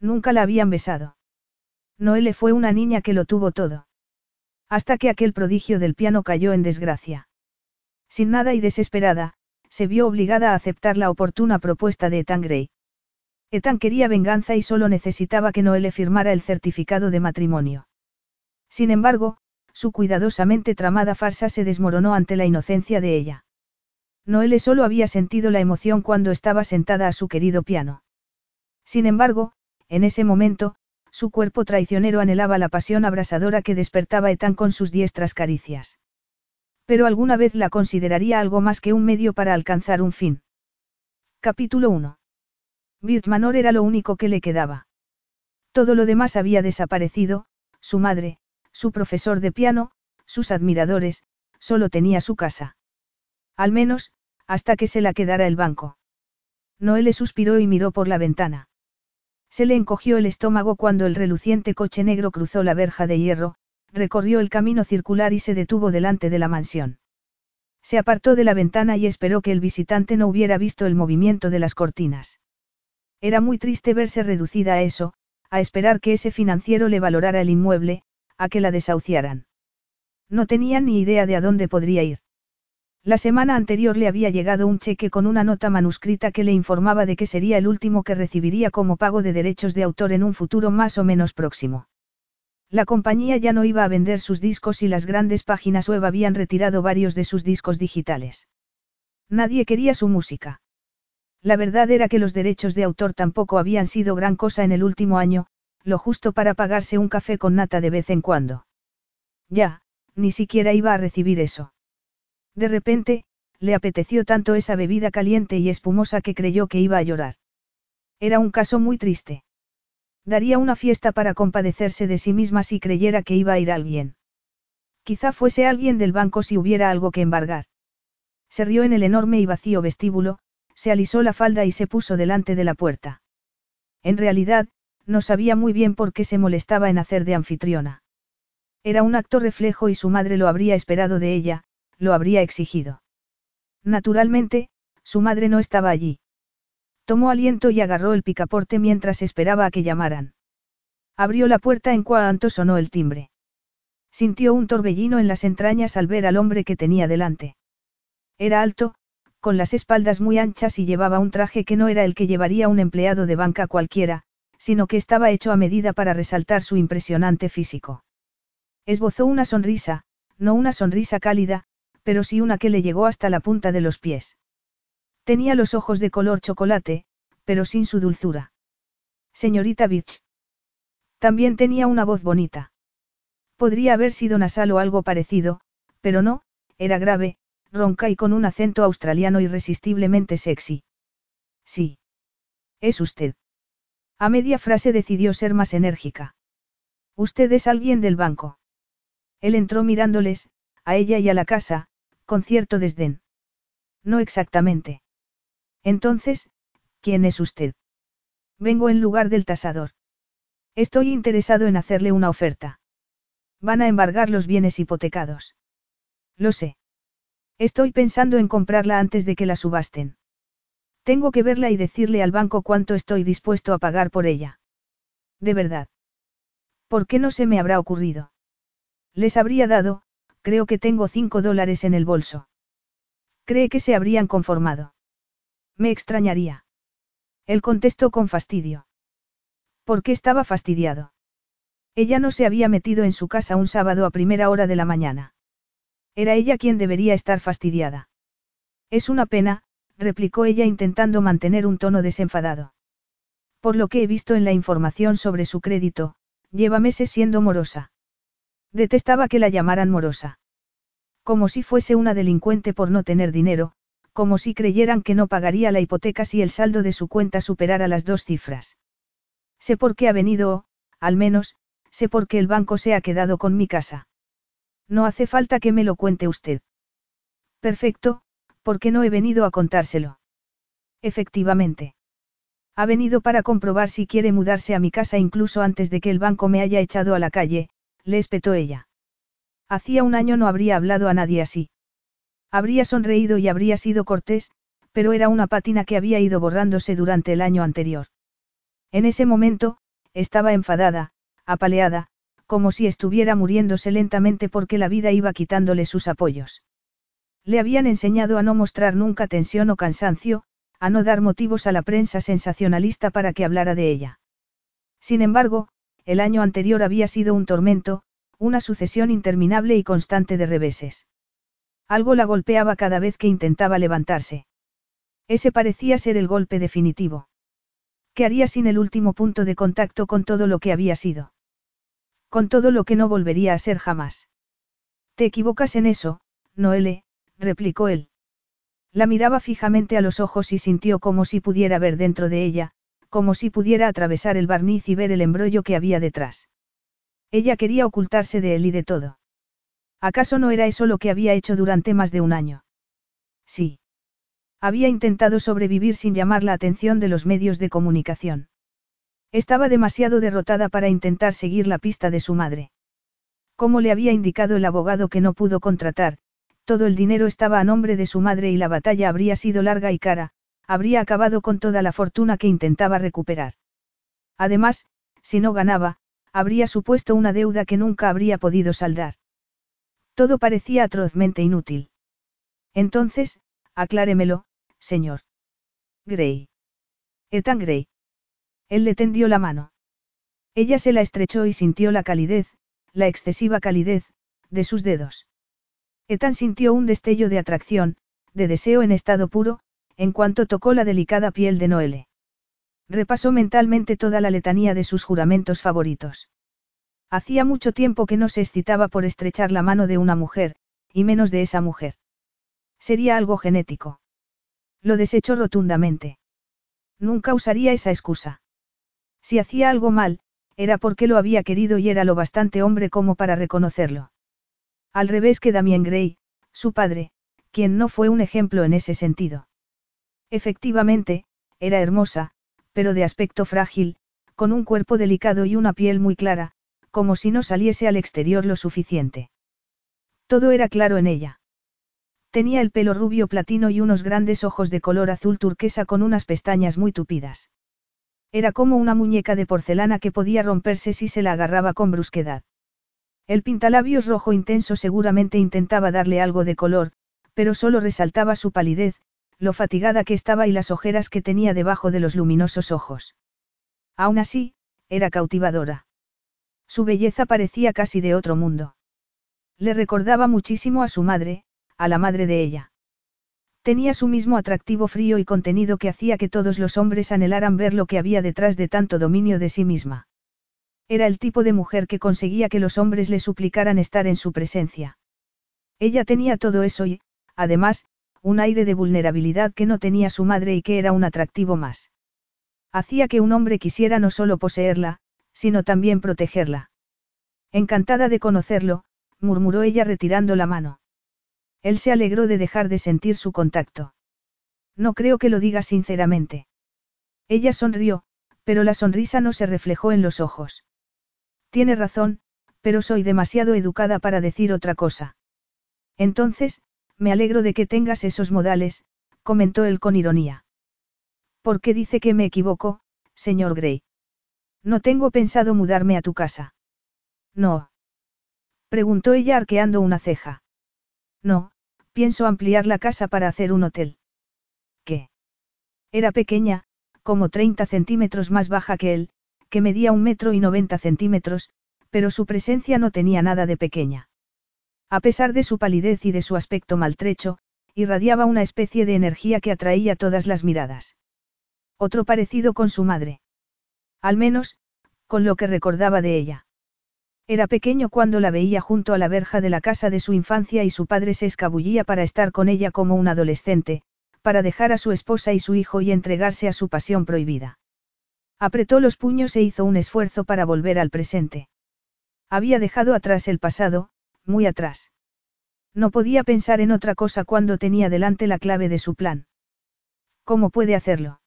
Nunca la habían besado. Noelle fue una niña que lo tuvo todo. Hasta que aquel prodigio del piano cayó en desgracia. Sin nada y desesperada, se vio obligada a aceptar la oportuna propuesta de Ethan Gray. Ethan quería venganza y solo necesitaba que Noelle firmara el certificado de matrimonio. Sin embargo, su cuidadosamente tramada farsa se desmoronó ante la inocencia de ella. Noelle solo había sentido la emoción cuando estaba sentada a su querido piano. Sin embargo, en ese momento, su cuerpo traicionero anhelaba la pasión abrasadora que despertaba Ethan con sus diestras caricias. Pero alguna vez la consideraría algo más que un medio para alcanzar un fin. Capítulo 1. Manor era lo único que le quedaba. Todo lo demás había desaparecido, su madre, su profesor de piano, sus admiradores, solo tenía su casa. Al menos, hasta que se la quedara el banco. Noé suspiró y miró por la ventana. Se le encogió el estómago cuando el reluciente coche negro cruzó la verja de hierro, recorrió el camino circular y se detuvo delante de la mansión. Se apartó de la ventana y esperó que el visitante no hubiera visto el movimiento de las cortinas. Era muy triste verse reducida a eso, a esperar que ese financiero le valorara el inmueble, a que la desahuciaran. No tenía ni idea de a dónde podría ir. La semana anterior le había llegado un cheque con una nota manuscrita que le informaba de que sería el último que recibiría como pago de derechos de autor en un futuro más o menos próximo. La compañía ya no iba a vender sus discos y las grandes páginas web habían retirado varios de sus discos digitales. Nadie quería su música. La verdad era que los derechos de autor tampoco habían sido gran cosa en el último año, lo justo para pagarse un café con nata de vez en cuando. Ya, ni siquiera iba a recibir eso. De repente, le apeteció tanto esa bebida caliente y espumosa que creyó que iba a llorar. Era un caso muy triste. Daría una fiesta para compadecerse de sí misma si creyera que iba a ir alguien. Quizá fuese alguien del banco si hubiera algo que embargar. Se rió en el enorme y vacío vestíbulo, se alisó la falda y se puso delante de la puerta. En realidad, no sabía muy bien por qué se molestaba en hacer de anfitriona. Era un acto reflejo y su madre lo habría esperado de ella, lo habría exigido. Naturalmente, su madre no estaba allí. Tomó aliento y agarró el picaporte mientras esperaba a que llamaran. Abrió la puerta en cuanto sonó el timbre. Sintió un torbellino en las entrañas al ver al hombre que tenía delante. Era alto, con las espaldas muy anchas y llevaba un traje que no era el que llevaría un empleado de banca cualquiera, sino que estaba hecho a medida para resaltar su impresionante físico. Esbozó una sonrisa, no una sonrisa cálida, pero sí una que le llegó hasta la punta de los pies. Tenía los ojos de color chocolate, pero sin su dulzura. Señorita Birch. También tenía una voz bonita. Podría haber sido nasal o algo parecido, pero no, era grave, ronca y con un acento australiano irresistiblemente sexy. Sí. Es usted. A media frase decidió ser más enérgica. Usted es alguien del banco. Él entró mirándoles, a ella y a la casa, con cierto desdén. No exactamente. Entonces, ¿quién es usted? Vengo en lugar del tasador. Estoy interesado en hacerle una oferta. Van a embargar los bienes hipotecados. Lo sé. Estoy pensando en comprarla antes de que la subasten. Tengo que verla y decirle al banco cuánto estoy dispuesto a pagar por ella. De verdad. ¿Por qué no se me habrá ocurrido? Les habría dado, creo que tengo cinco dólares en el bolso. ¿Cree que se habrían conformado? Me extrañaría. Él contestó con fastidio. ¿Por qué estaba fastidiado? Ella no se había metido en su casa un sábado a primera hora de la mañana. Era ella quien debería estar fastidiada. Es una pena, replicó ella intentando mantener un tono desenfadado. Por lo que he visto en la información sobre su crédito, lleva meses siendo morosa. Detestaba que la llamaran morosa. Como si fuese una delincuente por no tener dinero, como si creyeran que no pagaría la hipoteca si el saldo de su cuenta superara las dos cifras. Sé por qué ha venido o, al menos, sé por qué el banco se ha quedado con mi casa. No hace falta que me lo cuente usted. Perfecto, porque no he venido a contárselo. Efectivamente. Ha venido para comprobar si quiere mudarse a mi casa incluso antes de que el banco me haya echado a la calle, le espetó ella. Hacía un año no habría hablado a nadie así. Habría sonreído y habría sido cortés, pero era una pátina que había ido borrándose durante el año anterior. En ese momento, estaba enfadada, apaleada, como si estuviera muriéndose lentamente porque la vida iba quitándole sus apoyos. Le habían enseñado a no mostrar nunca tensión o cansancio, a no dar motivos a la prensa sensacionalista para que hablara de ella. Sin embargo, el año anterior había sido un tormento, una sucesión interminable y constante de reveses. Algo la golpeaba cada vez que intentaba levantarse. Ese parecía ser el golpe definitivo. ¿Qué haría sin el último punto de contacto con todo lo que había sido? Con todo lo que no volvería a ser jamás. Te equivocas en eso, Noele, replicó él. La miraba fijamente a los ojos y sintió como si pudiera ver dentro de ella, como si pudiera atravesar el barniz y ver el embrollo que había detrás. Ella quería ocultarse de él y de todo. ¿Acaso no era eso lo que había hecho durante más de un año? Sí. Había intentado sobrevivir sin llamar la atención de los medios de comunicación. Estaba demasiado derrotada para intentar seguir la pista de su madre. Como le había indicado el abogado que no pudo contratar, todo el dinero estaba a nombre de su madre y la batalla habría sido larga y cara, habría acabado con toda la fortuna que intentaba recuperar. Además, si no ganaba, habría supuesto una deuda que nunca habría podido saldar. Todo parecía atrozmente inútil. Entonces, acláremelo, señor. Gray. Ethan Gray. Él le tendió la mano. Ella se la estrechó y sintió la calidez, la excesiva calidez, de sus dedos. Ethan sintió un destello de atracción, de deseo en estado puro, en cuanto tocó la delicada piel de Noele. Repasó mentalmente toda la letanía de sus juramentos favoritos. Hacía mucho tiempo que no se excitaba por estrechar la mano de una mujer, y menos de esa mujer. Sería algo genético. Lo desechó rotundamente. Nunca usaría esa excusa. Si hacía algo mal, era porque lo había querido y era lo bastante hombre como para reconocerlo. Al revés que Damien Gray, su padre, quien no fue un ejemplo en ese sentido. Efectivamente, era hermosa, pero de aspecto frágil, con un cuerpo delicado y una piel muy clara, como si no saliese al exterior lo suficiente. Todo era claro en ella. Tenía el pelo rubio platino y unos grandes ojos de color azul turquesa con unas pestañas muy tupidas. Era como una muñeca de porcelana que podía romperse si se la agarraba con brusquedad. El pintalabios rojo intenso seguramente intentaba darle algo de color, pero solo resaltaba su palidez, lo fatigada que estaba y las ojeras que tenía debajo de los luminosos ojos. Aún así, era cautivadora. Su belleza parecía casi de otro mundo. Le recordaba muchísimo a su madre, a la madre de ella. Tenía su mismo atractivo frío y contenido que hacía que todos los hombres anhelaran ver lo que había detrás de tanto dominio de sí misma. Era el tipo de mujer que conseguía que los hombres le suplicaran estar en su presencia. Ella tenía todo eso y, además, un aire de vulnerabilidad que no tenía su madre y que era un atractivo más. Hacía que un hombre quisiera no solo poseerla, sino también protegerla. Encantada de conocerlo, murmuró ella retirando la mano. Él se alegró de dejar de sentir su contacto. No creo que lo diga sinceramente. Ella sonrió, pero la sonrisa no se reflejó en los ojos. Tiene razón, pero soy demasiado educada para decir otra cosa. Entonces, me alegro de que tengas esos modales, comentó él con ironía. ¿Por qué dice que me equivoco, señor Gray? No tengo pensado mudarme a tu casa. No. Preguntó ella arqueando una ceja. No, pienso ampliar la casa para hacer un hotel. ¿Qué? Era pequeña, como 30 centímetros más baja que él, que medía un metro y 90 centímetros, pero su presencia no tenía nada de pequeña. A pesar de su palidez y de su aspecto maltrecho, irradiaba una especie de energía que atraía todas las miradas. Otro parecido con su madre. Al menos, con lo que recordaba de ella. Era pequeño cuando la veía junto a la verja de la casa de su infancia y su padre se escabullía para estar con ella como un adolescente, para dejar a su esposa y su hijo y entregarse a su pasión prohibida. Apretó los puños e hizo un esfuerzo para volver al presente. Había dejado atrás el pasado, muy atrás. No podía pensar en otra cosa cuando tenía delante la clave de su plan. ¿Cómo puede hacerlo?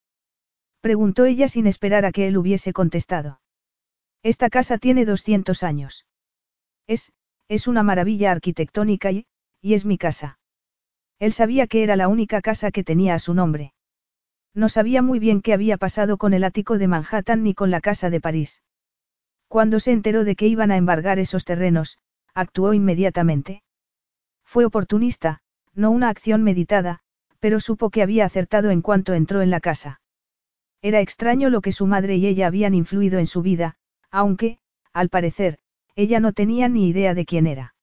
Preguntó ella sin esperar a que él hubiese contestado. Esta casa tiene 200 años. Es, es una maravilla arquitectónica y, y es mi casa. Él sabía que era la única casa que tenía a su nombre. No sabía muy bien qué había pasado con el ático de Manhattan ni con la casa de París. Cuando se enteró de que iban a embargar esos terrenos, actuó inmediatamente. Fue oportunista, no una acción meditada, pero supo que había acertado en cuanto entró en la casa. Era extraño lo que su madre y ella habían influido en su vida, aunque, al parecer, ella no tenía ni idea de quién era.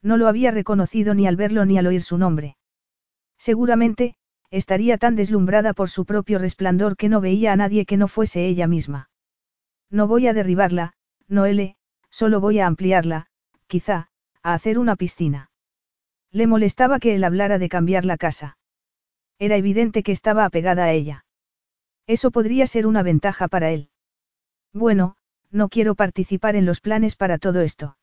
No lo había reconocido ni al verlo ni al oír su nombre. Seguramente, estaría tan deslumbrada por su propio resplandor que no veía a nadie que no fuese ella misma. No voy a derribarla, Noele, solo voy a ampliarla, quizá, a hacer una piscina. Le molestaba que él hablara de cambiar la casa. Era evidente que estaba apegada a ella. Eso podría ser una ventaja para él. Bueno, no quiero participar en los planes para todo esto.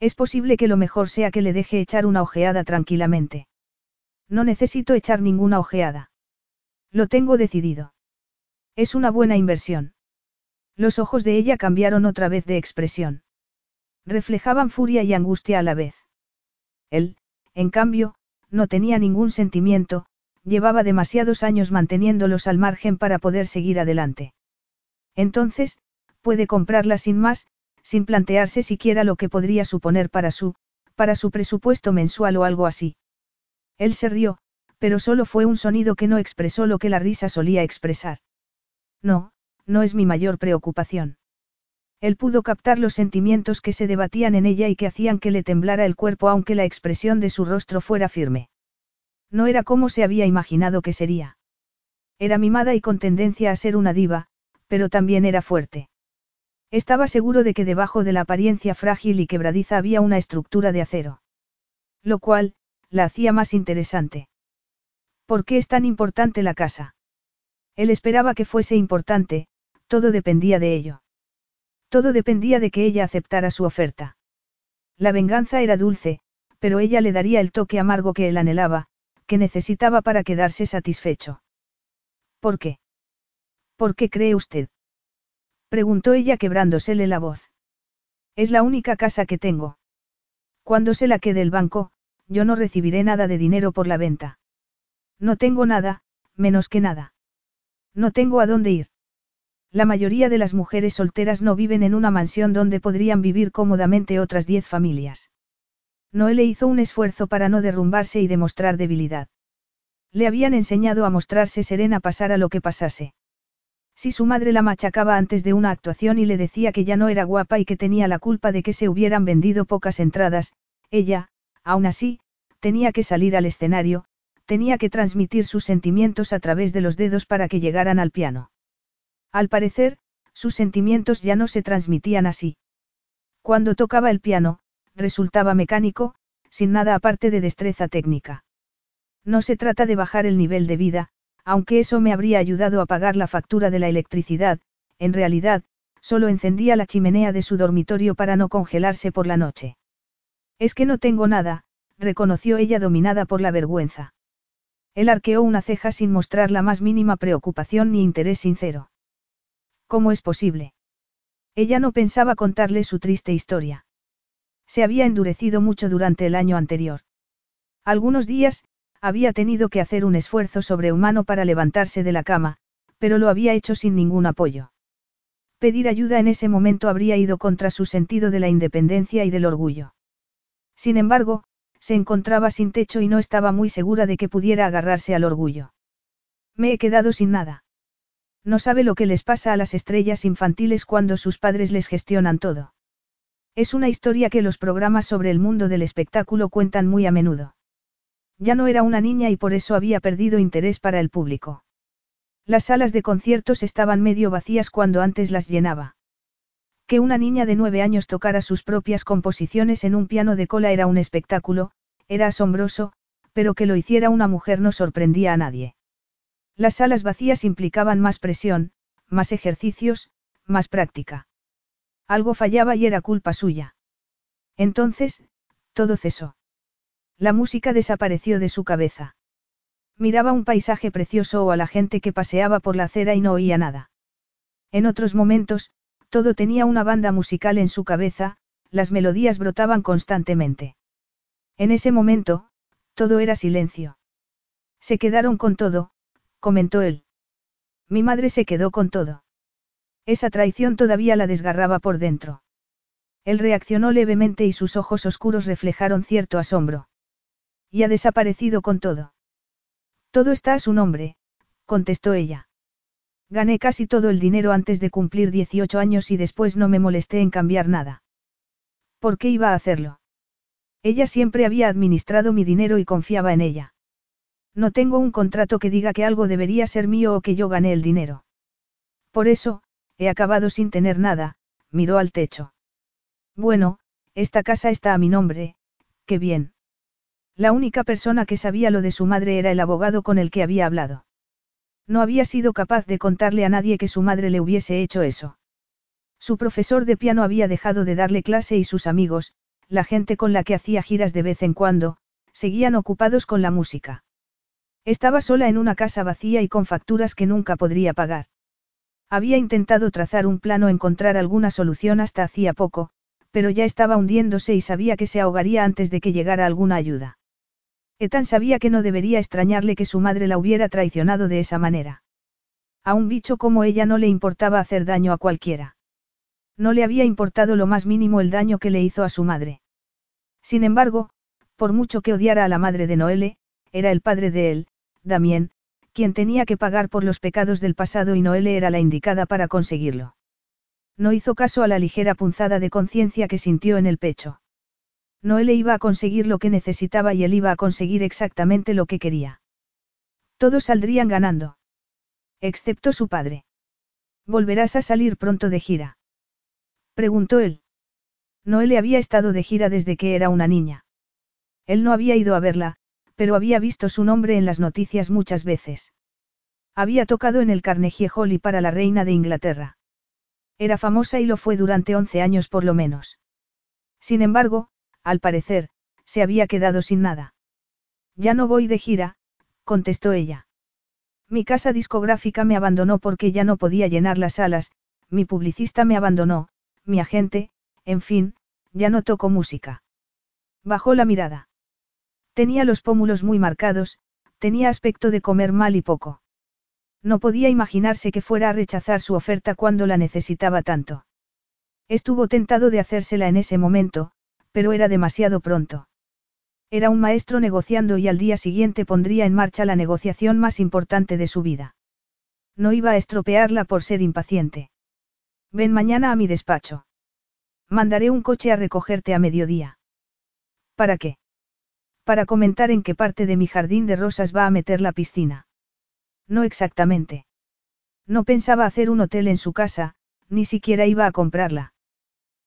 Es posible que lo mejor sea que le deje echar una ojeada tranquilamente. No necesito echar ninguna ojeada. Lo tengo decidido. Es una buena inversión. Los ojos de ella cambiaron otra vez de expresión. Reflejaban furia y angustia a la vez. Él, en cambio, no tenía ningún sentimiento, llevaba demasiados años manteniéndolos al margen para poder seguir adelante. Entonces, puede comprarla sin más, sin plantearse siquiera lo que podría suponer para su, para su presupuesto mensual o algo así. Él se rió, pero solo fue un sonido que no expresó lo que la risa solía expresar. No, no es mi mayor preocupación. Él pudo captar los sentimientos que se debatían en ella y que hacían que le temblara el cuerpo aunque la expresión de su rostro fuera firme. No era como se había imaginado que sería. Era mimada y con tendencia a ser una diva, pero también era fuerte. Estaba seguro de que debajo de la apariencia frágil y quebradiza había una estructura de acero. Lo cual, la hacía más interesante. ¿Por qué es tan importante la casa? Él esperaba que fuese importante, todo dependía de ello. Todo dependía de que ella aceptara su oferta. La venganza era dulce, pero ella le daría el toque amargo que él anhelaba, que necesitaba para quedarse satisfecho. ¿Por qué? ¿Por qué cree usted? Preguntó ella quebrándosele la voz. Es la única casa que tengo. Cuando se la quede el banco, yo no recibiré nada de dinero por la venta. No tengo nada, menos que nada. No tengo a dónde ir. La mayoría de las mujeres solteras no viven en una mansión donde podrían vivir cómodamente otras diez familias. Noé hizo un esfuerzo para no derrumbarse y demostrar debilidad. Le habían enseñado a mostrarse serena pasara lo que pasase. Si su madre la machacaba antes de una actuación y le decía que ya no era guapa y que tenía la culpa de que se hubieran vendido pocas entradas, ella, aún así, tenía que salir al escenario, tenía que transmitir sus sentimientos a través de los dedos para que llegaran al piano. Al parecer, sus sentimientos ya no se transmitían así. Cuando tocaba el piano, resultaba mecánico, sin nada aparte de destreza técnica. No se trata de bajar el nivel de vida, aunque eso me habría ayudado a pagar la factura de la electricidad, en realidad, solo encendía la chimenea de su dormitorio para no congelarse por la noche. Es que no tengo nada, reconoció ella dominada por la vergüenza. Él arqueó una ceja sin mostrar la más mínima preocupación ni interés sincero. ¿Cómo es posible? Ella no pensaba contarle su triste historia. Se había endurecido mucho durante el año anterior. Algunos días, había tenido que hacer un esfuerzo sobrehumano para levantarse de la cama, pero lo había hecho sin ningún apoyo. Pedir ayuda en ese momento habría ido contra su sentido de la independencia y del orgullo. Sin embargo, se encontraba sin techo y no estaba muy segura de que pudiera agarrarse al orgullo. Me he quedado sin nada. No sabe lo que les pasa a las estrellas infantiles cuando sus padres les gestionan todo. Es una historia que los programas sobre el mundo del espectáculo cuentan muy a menudo. Ya no era una niña y por eso había perdido interés para el público. Las salas de conciertos estaban medio vacías cuando antes las llenaba. Que una niña de nueve años tocara sus propias composiciones en un piano de cola era un espectáculo, era asombroso, pero que lo hiciera una mujer no sorprendía a nadie. Las salas vacías implicaban más presión, más ejercicios, más práctica. Algo fallaba y era culpa suya. Entonces, todo cesó. La música desapareció de su cabeza. Miraba un paisaje precioso o a la gente que paseaba por la acera y no oía nada. En otros momentos, todo tenía una banda musical en su cabeza, las melodías brotaban constantemente. En ese momento, todo era silencio. Se quedaron con todo, comentó él. Mi madre se quedó con todo. Esa traición todavía la desgarraba por dentro. Él reaccionó levemente y sus ojos oscuros reflejaron cierto asombro. Y ha desaparecido con todo. Todo está a su nombre, contestó ella. Gané casi todo el dinero antes de cumplir 18 años y después no me molesté en cambiar nada. ¿Por qué iba a hacerlo? Ella siempre había administrado mi dinero y confiaba en ella. No tengo un contrato que diga que algo debería ser mío o que yo gané el dinero. Por eso, he acabado sin tener nada, miró al techo. Bueno, esta casa está a mi nombre, qué bien. La única persona que sabía lo de su madre era el abogado con el que había hablado. No había sido capaz de contarle a nadie que su madre le hubiese hecho eso. Su profesor de piano había dejado de darle clase y sus amigos, la gente con la que hacía giras de vez en cuando, seguían ocupados con la música. Estaba sola en una casa vacía y con facturas que nunca podría pagar. Había intentado trazar un plano, encontrar alguna solución hasta hacía poco, pero ya estaba hundiéndose y sabía que se ahogaría antes de que llegara alguna ayuda. Etan sabía que no debería extrañarle que su madre la hubiera traicionado de esa manera. A un bicho como ella no le importaba hacer daño a cualquiera. No le había importado lo más mínimo el daño que le hizo a su madre. Sin embargo, por mucho que odiara a la madre de Noele, era el padre de él, Damien, quien tenía que pagar por los pecados del pasado y Noele era la indicada para conseguirlo. No hizo caso a la ligera punzada de conciencia que sintió en el pecho. Noele iba a conseguir lo que necesitaba y él iba a conseguir exactamente lo que quería. Todos saldrían ganando. Excepto su padre. ¿Volverás a salir pronto de gira? Preguntó él. Noele había estado de gira desde que era una niña. Él no había ido a verla, pero había visto su nombre en las noticias muchas veces. Había tocado en el Carnegie Hall y para la reina de Inglaterra. Era famosa y lo fue durante 11 años por lo menos. Sin embargo, al parecer, se había quedado sin nada. Ya no voy de gira, contestó ella. Mi casa discográfica me abandonó porque ya no podía llenar las salas, mi publicista me abandonó, mi agente, en fin, ya no toco música. Bajó la mirada. Tenía los pómulos muy marcados, tenía aspecto de comer mal y poco. No podía imaginarse que fuera a rechazar su oferta cuando la necesitaba tanto. Estuvo tentado de hacérsela en ese momento, pero era demasiado pronto. Era un maestro negociando y al día siguiente pondría en marcha la negociación más importante de su vida. No iba a estropearla por ser impaciente. Ven mañana a mi despacho. Mandaré un coche a recogerte a mediodía. ¿Para qué? Para comentar en qué parte de mi jardín de rosas va a meter la piscina. No exactamente. No pensaba hacer un hotel en su casa, ni siquiera iba a comprarla.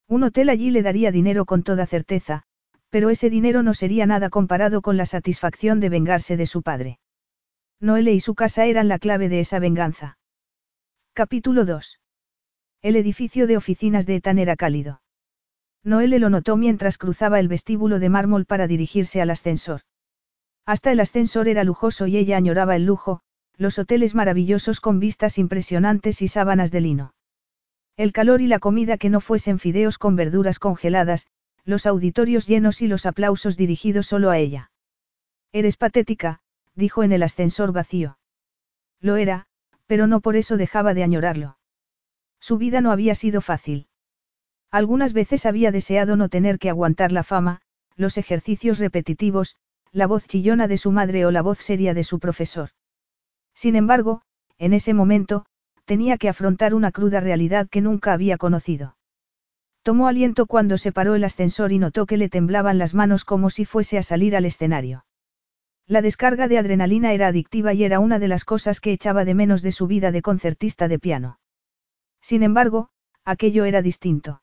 Un hotel allí le daría dinero con toda certeza, pero ese dinero no sería nada comparado con la satisfacción de vengarse de su padre. Noelle y su casa eran la clave de esa venganza. Capítulo 2. El edificio de oficinas de Etan era cálido. Noelle lo notó mientras cruzaba el vestíbulo de mármol para dirigirse al ascensor. Hasta el ascensor era lujoso y ella añoraba el lujo, los hoteles maravillosos con vistas impresionantes y sábanas de lino. El calor y la comida que no fuesen fideos con verduras congeladas, los auditorios llenos y los aplausos dirigidos solo a ella. Eres patética, dijo en el ascensor vacío. Lo era, pero no por eso dejaba de añorarlo. Su vida no había sido fácil. Algunas veces había deseado no tener que aguantar la fama, los ejercicios repetitivos, la voz chillona de su madre o la voz seria de su profesor. Sin embargo, en ese momento, tenía que afrontar una cruda realidad que nunca había conocido. Tomó aliento cuando se paró el ascensor y notó que le temblaban las manos como si fuese a salir al escenario. La descarga de adrenalina era adictiva y era una de las cosas que echaba de menos de su vida de concertista de piano. Sin embargo, aquello era distinto.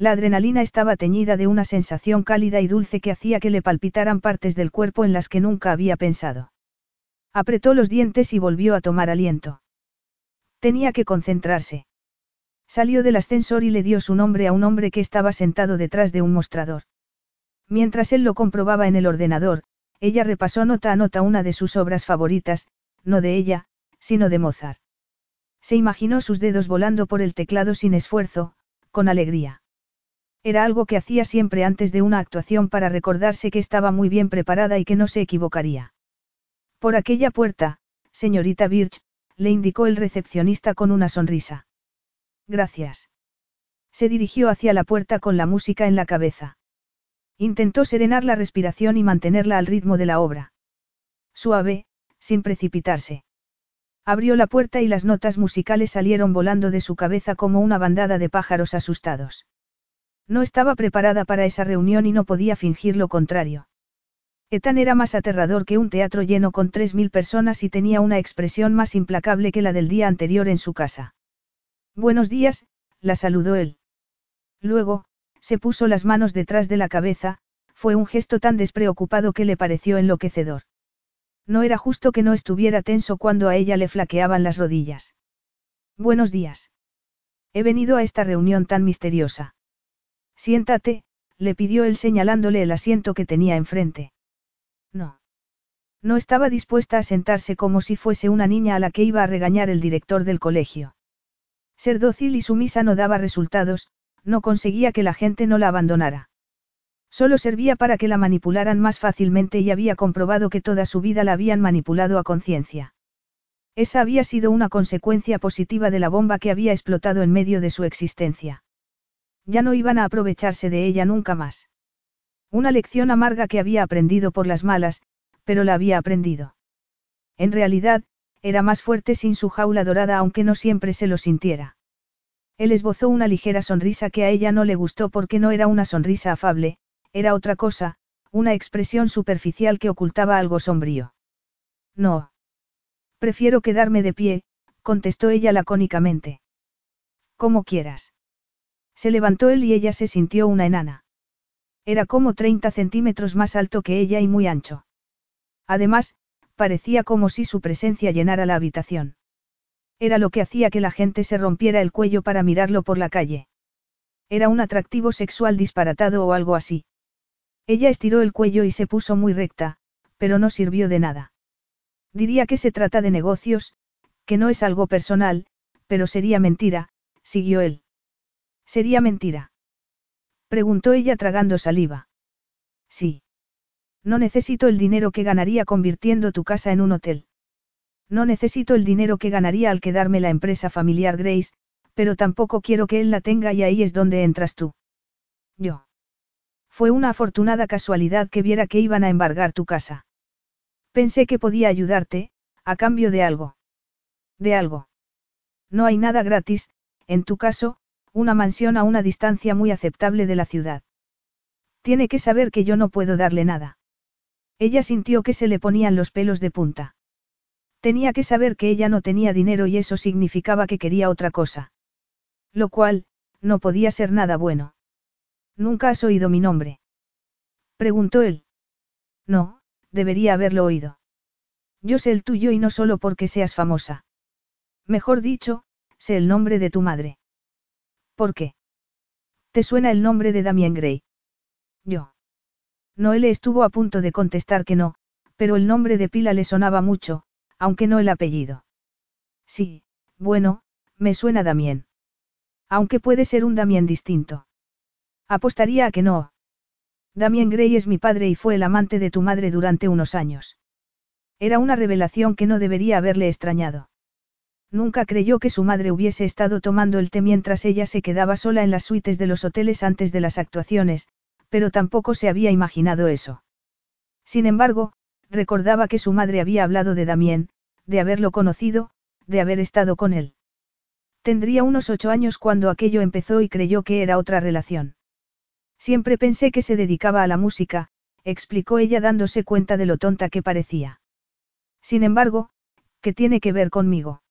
La adrenalina estaba teñida de una sensación cálida y dulce que hacía que le palpitaran partes del cuerpo en las que nunca había pensado. Apretó los dientes y volvió a tomar aliento. Tenía que concentrarse. Salió del ascensor y le dio su nombre a un hombre que estaba sentado detrás de un mostrador. Mientras él lo comprobaba en el ordenador, ella repasó nota a nota una de sus obras favoritas, no de ella, sino de Mozart. Se imaginó sus dedos volando por el teclado sin esfuerzo, con alegría. Era algo que hacía siempre antes de una actuación para recordarse que estaba muy bien preparada y que no se equivocaría. Por aquella puerta, señorita Birch, le indicó el recepcionista con una sonrisa. Gracias. Se dirigió hacia la puerta con la música en la cabeza. Intentó serenar la respiración y mantenerla al ritmo de la obra. Suave, sin precipitarse. Abrió la puerta y las notas musicales salieron volando de su cabeza como una bandada de pájaros asustados. No estaba preparada para esa reunión y no podía fingir lo contrario. Ethan era más aterrador que un teatro lleno con tres mil personas y tenía una expresión más implacable que la del día anterior en su casa. Buenos días, la saludó él. Luego, se puso las manos detrás de la cabeza, fue un gesto tan despreocupado que le pareció enloquecedor. No era justo que no estuviera tenso cuando a ella le flaqueaban las rodillas. Buenos días. He venido a esta reunión tan misteriosa. Siéntate, le pidió él señalándole el asiento que tenía enfrente. No. No estaba dispuesta a sentarse como si fuese una niña a la que iba a regañar el director del colegio. Ser dócil y sumisa no daba resultados, no conseguía que la gente no la abandonara. Solo servía para que la manipularan más fácilmente y había comprobado que toda su vida la habían manipulado a conciencia. Esa había sido una consecuencia positiva de la bomba que había explotado en medio de su existencia. Ya no iban a aprovecharse de ella nunca más. Una lección amarga que había aprendido por las malas, pero la había aprendido. En realidad, era más fuerte sin su jaula dorada aunque no siempre se lo sintiera. Él esbozó una ligera sonrisa que a ella no le gustó porque no era una sonrisa afable, era otra cosa, una expresión superficial que ocultaba algo sombrío. No. Prefiero quedarme de pie, contestó ella lacónicamente. Como quieras. Se levantó él y ella se sintió una enana. Era como 30 centímetros más alto que ella y muy ancho. Además, parecía como si su presencia llenara la habitación. Era lo que hacía que la gente se rompiera el cuello para mirarlo por la calle. Era un atractivo sexual disparatado o algo así. Ella estiró el cuello y se puso muy recta, pero no sirvió de nada. Diría que se trata de negocios, que no es algo personal, pero sería mentira, siguió él. ¿Sería mentira? Preguntó ella tragando saliva. Sí. No necesito el dinero que ganaría convirtiendo tu casa en un hotel. No necesito el dinero que ganaría al quedarme la empresa familiar Grace, pero tampoco quiero que él la tenga y ahí es donde entras tú. Yo. Fue una afortunada casualidad que viera que iban a embargar tu casa. Pensé que podía ayudarte, a cambio de algo. De algo. No hay nada gratis, en tu caso, una mansión a una distancia muy aceptable de la ciudad. Tiene que saber que yo no puedo darle nada. Ella sintió que se le ponían los pelos de punta. Tenía que saber que ella no tenía dinero y eso significaba que quería otra cosa. Lo cual, no podía ser nada bueno. ¿Nunca has oído mi nombre? Preguntó él. No, debería haberlo oído. Yo sé el tuyo y no solo porque seas famosa. Mejor dicho, sé el nombre de tu madre. ¿Por qué? ¿Te suena el nombre de Damien Gray? Yo. Noelle estuvo a punto de contestar que no, pero el nombre de pila le sonaba mucho, aunque no el apellido. Sí, bueno, me suena Damien. Aunque puede ser un Damien distinto. Apostaría a que no. Damien Gray es mi padre y fue el amante de tu madre durante unos años. Era una revelación que no debería haberle extrañado. Nunca creyó que su madre hubiese estado tomando el té mientras ella se quedaba sola en las suites de los hoteles antes de las actuaciones, pero tampoco se había imaginado eso. Sin embargo, recordaba que su madre había hablado de Damien, de haberlo conocido, de haber estado con él. Tendría unos ocho años cuando aquello empezó y creyó que era otra relación. Siempre pensé que se dedicaba a la música, explicó ella dándose cuenta de lo tonta que parecía. Sin embargo, ¿qué tiene que ver conmigo?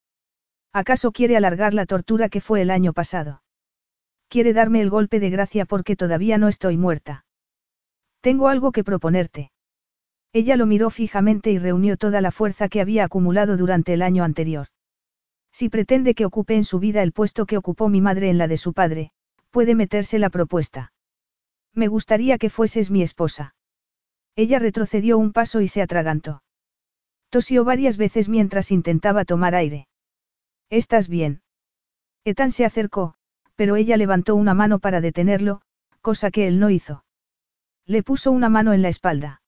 ¿Acaso quiere alargar la tortura que fue el año pasado? Quiere darme el golpe de gracia porque todavía no estoy muerta. Tengo algo que proponerte. Ella lo miró fijamente y reunió toda la fuerza que había acumulado durante el año anterior. Si pretende que ocupe en su vida el puesto que ocupó mi madre en la de su padre, puede meterse la propuesta. Me gustaría que fueses mi esposa. Ella retrocedió un paso y se atragantó. Tosió varias veces mientras intentaba tomar aire. ¿Estás bien? Ethan se acercó, pero ella levantó una mano para detenerlo, cosa que él no hizo. Le puso una mano en la espalda.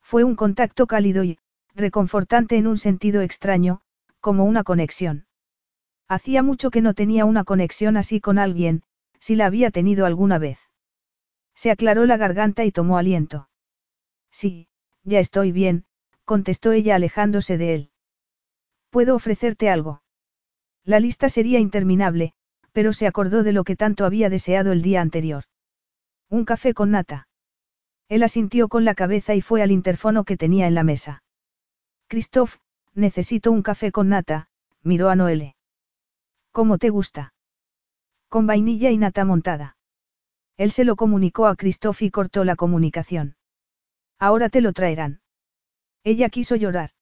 Fue un contacto cálido y, reconfortante en un sentido extraño, como una conexión. Hacía mucho que no tenía una conexión así con alguien, si la había tenido alguna vez. Se aclaró la garganta y tomó aliento. Sí, ya estoy bien, contestó ella alejándose de él. ¿Puedo ofrecerte algo? La lista sería interminable, pero se acordó de lo que tanto había deseado el día anterior. Un café con nata. Él asintió con la cabeza y fue al interfono que tenía en la mesa. Christoph, necesito un café con nata, miró a Noelle. ¿Cómo te gusta? Con vainilla y nata montada. Él se lo comunicó a Christoph y cortó la comunicación. Ahora te lo traerán. Ella quiso llorar.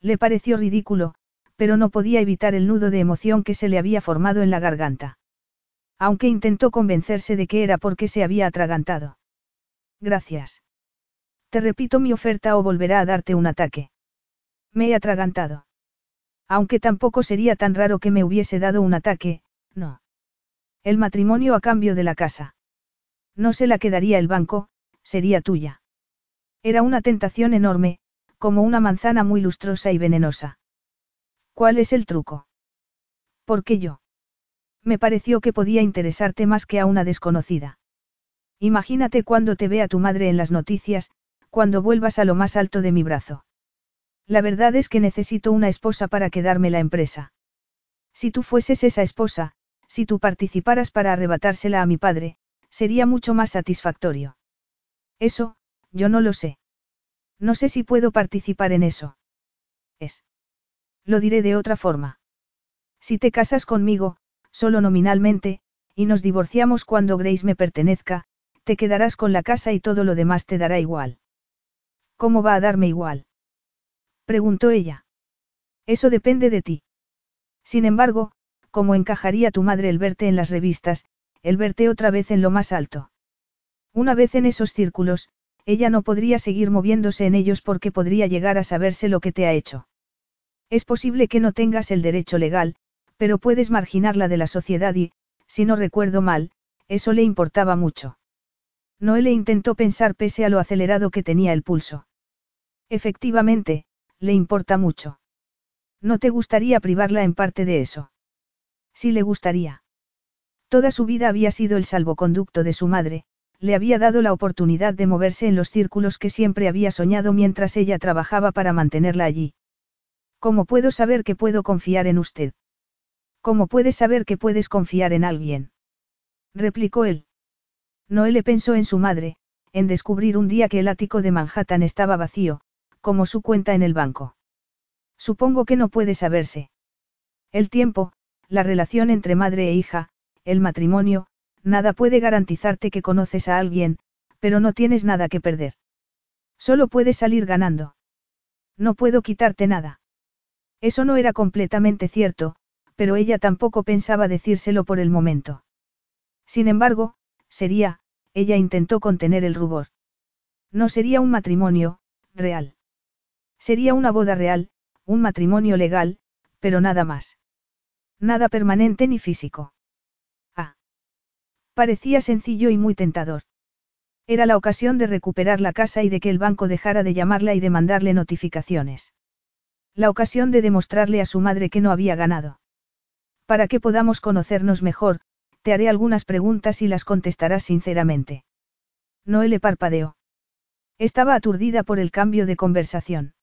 Le pareció ridículo, pero no podía evitar el nudo de emoción que se le había formado en la garganta. Aunque intentó convencerse de que era porque se había atragantado. Gracias. Te repito mi oferta o volverá a darte un ataque. Me he atragantado. Aunque tampoco sería tan raro que me hubiese dado un ataque, no. El matrimonio a cambio de la casa. No se la quedaría el banco, sería tuya. Era una tentación enorme, como una manzana muy lustrosa y venenosa. ¿Cuál es el truco? ¿Por qué yo? Me pareció que podía interesarte más que a una desconocida. Imagínate cuando te vea tu madre en las noticias, cuando vuelvas a lo más alto de mi brazo. La verdad es que necesito una esposa para quedarme la empresa. Si tú fueses esa esposa, si tú participaras para arrebatársela a mi padre, sería mucho más satisfactorio. Eso, yo no lo sé. No sé si puedo participar en eso. Es. Lo diré de otra forma. Si te casas conmigo, solo nominalmente, y nos divorciamos cuando Grace me pertenezca, te quedarás con la casa y todo lo demás te dará igual. ¿Cómo va a darme igual? Preguntó ella. Eso depende de ti. Sin embargo, ¿cómo encajaría tu madre el verte en las revistas, el verte otra vez en lo más alto? Una vez en esos círculos, ella no podría seguir moviéndose en ellos porque podría llegar a saberse lo que te ha hecho. Es posible que no tengas el derecho legal, pero puedes marginarla de la sociedad y, si no recuerdo mal, eso le importaba mucho. Noelle intentó pensar pese a lo acelerado que tenía el pulso. Efectivamente, le importa mucho. ¿No te gustaría privarla en parte de eso? Sí le gustaría. Toda su vida había sido el salvoconducto de su madre, le había dado la oportunidad de moverse en los círculos que siempre había soñado mientras ella trabajaba para mantenerla allí. ¿Cómo puedo saber que puedo confiar en usted? ¿Cómo puedes saber que puedes confiar en alguien? replicó él. Noelle pensó en su madre, en descubrir un día que el ático de Manhattan estaba vacío, como su cuenta en el banco. Supongo que no puede saberse. El tiempo, la relación entre madre e hija, el matrimonio, nada puede garantizarte que conoces a alguien, pero no tienes nada que perder. Solo puedes salir ganando. No puedo quitarte nada. Eso no era completamente cierto, pero ella tampoco pensaba decírselo por el momento. Sin embargo, sería, ella intentó contener el rubor. No sería un matrimonio, real. Sería una boda real, un matrimonio legal, pero nada más. Nada permanente ni físico. Ah. Parecía sencillo y muy tentador. Era la ocasión de recuperar la casa y de que el banco dejara de llamarla y de mandarle notificaciones. La ocasión de demostrarle a su madre que no había ganado. Para que podamos conocernos mejor, te haré algunas preguntas y las contestarás sinceramente. Noelle parpadeó. Estaba aturdida por el cambio de conversación.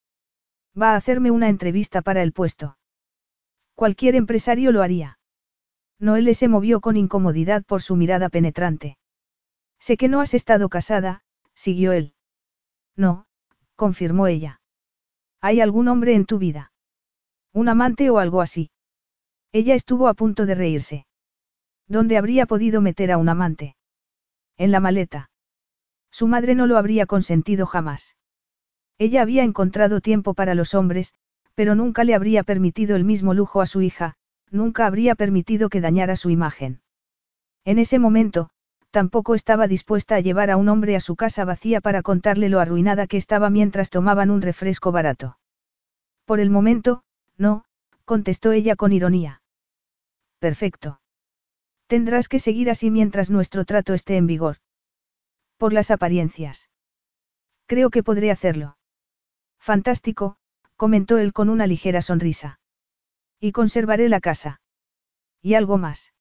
Va a hacerme una entrevista para el puesto. Cualquier empresario lo haría. Noelle se movió con incomodidad por su mirada penetrante. Sé que no has estado casada, siguió él. No, confirmó ella. ¿Hay algún hombre en tu vida? ¿Un amante o algo así? Ella estuvo a punto de reírse. ¿Dónde habría podido meter a un amante? En la maleta. Su madre no lo habría consentido jamás. Ella había encontrado tiempo para los hombres, pero nunca le habría permitido el mismo lujo a su hija, nunca habría permitido que dañara su imagen. En ese momento, tampoco estaba dispuesta a llevar a un hombre a su casa vacía para contarle lo arruinada que estaba mientras tomaban un refresco barato. Por el momento, no, contestó ella con ironía. Perfecto. Tendrás que seguir así mientras nuestro trato esté en vigor. Por las apariencias. Creo que podré hacerlo. Fantástico, comentó él con una ligera sonrisa. Y conservaré la casa. ¿Y algo más?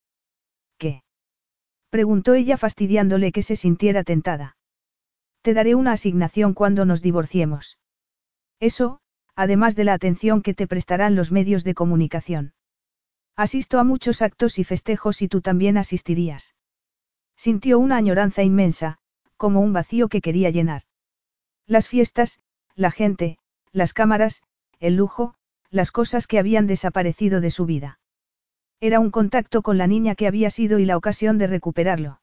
Preguntó ella fastidiándole que se sintiera tentada. Te daré una asignación cuando nos divorciemos. Eso, además de la atención que te prestarán los medios de comunicación. Asisto a muchos actos y festejos y tú también asistirías. Sintió una añoranza inmensa, como un vacío que quería llenar. Las fiestas, la gente, las cámaras, el lujo, las cosas que habían desaparecido de su vida. Era un contacto con la niña que había sido y la ocasión de recuperarlo.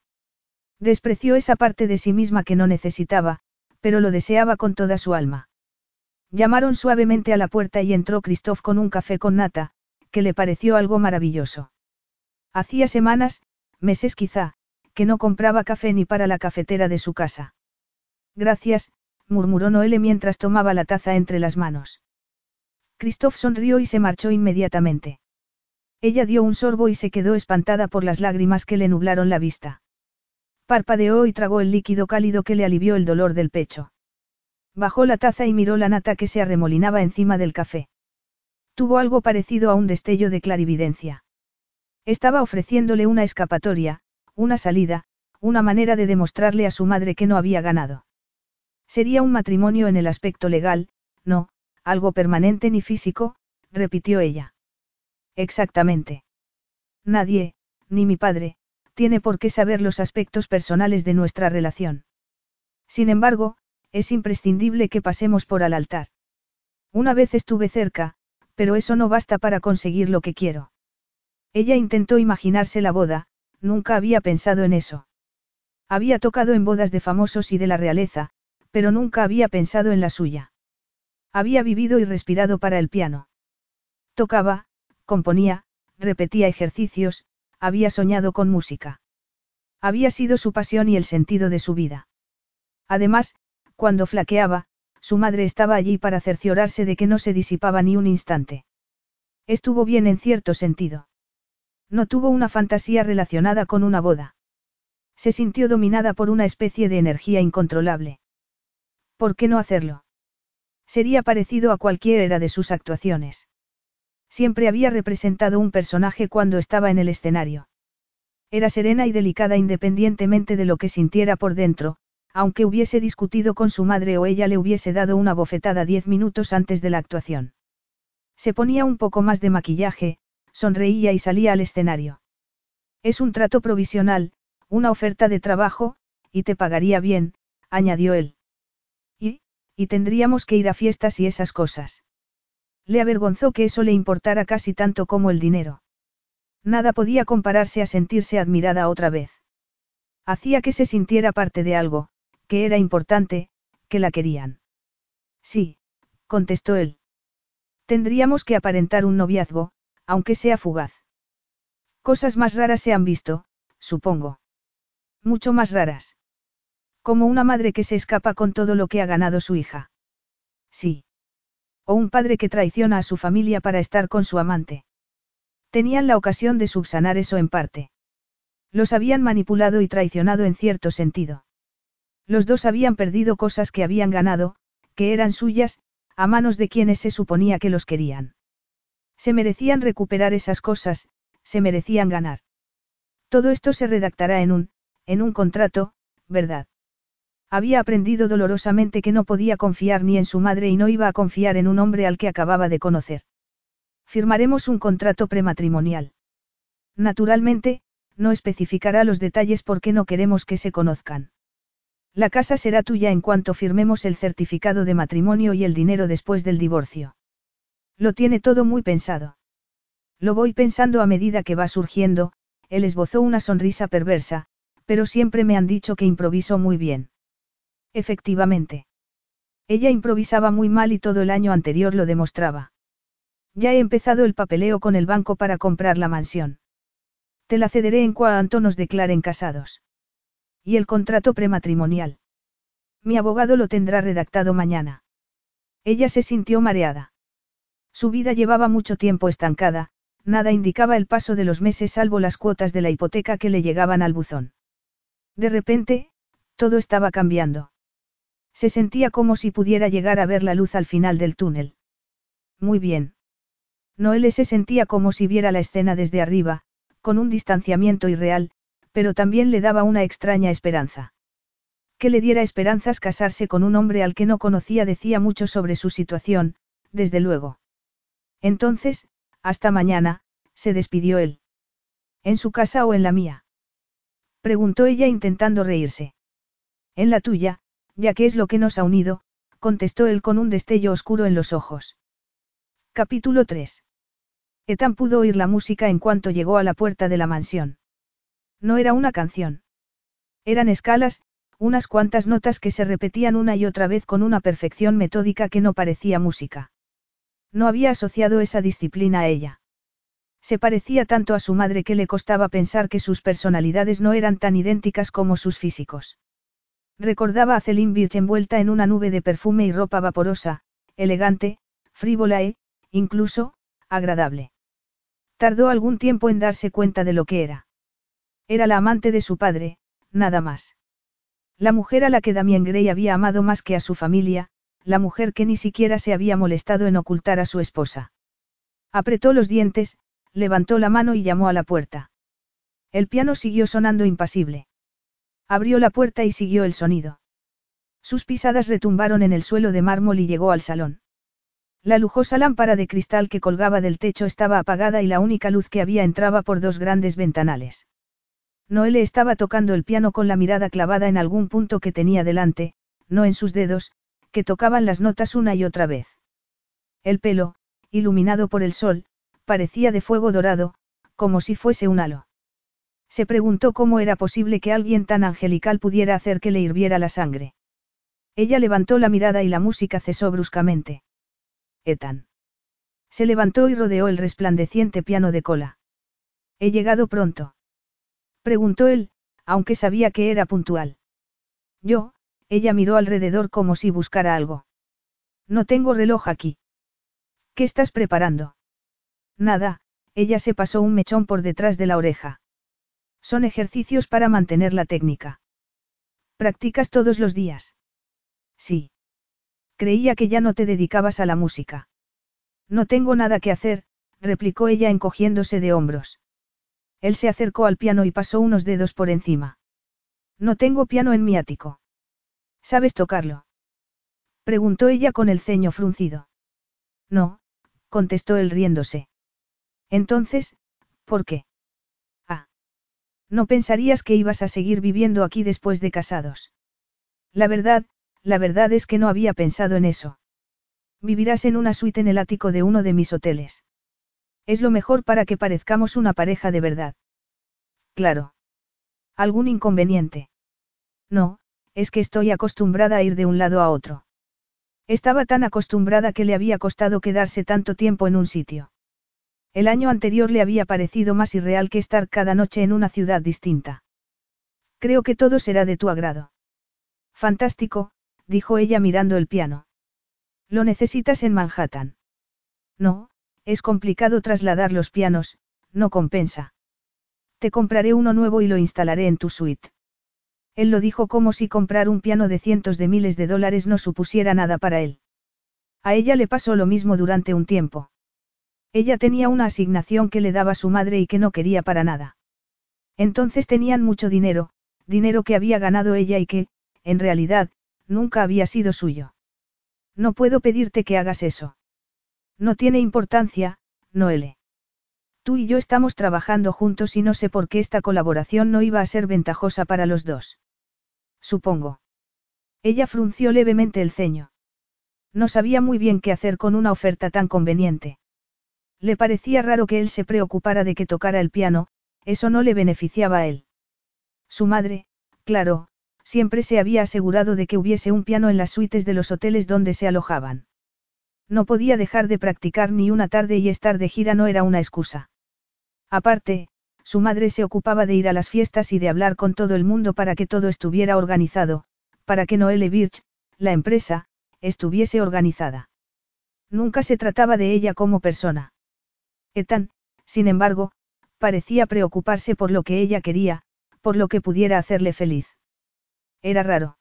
Despreció esa parte de sí misma que no necesitaba, pero lo deseaba con toda su alma. Llamaron suavemente a la puerta y entró Christoph con un café con nata, que le pareció algo maravilloso. Hacía semanas, meses quizá, que no compraba café ni para la cafetera de su casa. Gracias, murmuró Noelle mientras tomaba la taza entre las manos. Christoph sonrió y se marchó inmediatamente. Ella dio un sorbo y se quedó espantada por las lágrimas que le nublaron la vista. Parpadeó y tragó el líquido cálido que le alivió el dolor del pecho. Bajó la taza y miró la nata que se arremolinaba encima del café. Tuvo algo parecido a un destello de clarividencia. Estaba ofreciéndole una escapatoria, una salida, una manera de demostrarle a su madre que no había ganado. Sería un matrimonio en el aspecto legal, no, algo permanente ni físico, repitió ella. Exactamente. Nadie, ni mi padre, tiene por qué saber los aspectos personales de nuestra relación. Sin embargo, es imprescindible que pasemos por al altar. Una vez estuve cerca, pero eso no basta para conseguir lo que quiero. Ella intentó imaginarse la boda, nunca había pensado en eso. Había tocado en bodas de famosos y de la realeza, pero nunca había pensado en la suya. Había vivido y respirado para el piano. Tocaba, componía, repetía ejercicios, había soñado con música. Había sido su pasión y el sentido de su vida. Además, cuando flaqueaba, su madre estaba allí para cerciorarse de que no se disipaba ni un instante. Estuvo bien en cierto sentido. No tuvo una fantasía relacionada con una boda. Se sintió dominada por una especie de energía incontrolable. ¿Por qué no hacerlo? Sería parecido a cualquiera de sus actuaciones. Siempre había representado un personaje cuando estaba en el escenario. Era serena y delicada independientemente de lo que sintiera por dentro, aunque hubiese discutido con su madre o ella le hubiese dado una bofetada diez minutos antes de la actuación. Se ponía un poco más de maquillaje, sonreía y salía al escenario. Es un trato provisional, una oferta de trabajo, y te pagaría bien, añadió él. Y, y tendríamos que ir a fiestas y esas cosas. Le avergonzó que eso le importara casi tanto como el dinero. Nada podía compararse a sentirse admirada otra vez. Hacía que se sintiera parte de algo, que era importante, que la querían. Sí, contestó él. Tendríamos que aparentar un noviazgo, aunque sea fugaz. Cosas más raras se han visto, supongo. Mucho más raras. Como una madre que se escapa con todo lo que ha ganado su hija. Sí. O un padre que traiciona a su familia para estar con su amante. Tenían la ocasión de subsanar eso en parte. Los habían manipulado y traicionado en cierto sentido. Los dos habían perdido cosas que habían ganado, que eran suyas, a manos de quienes se suponía que los querían. Se merecían recuperar esas cosas, se merecían ganar. Todo esto se redactará en un, en un contrato, ¿verdad? Había aprendido dolorosamente que no podía confiar ni en su madre y no iba a confiar en un hombre al que acababa de conocer. Firmaremos un contrato prematrimonial. Naturalmente, no especificará los detalles porque no queremos que se conozcan. La casa será tuya en cuanto firmemos el certificado de matrimonio y el dinero después del divorcio. Lo tiene todo muy pensado. Lo voy pensando a medida que va surgiendo, él esbozó una sonrisa perversa, pero siempre me han dicho que improviso muy bien. Efectivamente. Ella improvisaba muy mal y todo el año anterior lo demostraba. Ya he empezado el papeleo con el banco para comprar la mansión. Te la cederé en cuanto nos declaren casados. ¿Y el contrato prematrimonial? Mi abogado lo tendrá redactado mañana. Ella se sintió mareada. Su vida llevaba mucho tiempo estancada, nada indicaba el paso de los meses salvo las cuotas de la hipoteca que le llegaban al buzón. De repente, todo estaba cambiando. Se sentía como si pudiera llegar a ver la luz al final del túnel. Muy bien. Noelle se sentía como si viera la escena desde arriba, con un distanciamiento irreal, pero también le daba una extraña esperanza. Que le diera esperanzas casarse con un hombre al que no conocía decía mucho sobre su situación, desde luego. Entonces, hasta mañana, se despidió él. ¿En su casa o en la mía? Preguntó ella intentando reírse. En la tuya, ya que es lo que nos ha unido, contestó él con un destello oscuro en los ojos. Capítulo 3. Ethan pudo oír la música en cuanto llegó a la puerta de la mansión. No era una canción. Eran escalas, unas cuantas notas que se repetían una y otra vez con una perfección metódica que no parecía música. No había asociado esa disciplina a ella. Se parecía tanto a su madre que le costaba pensar que sus personalidades no eran tan idénticas como sus físicos. Recordaba a Celine Birch envuelta en una nube de perfume y ropa vaporosa, elegante, frívola e, incluso, agradable. Tardó algún tiempo en darse cuenta de lo que era. Era la amante de su padre, nada más. La mujer a la que Damien Gray había amado más que a su familia, la mujer que ni siquiera se había molestado en ocultar a su esposa. Apretó los dientes, levantó la mano y llamó a la puerta. El piano siguió sonando impasible. Abrió la puerta y siguió el sonido. Sus pisadas retumbaron en el suelo de mármol y llegó al salón. La lujosa lámpara de cristal que colgaba del techo estaba apagada y la única luz que había entraba por dos grandes ventanales. Noelle estaba tocando el piano con la mirada clavada en algún punto que tenía delante, no en sus dedos, que tocaban las notas una y otra vez. El pelo, iluminado por el sol, parecía de fuego dorado, como si fuese un halo. Se preguntó cómo era posible que alguien tan angelical pudiera hacer que le hirviera la sangre. Ella levantó la mirada y la música cesó bruscamente. Ethan. Se levantó y rodeó el resplandeciente piano de cola. ¿He llegado pronto? Preguntó él, aunque sabía que era puntual. Yo, ella miró alrededor como si buscara algo. No tengo reloj aquí. ¿Qué estás preparando? Nada, ella se pasó un mechón por detrás de la oreja. Son ejercicios para mantener la técnica. ¿Practicas todos los días? Sí. Creía que ya no te dedicabas a la música. No tengo nada que hacer, replicó ella encogiéndose de hombros. Él se acercó al piano y pasó unos dedos por encima. No tengo piano en mi ático. ¿Sabes tocarlo? Preguntó ella con el ceño fruncido. No, contestó él riéndose. Entonces, ¿por qué? No pensarías que ibas a seguir viviendo aquí después de casados. La verdad, la verdad es que no había pensado en eso. Vivirás en una suite en el ático de uno de mis hoteles. Es lo mejor para que parezcamos una pareja de verdad. Claro. ¿Algún inconveniente? No, es que estoy acostumbrada a ir de un lado a otro. Estaba tan acostumbrada que le había costado quedarse tanto tiempo en un sitio. El año anterior le había parecido más irreal que estar cada noche en una ciudad distinta. Creo que todo será de tu agrado. Fantástico, dijo ella mirando el piano. ¿Lo necesitas en Manhattan? No, es complicado trasladar los pianos, no compensa. Te compraré uno nuevo y lo instalaré en tu suite. Él lo dijo como si comprar un piano de cientos de miles de dólares no supusiera nada para él. A ella le pasó lo mismo durante un tiempo. Ella tenía una asignación que le daba su madre y que no quería para nada. Entonces tenían mucho dinero, dinero que había ganado ella y que, en realidad, nunca había sido suyo. No puedo pedirte que hagas eso. No tiene importancia, Noele. Tú y yo estamos trabajando juntos y no sé por qué esta colaboración no iba a ser ventajosa para los dos. Supongo. Ella frunció levemente el ceño. No sabía muy bien qué hacer con una oferta tan conveniente. Le parecía raro que él se preocupara de que tocara el piano, eso no le beneficiaba a él. Su madre, claro, siempre se había asegurado de que hubiese un piano en las suites de los hoteles donde se alojaban. No podía dejar de practicar ni una tarde y estar de gira no era una excusa. Aparte, su madre se ocupaba de ir a las fiestas y de hablar con todo el mundo para que todo estuviera organizado, para que Noelle Birch, la empresa, estuviese organizada. Nunca se trataba de ella como persona. Ethan, sin embargo, parecía preocuparse por lo que ella quería, por lo que pudiera hacerle feliz. Era raro.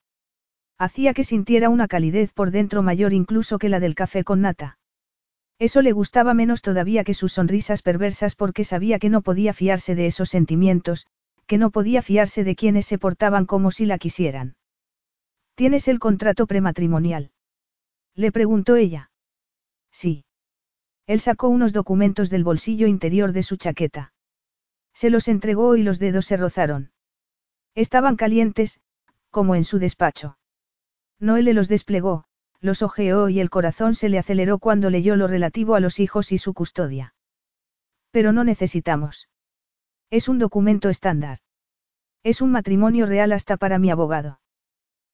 Hacía que sintiera una calidez por dentro mayor incluso que la del café con nata. Eso le gustaba menos todavía que sus sonrisas perversas porque sabía que no podía fiarse de esos sentimientos, que no podía fiarse de quienes se portaban como si la quisieran. ¿Tienes el contrato prematrimonial? Le preguntó ella. Sí. Él sacó unos documentos del bolsillo interior de su chaqueta. Se los entregó y los dedos se rozaron. Estaban calientes, como en su despacho. Noelle los desplegó, los ojeó y el corazón se le aceleró cuando leyó lo relativo a los hijos y su custodia. Pero no necesitamos. Es un documento estándar. Es un matrimonio real hasta para mi abogado.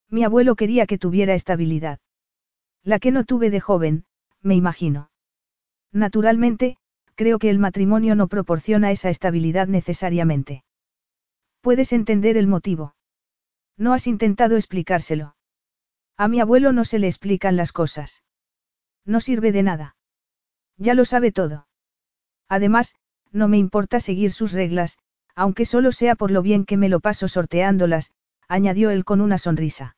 Mi abuelo quería que tuviera estabilidad. La que no tuve de joven, me imagino. Naturalmente, creo que el matrimonio no proporciona esa estabilidad necesariamente. ¿Puedes entender el motivo? No has intentado explicárselo. A mi abuelo no se le explican las cosas. No sirve de nada. Ya lo sabe todo. Además, no me importa seguir sus reglas, aunque solo sea por lo bien que me lo paso sorteándolas, añadió él con una sonrisa.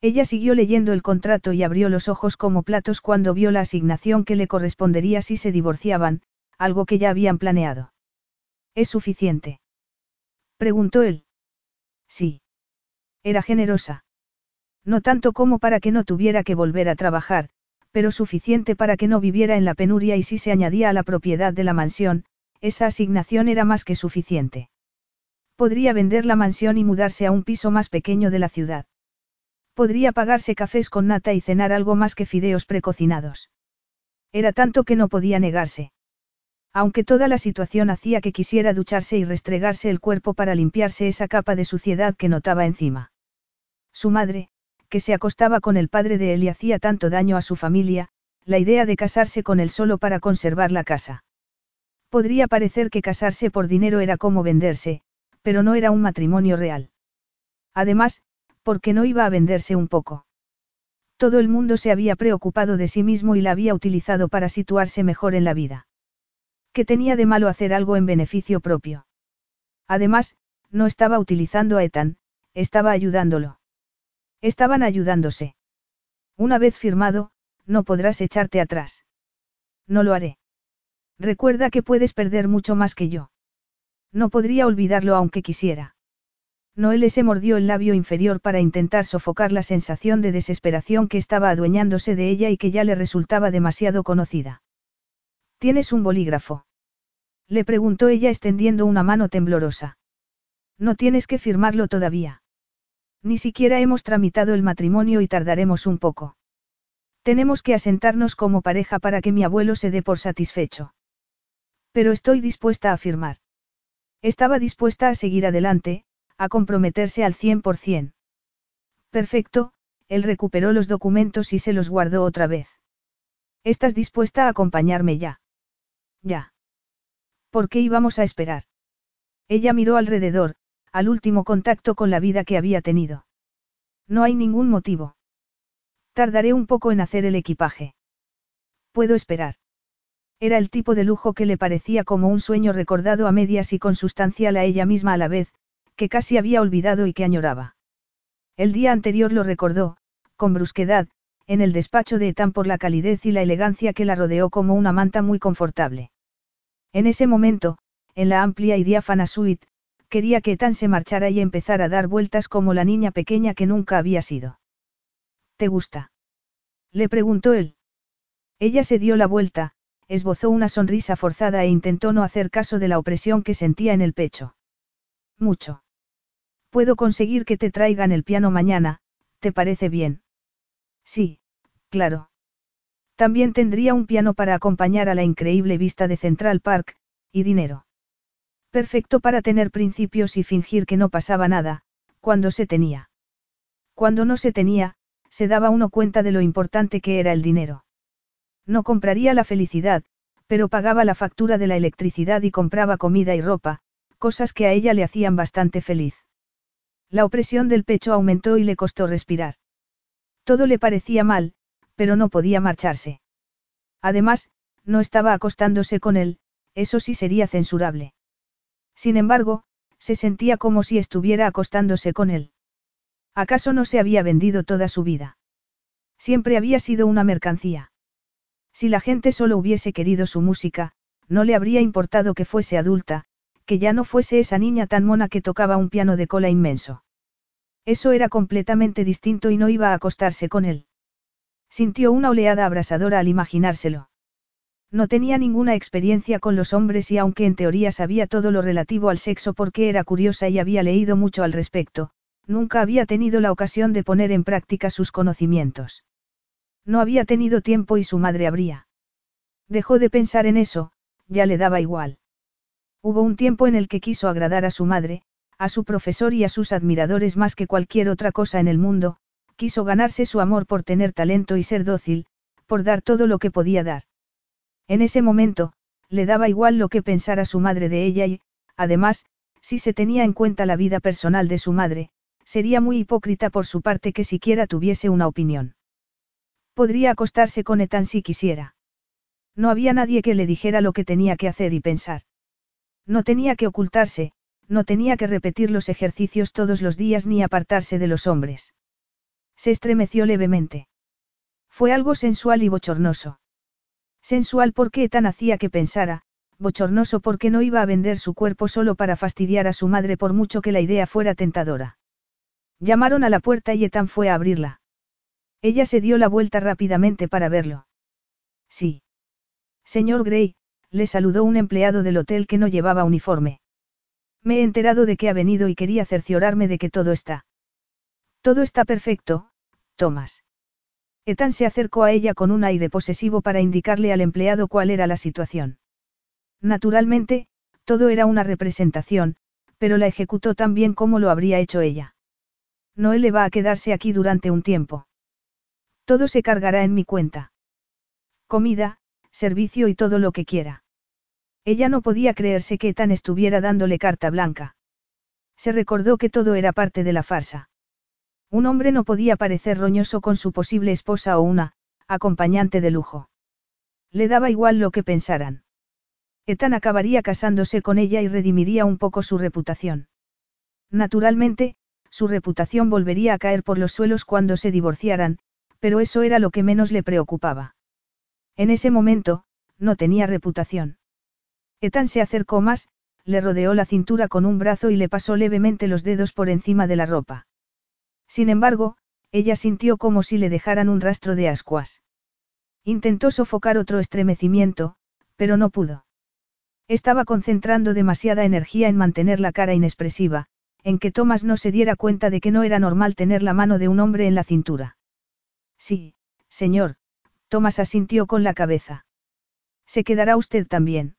Ella siguió leyendo el contrato y abrió los ojos como platos cuando vio la asignación que le correspondería si se divorciaban, algo que ya habían planeado. ¿Es suficiente? Preguntó él. Sí. Era generosa. No tanto como para que no tuviera que volver a trabajar, pero suficiente para que no viviera en la penuria y si se añadía a la propiedad de la mansión, esa asignación era más que suficiente. Podría vender la mansión y mudarse a un piso más pequeño de la ciudad. Podría pagarse cafés con nata y cenar algo más que fideos precocinados. Era tanto que no podía negarse. Aunque toda la situación hacía que quisiera ducharse y restregarse el cuerpo para limpiarse esa capa de suciedad que notaba encima. Su madre, que se acostaba con el padre de él y hacía tanto daño a su familia, la idea de casarse con él solo para conservar la casa. Podría parecer que casarse por dinero era como venderse, pero no era un matrimonio real. Además, porque no iba a venderse un poco. Todo el mundo se había preocupado de sí mismo y la había utilizado para situarse mejor en la vida. ¿Qué tenía de malo hacer algo en beneficio propio? Además, no estaba utilizando a Ethan, estaba ayudándolo. Estaban ayudándose. Una vez firmado, no podrás echarte atrás. No lo haré. Recuerda que puedes perder mucho más que yo. No podría olvidarlo aunque quisiera. Noel se mordió el labio inferior para intentar sofocar la sensación de desesperación que estaba adueñándose de ella y que ya le resultaba demasiado conocida. ¿Tienes un bolígrafo? Le preguntó ella extendiendo una mano temblorosa. No tienes que firmarlo todavía. Ni siquiera hemos tramitado el matrimonio y tardaremos un poco. Tenemos que asentarnos como pareja para que mi abuelo se dé por satisfecho. Pero estoy dispuesta a firmar. Estaba dispuesta a seguir adelante, a comprometerse al 100%. Perfecto, él recuperó los documentos y se los guardó otra vez. ¿Estás dispuesta a acompañarme ya? Ya. ¿Por qué íbamos a esperar? Ella miró alrededor, al último contacto con la vida que había tenido. No hay ningún motivo. Tardaré un poco en hacer el equipaje. Puedo esperar. Era el tipo de lujo que le parecía como un sueño recordado a medias y consustancial a ella misma a la vez, que casi había olvidado y que añoraba. El día anterior lo recordó, con brusquedad, en el despacho de Ethan por la calidez y la elegancia que la rodeó como una manta muy confortable. En ese momento, en la amplia y diáfana suite, quería que Ethan se marchara y empezara a dar vueltas como la niña pequeña que nunca había sido. ¿Te gusta? Le preguntó él. Ella se dio la vuelta, esbozó una sonrisa forzada e intentó no hacer caso de la opresión que sentía en el pecho. Mucho. Puedo conseguir que te traigan el piano mañana, ¿te parece bien? Sí, claro. También tendría un piano para acompañar a la increíble vista de Central Park, y dinero. Perfecto para tener principios y fingir que no pasaba nada, cuando se tenía. Cuando no se tenía, se daba uno cuenta de lo importante que era el dinero. No compraría la felicidad, pero pagaba la factura de la electricidad y compraba comida y ropa, cosas que a ella le hacían bastante feliz. La opresión del pecho aumentó y le costó respirar. Todo le parecía mal, pero no podía marcharse. Además, no estaba acostándose con él, eso sí sería censurable. Sin embargo, se sentía como si estuviera acostándose con él. ¿Acaso no se había vendido toda su vida? Siempre había sido una mercancía. Si la gente solo hubiese querido su música, no le habría importado que fuese adulta, que ya no fuese esa niña tan mona que tocaba un piano de cola inmenso. Eso era completamente distinto y no iba a acostarse con él. Sintió una oleada abrasadora al imaginárselo. No tenía ninguna experiencia con los hombres y aunque en teoría sabía todo lo relativo al sexo porque era curiosa y había leído mucho al respecto, nunca había tenido la ocasión de poner en práctica sus conocimientos. No había tenido tiempo y su madre habría. Dejó de pensar en eso, ya le daba igual. Hubo un tiempo en el que quiso agradar a su madre, a su profesor y a sus admiradores más que cualquier otra cosa en el mundo, quiso ganarse su amor por tener talento y ser dócil, por dar todo lo que podía dar. En ese momento, le daba igual lo que pensara su madre de ella y, además, si se tenía en cuenta la vida personal de su madre, sería muy hipócrita por su parte que siquiera tuviese una opinión. Podría acostarse con Ethan si quisiera. No había nadie que le dijera lo que tenía que hacer y pensar. No tenía que ocultarse, no tenía que repetir los ejercicios todos los días ni apartarse de los hombres. Se estremeció levemente. Fue algo sensual y bochornoso. Sensual porque Ethan hacía que pensara, bochornoso porque no iba a vender su cuerpo solo para fastidiar a su madre por mucho que la idea fuera tentadora. Llamaron a la puerta y Ethan fue a abrirla. Ella se dio la vuelta rápidamente para verlo. Sí. Señor Gray, le saludó un empleado del hotel que no llevaba uniforme. Me he enterado de que ha venido y quería cerciorarme de que todo está. Todo está perfecto, Thomas. Ethan se acercó a ella con un aire posesivo para indicarle al empleado cuál era la situación. Naturalmente, todo era una representación, pero la ejecutó tan bien como lo habría hecho ella. Noel le va a quedarse aquí durante un tiempo. Todo se cargará en mi cuenta. Comida, servicio y todo lo que quiera. Ella no podía creerse que Ethan estuviera dándole carta blanca. Se recordó que todo era parte de la farsa. Un hombre no podía parecer roñoso con su posible esposa o una, acompañante de lujo. Le daba igual lo que pensaran. Ethan acabaría casándose con ella y redimiría un poco su reputación. Naturalmente, su reputación volvería a caer por los suelos cuando se divorciaran, pero eso era lo que menos le preocupaba. En ese momento, no tenía reputación. Ethan se acercó más, le rodeó la cintura con un brazo y le pasó levemente los dedos por encima de la ropa. Sin embargo, ella sintió como si le dejaran un rastro de ascuas. Intentó sofocar otro estremecimiento, pero no pudo. Estaba concentrando demasiada energía en mantener la cara inexpresiva, en que Thomas no se diera cuenta de que no era normal tener la mano de un hombre en la cintura. Sí, señor, Thomas asintió con la cabeza. ¿Se quedará usted también?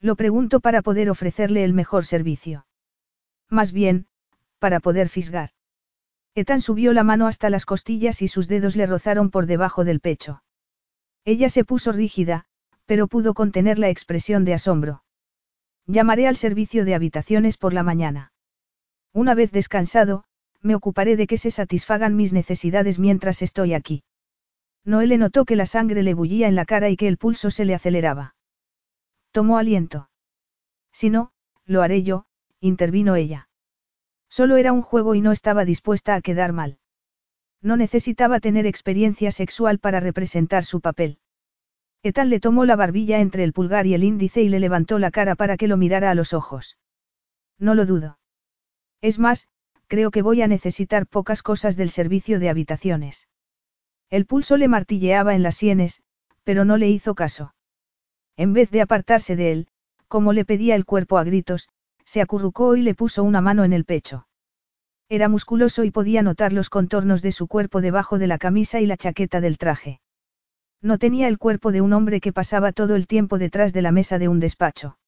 Lo pregunto para poder ofrecerle el mejor servicio. Más bien, para poder fisgar. Ethan subió la mano hasta las costillas y sus dedos le rozaron por debajo del pecho. Ella se puso rígida, pero pudo contener la expresión de asombro. Llamaré al servicio de habitaciones por la mañana. Una vez descansado, me ocuparé de que se satisfagan mis necesidades mientras estoy aquí. Noelle notó que la sangre le bullía en la cara y que el pulso se le aceleraba. Tomó aliento. Si no, lo haré yo, intervino ella. Solo era un juego y no estaba dispuesta a quedar mal. No necesitaba tener experiencia sexual para representar su papel. Ethan le tomó la barbilla entre el pulgar y el índice y le levantó la cara para que lo mirara a los ojos. No lo dudo. Es más, creo que voy a necesitar pocas cosas del servicio de habitaciones. El pulso le martilleaba en las sienes, pero no le hizo caso. En vez de apartarse de él, como le pedía el cuerpo a gritos, se acurrucó y le puso una mano en el pecho. Era musculoso y podía notar los contornos de su cuerpo debajo de la camisa y la chaqueta del traje. No tenía el cuerpo de un hombre que pasaba todo el tiempo detrás de la mesa de un despacho.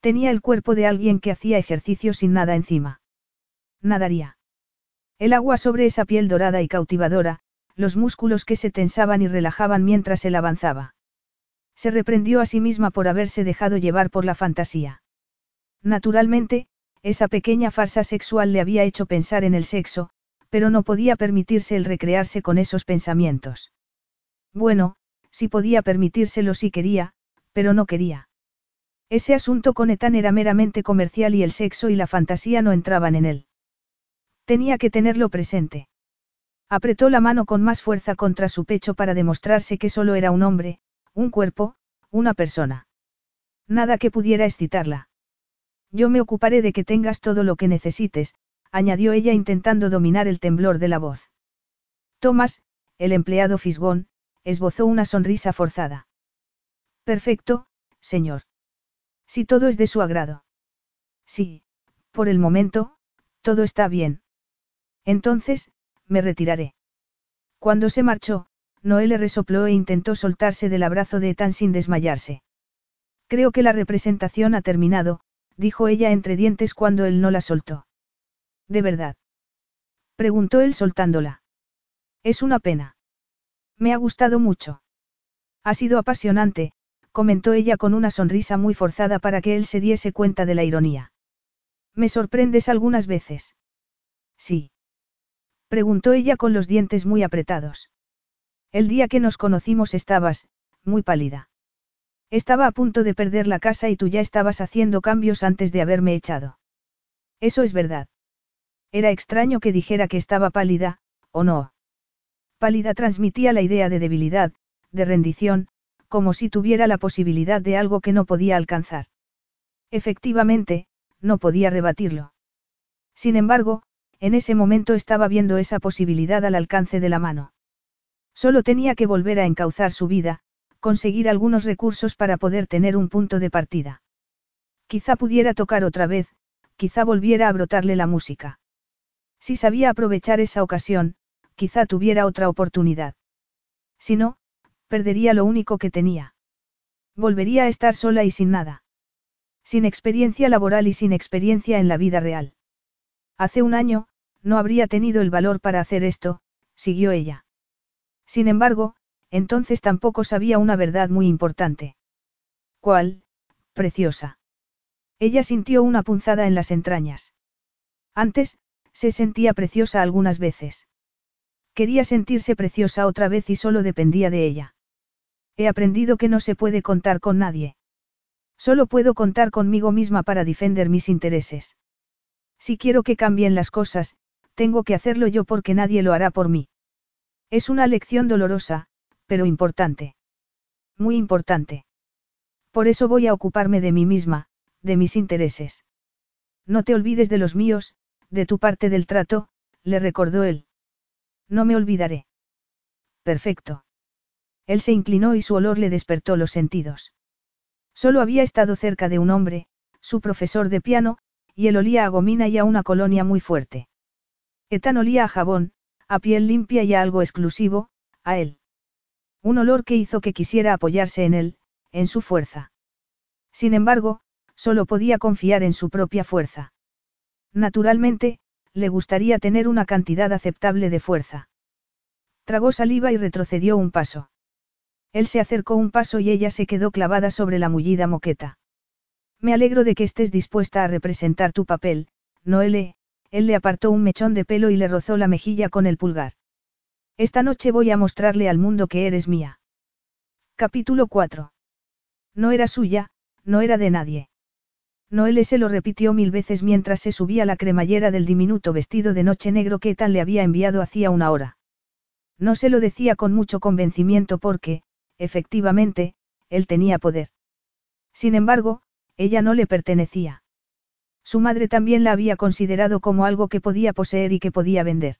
Tenía el cuerpo de alguien que hacía ejercicio sin nada encima. Nadaría. El agua sobre esa piel dorada y cautivadora, los músculos que se tensaban y relajaban mientras él avanzaba. Se reprendió a sí misma por haberse dejado llevar por la fantasía. Naturalmente, esa pequeña farsa sexual le había hecho pensar en el sexo, pero no podía permitirse el recrearse con esos pensamientos. Bueno, sí podía permitírselo si quería, pero no quería. Ese asunto con Ethan era meramente comercial y el sexo y la fantasía no entraban en él. Tenía que tenerlo presente. Apretó la mano con más fuerza contra su pecho para demostrarse que solo era un hombre, un cuerpo, una persona. Nada que pudiera excitarla. Yo me ocuparé de que tengas todo lo que necesites, añadió ella intentando dominar el temblor de la voz. Tomás, el empleado fisgón, esbozó una sonrisa forzada. Perfecto, señor. Si todo es de su agrado. Sí, por el momento, todo está bien. Entonces, me retiraré. Cuando se marchó, Noé le resopló e intentó soltarse del abrazo de Ethan sin desmayarse. Creo que la representación ha terminado, dijo ella entre dientes cuando él no la soltó. ¿De verdad? Preguntó él soltándola. Es una pena. Me ha gustado mucho. Ha sido apasionante, comentó ella con una sonrisa muy forzada para que él se diese cuenta de la ironía. Me sorprendes algunas veces. Sí. Preguntó ella con los dientes muy apretados. El día que nos conocimos estabas, muy pálida. Estaba a punto de perder la casa y tú ya estabas haciendo cambios antes de haberme echado. Eso es verdad. Era extraño que dijera que estaba pálida, ¿o no? Pálida transmitía la idea de debilidad, de rendición, como si tuviera la posibilidad de algo que no podía alcanzar. Efectivamente, no podía rebatirlo. Sin embargo, en ese momento estaba viendo esa posibilidad al alcance de la mano. Solo tenía que volver a encauzar su vida, conseguir algunos recursos para poder tener un punto de partida. Quizá pudiera tocar otra vez, quizá volviera a brotarle la música. Si sabía aprovechar esa ocasión, quizá tuviera otra oportunidad. Si no, perdería lo único que tenía. Volvería a estar sola y sin nada. Sin experiencia laboral y sin experiencia en la vida real. Hace un año, no habría tenido el valor para hacer esto, siguió ella. Sin embargo, entonces tampoco sabía una verdad muy importante. ¿Cuál, preciosa? Ella sintió una punzada en las entrañas. Antes, se sentía preciosa algunas veces. Quería sentirse preciosa otra vez y solo dependía de ella. He aprendido que no se puede contar con nadie. Solo puedo contar conmigo misma para defender mis intereses. Si quiero que cambien las cosas, tengo que hacerlo yo porque nadie lo hará por mí. Es una lección dolorosa, pero importante. Muy importante. Por eso voy a ocuparme de mí misma, de mis intereses. No te olvides de los míos, de tu parte del trato, le recordó él. No me olvidaré. Perfecto. Él se inclinó y su olor le despertó los sentidos. Solo había estado cerca de un hombre, su profesor de piano, y él olía a gomina y a una colonia muy fuerte. Etan olía a jabón, a piel limpia y a algo exclusivo, a él. Un olor que hizo que quisiera apoyarse en él, en su fuerza. Sin embargo, solo podía confiar en su propia fuerza. Naturalmente, le gustaría tener una cantidad aceptable de fuerza. Tragó saliva y retrocedió un paso. Él se acercó un paso y ella se quedó clavada sobre la mullida moqueta. Me alegro de que estés dispuesta a representar tu papel, Noele, él le apartó un mechón de pelo y le rozó la mejilla con el pulgar. Esta noche voy a mostrarle al mundo que eres mía. Capítulo 4. No era suya, no era de nadie. Noele se lo repitió mil veces mientras se subía la cremallera del diminuto vestido de noche negro que Ethan le había enviado hacía una hora. No se lo decía con mucho convencimiento porque, efectivamente, él tenía poder. Sin embargo, ella no le pertenecía. Su madre también la había considerado como algo que podía poseer y que podía vender.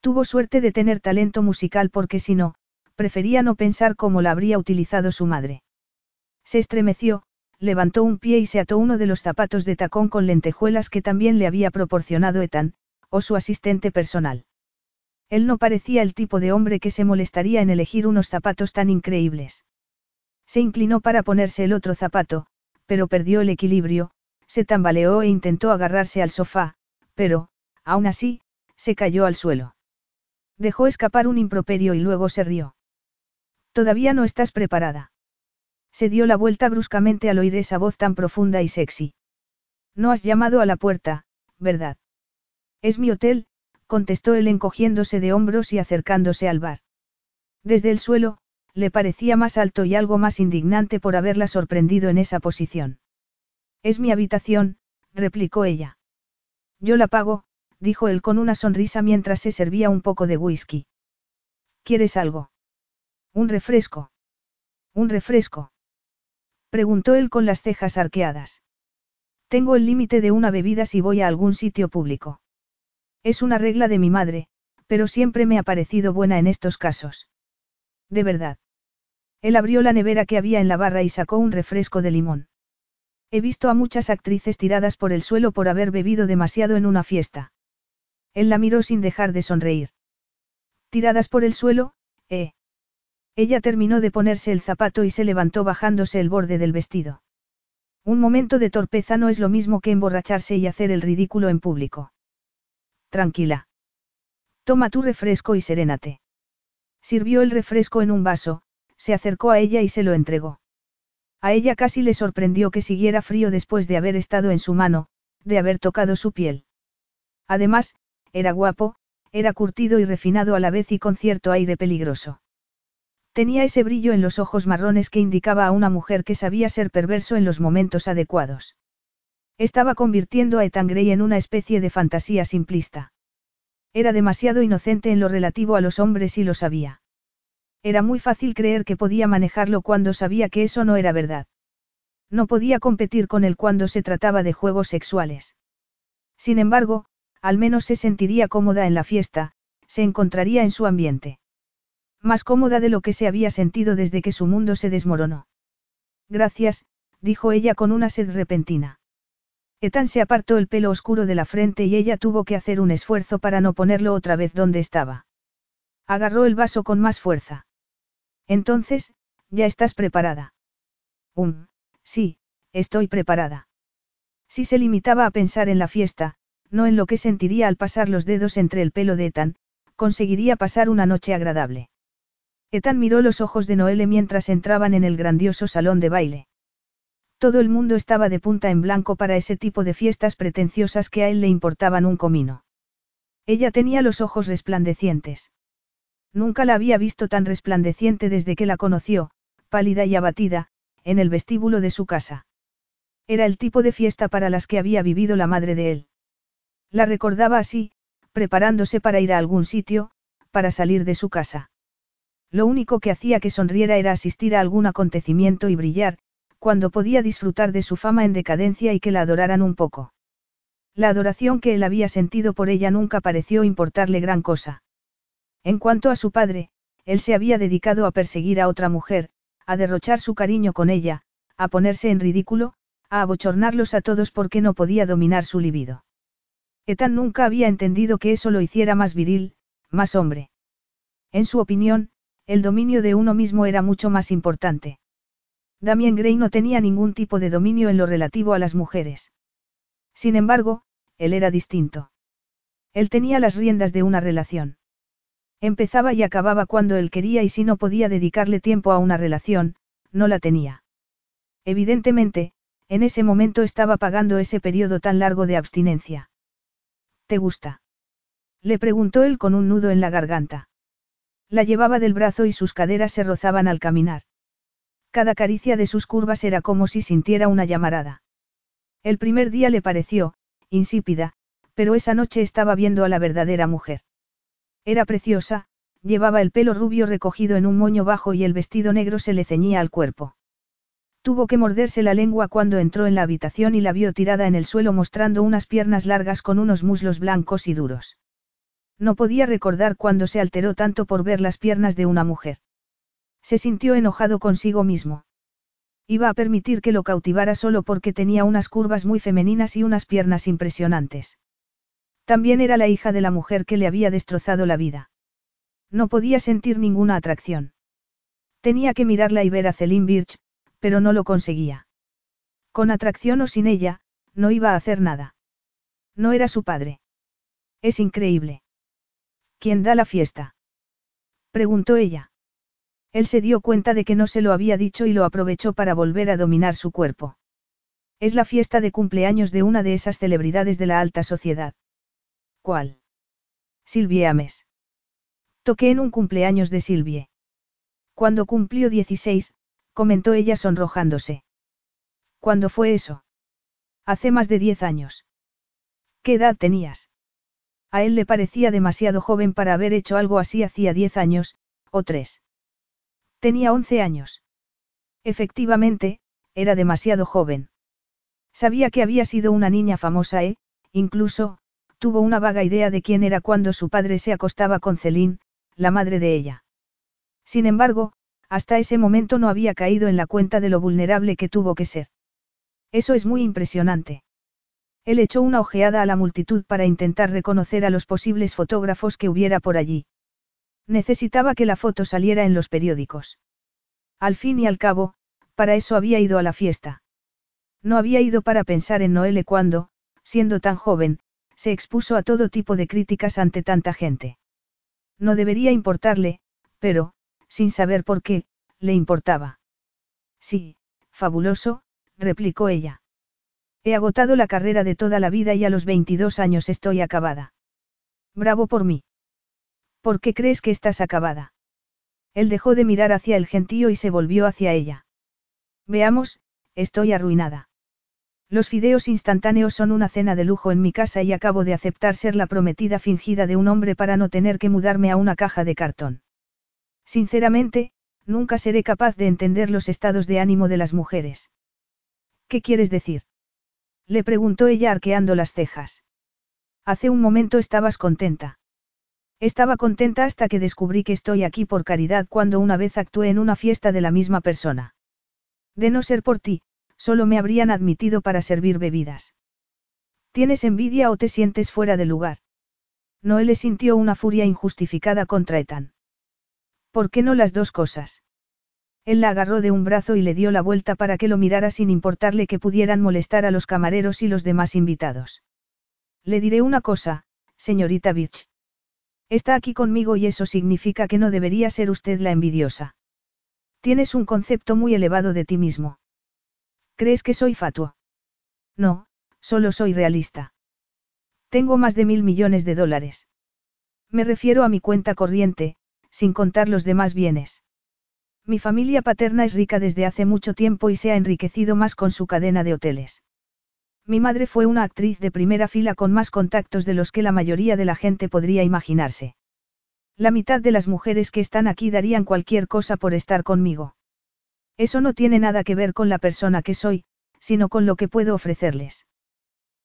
Tuvo suerte de tener talento musical porque si no, prefería no pensar cómo la habría utilizado su madre. Se estremeció, levantó un pie y se ató uno de los zapatos de tacón con lentejuelas que también le había proporcionado Ethan, o su asistente personal. Él no parecía el tipo de hombre que se molestaría en elegir unos zapatos tan increíbles. Se inclinó para ponerse el otro zapato, pero perdió el equilibrio, se tambaleó e intentó agarrarse al sofá, pero, aún así, se cayó al suelo. Dejó escapar un improperio y luego se rió. Todavía no estás preparada. Se dio la vuelta bruscamente al oír esa voz tan profunda y sexy. No has llamado a la puerta, ¿verdad? Es mi hotel, contestó él encogiéndose de hombros y acercándose al bar. Desde el suelo, le parecía más alto y algo más indignante por haberla sorprendido en esa posición. Es mi habitación, replicó ella. Yo la pago, dijo él con una sonrisa mientras se servía un poco de whisky. ¿Quieres algo? ¿Un refresco? ¿Un refresco? Preguntó él con las cejas arqueadas. Tengo el límite de una bebida si voy a algún sitio público. Es una regla de mi madre, pero siempre me ha parecido buena en estos casos. De verdad. Él abrió la nevera que había en la barra y sacó un refresco de limón. He visto a muchas actrices tiradas por el suelo por haber bebido demasiado en una fiesta. Él la miró sin dejar de sonreír. Tiradas por el suelo, eh. Ella terminó de ponerse el zapato y se levantó bajándose el borde del vestido. Un momento de torpeza no es lo mismo que emborracharse y hacer el ridículo en público. Tranquila. Toma tu refresco y serénate. Sirvió el refresco en un vaso, se acercó a ella y se lo entregó. A ella casi le sorprendió que siguiera frío después de haber estado en su mano, de haber tocado su piel. Además, era guapo, era curtido y refinado a la vez y con cierto aire peligroso. Tenía ese brillo en los ojos marrones que indicaba a una mujer que sabía ser perverso en los momentos adecuados. Estaba convirtiendo a Ethan Grey en una especie de fantasía simplista. Era demasiado inocente en lo relativo a los hombres y lo sabía. Era muy fácil creer que podía manejarlo cuando sabía que eso no era verdad. No podía competir con él cuando se trataba de juegos sexuales. Sin embargo, al menos se sentiría cómoda en la fiesta, se encontraría en su ambiente. Más cómoda de lo que se había sentido desde que su mundo se desmoronó. Gracias, dijo ella con una sed repentina. Ethan se apartó el pelo oscuro de la frente y ella tuvo que hacer un esfuerzo para no ponerlo otra vez donde estaba. Agarró el vaso con más fuerza. Entonces, ya estás preparada. Um, sí, estoy preparada. Si se limitaba a pensar en la fiesta, no en lo que sentiría al pasar los dedos entre el pelo de Ethan, conseguiría pasar una noche agradable. Ethan miró los ojos de Noelle mientras entraban en el grandioso salón de baile. Todo el mundo estaba de punta en blanco para ese tipo de fiestas pretenciosas que a él le importaban un comino. Ella tenía los ojos resplandecientes. Nunca la había visto tan resplandeciente desde que la conoció, pálida y abatida, en el vestíbulo de su casa. Era el tipo de fiesta para las que había vivido la madre de él. La recordaba así, preparándose para ir a algún sitio, para salir de su casa. Lo único que hacía que sonriera era asistir a algún acontecimiento y brillar, cuando podía disfrutar de su fama en decadencia y que la adoraran un poco. La adoración que él había sentido por ella nunca pareció importarle gran cosa. En cuanto a su padre, él se había dedicado a perseguir a otra mujer, a derrochar su cariño con ella, a ponerse en ridículo, a abochornarlos a todos porque no podía dominar su libido. Etan nunca había entendido que eso lo hiciera más viril, más hombre. En su opinión, el dominio de uno mismo era mucho más importante. Damien Gray no tenía ningún tipo de dominio en lo relativo a las mujeres. Sin embargo, él era distinto. Él tenía las riendas de una relación. Empezaba y acababa cuando él quería y si no podía dedicarle tiempo a una relación, no la tenía. Evidentemente, en ese momento estaba pagando ese periodo tan largo de abstinencia. ¿Te gusta? Le preguntó él con un nudo en la garganta. La llevaba del brazo y sus caderas se rozaban al caminar. Cada caricia de sus curvas era como si sintiera una llamarada. El primer día le pareció, insípida, pero esa noche estaba viendo a la verdadera mujer. Era preciosa, llevaba el pelo rubio recogido en un moño bajo y el vestido negro se le ceñía al cuerpo. Tuvo que morderse la lengua cuando entró en la habitación y la vio tirada en el suelo mostrando unas piernas largas con unos muslos blancos y duros. No podía recordar cuándo se alteró tanto por ver las piernas de una mujer. Se sintió enojado consigo mismo. Iba a permitir que lo cautivara solo porque tenía unas curvas muy femeninas y unas piernas impresionantes. También era la hija de la mujer que le había destrozado la vida. No podía sentir ninguna atracción. Tenía que mirarla y ver a Celine Birch, pero no lo conseguía. Con atracción o sin ella, no iba a hacer nada. No era su padre. Es increíble. ¿Quién da la fiesta? Preguntó ella. Él se dio cuenta de que no se lo había dicho y lo aprovechó para volver a dominar su cuerpo. Es la fiesta de cumpleaños de una de esas celebridades de la alta sociedad. ¿Cuál? Silvie Ames. Toqué en un cumpleaños de Silvie. Cuando cumplió 16, comentó ella sonrojándose. ¿Cuándo fue eso? Hace más de diez años. ¿Qué edad tenías? A él le parecía demasiado joven para haber hecho algo así hacía diez años, o tres. Tenía once años. Efectivamente, era demasiado joven. Sabía que había sido una niña famosa e, incluso, tuvo una vaga idea de quién era cuando su padre se acostaba con Celine, la madre de ella. Sin embargo, hasta ese momento no había caído en la cuenta de lo vulnerable que tuvo que ser. Eso es muy impresionante. Él echó una ojeada a la multitud para intentar reconocer a los posibles fotógrafos que hubiera por allí. Necesitaba que la foto saliera en los periódicos. Al fin y al cabo, para eso había ido a la fiesta. No había ido para pensar en Noelle cuando, siendo tan joven, se expuso a todo tipo de críticas ante tanta gente. No debería importarle, pero, sin saber por qué, le importaba. Sí, fabuloso, replicó ella. He agotado la carrera de toda la vida y a los 22 años estoy acabada. Bravo por mí. ¿Por qué crees que estás acabada? Él dejó de mirar hacia el gentío y se volvió hacia ella. Veamos, estoy arruinada. Los fideos instantáneos son una cena de lujo en mi casa y acabo de aceptar ser la prometida fingida de un hombre para no tener que mudarme a una caja de cartón. Sinceramente, nunca seré capaz de entender los estados de ánimo de las mujeres. ¿Qué quieres decir? Le preguntó ella arqueando las cejas. Hace un momento estabas contenta. Estaba contenta hasta que descubrí que estoy aquí por caridad cuando una vez actué en una fiesta de la misma persona. De no ser por ti, solo me habrían admitido para servir bebidas. ¿Tienes envidia o te sientes fuera de lugar? Noelle sintió una furia injustificada contra Ethan. ¿Por qué no las dos cosas? Él la agarró de un brazo y le dio la vuelta para que lo mirara sin importarle que pudieran molestar a los camareros y los demás invitados. Le diré una cosa, señorita Birch. Está aquí conmigo y eso significa que no debería ser usted la envidiosa. Tienes un concepto muy elevado de ti mismo. ¿Crees que soy fatuo? No, solo soy realista. Tengo más de mil millones de dólares. Me refiero a mi cuenta corriente, sin contar los demás bienes. Mi familia paterna es rica desde hace mucho tiempo y se ha enriquecido más con su cadena de hoteles. Mi madre fue una actriz de primera fila con más contactos de los que la mayoría de la gente podría imaginarse. La mitad de las mujeres que están aquí darían cualquier cosa por estar conmigo. Eso no tiene nada que ver con la persona que soy, sino con lo que puedo ofrecerles.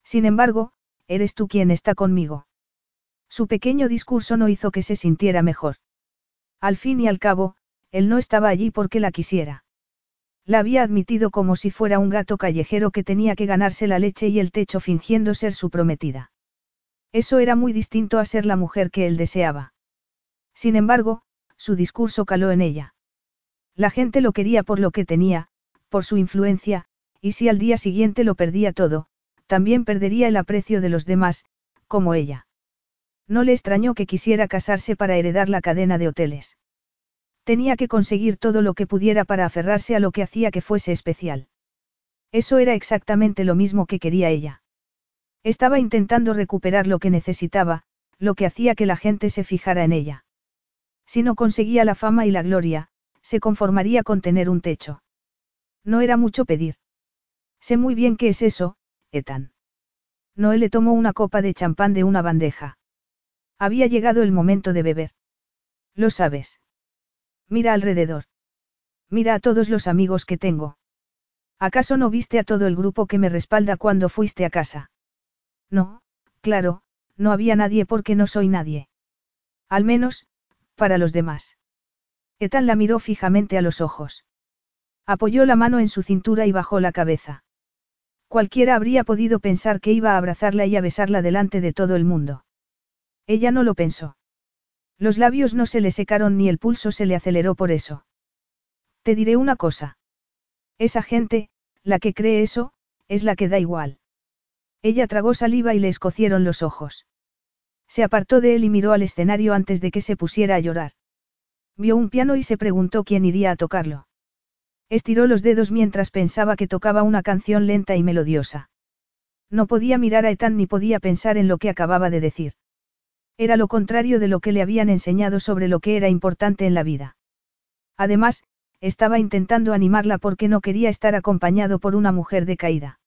Sin embargo, eres tú quien está conmigo. Su pequeño discurso no hizo que se sintiera mejor. Al fin y al cabo, él no estaba allí porque la quisiera. La había admitido como si fuera un gato callejero que tenía que ganarse la leche y el techo fingiendo ser su prometida. Eso era muy distinto a ser la mujer que él deseaba. Sin embargo, su discurso caló en ella. La gente lo quería por lo que tenía, por su influencia, y si al día siguiente lo perdía todo, también perdería el aprecio de los demás, como ella. No le extrañó que quisiera casarse para heredar la cadena de hoteles. Tenía que conseguir todo lo que pudiera para aferrarse a lo que hacía que fuese especial. Eso era exactamente lo mismo que quería ella. Estaba intentando recuperar lo que necesitaba, lo que hacía que la gente se fijara en ella. Si no conseguía la fama y la gloria, se conformaría con tener un techo. No era mucho pedir. Sé muy bien qué es eso, Ethan. Noé le tomó una copa de champán de una bandeja. Había llegado el momento de beber. Lo sabes. Mira alrededor. Mira a todos los amigos que tengo. ¿Acaso no viste a todo el grupo que me respalda cuando fuiste a casa? No, claro, no había nadie porque no soy nadie. Al menos, para los demás. Ethan la miró fijamente a los ojos. Apoyó la mano en su cintura y bajó la cabeza. Cualquiera habría podido pensar que iba a abrazarla y a besarla delante de todo el mundo. Ella no lo pensó. Los labios no se le secaron ni el pulso se le aceleró por eso. Te diré una cosa. Esa gente, la que cree eso, es la que da igual. Ella tragó saliva y le escocieron los ojos. Se apartó de él y miró al escenario antes de que se pusiera a llorar. Vio un piano y se preguntó quién iría a tocarlo. Estiró los dedos mientras pensaba que tocaba una canción lenta y melodiosa. No podía mirar a Ethan ni podía pensar en lo que acababa de decir. Era lo contrario de lo que le habían enseñado sobre lo que era importante en la vida. Además, estaba intentando animarla porque no quería estar acompañado por una mujer decaída.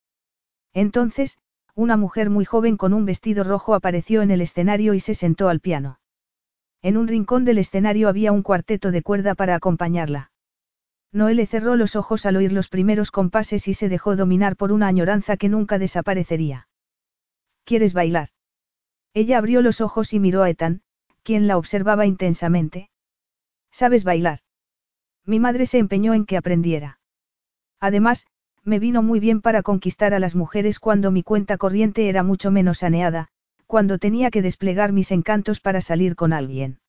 Entonces, una mujer muy joven con un vestido rojo apareció en el escenario y se sentó al piano. En un rincón del escenario había un cuarteto de cuerda para acompañarla. Noelle cerró los ojos al oír los primeros compases y se dejó dominar por una añoranza que nunca desaparecería. ¿Quieres bailar? Ella abrió los ojos y miró a Ethan, quien la observaba intensamente. ¿Sabes bailar? Mi madre se empeñó en que aprendiera. Además, me vino muy bien para conquistar a las mujeres cuando mi cuenta corriente era mucho menos saneada, cuando tenía que desplegar mis encantos para salir con alguien.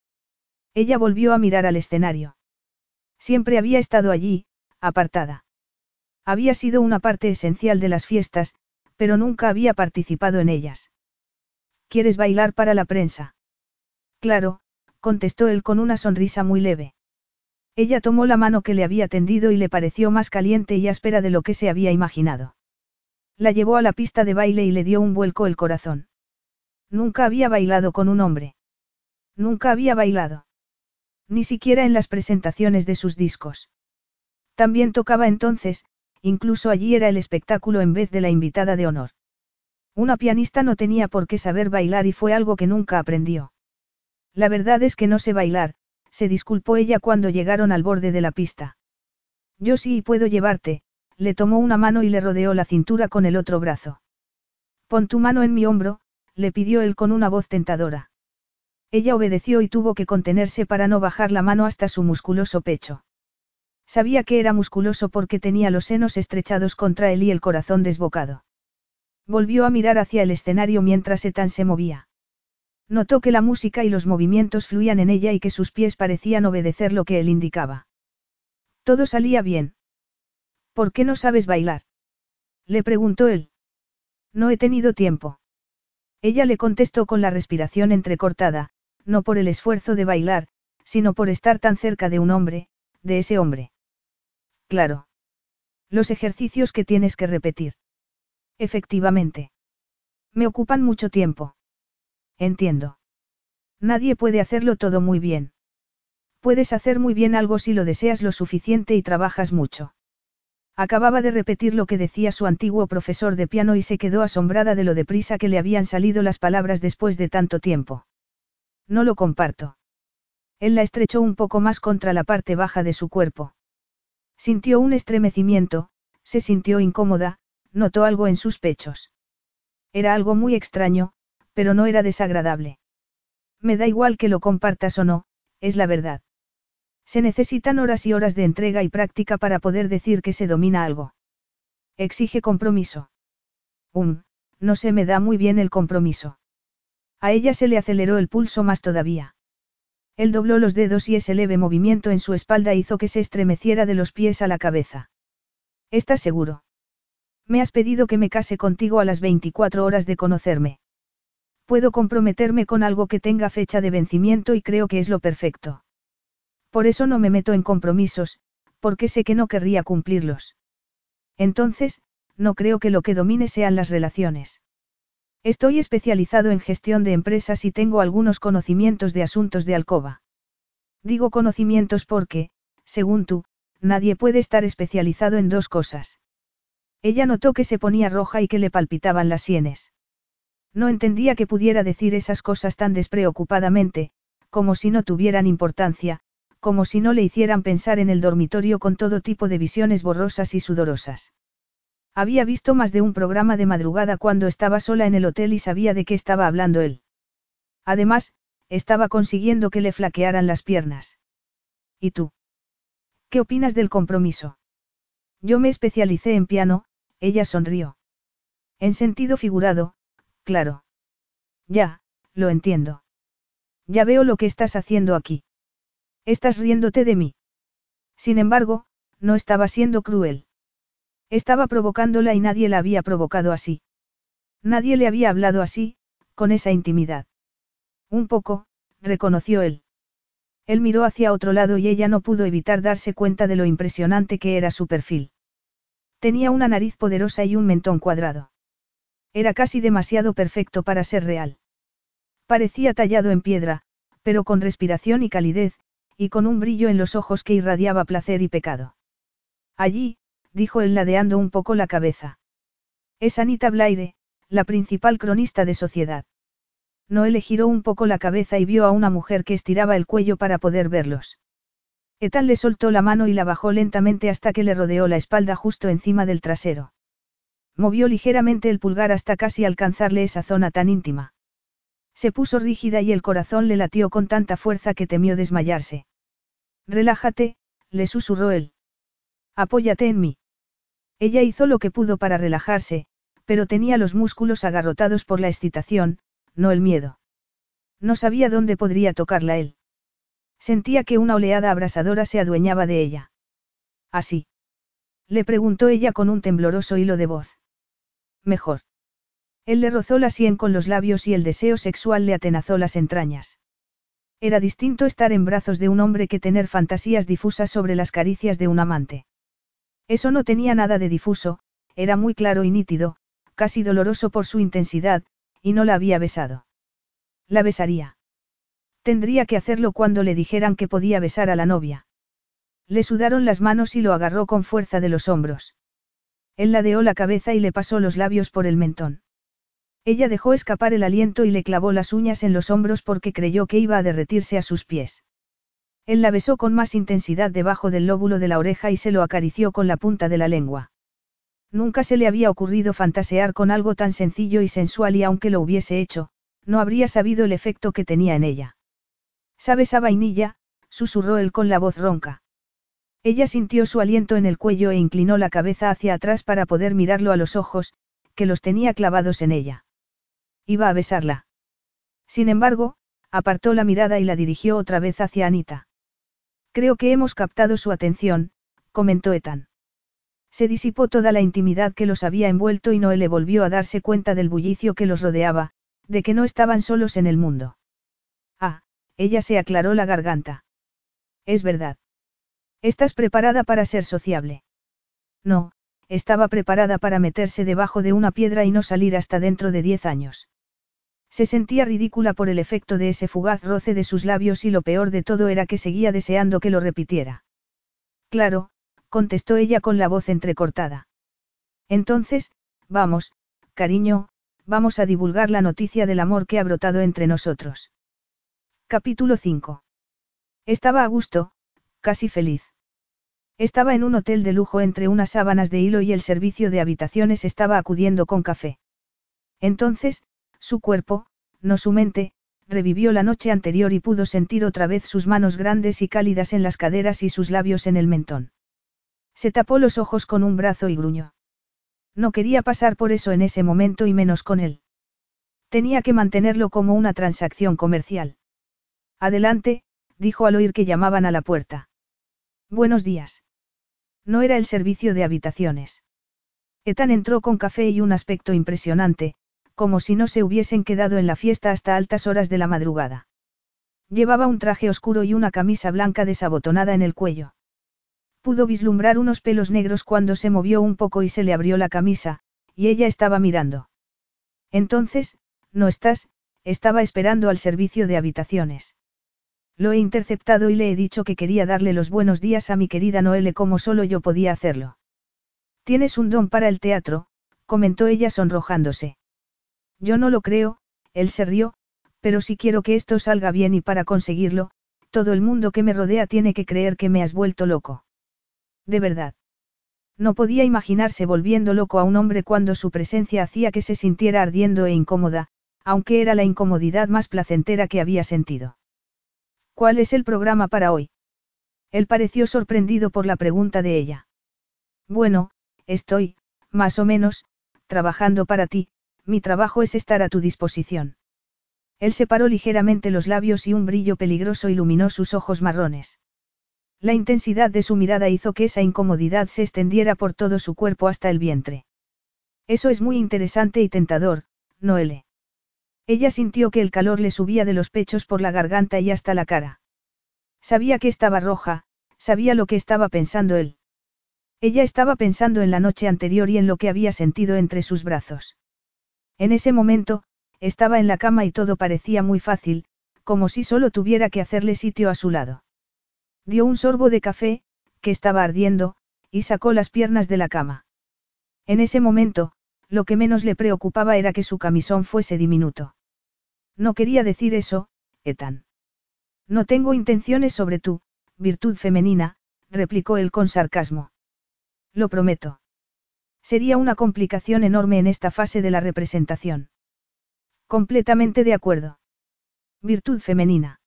Ella volvió a mirar al escenario. Siempre había estado allí, apartada. Había sido una parte esencial de las fiestas, pero nunca había participado en ellas. ¿Quieres bailar para la prensa? Claro, contestó él con una sonrisa muy leve. Ella tomó la mano que le había tendido y le pareció más caliente y áspera de lo que se había imaginado. La llevó a la pista de baile y le dio un vuelco el corazón. Nunca había bailado con un hombre. Nunca había bailado. Ni siquiera en las presentaciones de sus discos. También tocaba entonces, incluso allí era el espectáculo en vez de la invitada de honor. Una pianista no tenía por qué saber bailar y fue algo que nunca aprendió. La verdad es que no sé bailar, se disculpó ella cuando llegaron al borde de la pista. Yo sí puedo llevarte, le tomó una mano y le rodeó la cintura con el otro brazo. Pon tu mano en mi hombro, le pidió él con una voz tentadora. Ella obedeció y tuvo que contenerse para no bajar la mano hasta su musculoso pecho. Sabía que era musculoso porque tenía los senos estrechados contra él y el corazón desbocado. Volvió a mirar hacia el escenario mientras Ethan se movía. Notó que la música y los movimientos fluían en ella y que sus pies parecían obedecer lo que él indicaba. Todo salía bien. ¿Por qué no sabes bailar? Le preguntó él. No he tenido tiempo. Ella le contestó con la respiración entrecortada, no por el esfuerzo de bailar, sino por estar tan cerca de un hombre, de ese hombre. Claro. Los ejercicios que tienes que repetir. Efectivamente. Me ocupan mucho tiempo. Entiendo. Nadie puede hacerlo todo muy bien. Puedes hacer muy bien algo si lo deseas lo suficiente y trabajas mucho. Acababa de repetir lo que decía su antiguo profesor de piano y se quedó asombrada de lo deprisa que le habían salido las palabras después de tanto tiempo. No lo comparto. Él la estrechó un poco más contra la parte baja de su cuerpo. Sintió un estremecimiento, se sintió incómoda, notó algo en sus pechos. Era algo muy extraño, pero no era desagradable. Me da igual que lo compartas o no, es la verdad. Se necesitan horas y horas de entrega y práctica para poder decir que se domina algo. Exige compromiso. Um, no se me da muy bien el compromiso. A ella se le aceleró el pulso más todavía. Él dobló los dedos y ese leve movimiento en su espalda hizo que se estremeciera de los pies a la cabeza. ¿Estás seguro? Me has pedido que me case contigo a las 24 horas de conocerme. Puedo comprometerme con algo que tenga fecha de vencimiento y creo que es lo perfecto. Por eso no me meto en compromisos, porque sé que no querría cumplirlos. Entonces, no creo que lo que domine sean las relaciones. Estoy especializado en gestión de empresas y tengo algunos conocimientos de asuntos de alcoba. Digo conocimientos porque, según tú, nadie puede estar especializado en dos cosas. Ella notó que se ponía roja y que le palpitaban las sienes. No entendía que pudiera decir esas cosas tan despreocupadamente, como si no tuvieran importancia, como si no le hicieran pensar en el dormitorio con todo tipo de visiones borrosas y sudorosas. Había visto más de un programa de madrugada cuando estaba sola en el hotel y sabía de qué estaba hablando él. Además, estaba consiguiendo que le flaquearan las piernas. ¿Y tú? ¿Qué opinas del compromiso? Yo me especialicé en piano, ella sonrió. En sentido figurado, claro. Ya, lo entiendo. Ya veo lo que estás haciendo aquí. Estás riéndote de mí. Sin embargo, no estaba siendo cruel. Estaba provocándola y nadie la había provocado así. Nadie le había hablado así, con esa intimidad. Un poco, reconoció él. Él miró hacia otro lado y ella no pudo evitar darse cuenta de lo impresionante que era su perfil. Tenía una nariz poderosa y un mentón cuadrado. Era casi demasiado perfecto para ser real. Parecía tallado en piedra, pero con respiración y calidez, y con un brillo en los ojos que irradiaba placer y pecado. Allí, dijo él ladeando un poco la cabeza. Es Anita Blaire, la principal cronista de sociedad. Noé giró un poco la cabeza y vio a una mujer que estiraba el cuello para poder verlos. Ethan le soltó la mano y la bajó lentamente hasta que le rodeó la espalda justo encima del trasero. Movió ligeramente el pulgar hasta casi alcanzarle esa zona tan íntima. Se puso rígida y el corazón le latió con tanta fuerza que temió desmayarse. Relájate, le susurró él. Apóyate en mí. Ella hizo lo que pudo para relajarse, pero tenía los músculos agarrotados por la excitación, no el miedo. No sabía dónde podría tocarla él. Sentía que una oleada abrasadora se adueñaba de ella. Así. Le preguntó ella con un tembloroso hilo de voz. Mejor. Él le rozó la sien con los labios y el deseo sexual le atenazó las entrañas. Era distinto estar en brazos de un hombre que tener fantasías difusas sobre las caricias de un amante. Eso no tenía nada de difuso, era muy claro y nítido, casi doloroso por su intensidad, y no la había besado. La besaría. Tendría que hacerlo cuando le dijeran que podía besar a la novia. Le sudaron las manos y lo agarró con fuerza de los hombros. Él ladeó la cabeza y le pasó los labios por el mentón. Ella dejó escapar el aliento y le clavó las uñas en los hombros porque creyó que iba a derretirse a sus pies. Él la besó con más intensidad debajo del lóbulo de la oreja y se lo acarició con la punta de la lengua. Nunca se le había ocurrido fantasear con algo tan sencillo y sensual y aunque lo hubiese hecho, no habría sabido el efecto que tenía en ella. ¿Sabes a vainilla? susurró él con la voz ronca. Ella sintió su aliento en el cuello e inclinó la cabeza hacia atrás para poder mirarlo a los ojos, que los tenía clavados en ella. Iba a besarla. Sin embargo, apartó la mirada y la dirigió otra vez hacia Anita. Creo que hemos captado su atención, comentó Ethan. Se disipó toda la intimidad que los había envuelto y Noé le volvió a darse cuenta del bullicio que los rodeaba, de que no estaban solos en el mundo. Ella se aclaró la garganta. Es verdad. ¿Estás preparada para ser sociable? No, estaba preparada para meterse debajo de una piedra y no salir hasta dentro de diez años. Se sentía ridícula por el efecto de ese fugaz roce de sus labios y lo peor de todo era que seguía deseando que lo repitiera. Claro, contestó ella con la voz entrecortada. Entonces, vamos, cariño, vamos a divulgar la noticia del amor que ha brotado entre nosotros. Capítulo 5. Estaba a gusto, casi feliz. Estaba en un hotel de lujo entre unas sábanas de hilo y el servicio de habitaciones estaba acudiendo con café. Entonces, su cuerpo, no su mente, revivió la noche anterior y pudo sentir otra vez sus manos grandes y cálidas en las caderas y sus labios en el mentón. Se tapó los ojos con un brazo y gruñó. No quería pasar por eso en ese momento y menos con él. Tenía que mantenerlo como una transacción comercial. Adelante, dijo al oír que llamaban a la puerta. Buenos días. No era el servicio de habitaciones. Ethan entró con café y un aspecto impresionante, como si no se hubiesen quedado en la fiesta hasta altas horas de la madrugada. Llevaba un traje oscuro y una camisa blanca desabotonada en el cuello. Pudo vislumbrar unos pelos negros cuando se movió un poco y se le abrió la camisa, y ella estaba mirando. Entonces, no estás, estaba esperando al servicio de habitaciones. Lo he interceptado y le he dicho que quería darle los buenos días a mi querida Noelle como solo yo podía hacerlo. Tienes un don para el teatro, comentó ella sonrojándose. Yo no lo creo, él se rió, pero si quiero que esto salga bien y para conseguirlo, todo el mundo que me rodea tiene que creer que me has vuelto loco. De verdad. No podía imaginarse volviendo loco a un hombre cuando su presencia hacía que se sintiera ardiendo e incómoda, aunque era la incomodidad más placentera que había sentido. ¿Cuál es el programa para hoy? Él pareció sorprendido por la pregunta de ella. Bueno, estoy, más o menos, trabajando para ti, mi trabajo es estar a tu disposición. Él separó ligeramente los labios y un brillo peligroso iluminó sus ojos marrones. La intensidad de su mirada hizo que esa incomodidad se extendiera por todo su cuerpo hasta el vientre. Eso es muy interesante y tentador, Noele. Ella sintió que el calor le subía de los pechos por la garganta y hasta la cara. Sabía que estaba roja, sabía lo que estaba pensando él. Ella estaba pensando en la noche anterior y en lo que había sentido entre sus brazos. En ese momento, estaba en la cama y todo parecía muy fácil, como si solo tuviera que hacerle sitio a su lado. Dio un sorbo de café, que estaba ardiendo, y sacó las piernas de la cama. En ese momento, lo que menos le preocupaba era que su camisón fuese diminuto. No quería decir eso, Ethan. No tengo intenciones sobre tú, virtud femenina, replicó él con sarcasmo. Lo prometo. Sería una complicación enorme en esta fase de la representación. Completamente de acuerdo. Virtud femenina.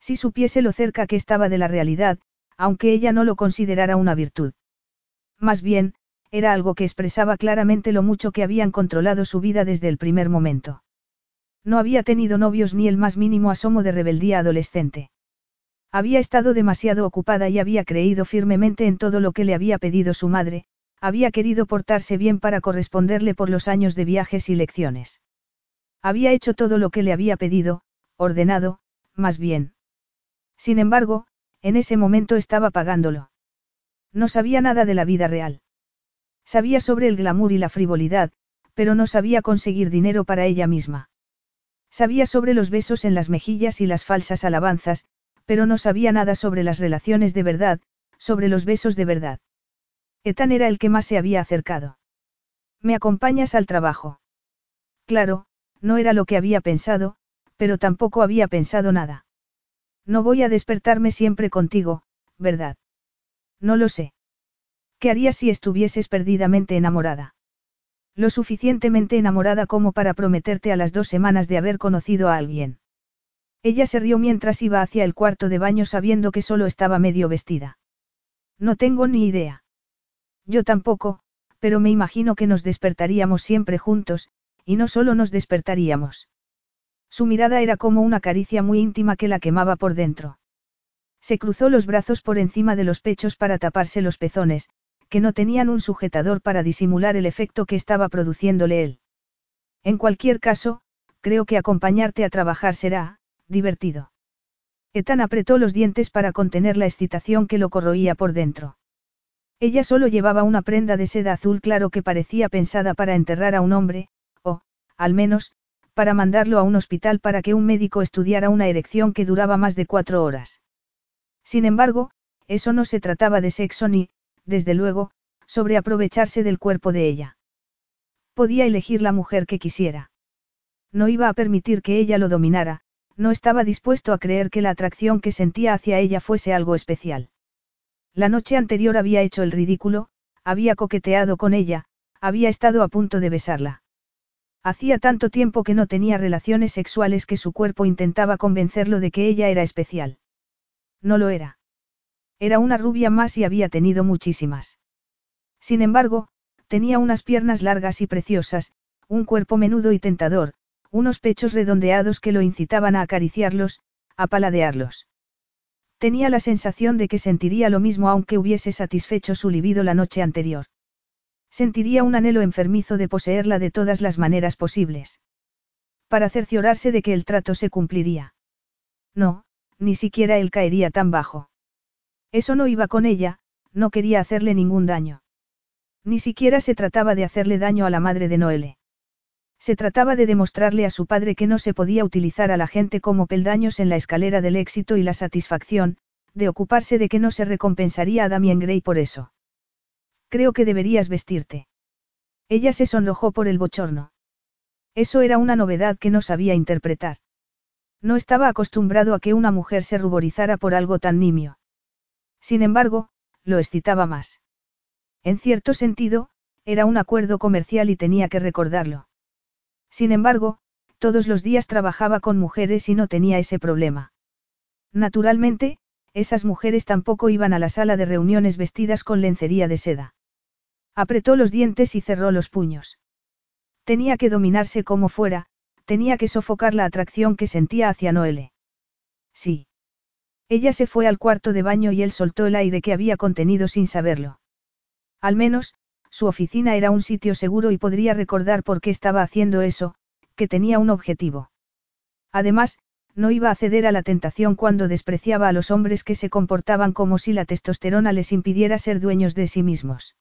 Si supiese lo cerca que estaba de la realidad, aunque ella no lo considerara una virtud. Más bien, era algo que expresaba claramente lo mucho que habían controlado su vida desde el primer momento. No había tenido novios ni el más mínimo asomo de rebeldía adolescente. Había estado demasiado ocupada y había creído firmemente en todo lo que le había pedido su madre, había querido portarse bien para corresponderle por los años de viajes y lecciones. Había hecho todo lo que le había pedido, ordenado, más bien. Sin embargo, en ese momento estaba pagándolo. No sabía nada de la vida real. Sabía sobre el glamour y la frivolidad, pero no sabía conseguir dinero para ella misma. Sabía sobre los besos en las mejillas y las falsas alabanzas, pero no sabía nada sobre las relaciones de verdad, sobre los besos de verdad. Ethan era el que más se había acercado. ¿Me acompañas al trabajo? Claro, no era lo que había pensado, pero tampoco había pensado nada. No voy a despertarme siempre contigo, ¿verdad? No lo sé. ¿Qué harías si estuvieses perdidamente enamorada? Lo suficientemente enamorada como para prometerte a las dos semanas de haber conocido a alguien. Ella se rió mientras iba hacia el cuarto de baño sabiendo que solo estaba medio vestida. No tengo ni idea. Yo tampoco, pero me imagino que nos despertaríamos siempre juntos, y no solo nos despertaríamos. Su mirada era como una caricia muy íntima que la quemaba por dentro. Se cruzó los brazos por encima de los pechos para taparse los pezones, que no tenían un sujetador para disimular el efecto que estaba produciéndole él. En cualquier caso, creo que acompañarte a trabajar será, divertido. Ethan apretó los dientes para contener la excitación que lo corroía por dentro. Ella solo llevaba una prenda de seda azul claro que parecía pensada para enterrar a un hombre, o, al menos, para mandarlo a un hospital para que un médico estudiara una erección que duraba más de cuatro horas. Sin embargo, eso no se trataba de sexo ni, desde luego, sobre aprovecharse del cuerpo de ella. Podía elegir la mujer que quisiera. No iba a permitir que ella lo dominara, no estaba dispuesto a creer que la atracción que sentía hacia ella fuese algo especial. La noche anterior había hecho el ridículo, había coqueteado con ella, había estado a punto de besarla. Hacía tanto tiempo que no tenía relaciones sexuales que su cuerpo intentaba convencerlo de que ella era especial. No lo era. Era una rubia más y había tenido muchísimas. Sin embargo, tenía unas piernas largas y preciosas, un cuerpo menudo y tentador, unos pechos redondeados que lo incitaban a acariciarlos, a paladearlos. Tenía la sensación de que sentiría lo mismo aunque hubiese satisfecho su libido la noche anterior. Sentiría un anhelo enfermizo de poseerla de todas las maneras posibles. Para cerciorarse de que el trato se cumpliría. No, ni siquiera él caería tan bajo. Eso no iba con ella, no quería hacerle ningún daño. Ni siquiera se trataba de hacerle daño a la madre de Noele. Se trataba de demostrarle a su padre que no se podía utilizar a la gente como peldaños en la escalera del éxito y la satisfacción, de ocuparse de que no se recompensaría a Damien Gray por eso. Creo que deberías vestirte. Ella se sonrojó por el bochorno. Eso era una novedad que no sabía interpretar. No estaba acostumbrado a que una mujer se ruborizara por algo tan nimio. Sin embargo, lo excitaba más. En cierto sentido, era un acuerdo comercial y tenía que recordarlo. Sin embargo, todos los días trabajaba con mujeres y no tenía ese problema. Naturalmente, esas mujeres tampoco iban a la sala de reuniones vestidas con lencería de seda. Apretó los dientes y cerró los puños. Tenía que dominarse como fuera, tenía que sofocar la atracción que sentía hacia Noele. Sí. Ella se fue al cuarto de baño y él soltó el aire que había contenido sin saberlo. Al menos, su oficina era un sitio seguro y podría recordar por qué estaba haciendo eso, que tenía un objetivo. Además, no iba a ceder a la tentación cuando despreciaba a los hombres que se comportaban como si la testosterona les impidiera ser dueños de sí mismos.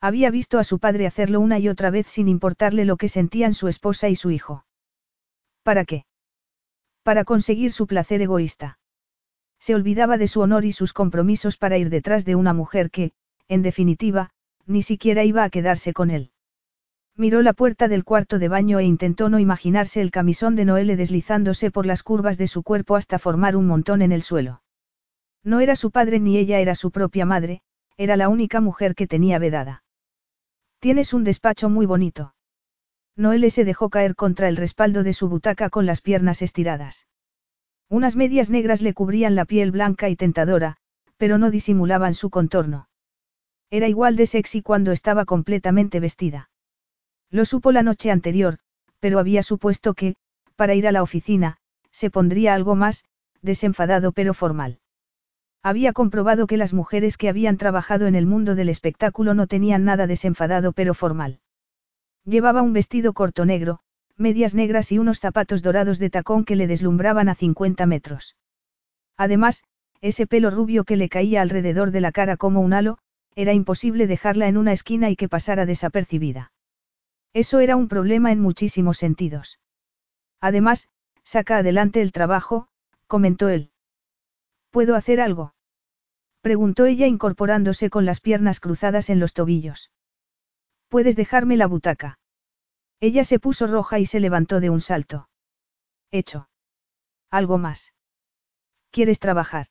Había visto a su padre hacerlo una y otra vez sin importarle lo que sentían su esposa y su hijo. ¿Para qué? Para conseguir su placer egoísta. Se olvidaba de su honor y sus compromisos para ir detrás de una mujer que, en definitiva, ni siquiera iba a quedarse con él. Miró la puerta del cuarto de baño e intentó no imaginarse el camisón de Noelle deslizándose por las curvas de su cuerpo hasta formar un montón en el suelo. No era su padre ni ella era su propia madre, era la única mujer que tenía vedada. Tienes un despacho muy bonito. Noelle se dejó caer contra el respaldo de su butaca con las piernas estiradas. Unas medias negras le cubrían la piel blanca y tentadora, pero no disimulaban su contorno. Era igual de sexy cuando estaba completamente vestida. Lo supo la noche anterior, pero había supuesto que, para ir a la oficina, se pondría algo más, desenfadado pero formal. Había comprobado que las mujeres que habían trabajado en el mundo del espectáculo no tenían nada desenfadado pero formal. Llevaba un vestido corto negro, medias negras y unos zapatos dorados de tacón que le deslumbraban a 50 metros. Además, ese pelo rubio que le caía alrededor de la cara como un halo, era imposible dejarla en una esquina y que pasara desapercibida. Eso era un problema en muchísimos sentidos. Además, saca adelante el trabajo, comentó él. ¿Puedo hacer algo? Preguntó ella incorporándose con las piernas cruzadas en los tobillos. ¿Puedes dejarme la butaca? Ella se puso roja y se levantó de un salto. Hecho. Algo más. ¿Quieres trabajar?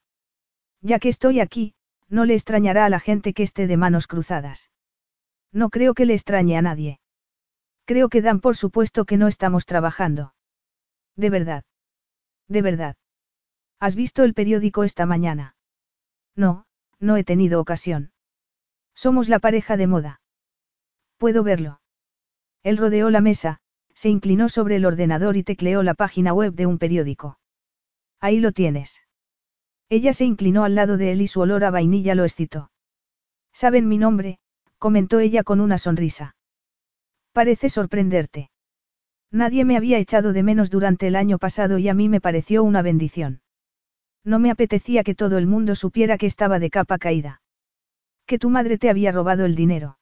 Ya que estoy aquí, no le extrañará a la gente que esté de manos cruzadas. No creo que le extrañe a nadie. Creo que dan por supuesto que no estamos trabajando. De verdad. De verdad. ¿Has visto el periódico esta mañana? No, no he tenido ocasión. Somos la pareja de moda. Puedo verlo. Él rodeó la mesa, se inclinó sobre el ordenador y tecleó la página web de un periódico. Ahí lo tienes. Ella se inclinó al lado de él y su olor a vainilla lo excitó. Saben mi nombre, comentó ella con una sonrisa. Parece sorprenderte. Nadie me había echado de menos durante el año pasado y a mí me pareció una bendición. No me apetecía que todo el mundo supiera que estaba de capa caída. Que tu madre te había robado el dinero.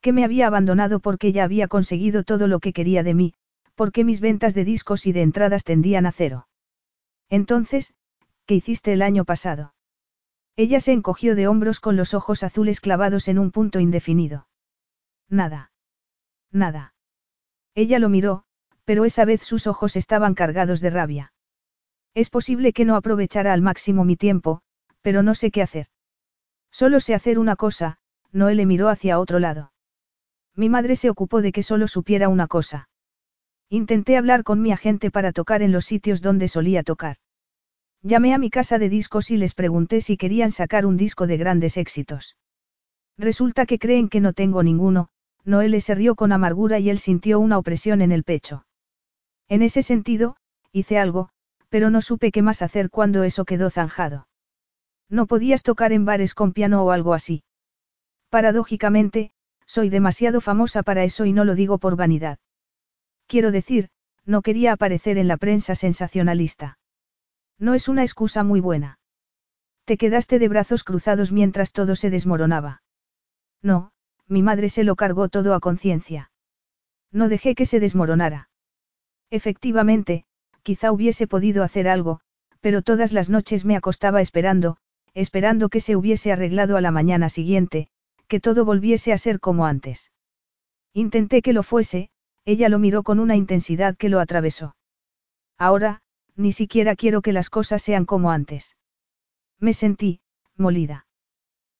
Que me había abandonado porque ya había conseguido todo lo que quería de mí, porque mis ventas de discos y de entradas tendían a cero. Entonces, ¿qué hiciste el año pasado? Ella se encogió de hombros con los ojos azules clavados en un punto indefinido. Nada. Nada. Ella lo miró, pero esa vez sus ojos estaban cargados de rabia. Es posible que no aprovechara al máximo mi tiempo, pero no sé qué hacer. Solo sé hacer una cosa, Noé le miró hacia otro lado. Mi madre se ocupó de que solo supiera una cosa. Intenté hablar con mi agente para tocar en los sitios donde solía tocar. Llamé a mi casa de discos y les pregunté si querían sacar un disco de grandes éxitos. Resulta que creen que no tengo ninguno, Noelle se rió con amargura y él sintió una opresión en el pecho. En ese sentido, hice algo, pero no supe qué más hacer cuando eso quedó zanjado. No podías tocar en bares con piano o algo así. Paradójicamente, soy demasiado famosa para eso y no lo digo por vanidad. Quiero decir, no quería aparecer en la prensa sensacionalista. No es una excusa muy buena. Te quedaste de brazos cruzados mientras todo se desmoronaba. No, mi madre se lo cargó todo a conciencia. No dejé que se desmoronara. Efectivamente, quizá hubiese podido hacer algo, pero todas las noches me acostaba esperando, esperando que se hubiese arreglado a la mañana siguiente, que todo volviese a ser como antes. Intenté que lo fuese, ella lo miró con una intensidad que lo atravesó. Ahora, ni siquiera quiero que las cosas sean como antes. Me sentí, molida.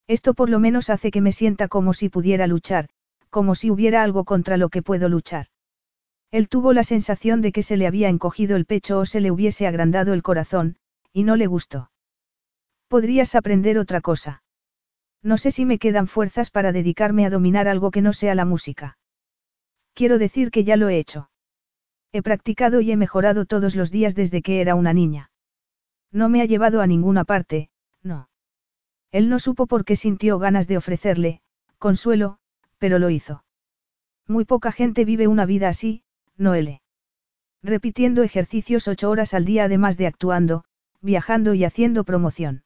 Esto por lo menos hace que me sienta como si pudiera luchar, como si hubiera algo contra lo que puedo luchar. Él tuvo la sensación de que se le había encogido el pecho o se le hubiese agrandado el corazón, y no le gustó. Podrías aprender otra cosa. No sé si me quedan fuerzas para dedicarme a dominar algo que no sea la música. Quiero decir que ya lo he hecho. He practicado y he mejorado todos los días desde que era una niña. No me ha llevado a ninguna parte, no. Él no supo por qué sintió ganas de ofrecerle, consuelo, pero lo hizo. Muy poca gente vive una vida así, Noele. Repitiendo ejercicios ocho horas al día además de actuando, viajando y haciendo promoción.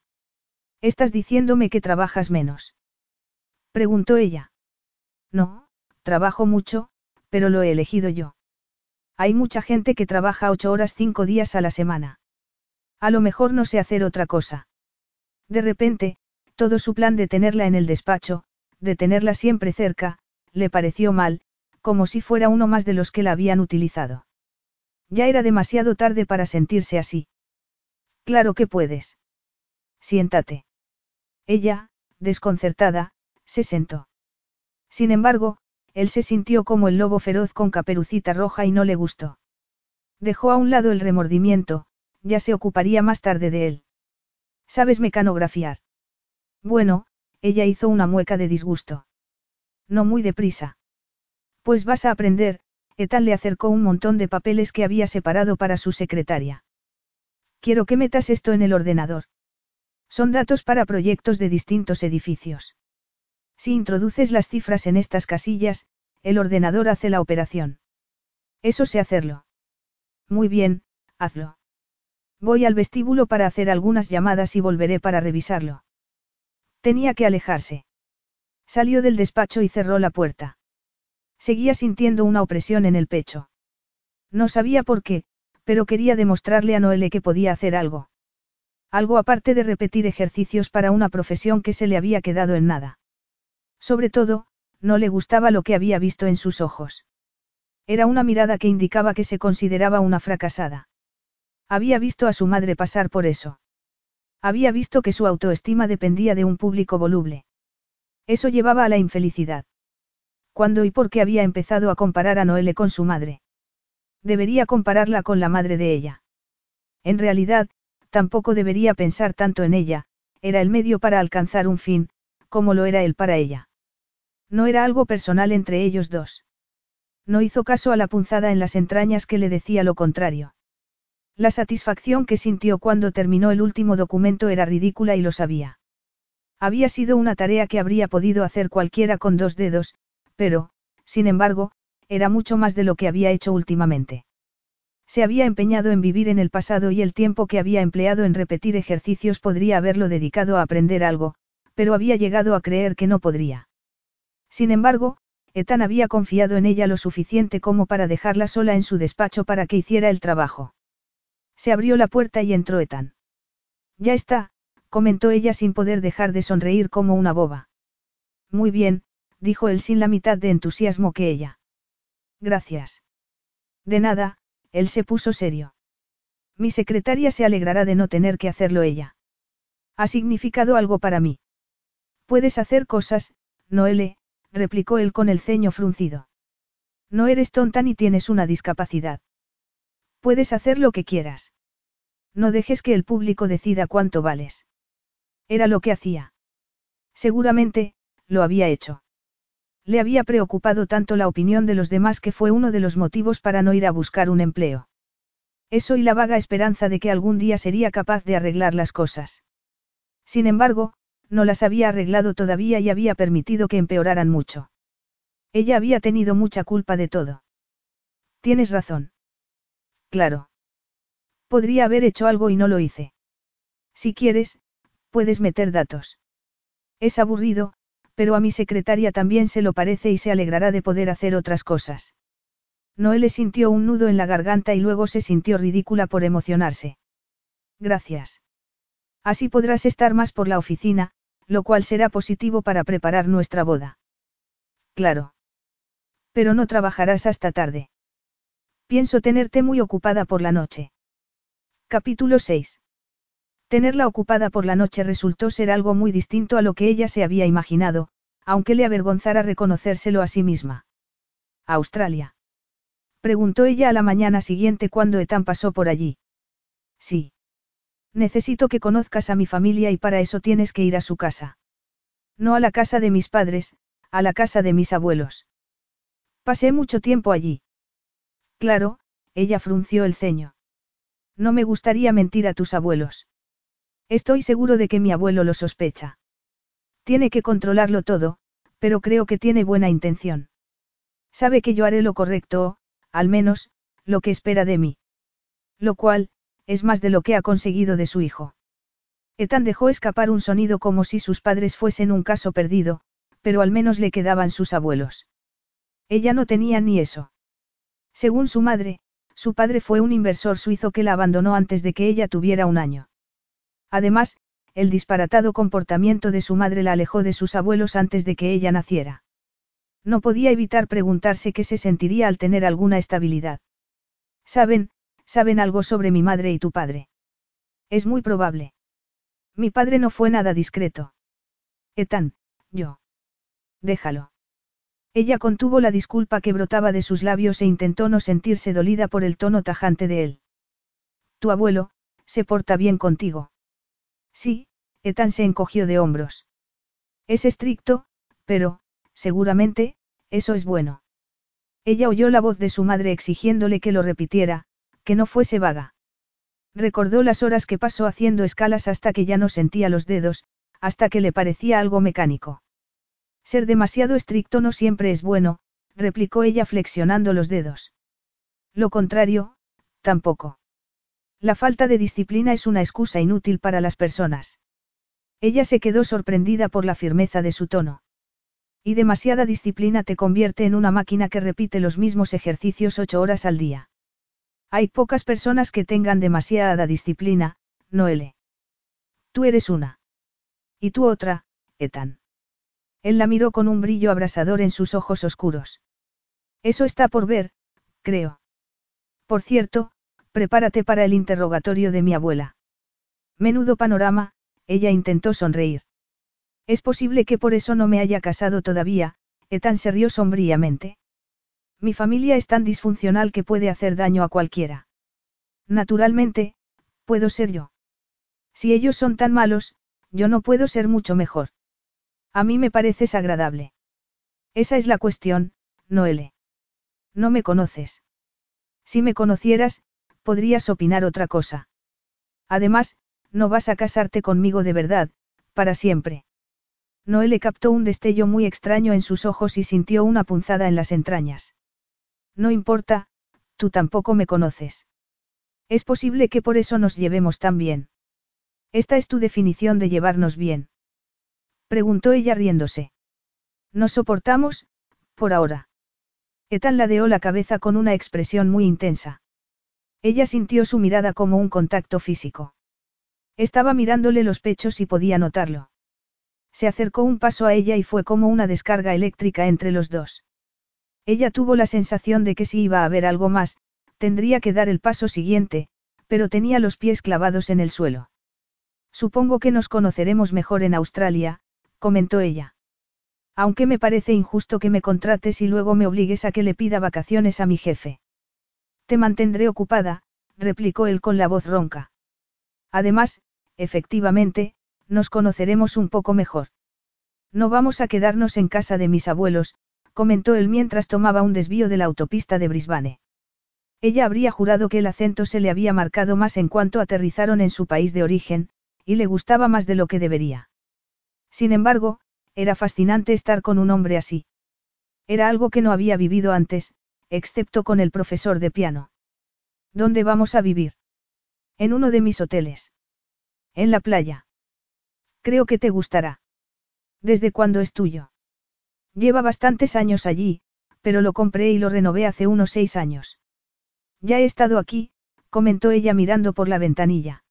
¿Estás diciéndome que trabajas menos? Preguntó ella. No, trabajo mucho, pero lo he elegido yo. Hay mucha gente que trabaja ocho horas cinco días a la semana. A lo mejor no sé hacer otra cosa. De repente, todo su plan de tenerla en el despacho, de tenerla siempre cerca, le pareció mal, como si fuera uno más de los que la habían utilizado. Ya era demasiado tarde para sentirse así. Claro que puedes. Siéntate. Ella, desconcertada, se sentó. Sin embargo, él se sintió como el lobo feroz con caperucita roja y no le gustó. Dejó a un lado el remordimiento, ya se ocuparía más tarde de él. ¿Sabes mecanografiar? Bueno, ella hizo una mueca de disgusto. No muy deprisa. Pues vas a aprender, Etan le acercó un montón de papeles que había separado para su secretaria. Quiero que metas esto en el ordenador. Son datos para proyectos de distintos edificios. Si introduces las cifras en estas casillas, el ordenador hace la operación. Eso sé hacerlo. Muy bien, hazlo. Voy al vestíbulo para hacer algunas llamadas y volveré para revisarlo. Tenía que alejarse. Salió del despacho y cerró la puerta. Seguía sintiendo una opresión en el pecho. No sabía por qué, pero quería demostrarle a Noelle que podía hacer algo. Algo aparte de repetir ejercicios para una profesión que se le había quedado en nada. Sobre todo, no le gustaba lo que había visto en sus ojos. Era una mirada que indicaba que se consideraba una fracasada. Había visto a su madre pasar por eso. Había visto que su autoestima dependía de un público voluble. Eso llevaba a la infelicidad. ¿Cuándo y por qué había empezado a comparar a Noelle con su madre? Debería compararla con la madre de ella. En realidad, tampoco debería pensar tanto en ella, era el medio para alcanzar un fin, como lo era él para ella. No era algo personal entre ellos dos. No hizo caso a la punzada en las entrañas que le decía lo contrario. La satisfacción que sintió cuando terminó el último documento era ridícula y lo sabía. Había sido una tarea que habría podido hacer cualquiera con dos dedos, pero, sin embargo, era mucho más de lo que había hecho últimamente. Se había empeñado en vivir en el pasado y el tiempo que había empleado en repetir ejercicios podría haberlo dedicado a aprender algo, pero había llegado a creer que no podría. Sin embargo, Ethan había confiado en ella lo suficiente como para dejarla sola en su despacho para que hiciera el trabajo. Se abrió la puerta y entró Ethan. Ya está, comentó ella sin poder dejar de sonreír como una boba. Muy bien, dijo él sin la mitad de entusiasmo que ella. Gracias. De nada, él se puso serio. Mi secretaria se alegrará de no tener que hacerlo ella. Ha significado algo para mí. Puedes hacer cosas, Noele, replicó él con el ceño fruncido. No eres tonta ni tienes una discapacidad. Puedes hacer lo que quieras. No dejes que el público decida cuánto vales. Era lo que hacía. Seguramente, lo había hecho. Le había preocupado tanto la opinión de los demás que fue uno de los motivos para no ir a buscar un empleo. Eso y la vaga esperanza de que algún día sería capaz de arreglar las cosas. Sin embargo, no las había arreglado todavía y había permitido que empeoraran mucho. Ella había tenido mucha culpa de todo. Tienes razón. Claro. Podría haber hecho algo y no lo hice. Si quieres, puedes meter datos. Es aburrido, pero a mi secretaria también se lo parece y se alegrará de poder hacer otras cosas. Noelle sintió un nudo en la garganta y luego se sintió ridícula por emocionarse. Gracias. Así podrás estar más por la oficina, lo cual será positivo para preparar nuestra boda. Claro. Pero no trabajarás hasta tarde. Pienso tenerte muy ocupada por la noche. Capítulo 6. Tenerla ocupada por la noche resultó ser algo muy distinto a lo que ella se había imaginado, aunque le avergonzara reconocérselo a sí misma. ¿Australia? Preguntó ella a la mañana siguiente cuando Ethan pasó por allí. Sí. Necesito que conozcas a mi familia y para eso tienes que ir a su casa. No a la casa de mis padres, a la casa de mis abuelos. Pasé mucho tiempo allí. Claro, ella frunció el ceño. No me gustaría mentir a tus abuelos. Estoy seguro de que mi abuelo lo sospecha. Tiene que controlarlo todo, pero creo que tiene buena intención. Sabe que yo haré lo correcto o, al menos, lo que espera de mí. Lo cual, es más de lo que ha conseguido de su hijo. Ethan dejó escapar un sonido como si sus padres fuesen un caso perdido, pero al menos le quedaban sus abuelos. Ella no tenía ni eso. Según su madre, su padre fue un inversor suizo que la abandonó antes de que ella tuviera un año. Además, el disparatado comportamiento de su madre la alejó de sus abuelos antes de que ella naciera. No podía evitar preguntarse qué se sentiría al tener alguna estabilidad. Saben, saben algo sobre mi madre y tu padre. Es muy probable. Mi padre no fue nada discreto. Ethan, yo. Déjalo. Ella contuvo la disculpa que brotaba de sus labios e intentó no sentirse dolida por el tono tajante de él. Tu abuelo, se porta bien contigo. Sí, Ethan se encogió de hombros. Es estricto, pero, seguramente, eso es bueno. Ella oyó la voz de su madre exigiéndole que lo repitiera, que no fuese vaga. Recordó las horas que pasó haciendo escalas hasta que ya no sentía los dedos, hasta que le parecía algo mecánico. Ser demasiado estricto no siempre es bueno, replicó ella flexionando los dedos. Lo contrario, tampoco. La falta de disciplina es una excusa inútil para las personas. Ella se quedó sorprendida por la firmeza de su tono. Y demasiada disciplina te convierte en una máquina que repite los mismos ejercicios ocho horas al día. Hay pocas personas que tengan demasiada disciplina, Noele. Tú eres una. Y tú otra, Ethan. Él la miró con un brillo abrasador en sus ojos oscuros. Eso está por ver, creo. Por cierto, prepárate para el interrogatorio de mi abuela. Menudo panorama, ella intentó sonreír. Es posible que por eso no me haya casado todavía, Ethan se rió sombríamente. Mi familia es tan disfuncional que puede hacer daño a cualquiera. Naturalmente, puedo ser yo. Si ellos son tan malos, yo no puedo ser mucho mejor. A mí me pareces agradable. Esa es la cuestión, Noele. No me conoces. Si me conocieras, podrías opinar otra cosa. Además, no vas a casarte conmigo de verdad, para siempre. Noele captó un destello muy extraño en sus ojos y sintió una punzada en las entrañas. No importa, tú tampoco me conoces. Es posible que por eso nos llevemos tan bien. Esta es tu definición de llevarnos bien. Preguntó ella riéndose. Nos soportamos, por ahora. Ethan ladeó la cabeza con una expresión muy intensa. Ella sintió su mirada como un contacto físico. Estaba mirándole los pechos y podía notarlo. Se acercó un paso a ella y fue como una descarga eléctrica entre los dos. Ella tuvo la sensación de que si iba a haber algo más, tendría que dar el paso siguiente, pero tenía los pies clavados en el suelo. Supongo que nos conoceremos mejor en Australia, comentó ella. Aunque me parece injusto que me contrates y luego me obligues a que le pida vacaciones a mi jefe. Te mantendré ocupada, replicó él con la voz ronca. Además, efectivamente, nos conoceremos un poco mejor. No vamos a quedarnos en casa de mis abuelos, comentó él mientras tomaba un desvío de la autopista de Brisbane. Ella habría jurado que el acento se le había marcado más en cuanto aterrizaron en su país de origen, y le gustaba más de lo que debería. Sin embargo, era fascinante estar con un hombre así. Era algo que no había vivido antes, excepto con el profesor de piano. ¿Dónde vamos a vivir? En uno de mis hoteles. En la playa. Creo que te gustará. ¿Desde cuándo es tuyo? Lleva bastantes años allí, pero lo compré y lo renové hace unos seis años. Ya he estado aquí, comentó ella mirando por la ventanilla.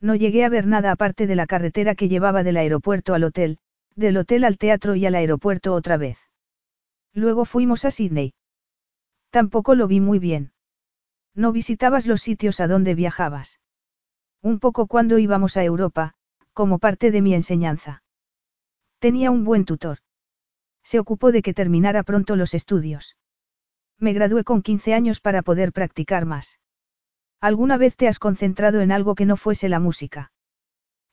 No llegué a ver nada aparte de la carretera que llevaba del aeropuerto al hotel, del hotel al teatro y al aeropuerto otra vez. Luego fuimos a Sydney. Tampoco lo vi muy bien. No visitabas los sitios a donde viajabas. Un poco cuando íbamos a Europa, como parte de mi enseñanza. Tenía un buen tutor. Se ocupó de que terminara pronto los estudios. Me gradué con 15 años para poder practicar más. ¿Alguna vez te has concentrado en algo que no fuese la música?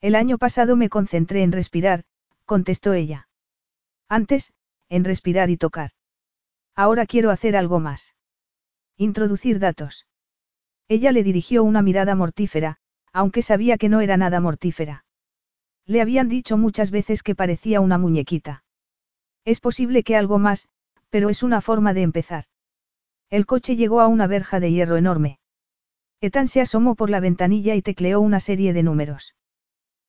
El año pasado me concentré en respirar, contestó ella. Antes, en respirar y tocar. Ahora quiero hacer algo más. Introducir datos. Ella le dirigió una mirada mortífera, aunque sabía que no era nada mortífera. Le habían dicho muchas veces que parecía una muñequita. Es posible que algo más, pero es una forma de empezar. El coche llegó a una verja de hierro enorme. Ethan se asomó por la ventanilla y tecleó una serie de números.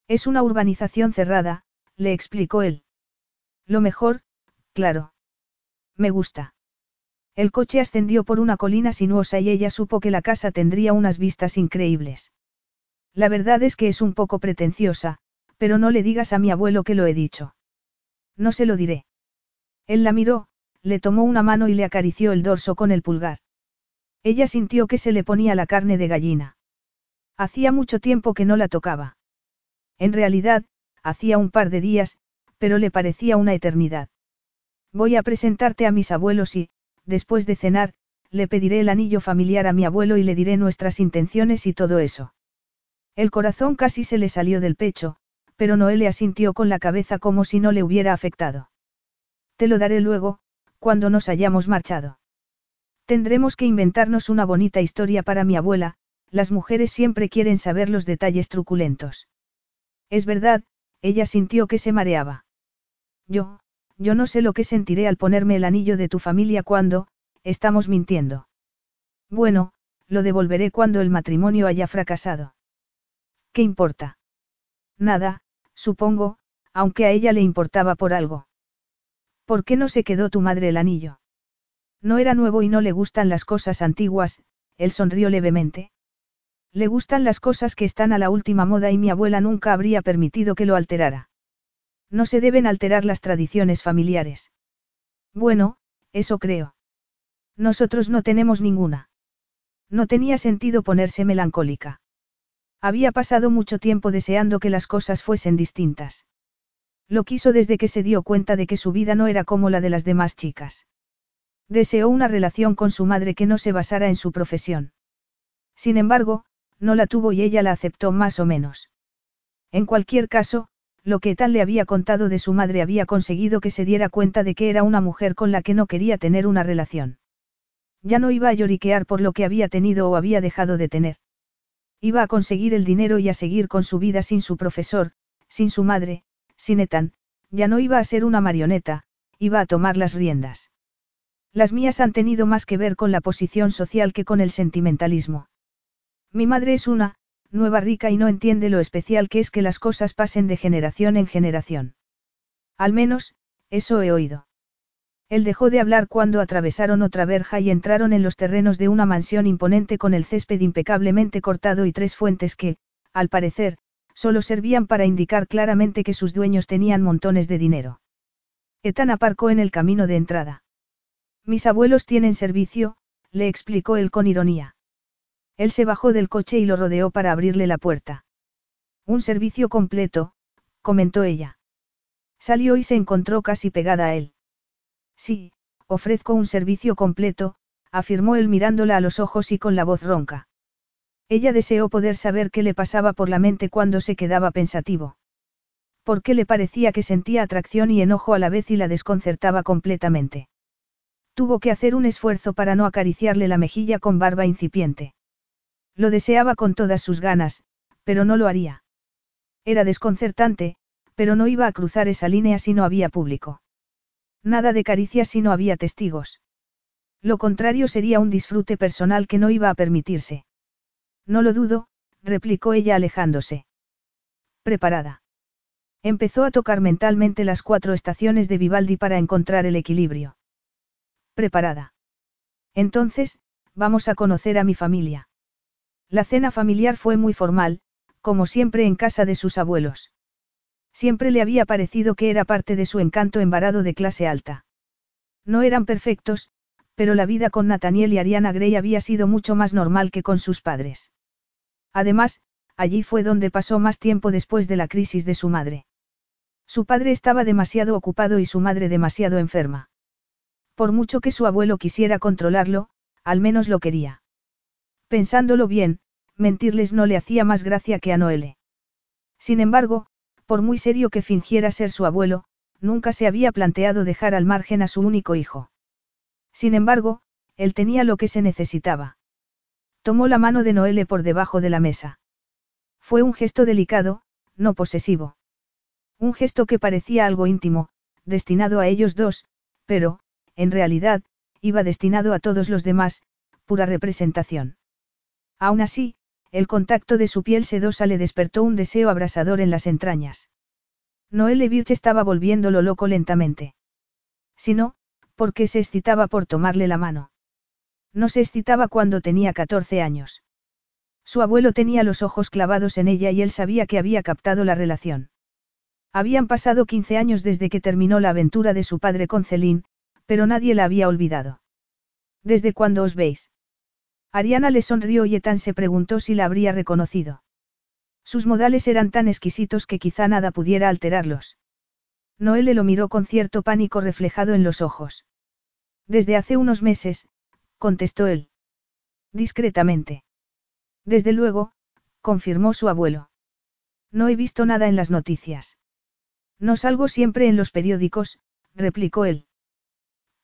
Es una urbanización cerrada, le explicó él. Lo mejor, claro. Me gusta. El coche ascendió por una colina sinuosa y ella supo que la casa tendría unas vistas increíbles. La verdad es que es un poco pretenciosa, pero no le digas a mi abuelo que lo he dicho. No se lo diré. Él la miró, le tomó una mano y le acarició el dorso con el pulgar. Ella sintió que se le ponía la carne de gallina. Hacía mucho tiempo que no la tocaba. En realidad, hacía un par de días, pero le parecía una eternidad. Voy a presentarte a mis abuelos y, después de cenar, le pediré el anillo familiar a mi abuelo y le diré nuestras intenciones y todo eso. El corazón casi se le salió del pecho, pero Noelia asintió con la cabeza como si no le hubiera afectado. Te lo daré luego, cuando nos hayamos marchado. Tendremos que inventarnos una bonita historia para mi abuela, las mujeres siempre quieren saber los detalles truculentos. Es verdad, ella sintió que se mareaba. Yo, yo no sé lo que sentiré al ponerme el anillo de tu familia cuando, estamos mintiendo. Bueno, lo devolveré cuando el matrimonio haya fracasado. ¿Qué importa? Nada, supongo, aunque a ella le importaba por algo. ¿Por qué no se quedó tu madre el anillo? No era nuevo y no le gustan las cosas antiguas, él sonrió levemente. Le gustan las cosas que están a la última moda y mi abuela nunca habría permitido que lo alterara. No se deben alterar las tradiciones familiares. Bueno, eso creo. Nosotros no tenemos ninguna. No tenía sentido ponerse melancólica. Había pasado mucho tiempo deseando que las cosas fuesen distintas. Lo quiso desde que se dio cuenta de que su vida no era como la de las demás chicas. Deseó una relación con su madre que no se basara en su profesión. Sin embargo, no la tuvo y ella la aceptó más o menos. En cualquier caso, lo que tal le había contado de su madre había conseguido que se diera cuenta de que era una mujer con la que no quería tener una relación. Ya no iba a lloriquear por lo que había tenido o había dejado de tener. Iba a conseguir el dinero y a seguir con su vida sin su profesor, sin su madre, sin Ethan, ya no iba a ser una marioneta, iba a tomar las riendas. Las mías han tenido más que ver con la posición social que con el sentimentalismo. Mi madre es una, nueva rica y no entiende lo especial que es que las cosas pasen de generación en generación. Al menos, eso he oído. Él dejó de hablar cuando atravesaron otra verja y entraron en los terrenos de una mansión imponente con el césped impecablemente cortado y tres fuentes que, al parecer, solo servían para indicar claramente que sus dueños tenían montones de dinero. Ethan aparcó en el camino de entrada. Mis abuelos tienen servicio, le explicó él con ironía. Él se bajó del coche y lo rodeó para abrirle la puerta. Un servicio completo, comentó ella. Salió y se encontró casi pegada a él. Sí, ofrezco un servicio completo, afirmó él mirándola a los ojos y con la voz ronca. Ella deseó poder saber qué le pasaba por la mente cuando se quedaba pensativo. ¿Por qué le parecía que sentía atracción y enojo a la vez y la desconcertaba completamente? Tuvo que hacer un esfuerzo para no acariciarle la mejilla con barba incipiente. Lo deseaba con todas sus ganas, pero no lo haría. Era desconcertante, pero no iba a cruzar esa línea si no había público. Nada de caricias si no había testigos. Lo contrario sería un disfrute personal que no iba a permitirse. No lo dudo, replicó ella alejándose. Preparada. Empezó a tocar mentalmente las cuatro estaciones de Vivaldi para encontrar el equilibrio. Preparada. Entonces, vamos a conocer a mi familia. La cena familiar fue muy formal, como siempre en casa de sus abuelos. Siempre le había parecido que era parte de su encanto embarado de clase alta. No eran perfectos, pero la vida con Nathaniel y Ariana Gray había sido mucho más normal que con sus padres. Además, allí fue donde pasó más tiempo después de la crisis de su madre. Su padre estaba demasiado ocupado y su madre demasiado enferma. Por mucho que su abuelo quisiera controlarlo, al menos lo quería. Pensándolo bien, mentirles no le hacía más gracia que a Noele. Sin embargo, por muy serio que fingiera ser su abuelo, nunca se había planteado dejar al margen a su único hijo. Sin embargo, él tenía lo que se necesitaba. Tomó la mano de Noele por debajo de la mesa. Fue un gesto delicado, no posesivo. Un gesto que parecía algo íntimo, destinado a ellos dos, pero, en realidad, iba destinado a todos los demás, pura representación. Aún así, el contacto de su piel sedosa le despertó un deseo abrasador en las entrañas. Noelle Birch estaba volviéndolo loco lentamente. Si no, porque se excitaba por tomarle la mano. No se excitaba cuando tenía 14 años. Su abuelo tenía los ojos clavados en ella y él sabía que había captado la relación. Habían pasado 15 años desde que terminó la aventura de su padre con Celine, pero nadie la había olvidado. ¿Desde cuándo os veis? Ariana le sonrió y Ethan se preguntó si la habría reconocido. Sus modales eran tan exquisitos que quizá nada pudiera alterarlos. Noelle lo miró con cierto pánico reflejado en los ojos. Desde hace unos meses, contestó él. Discretamente. Desde luego, confirmó su abuelo. No he visto nada en las noticias. No salgo siempre en los periódicos, replicó él.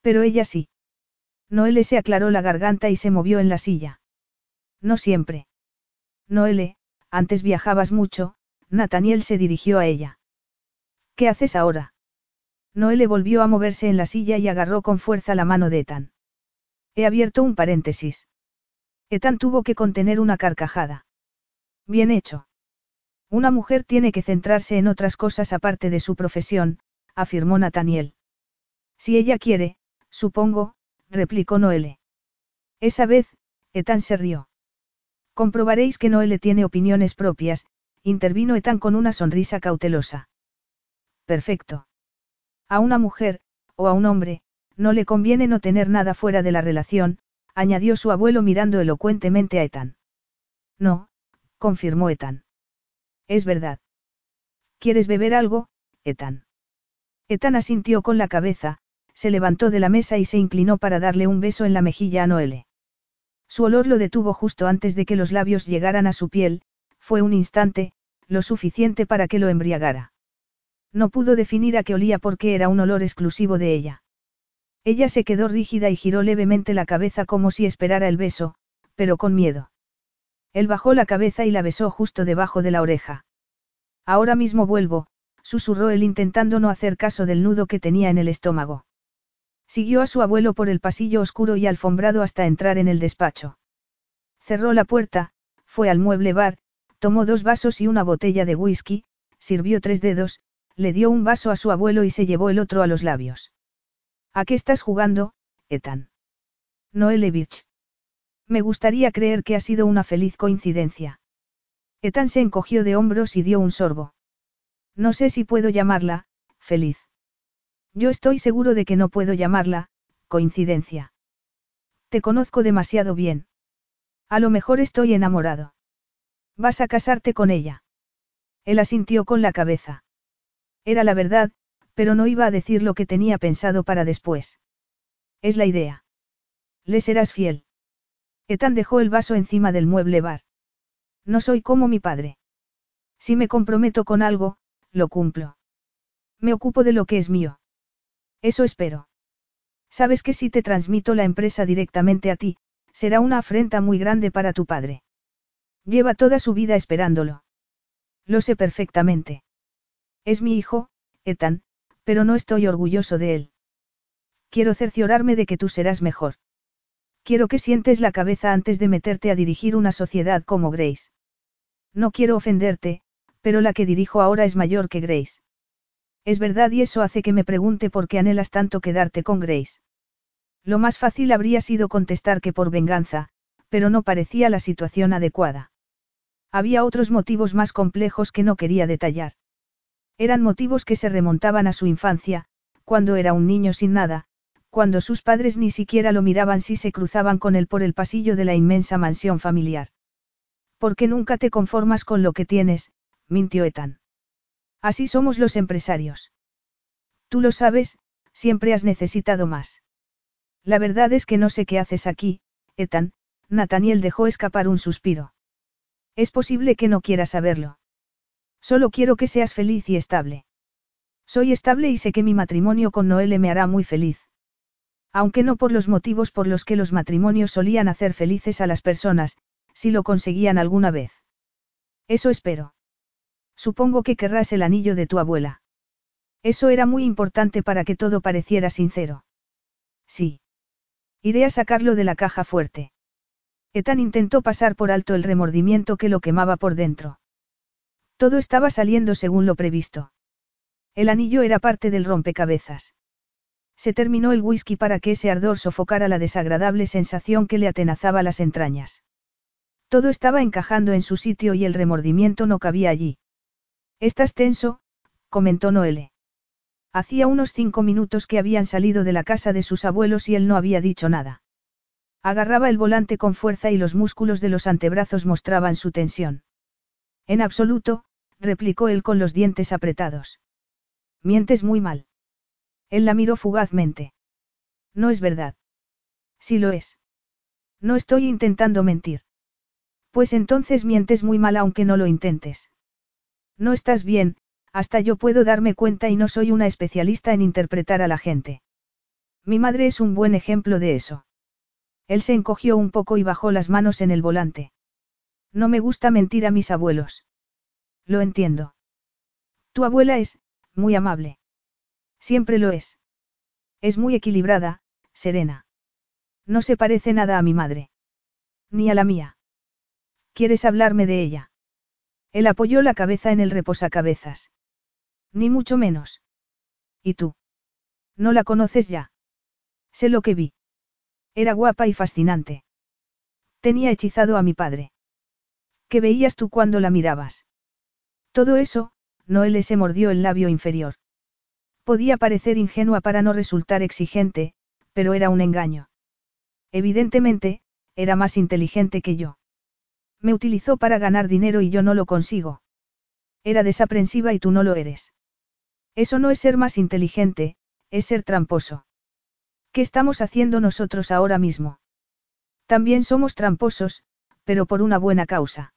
Pero ella sí. Noelle se aclaró la garganta y se movió en la silla. No siempre. Noelle, antes viajabas mucho, Nathaniel se dirigió a ella. ¿Qué haces ahora? Noelle volvió a moverse en la silla y agarró con fuerza la mano de Ethan. He abierto un paréntesis. Ethan tuvo que contener una carcajada. Bien hecho. Una mujer tiene que centrarse en otras cosas aparte de su profesión, afirmó Nathaniel. Si ella quiere, supongo, replicó Noelle. Esa vez, Ethan se rió. Comprobaréis que Noelle tiene opiniones propias, intervino Ethan con una sonrisa cautelosa. Perfecto. A una mujer, o a un hombre, no le conviene no tener nada fuera de la relación, añadió su abuelo mirando elocuentemente a Ethan. No, confirmó Ethan. Es verdad. ¿Quieres beber algo, Ethan? Ethan asintió con la cabeza, se levantó de la mesa y se inclinó para darle un beso en la mejilla a Noelle. Su olor lo detuvo justo antes de que los labios llegaran a su piel, fue un instante, lo suficiente para que lo embriagara. No pudo definir a qué olía porque era un olor exclusivo de ella. Ella se quedó rígida y giró levemente la cabeza como si esperara el beso, pero con miedo. Él bajó la cabeza y la besó justo debajo de la oreja. Ahora mismo vuelvo, susurró él intentando no hacer caso del nudo que tenía en el estómago. Siguió a su abuelo por el pasillo oscuro y alfombrado hasta entrar en el despacho. Cerró la puerta, fue al mueble bar, tomó dos vasos y una botella de whisky, sirvió tres dedos, le dio un vaso a su abuelo y se llevó el otro a los labios. ¿A qué estás jugando, Ethan? Noelevich. Me gustaría creer que ha sido una feliz coincidencia. Ethan se encogió de hombros y dio un sorbo. No sé si puedo llamarla, feliz. Yo estoy seguro de que no puedo llamarla, coincidencia. Te conozco demasiado bien. A lo mejor estoy enamorado. ¿Vas a casarte con ella? Él asintió con la cabeza. Era la verdad, pero no iba a decir lo que tenía pensado para después. Es la idea. Le serás fiel. Ethan dejó el vaso encima del mueble bar. No soy como mi padre. Si me comprometo con algo, lo cumplo. Me ocupo de lo que es mío. Eso espero. Sabes que si te transmito la empresa directamente a ti, será una afrenta muy grande para tu padre. Lleva toda su vida esperándolo. Lo sé perfectamente. Es mi hijo, Ethan, pero no estoy orgulloso de él. Quiero cerciorarme de que tú serás mejor. Quiero que sientes la cabeza antes de meterte a dirigir una sociedad como Grace. No quiero ofenderte, pero la que dirijo ahora es mayor que Grace. Es verdad y eso hace que me pregunte por qué anhelas tanto quedarte con Grace. Lo más fácil habría sido contestar que por venganza, pero no parecía la situación adecuada. Había otros motivos más complejos que no quería detallar. Eran motivos que se remontaban a su infancia, cuando era un niño sin nada, cuando sus padres ni siquiera lo miraban si se cruzaban con él por el pasillo de la inmensa mansión familiar. ¿Por qué nunca te conformas con lo que tienes? mintió Ethan. Así somos los empresarios. Tú lo sabes, siempre has necesitado más. La verdad es que no sé qué haces aquí, Ethan, Nathaniel dejó escapar un suspiro. Es posible que no quieras saberlo. Solo quiero que seas feliz y estable. Soy estable y sé que mi matrimonio con Noelle me hará muy feliz. Aunque no por los motivos por los que los matrimonios solían hacer felices a las personas, si lo conseguían alguna vez. Eso espero. Supongo que querrás el anillo de tu abuela. Eso era muy importante para que todo pareciera sincero. Sí. Iré a sacarlo de la caja fuerte. Ethan intentó pasar por alto el remordimiento que lo quemaba por dentro. Todo estaba saliendo según lo previsto. El anillo era parte del rompecabezas. Se terminó el whisky para que ese ardor sofocara la desagradable sensación que le atenazaba las entrañas. Todo estaba encajando en su sitio y el remordimiento no cabía allí. Estás tenso, comentó Noele. Hacía unos cinco minutos que habían salido de la casa de sus abuelos y él no había dicho nada. Agarraba el volante con fuerza y los músculos de los antebrazos mostraban su tensión. En absoluto, replicó él con los dientes apretados. Mientes muy mal. Él la miró fugazmente. No es verdad. Sí lo es. No estoy intentando mentir. Pues entonces mientes muy mal aunque no lo intentes. No estás bien, hasta yo puedo darme cuenta y no soy una especialista en interpretar a la gente. Mi madre es un buen ejemplo de eso. Él se encogió un poco y bajó las manos en el volante. No me gusta mentir a mis abuelos. Lo entiendo. Tu abuela es, muy amable. Siempre lo es. Es muy equilibrada, serena. No se parece nada a mi madre. Ni a la mía. ¿Quieres hablarme de ella? Él apoyó la cabeza en el reposacabezas. Ni mucho menos. ¿Y tú? ¿No la conoces ya? Sé lo que vi. Era guapa y fascinante. Tenía hechizado a mi padre. ¿Qué veías tú cuando la mirabas? Todo eso, Noel se mordió el labio inferior. Podía parecer ingenua para no resultar exigente, pero era un engaño. Evidentemente, era más inteligente que yo. Me utilizó para ganar dinero y yo no lo consigo. Era desaprensiva y tú no lo eres. Eso no es ser más inteligente, es ser tramposo. ¿Qué estamos haciendo nosotros ahora mismo? También somos tramposos, pero por una buena causa.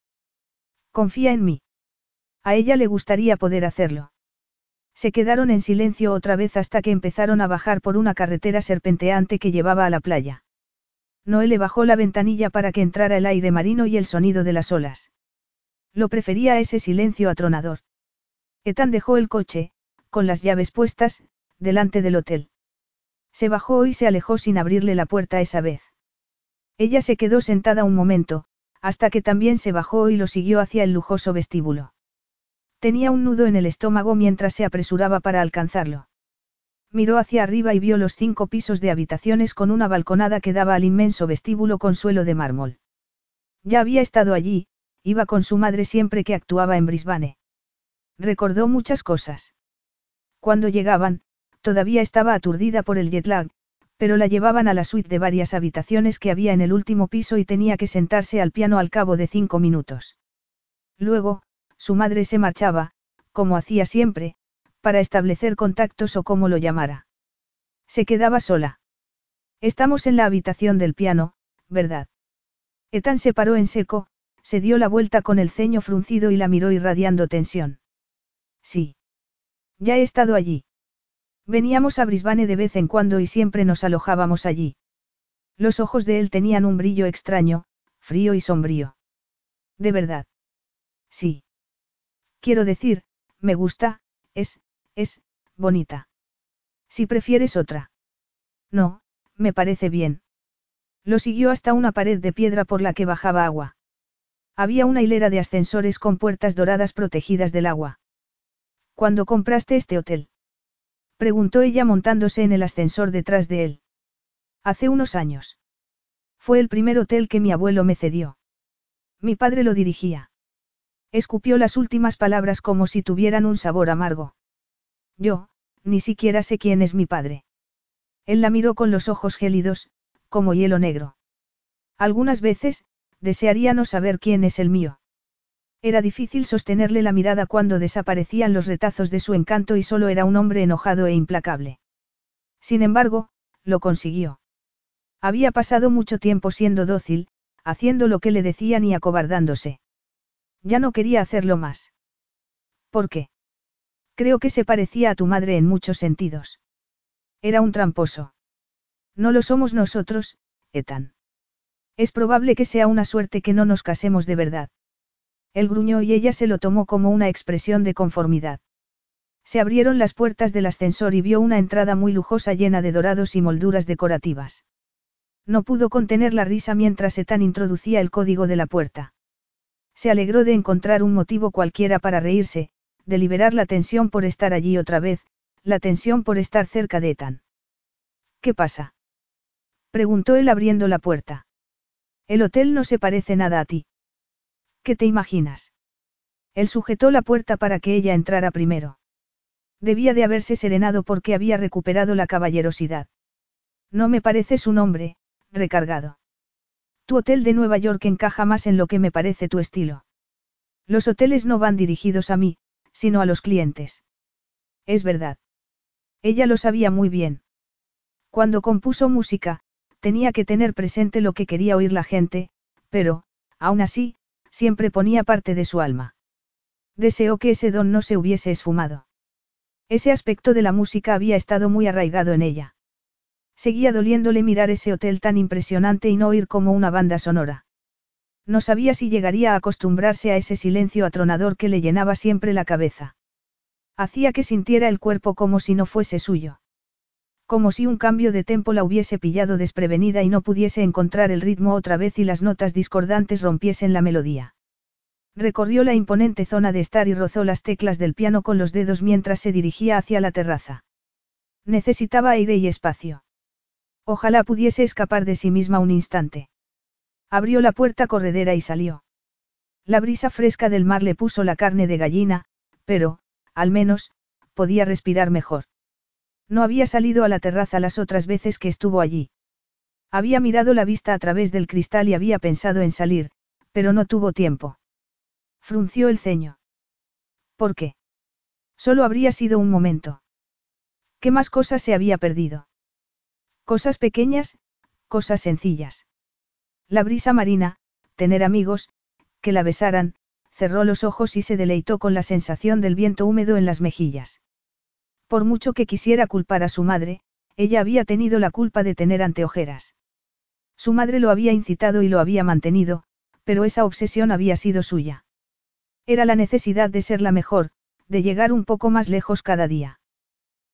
Confía en mí. A ella le gustaría poder hacerlo. Se quedaron en silencio otra vez hasta que empezaron a bajar por una carretera serpenteante que llevaba a la playa. Noé bajó la ventanilla para que entrara el aire marino y el sonido de las olas. Lo prefería a ese silencio atronador. Ethan dejó el coche, con las llaves puestas, delante del hotel. Se bajó y se alejó sin abrirle la puerta esa vez. Ella se quedó sentada un momento, hasta que también se bajó y lo siguió hacia el lujoso vestíbulo. Tenía un nudo en el estómago mientras se apresuraba para alcanzarlo. Miró hacia arriba y vio los cinco pisos de habitaciones con una balconada que daba al inmenso vestíbulo con suelo de mármol. Ya había estado allí, iba con su madre siempre que actuaba en Brisbane. Recordó muchas cosas. Cuando llegaban, todavía estaba aturdida por el jet lag, pero la llevaban a la suite de varias habitaciones que había en el último piso y tenía que sentarse al piano al cabo de cinco minutos. Luego, su madre se marchaba, como hacía siempre, para establecer contactos o como lo llamara. Se quedaba sola. Estamos en la habitación del piano, ¿verdad? Ethan se paró en seco, se dio la vuelta con el ceño fruncido y la miró irradiando tensión. Sí. Ya he estado allí. Veníamos a Brisbane de vez en cuando y siempre nos alojábamos allí. Los ojos de él tenían un brillo extraño, frío y sombrío. ¿De verdad? Sí. Quiero decir, me gusta, es, es, bonita. Si prefieres otra. No, me parece bien. Lo siguió hasta una pared de piedra por la que bajaba agua. Había una hilera de ascensores con puertas doradas protegidas del agua. ¿Cuándo compraste este hotel? Preguntó ella montándose en el ascensor detrás de él. Hace unos años. Fue el primer hotel que mi abuelo me cedió. Mi padre lo dirigía. Escupió las últimas palabras como si tuvieran un sabor amargo. Yo, ni siquiera sé quién es mi padre. Él la miró con los ojos gélidos, como hielo negro. Algunas veces, desearía no saber quién es el mío. Era difícil sostenerle la mirada cuando desaparecían los retazos de su encanto y solo era un hombre enojado e implacable. Sin embargo, lo consiguió. Había pasado mucho tiempo siendo dócil, haciendo lo que le decían y acobardándose. Ya no quería hacerlo más. ¿Por qué? Creo que se parecía a tu madre en muchos sentidos. Era un tramposo. No lo somos nosotros, Ethan. Es probable que sea una suerte que no nos casemos de verdad. Él gruñó y ella se lo tomó como una expresión de conformidad. Se abrieron las puertas del ascensor y vio una entrada muy lujosa llena de dorados y molduras decorativas. No pudo contener la risa mientras Ethan introducía el código de la puerta. Se alegró de encontrar un motivo cualquiera para reírse, de liberar la tensión por estar allí otra vez, la tensión por estar cerca de Ethan. ¿Qué pasa? preguntó él abriendo la puerta. El hotel no se parece nada a ti. ¿Qué te imaginas? Él sujetó la puerta para que ella entrara primero. Debía de haberse serenado porque había recuperado la caballerosidad. No me pareces un hombre, recargado. Tu hotel de Nueva York encaja más en lo que me parece tu estilo. Los hoteles no van dirigidos a mí, sino a los clientes. Es verdad. Ella lo sabía muy bien. Cuando compuso música, tenía que tener presente lo que quería oír la gente, pero, aún así, siempre ponía parte de su alma. Deseó que ese don no se hubiese esfumado. Ese aspecto de la música había estado muy arraigado en ella. Seguía doliéndole mirar ese hotel tan impresionante y no oír como una banda sonora. No sabía si llegaría a acostumbrarse a ese silencio atronador que le llenaba siempre la cabeza. Hacía que sintiera el cuerpo como si no fuese suyo. Como si un cambio de tempo la hubiese pillado desprevenida y no pudiese encontrar el ritmo otra vez y las notas discordantes rompiesen la melodía. Recorrió la imponente zona de estar y rozó las teclas del piano con los dedos mientras se dirigía hacia la terraza. Necesitaba aire y espacio. Ojalá pudiese escapar de sí misma un instante. Abrió la puerta corredera y salió. La brisa fresca del mar le puso la carne de gallina, pero, al menos, podía respirar mejor. No había salido a la terraza las otras veces que estuvo allí. Había mirado la vista a través del cristal y había pensado en salir, pero no tuvo tiempo. Frunció el ceño. ¿Por qué? Solo habría sido un momento. ¿Qué más cosas se había perdido? Cosas pequeñas, cosas sencillas. La brisa marina, tener amigos, que la besaran, cerró los ojos y se deleitó con la sensación del viento húmedo en las mejillas. Por mucho que quisiera culpar a su madre, ella había tenido la culpa de tener anteojeras. Su madre lo había incitado y lo había mantenido, pero esa obsesión había sido suya. Era la necesidad de ser la mejor, de llegar un poco más lejos cada día.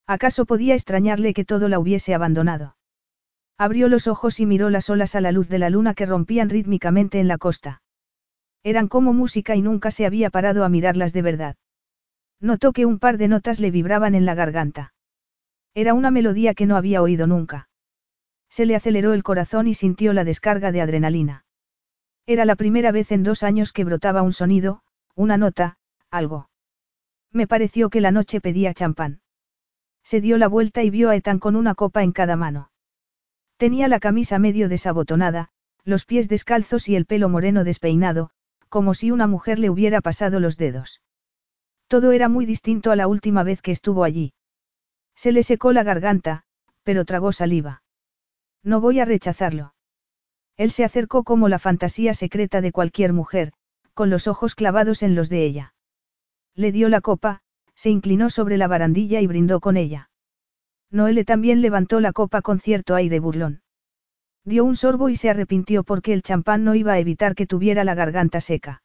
¿Acaso podía extrañarle que todo la hubiese abandonado? Abrió los ojos y miró las olas a la luz de la luna que rompían rítmicamente en la costa. Eran como música y nunca se había parado a mirarlas de verdad. Notó que un par de notas le vibraban en la garganta. Era una melodía que no había oído nunca. Se le aceleró el corazón y sintió la descarga de adrenalina. Era la primera vez en dos años que brotaba un sonido, una nota, algo. Me pareció que la noche pedía champán. Se dio la vuelta y vio a Ethan con una copa en cada mano. Tenía la camisa medio desabotonada, los pies descalzos y el pelo moreno despeinado, como si una mujer le hubiera pasado los dedos. Todo era muy distinto a la última vez que estuvo allí. Se le secó la garganta, pero tragó saliva. No voy a rechazarlo. Él se acercó como la fantasía secreta de cualquier mujer, con los ojos clavados en los de ella. Le dio la copa, se inclinó sobre la barandilla y brindó con ella. Noelle también levantó la copa con cierto aire burlón. Dio un sorbo y se arrepintió porque el champán no iba a evitar que tuviera la garganta seca.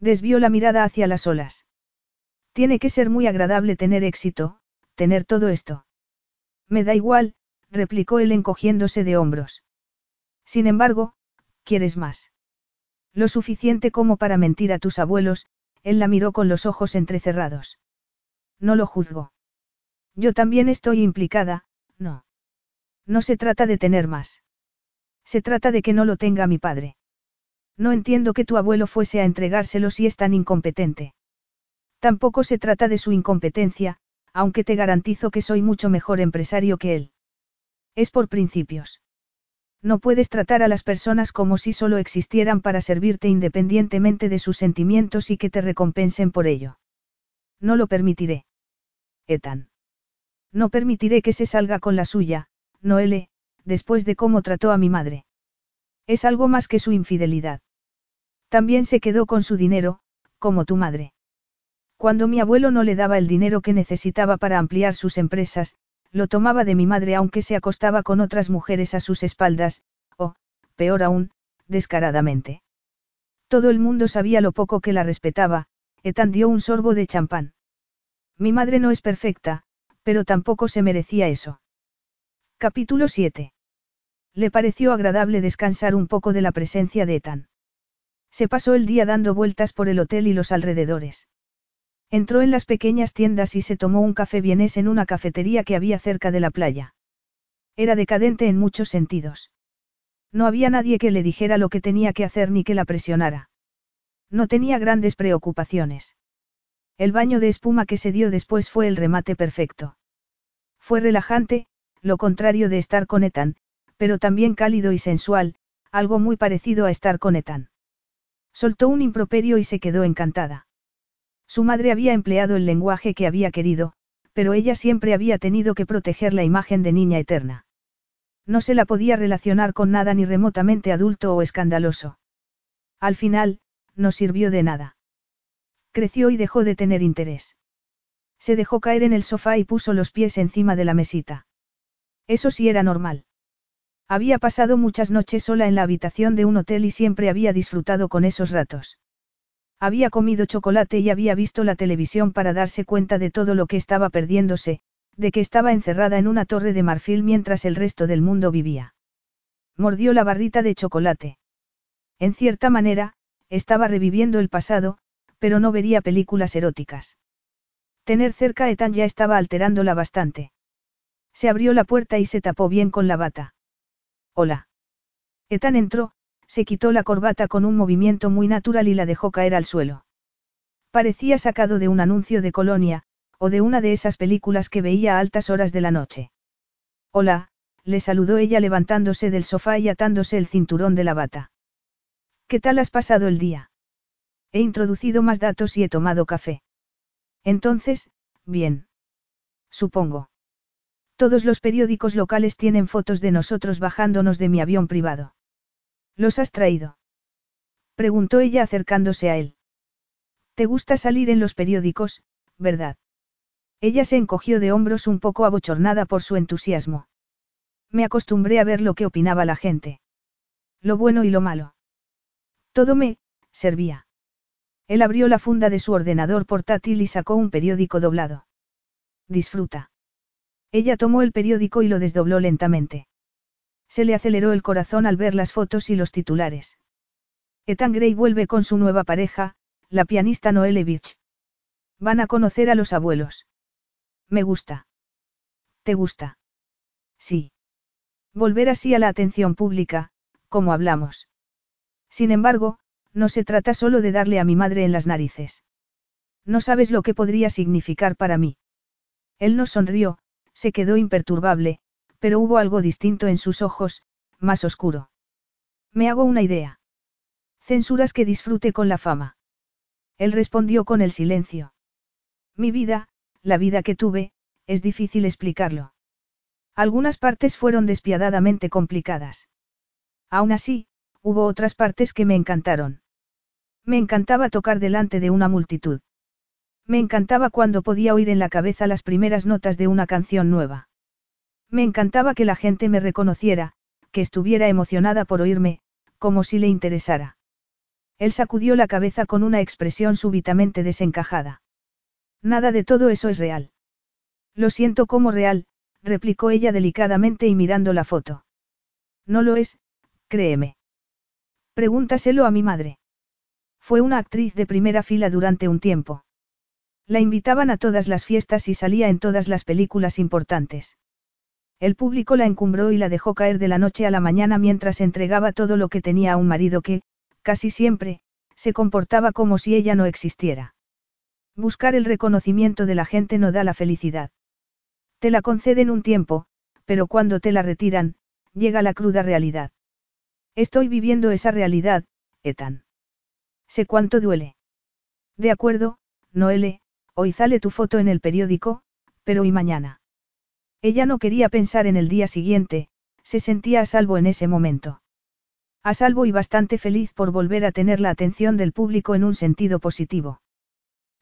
Desvió la mirada hacia las olas. Tiene que ser muy agradable tener éxito, tener todo esto. Me da igual, replicó él encogiéndose de hombros. Sin embargo, ¿quieres más? Lo suficiente como para mentir a tus abuelos, él la miró con los ojos entrecerrados. No lo juzgo. Yo también estoy implicada, no. No se trata de tener más. Se trata de que no lo tenga mi padre. No entiendo que tu abuelo fuese a entregárselo si es tan incompetente. Tampoco se trata de su incompetencia, aunque te garantizo que soy mucho mejor empresario que él. Es por principios. No puedes tratar a las personas como si solo existieran para servirte independientemente de sus sentimientos y que te recompensen por ello. No lo permitiré. Ethan. No permitiré que se salga con la suya, Noele, después de cómo trató a mi madre. Es algo más que su infidelidad. También se quedó con su dinero, como tu madre. Cuando mi abuelo no le daba el dinero que necesitaba para ampliar sus empresas, lo tomaba de mi madre aunque se acostaba con otras mujeres a sus espaldas, o, peor aún, descaradamente. Todo el mundo sabía lo poco que la respetaba, Etan dio un sorbo de champán. Mi madre no es perfecta, pero tampoco se merecía eso. Capítulo 7. Le pareció agradable descansar un poco de la presencia de Ethan. Se pasó el día dando vueltas por el hotel y los alrededores. Entró en las pequeñas tiendas y se tomó un café vienés en una cafetería que había cerca de la playa. Era decadente en muchos sentidos. No había nadie que le dijera lo que tenía que hacer ni que la presionara. No tenía grandes preocupaciones. El baño de espuma que se dio después fue el remate perfecto. Fue relajante, lo contrario de estar con Ethan, pero también cálido y sensual, algo muy parecido a estar con Ethan. Soltó un improperio y se quedó encantada. Su madre había empleado el lenguaje que había querido, pero ella siempre había tenido que proteger la imagen de niña eterna. No se la podía relacionar con nada ni remotamente adulto o escandaloso. Al final, no sirvió de nada. Creció y dejó de tener interés. Se dejó caer en el sofá y puso los pies encima de la mesita. Eso sí era normal. Había pasado muchas noches sola en la habitación de un hotel y siempre había disfrutado con esos ratos. Había comido chocolate y había visto la televisión para darse cuenta de todo lo que estaba perdiéndose, de que estaba encerrada en una torre de marfil mientras el resto del mundo vivía. Mordió la barrita de chocolate. En cierta manera, estaba reviviendo el pasado, pero no vería películas eróticas. Tener cerca a Ethan ya estaba alterándola bastante. Se abrió la puerta y se tapó bien con la bata. Hola. Ethan entró, se quitó la corbata con un movimiento muy natural y la dejó caer al suelo. Parecía sacado de un anuncio de Colonia, o de una de esas películas que veía a altas horas de la noche. Hola, le saludó ella levantándose del sofá y atándose el cinturón de la bata. ¿Qué tal has pasado el día? He introducido más datos y he tomado café. Entonces, bien. Supongo. Todos los periódicos locales tienen fotos de nosotros bajándonos de mi avión privado. ¿Los has traído? Preguntó ella acercándose a él. ¿Te gusta salir en los periódicos, verdad? Ella se encogió de hombros un poco abochornada por su entusiasmo. Me acostumbré a ver lo que opinaba la gente. Lo bueno y lo malo. Todo me, servía. Él abrió la funda de su ordenador portátil y sacó un periódico doblado. Disfruta. Ella tomó el periódico y lo desdobló lentamente. Se le aceleró el corazón al ver las fotos y los titulares. Ethan Gray vuelve con su nueva pareja, la pianista Noelle Birch. Van a conocer a los abuelos. Me gusta. ¿Te gusta? Sí. Volver así a la atención pública, como hablamos. Sin embargo, no se trata solo de darle a mi madre en las narices. No sabes lo que podría significar para mí. Él no sonrió, se quedó imperturbable, pero hubo algo distinto en sus ojos, más oscuro. Me hago una idea. Censuras que disfrute con la fama. Él respondió con el silencio. Mi vida, la vida que tuve, es difícil explicarlo. Algunas partes fueron despiadadamente complicadas. Aún así, hubo otras partes que me encantaron. Me encantaba tocar delante de una multitud. Me encantaba cuando podía oír en la cabeza las primeras notas de una canción nueva. Me encantaba que la gente me reconociera, que estuviera emocionada por oírme, como si le interesara. Él sacudió la cabeza con una expresión súbitamente desencajada. Nada de todo eso es real. Lo siento como real, replicó ella delicadamente y mirando la foto. No lo es, créeme. Pregúntaselo a mi madre. Fue una actriz de primera fila durante un tiempo. La invitaban a todas las fiestas y salía en todas las películas importantes. El público la encumbró y la dejó caer de la noche a la mañana mientras entregaba todo lo que tenía a un marido que, casi siempre, se comportaba como si ella no existiera. Buscar el reconocimiento de la gente no da la felicidad. Te la conceden un tiempo, pero cuando te la retiran, llega la cruda realidad. Estoy viviendo esa realidad, Ethan. Sé cuánto duele. De acuerdo, Noele, Hoy sale tu foto en el periódico, pero ¿y mañana? Ella no quería pensar en el día siguiente, se sentía a salvo en ese momento. A salvo y bastante feliz por volver a tener la atención del público en un sentido positivo.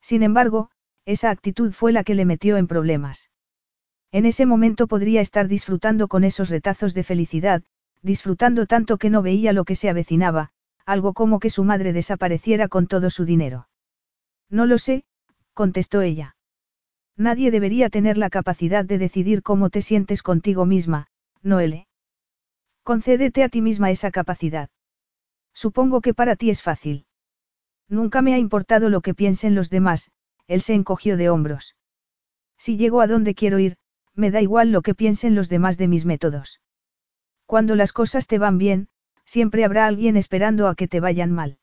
Sin embargo, esa actitud fue la que le metió en problemas. En ese momento podría estar disfrutando con esos retazos de felicidad, disfrutando tanto que no veía lo que se avecinaba, algo como que su madre desapareciera con todo su dinero. No lo sé, contestó ella. Nadie debería tener la capacidad de decidir cómo te sientes contigo misma, Noele. Concédete a ti misma esa capacidad. Supongo que para ti es fácil. Nunca me ha importado lo que piensen los demás, él se encogió de hombros. Si llego a donde quiero ir, me da igual lo que piensen los demás de mis métodos. Cuando las cosas te van bien, siempre habrá alguien esperando a que te vayan mal.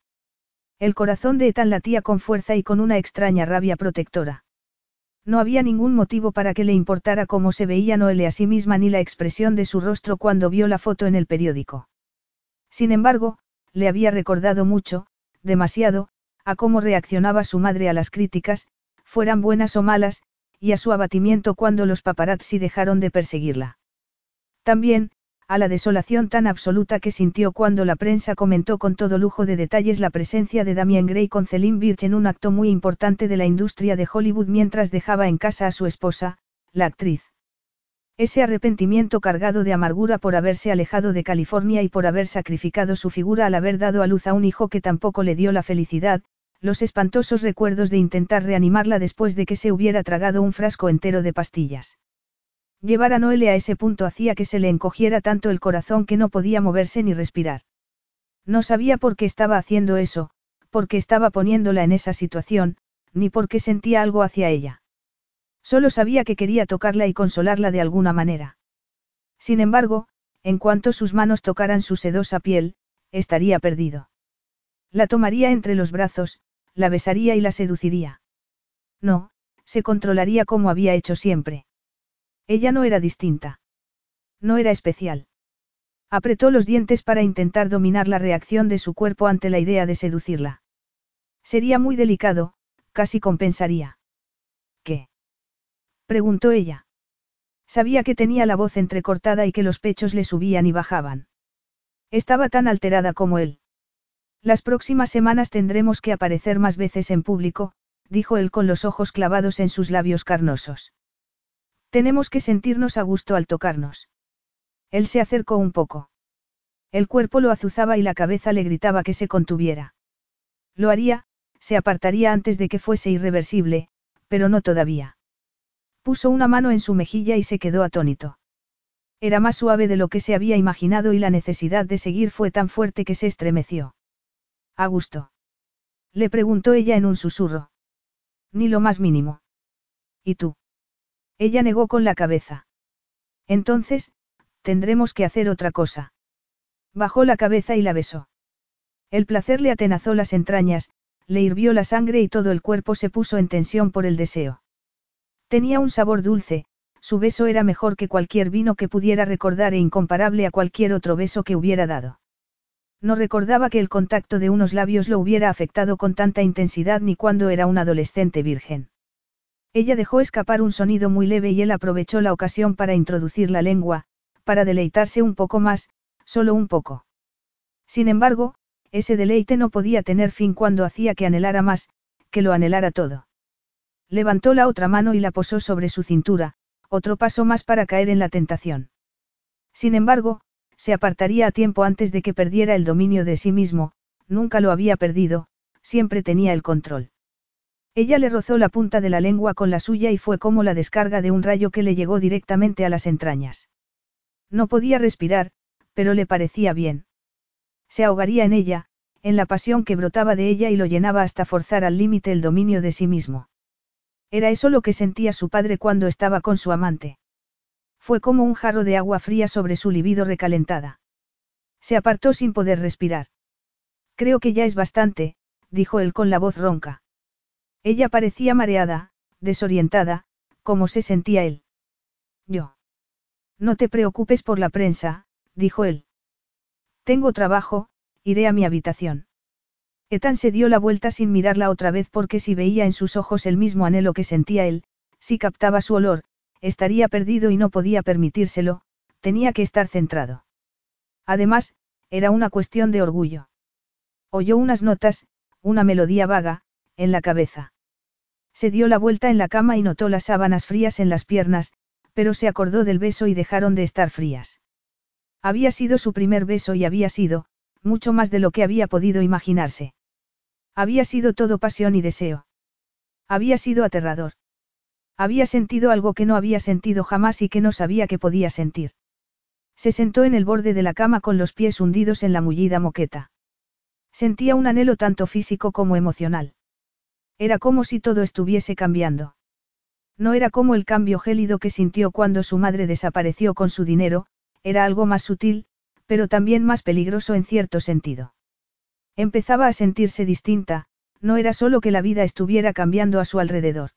El corazón de Ethan latía con fuerza y con una extraña rabia protectora. No había ningún motivo para que le importara cómo se veía Noelle a sí misma ni la expresión de su rostro cuando vio la foto en el periódico. Sin embargo, le había recordado mucho, demasiado, a cómo reaccionaba su madre a las críticas, fueran buenas o malas, y a su abatimiento cuando los paparazzi dejaron de perseguirla. También, a la desolación tan absoluta que sintió cuando la prensa comentó con todo lujo de detalles la presencia de Damien Gray con Celine Birch en un acto muy importante de la industria de Hollywood mientras dejaba en casa a su esposa, la actriz. Ese arrepentimiento cargado de amargura por haberse alejado de California y por haber sacrificado su figura al haber dado a luz a un hijo que tampoco le dio la felicidad, los espantosos recuerdos de intentar reanimarla después de que se hubiera tragado un frasco entero de pastillas. Llevar a Noelle a ese punto hacía que se le encogiera tanto el corazón que no podía moverse ni respirar. No sabía por qué estaba haciendo eso, por qué estaba poniéndola en esa situación, ni por qué sentía algo hacia ella. Solo sabía que quería tocarla y consolarla de alguna manera. Sin embargo, en cuanto sus manos tocaran su sedosa piel, estaría perdido. La tomaría entre los brazos, la besaría y la seduciría. No, se controlaría como había hecho siempre. Ella no era distinta. No era especial. Apretó los dientes para intentar dominar la reacción de su cuerpo ante la idea de seducirla. Sería muy delicado, casi compensaría. ¿Qué? preguntó ella. Sabía que tenía la voz entrecortada y que los pechos le subían y bajaban. Estaba tan alterada como él. Las próximas semanas tendremos que aparecer más veces en público, dijo él con los ojos clavados en sus labios carnosos. Tenemos que sentirnos a gusto al tocarnos. Él se acercó un poco. El cuerpo lo azuzaba y la cabeza le gritaba que se contuviera. Lo haría, se apartaría antes de que fuese irreversible, pero no todavía. Puso una mano en su mejilla y se quedó atónito. Era más suave de lo que se había imaginado y la necesidad de seguir fue tan fuerte que se estremeció. ¿A gusto? Le preguntó ella en un susurro. Ni lo más mínimo. ¿Y tú? Ella negó con la cabeza. Entonces, tendremos que hacer otra cosa. Bajó la cabeza y la besó. El placer le atenazó las entrañas, le hirvió la sangre y todo el cuerpo se puso en tensión por el deseo. Tenía un sabor dulce, su beso era mejor que cualquier vino que pudiera recordar e incomparable a cualquier otro beso que hubiera dado. No recordaba que el contacto de unos labios lo hubiera afectado con tanta intensidad ni cuando era un adolescente virgen. Ella dejó escapar un sonido muy leve y él aprovechó la ocasión para introducir la lengua, para deleitarse un poco más, solo un poco. Sin embargo, ese deleite no podía tener fin cuando hacía que anhelara más, que lo anhelara todo. Levantó la otra mano y la posó sobre su cintura, otro paso más para caer en la tentación. Sin embargo, se apartaría a tiempo antes de que perdiera el dominio de sí mismo, nunca lo había perdido, siempre tenía el control. Ella le rozó la punta de la lengua con la suya y fue como la descarga de un rayo que le llegó directamente a las entrañas. No podía respirar, pero le parecía bien. Se ahogaría en ella, en la pasión que brotaba de ella y lo llenaba hasta forzar al límite el dominio de sí mismo. Era eso lo que sentía su padre cuando estaba con su amante. Fue como un jarro de agua fría sobre su libido recalentada. Se apartó sin poder respirar. Creo que ya es bastante, dijo él con la voz ronca. Ella parecía mareada, desorientada, como se sentía él. Yo. No te preocupes por la prensa, dijo él. Tengo trabajo, iré a mi habitación. Etan se dio la vuelta sin mirarla otra vez porque si veía en sus ojos el mismo anhelo que sentía él, si captaba su olor, estaría perdido y no podía permitírselo, tenía que estar centrado. Además, era una cuestión de orgullo. Oyó unas notas, una melodía vaga, en la cabeza. Se dio la vuelta en la cama y notó las sábanas frías en las piernas, pero se acordó del beso y dejaron de estar frías. Había sido su primer beso y había sido, mucho más de lo que había podido imaginarse. Había sido todo pasión y deseo. Había sido aterrador. Había sentido algo que no había sentido jamás y que no sabía que podía sentir. Se sentó en el borde de la cama con los pies hundidos en la mullida moqueta. Sentía un anhelo tanto físico como emocional. Era como si todo estuviese cambiando. No era como el cambio gélido que sintió cuando su madre desapareció con su dinero, era algo más sutil, pero también más peligroso en cierto sentido. Empezaba a sentirse distinta, no era solo que la vida estuviera cambiando a su alrededor.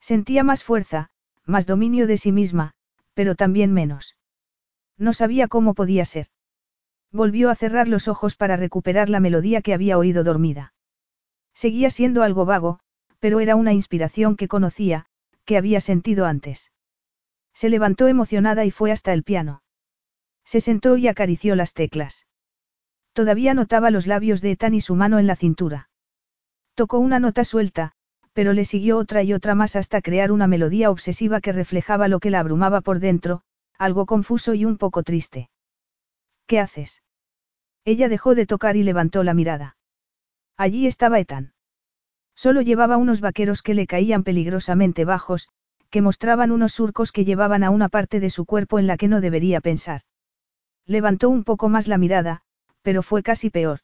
Sentía más fuerza, más dominio de sí misma, pero también menos. No sabía cómo podía ser. Volvió a cerrar los ojos para recuperar la melodía que había oído dormida. Seguía siendo algo vago, pero era una inspiración que conocía, que había sentido antes. Se levantó emocionada y fue hasta el piano. Se sentó y acarició las teclas. Todavía notaba los labios de Ethan y su mano en la cintura. Tocó una nota suelta, pero le siguió otra y otra más hasta crear una melodía obsesiva que reflejaba lo que la abrumaba por dentro, algo confuso y un poco triste. ¿Qué haces? Ella dejó de tocar y levantó la mirada. Allí estaba Ethan. Solo llevaba unos vaqueros que le caían peligrosamente bajos, que mostraban unos surcos que llevaban a una parte de su cuerpo en la que no debería pensar. Levantó un poco más la mirada, pero fue casi peor.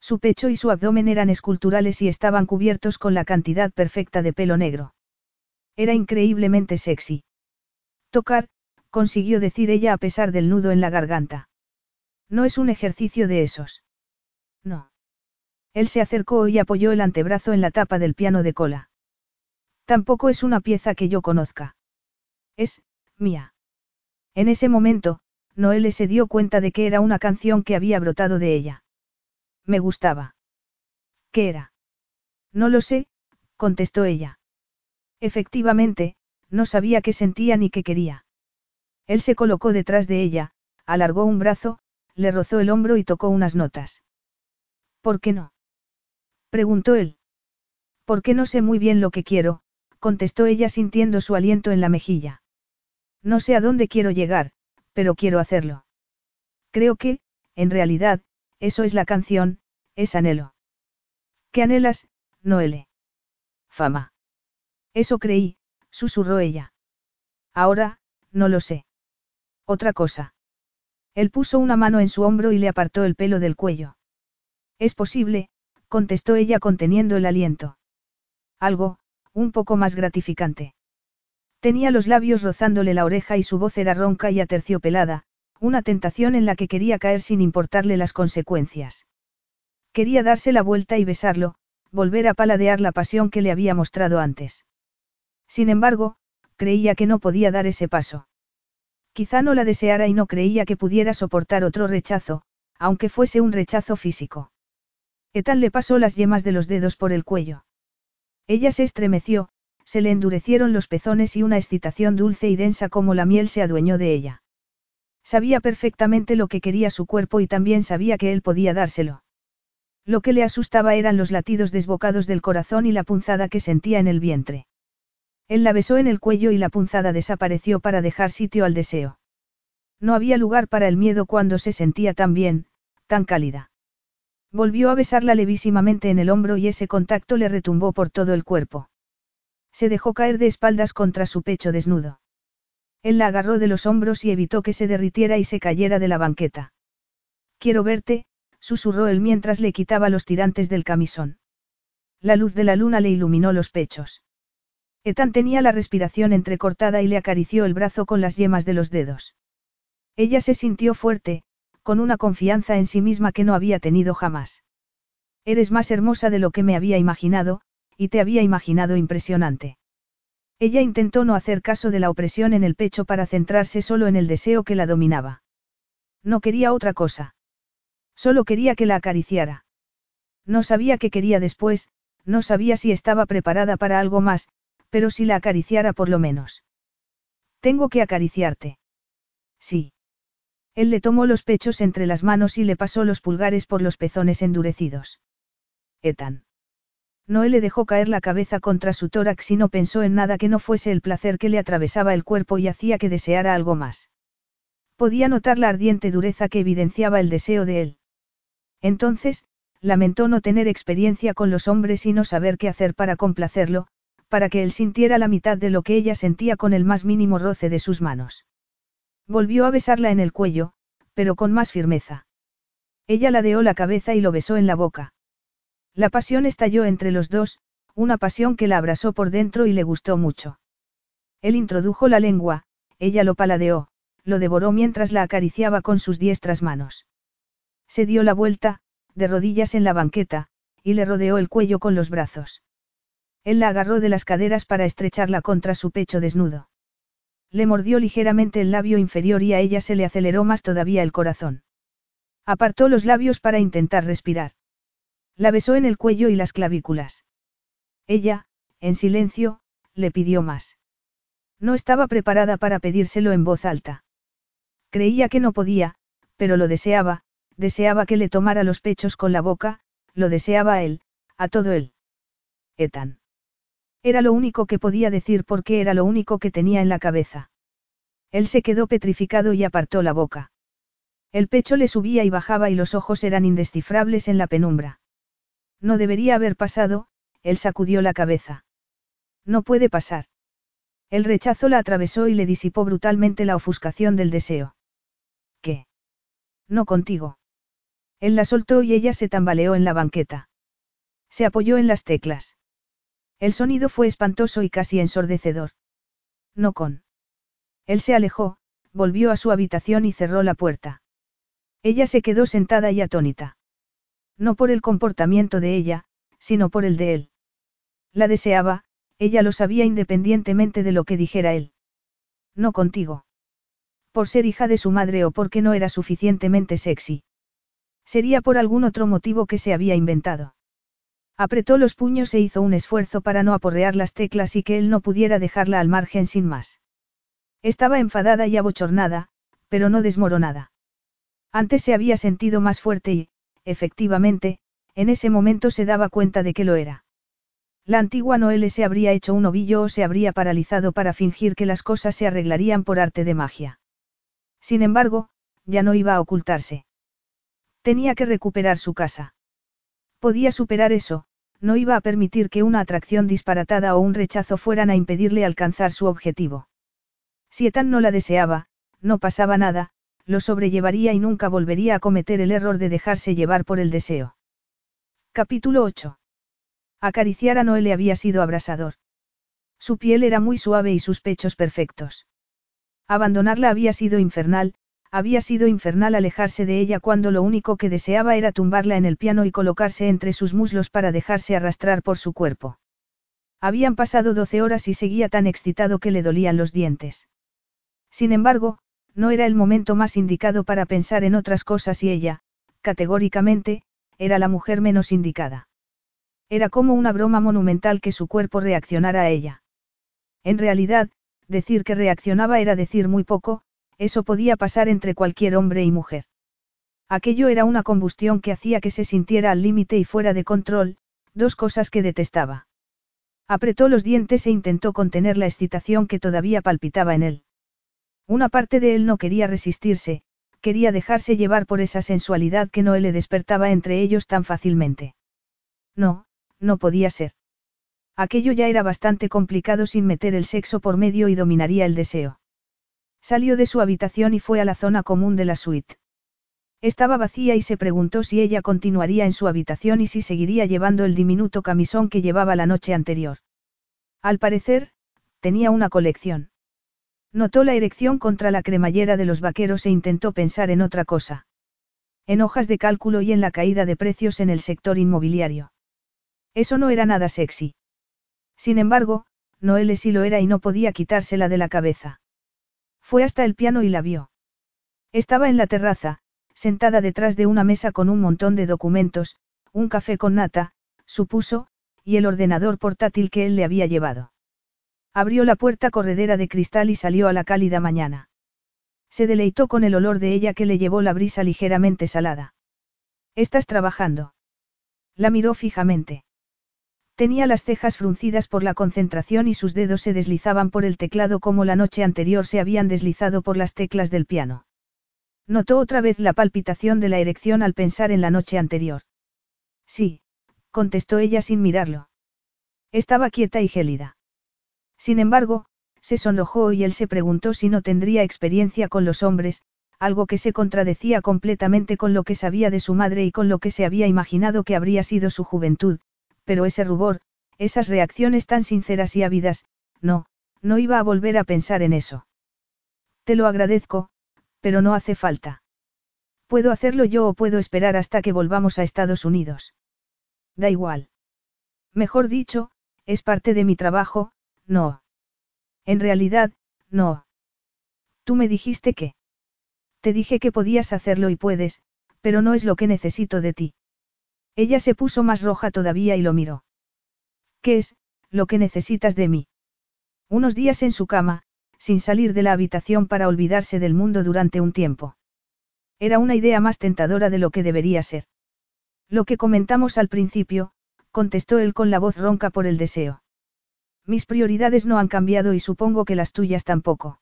Su pecho y su abdomen eran esculturales y estaban cubiertos con la cantidad perfecta de pelo negro. Era increíblemente sexy. Tocar, consiguió decir ella a pesar del nudo en la garganta. No es un ejercicio de esos. No. Él se acercó y apoyó el antebrazo en la tapa del piano de cola. Tampoco es una pieza que yo conozca. Es, mía. En ese momento, Noelle se dio cuenta de que era una canción que había brotado de ella. Me gustaba. ¿Qué era? No lo sé, contestó ella. Efectivamente, no sabía qué sentía ni qué quería. Él se colocó detrás de ella, alargó un brazo, le rozó el hombro y tocó unas notas. ¿Por qué no? Preguntó él. Porque no sé muy bien lo que quiero, contestó ella sintiendo su aliento en la mejilla. No sé a dónde quiero llegar, pero quiero hacerlo. Creo que, en realidad, eso es la canción, es anhelo. ¿Qué anhelas, Noele? Fama. Eso creí, susurró ella. Ahora, no lo sé. Otra cosa. Él puso una mano en su hombro y le apartó el pelo del cuello. Es posible, contestó ella conteniendo el aliento. Algo, un poco más gratificante. Tenía los labios rozándole la oreja y su voz era ronca y aterciopelada, una tentación en la que quería caer sin importarle las consecuencias. Quería darse la vuelta y besarlo, volver a paladear la pasión que le había mostrado antes. Sin embargo, creía que no podía dar ese paso. Quizá no la deseara y no creía que pudiera soportar otro rechazo, aunque fuese un rechazo físico. Etan le pasó las yemas de los dedos por el cuello. Ella se estremeció, se le endurecieron los pezones y una excitación dulce y densa como la miel se adueñó de ella. Sabía perfectamente lo que quería su cuerpo y también sabía que él podía dárselo. Lo que le asustaba eran los latidos desbocados del corazón y la punzada que sentía en el vientre. Él la besó en el cuello y la punzada desapareció para dejar sitio al deseo. No había lugar para el miedo cuando se sentía tan bien, tan cálida. Volvió a besarla levísimamente en el hombro y ese contacto le retumbó por todo el cuerpo. Se dejó caer de espaldas contra su pecho desnudo. Él la agarró de los hombros y evitó que se derritiera y se cayera de la banqueta. Quiero verte, susurró él mientras le quitaba los tirantes del camisón. La luz de la luna le iluminó los pechos. Ethan tenía la respiración entrecortada y le acarició el brazo con las yemas de los dedos. Ella se sintió fuerte, con una confianza en sí misma que no había tenido jamás. Eres más hermosa de lo que me había imaginado, y te había imaginado impresionante. Ella intentó no hacer caso de la opresión en el pecho para centrarse solo en el deseo que la dominaba. No quería otra cosa. Solo quería que la acariciara. No sabía qué quería después, no sabía si estaba preparada para algo más, pero si la acariciara por lo menos. Tengo que acariciarte. Sí. Él le tomó los pechos entre las manos y le pasó los pulgares por los pezones endurecidos. Etan. Noé le dejó caer la cabeza contra su tórax y no pensó en nada que no fuese el placer que le atravesaba el cuerpo y hacía que deseara algo más. Podía notar la ardiente dureza que evidenciaba el deseo de él. Entonces, lamentó no tener experiencia con los hombres y no saber qué hacer para complacerlo, para que él sintiera la mitad de lo que ella sentía con el más mínimo roce de sus manos. Volvió a besarla en el cuello, pero con más firmeza. Ella ladeó la cabeza y lo besó en la boca. La pasión estalló entre los dos, una pasión que la abrasó por dentro y le gustó mucho. Él introdujo la lengua, ella lo paladeó, lo devoró mientras la acariciaba con sus diestras manos. Se dio la vuelta, de rodillas en la banqueta, y le rodeó el cuello con los brazos. Él la agarró de las caderas para estrecharla contra su pecho desnudo. Le mordió ligeramente el labio inferior y a ella se le aceleró más todavía el corazón. Apartó los labios para intentar respirar. La besó en el cuello y las clavículas. Ella, en silencio, le pidió más. No estaba preparada para pedírselo en voz alta. Creía que no podía, pero lo deseaba, deseaba que le tomara los pechos con la boca, lo deseaba a él, a todo él. Etan. Era lo único que podía decir porque era lo único que tenía en la cabeza. Él se quedó petrificado y apartó la boca. El pecho le subía y bajaba y los ojos eran indescifrables en la penumbra. No debería haber pasado, él sacudió la cabeza. No puede pasar. El rechazo la atravesó y le disipó brutalmente la ofuscación del deseo. ¿Qué? No contigo. Él la soltó y ella se tambaleó en la banqueta. Se apoyó en las teclas. El sonido fue espantoso y casi ensordecedor. No con. Él se alejó, volvió a su habitación y cerró la puerta. Ella se quedó sentada y atónita. No por el comportamiento de ella, sino por el de él. La deseaba, ella lo sabía independientemente de lo que dijera él. No contigo. Por ser hija de su madre o porque no era suficientemente sexy. Sería por algún otro motivo que se había inventado. Apretó los puños e hizo un esfuerzo para no aporrear las teclas y que él no pudiera dejarla al margen sin más. Estaba enfadada y abochornada, pero no desmoronada. Antes se había sentido más fuerte y, efectivamente, en ese momento se daba cuenta de que lo era. La antigua Noelle se habría hecho un ovillo o se habría paralizado para fingir que las cosas se arreglarían por arte de magia. Sin embargo, ya no iba a ocultarse. Tenía que recuperar su casa. Podía superar eso, no iba a permitir que una atracción disparatada o un rechazo fueran a impedirle alcanzar su objetivo. Si Etan no la deseaba, no pasaba nada, lo sobrellevaría y nunca volvería a cometer el error de dejarse llevar por el deseo. Capítulo 8. Acariciar a Noelle había sido abrasador. Su piel era muy suave y sus pechos perfectos. Abandonarla había sido infernal, había sido infernal alejarse de ella cuando lo único que deseaba era tumbarla en el piano y colocarse entre sus muslos para dejarse arrastrar por su cuerpo. Habían pasado doce horas y seguía tan excitado que le dolían los dientes. Sin embargo, no era el momento más indicado para pensar en otras cosas y ella, categóricamente, era la mujer menos indicada. Era como una broma monumental que su cuerpo reaccionara a ella. En realidad, decir que reaccionaba era decir muy poco, eso podía pasar entre cualquier hombre y mujer. Aquello era una combustión que hacía que se sintiera al límite y fuera de control, dos cosas que detestaba. Apretó los dientes e intentó contener la excitación que todavía palpitaba en él. Una parte de él no quería resistirse, quería dejarse llevar por esa sensualidad que no le despertaba entre ellos tan fácilmente. No, no podía ser. Aquello ya era bastante complicado sin meter el sexo por medio y dominaría el deseo. Salió de su habitación y fue a la zona común de la suite. Estaba vacía y se preguntó si ella continuaría en su habitación y si seguiría llevando el diminuto camisón que llevaba la noche anterior. Al parecer, tenía una colección. Notó la erección contra la cremallera de los vaqueros e intentó pensar en otra cosa. En hojas de cálculo y en la caída de precios en el sector inmobiliario. Eso no era nada sexy. Sin embargo, Noelle sí lo era y no podía quitársela de la cabeza. Fue hasta el piano y la vio. Estaba en la terraza, sentada detrás de una mesa con un montón de documentos, un café con nata, supuso, y el ordenador portátil que él le había llevado. Abrió la puerta corredera de cristal y salió a la cálida mañana. Se deleitó con el olor de ella que le llevó la brisa ligeramente salada. ¿Estás trabajando? La miró fijamente. Tenía las cejas fruncidas por la concentración y sus dedos se deslizaban por el teclado como la noche anterior se habían deslizado por las teclas del piano. Notó otra vez la palpitación de la erección al pensar en la noche anterior. Sí, contestó ella sin mirarlo. Estaba quieta y gélida. Sin embargo, se sonrojó y él se preguntó si no tendría experiencia con los hombres, algo que se contradecía completamente con lo que sabía de su madre y con lo que se había imaginado que habría sido su juventud, pero ese rubor, esas reacciones tan sinceras y ávidas, no, no iba a volver a pensar en eso. Te lo agradezco, pero no hace falta. Puedo hacerlo yo o puedo esperar hasta que volvamos a Estados Unidos. Da igual. Mejor dicho, es parte de mi trabajo, no. En realidad, no. Tú me dijiste que. Te dije que podías hacerlo y puedes, pero no es lo que necesito de ti. Ella se puso más roja todavía y lo miró. ¿Qué es, lo que necesitas de mí? Unos días en su cama, sin salir de la habitación para olvidarse del mundo durante un tiempo. Era una idea más tentadora de lo que debería ser. Lo que comentamos al principio, contestó él con la voz ronca por el deseo. Mis prioridades no han cambiado y supongo que las tuyas tampoco.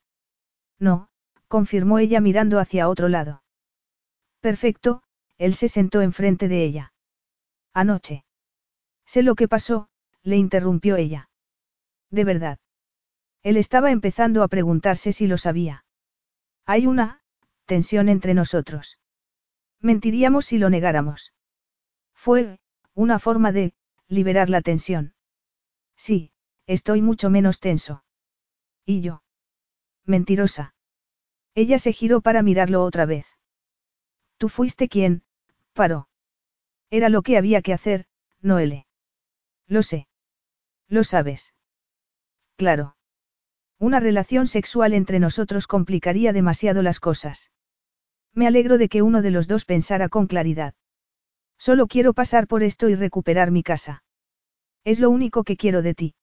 No, confirmó ella mirando hacia otro lado. Perfecto, él se sentó enfrente de ella. Anoche. Sé lo que pasó, le interrumpió ella. De verdad. Él estaba empezando a preguntarse si lo sabía. Hay una, tensión entre nosotros. Mentiríamos si lo negáramos. Fue, una forma de, liberar la tensión. Sí, estoy mucho menos tenso. ¿Y yo? Mentirosa. Ella se giró para mirarlo otra vez. Tú fuiste quien, paró. Era lo que había que hacer, Noele. Lo sé. Lo sabes. Claro. Una relación sexual entre nosotros complicaría demasiado las cosas. Me alegro de que uno de los dos pensara con claridad. Solo quiero pasar por esto y recuperar mi casa. Es lo único que quiero de ti.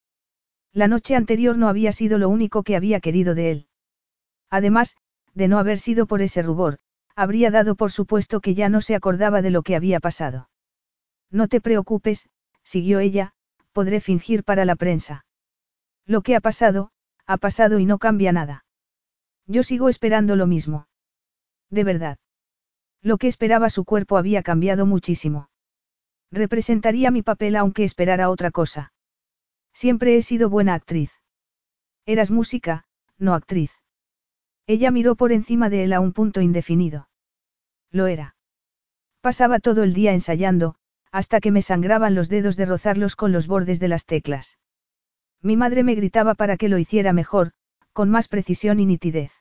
La noche anterior no había sido lo único que había querido de él. Además, de no haber sido por ese rubor, habría dado por supuesto que ya no se acordaba de lo que había pasado. No te preocupes, siguió ella, podré fingir para la prensa. Lo que ha pasado, ha pasado y no cambia nada. Yo sigo esperando lo mismo. De verdad. Lo que esperaba su cuerpo había cambiado muchísimo. Representaría mi papel aunque esperara otra cosa. Siempre he sido buena actriz. Eras música, no actriz. Ella miró por encima de él a un punto indefinido. Lo era. Pasaba todo el día ensayando, hasta que me sangraban los dedos de rozarlos con los bordes de las teclas. Mi madre me gritaba para que lo hiciera mejor, con más precisión y nitidez.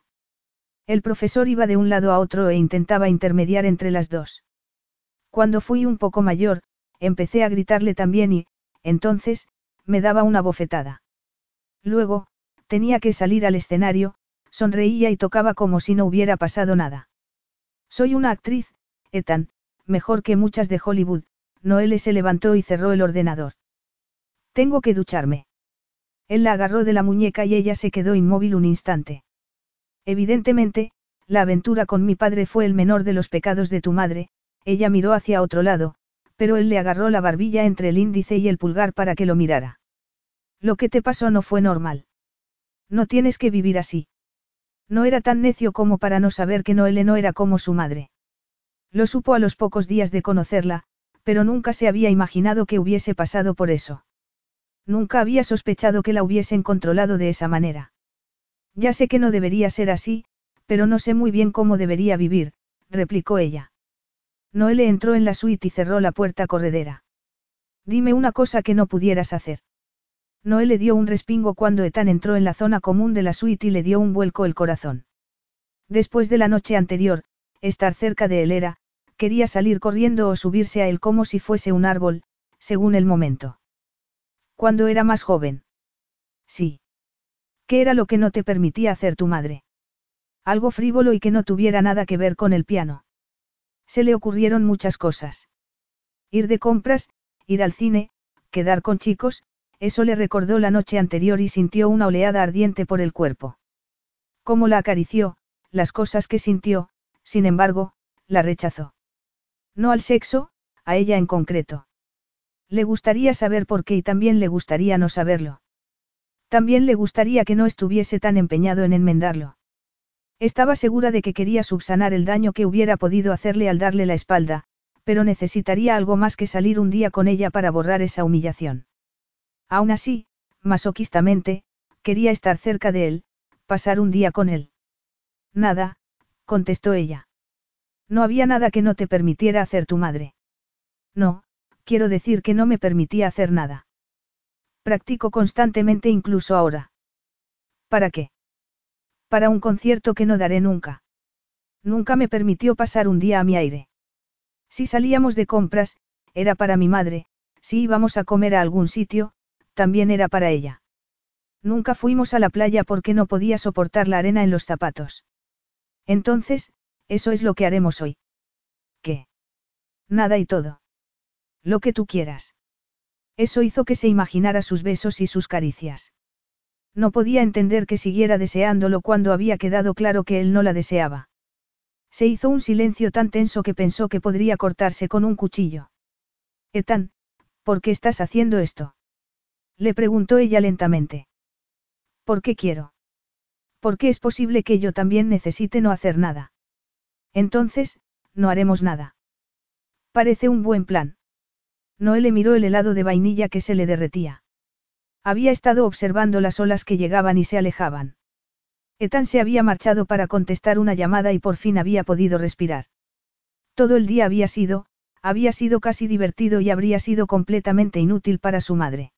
El profesor iba de un lado a otro e intentaba intermediar entre las dos. Cuando fui un poco mayor, empecé a gritarle también y, entonces, me daba una bofetada. Luego, tenía que salir al escenario, sonreía y tocaba como si no hubiera pasado nada. Soy una actriz, Ethan, mejor que muchas de Hollywood, Noelle se levantó y cerró el ordenador. Tengo que ducharme. Él la agarró de la muñeca y ella se quedó inmóvil un instante. Evidentemente, la aventura con mi padre fue el menor de los pecados de tu madre, ella miró hacia otro lado, pero él le agarró la barbilla entre el índice y el pulgar para que lo mirara. Lo que te pasó no fue normal. No tienes que vivir así. No era tan necio como para no saber que Noelle no era como su madre. Lo supo a los pocos días de conocerla, pero nunca se había imaginado que hubiese pasado por eso. Nunca había sospechado que la hubiesen controlado de esa manera. Ya sé que no debería ser así, pero no sé muy bien cómo debería vivir, replicó ella. Noelle entró en la suite y cerró la puerta corredera. Dime una cosa que no pudieras hacer. Noelle dio un respingo cuando Ethan entró en la zona común de la suite y le dio un vuelco el corazón. Después de la noche anterior, estar cerca de él era, quería salir corriendo o subirse a él como si fuese un árbol, según el momento. Cuando era más joven. Sí. ¿Qué era lo que no te permitía hacer tu madre? Algo frívolo y que no tuviera nada que ver con el piano. Se le ocurrieron muchas cosas. Ir de compras, ir al cine, quedar con chicos, eso le recordó la noche anterior y sintió una oleada ardiente por el cuerpo. Como la acarició, las cosas que sintió, sin embargo, la rechazó. No al sexo, a ella en concreto. Le gustaría saber por qué y también le gustaría no saberlo. También le gustaría que no estuviese tan empeñado en enmendarlo. Estaba segura de que quería subsanar el daño que hubiera podido hacerle al darle la espalda, pero necesitaría algo más que salir un día con ella para borrar esa humillación. Aún así, masoquistamente, Quería estar cerca de él, pasar un día con él. Nada, contestó ella. No había nada que no te permitiera hacer tu madre. No, quiero decir que no me permitía hacer nada. Practico constantemente incluso ahora. ¿Para qué? Para un concierto que no daré nunca. Nunca me permitió pasar un día a mi aire. Si salíamos de compras, era para mi madre, si íbamos a comer a algún sitio, también era para ella. Nunca fuimos a la playa porque no podía soportar la arena en los zapatos. Entonces, eso es lo que haremos hoy. ¿Qué? Nada y todo. Lo que tú quieras. Eso hizo que se imaginara sus besos y sus caricias. No podía entender que siguiera deseándolo cuando había quedado claro que él no la deseaba. Se hizo un silencio tan tenso que pensó que podría cortarse con un cuchillo. Ethan, ¿por qué estás haciendo esto? Le preguntó ella lentamente. ¿Por qué quiero? ¿Por qué es posible que yo también necesite no hacer nada? Entonces, no haremos nada. Parece un buen plan. Noé le miró el helado de vainilla que se le derretía. Había estado observando las olas que llegaban y se alejaban. Ethan se había marchado para contestar una llamada y por fin había podido respirar. Todo el día había sido, había sido casi divertido y habría sido completamente inútil para su madre.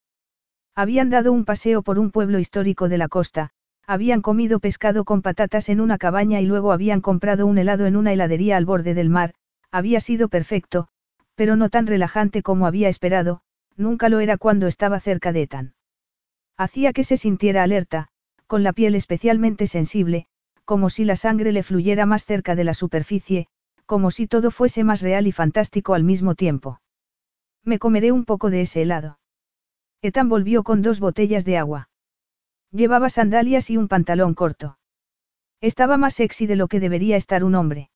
Habían dado un paseo por un pueblo histórico de la costa, habían comido pescado con patatas en una cabaña y luego habían comprado un helado en una heladería al borde del mar, había sido perfecto, pero no tan relajante como había esperado, nunca lo era cuando estaba cerca de Ethan. Hacía que se sintiera alerta, con la piel especialmente sensible, como si la sangre le fluyera más cerca de la superficie, como si todo fuese más real y fantástico al mismo tiempo. Me comeré un poco de ese helado. Ethan volvió con dos botellas de agua. Llevaba sandalias y un pantalón corto. Estaba más sexy de lo que debería estar un hombre.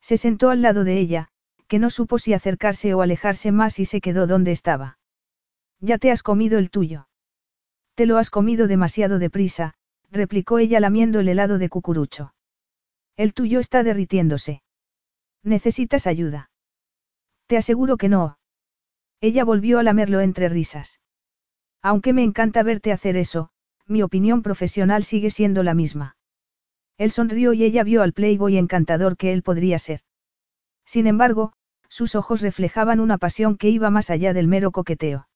Se sentó al lado de ella, que no supo si acercarse o alejarse más y se quedó donde estaba. Ya te has comido el tuyo. Te lo has comido demasiado deprisa, replicó ella lamiendo el helado de cucurucho. El tuyo está derritiéndose. Necesitas ayuda. Te aseguro que no. Ella volvió a lamerlo entre risas. Aunque me encanta verte hacer eso, mi opinión profesional sigue siendo la misma. Él sonrió y ella vio al playboy encantador que él podría ser. Sin embargo, sus ojos reflejaban una pasión que iba más allá del mero coqueteo.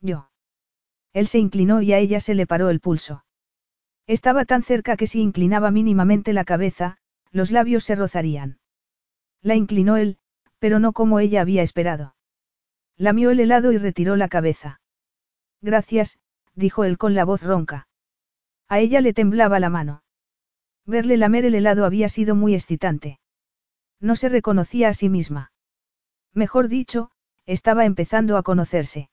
Yo. Él se inclinó y a ella se le paró el pulso. Estaba tan cerca que si inclinaba mínimamente la cabeza, los labios se rozarían. La inclinó él, pero no como ella había esperado. Lamió el helado y retiró la cabeza. Gracias, dijo él con la voz ronca. A ella le temblaba la mano. Verle lamer el helado había sido muy excitante. No se reconocía a sí misma. Mejor dicho, estaba empezando a conocerse.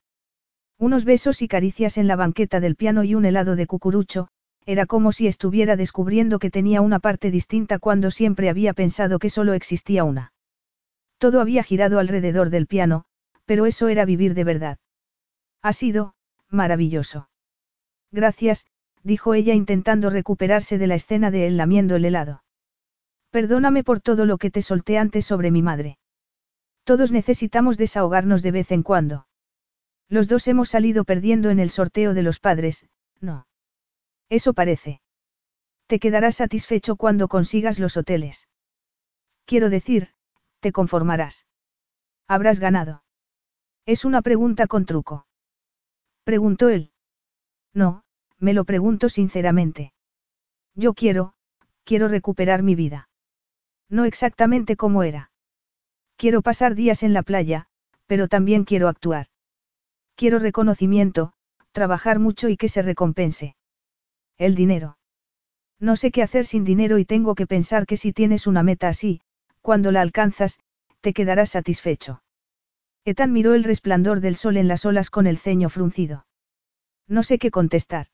Unos besos y caricias en la banqueta del piano y un helado de cucurucho, era como si estuviera descubriendo que tenía una parte distinta cuando siempre había pensado que solo existía una. Todo había girado alrededor del piano, pero eso era vivir de verdad. Ha sido, maravilloso. Gracias, dijo ella intentando recuperarse de la escena de él lamiendo el helado. Perdóname por todo lo que te solté antes sobre mi madre. Todos necesitamos desahogarnos de vez en cuando. Los dos hemos salido perdiendo en el sorteo de los padres, no. Eso parece. Te quedarás satisfecho cuando consigas los hoteles. Quiero decir, te conformarás. Habrás ganado. Es una pregunta con truco. Preguntó él. No, me lo pregunto sinceramente. Yo quiero, quiero recuperar mi vida. No exactamente como era. Quiero pasar días en la playa, pero también quiero actuar. Quiero reconocimiento, trabajar mucho y que se recompense. El dinero. No sé qué hacer sin dinero y tengo que pensar que si tienes una meta así, cuando la alcanzas, te quedarás satisfecho. Ethan miró el resplandor del sol en las olas con el ceño fruncido. No sé qué contestar.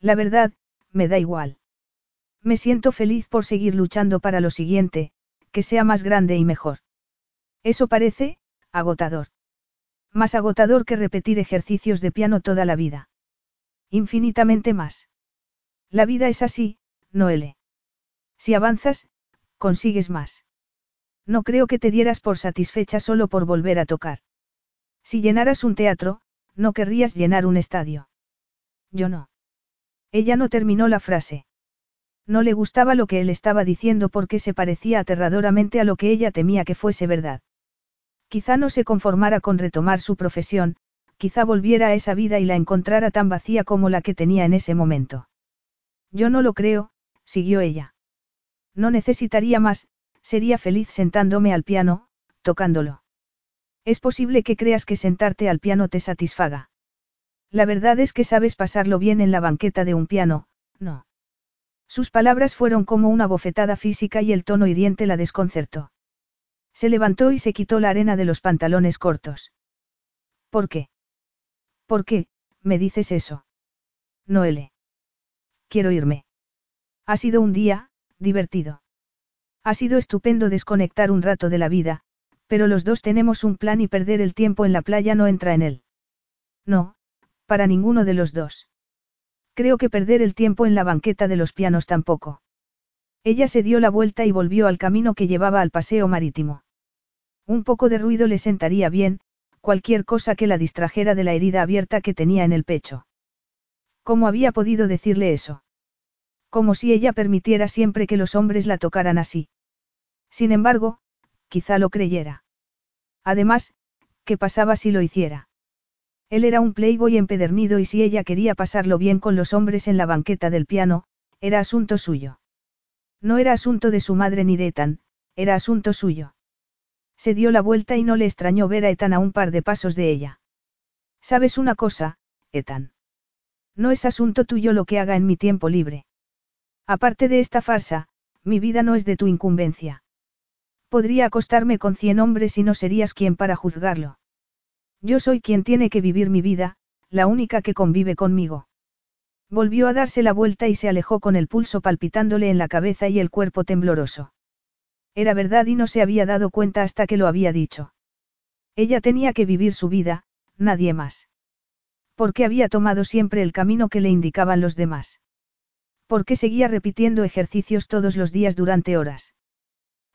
La verdad, me da igual. Me siento feliz por seguir luchando para lo siguiente, que sea más grande y mejor. Eso parece, agotador. Más agotador que repetir ejercicios de piano toda la vida. Infinitamente más. La vida es así, Noele. Si avanzas, consigues más. No creo que te dieras por satisfecha solo por volver a tocar. Si llenaras un teatro, no querrías llenar un estadio. Yo no. Ella no terminó la frase. No le gustaba lo que él estaba diciendo porque se parecía aterradoramente a lo que ella temía que fuese verdad. Quizá no se conformara con retomar su profesión, quizá volviera a esa vida y la encontrara tan vacía como la que tenía en ese momento. Yo no lo creo, siguió ella. No necesitaría más, sería feliz sentándome al piano, tocándolo. Es posible que creas que sentarte al piano te satisfaga. La verdad es que sabes pasarlo bien en la banqueta de un piano, no. Sus palabras fueron como una bofetada física y el tono hiriente la desconcertó. Se levantó y se quitó la arena de los pantalones cortos. ¿Por qué? ¿Por qué, me dices eso? Noele. Quiero irme. Ha sido un día, divertido. Ha sido estupendo desconectar un rato de la vida, pero los dos tenemos un plan y perder el tiempo en la playa no entra en él. No, para ninguno de los dos. Creo que perder el tiempo en la banqueta de los pianos tampoco. Ella se dio la vuelta y volvió al camino que llevaba al paseo marítimo. Un poco de ruido le sentaría bien, cualquier cosa que la distrajera de la herida abierta que tenía en el pecho. ¿Cómo había podido decirle eso? Como si ella permitiera siempre que los hombres la tocaran así. Sin embargo, quizá lo creyera. Además, ¿qué pasaba si lo hiciera? Él era un playboy empedernido y si ella quería pasarlo bien con los hombres en la banqueta del piano, era asunto suyo. No era asunto de su madre ni de Ethan, era asunto suyo. Se dio la vuelta y no le extrañó ver a Ethan a un par de pasos de ella. ¿Sabes una cosa, Ethan? No es asunto tuyo lo que haga en mi tiempo libre. Aparte de esta farsa, mi vida no es de tu incumbencia. Podría acostarme con cien hombres y no serías quien para juzgarlo. Yo soy quien tiene que vivir mi vida, la única que convive conmigo. Volvió a darse la vuelta y se alejó con el pulso palpitándole en la cabeza y el cuerpo tembloroso. Era verdad y no se había dado cuenta hasta que lo había dicho. Ella tenía que vivir su vida, nadie más. Porque había tomado siempre el camino que le indicaban los demás. Porque seguía repitiendo ejercicios todos los días durante horas.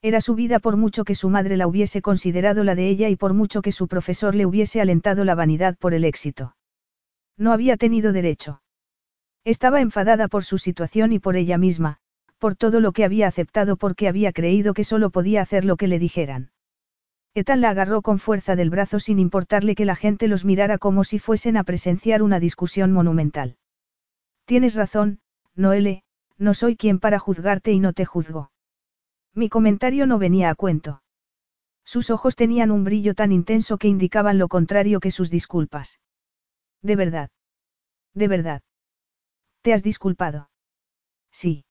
Era su vida por mucho que su madre la hubiese considerado la de ella y por mucho que su profesor le hubiese alentado la vanidad por el éxito. No había tenido derecho. Estaba enfadada por su situación y por ella misma, por todo lo que había aceptado porque había creído que solo podía hacer lo que le dijeran. Ethan la agarró con fuerza del brazo sin importarle que la gente los mirara como si fuesen a presenciar una discusión monumental. Tienes razón, Noele, no soy quien para juzgarte y no te juzgo. Mi comentario no venía a cuento. Sus ojos tenían un brillo tan intenso que indicaban lo contrario que sus disculpas. De verdad. De verdad. ¿Te has disculpado? Sí.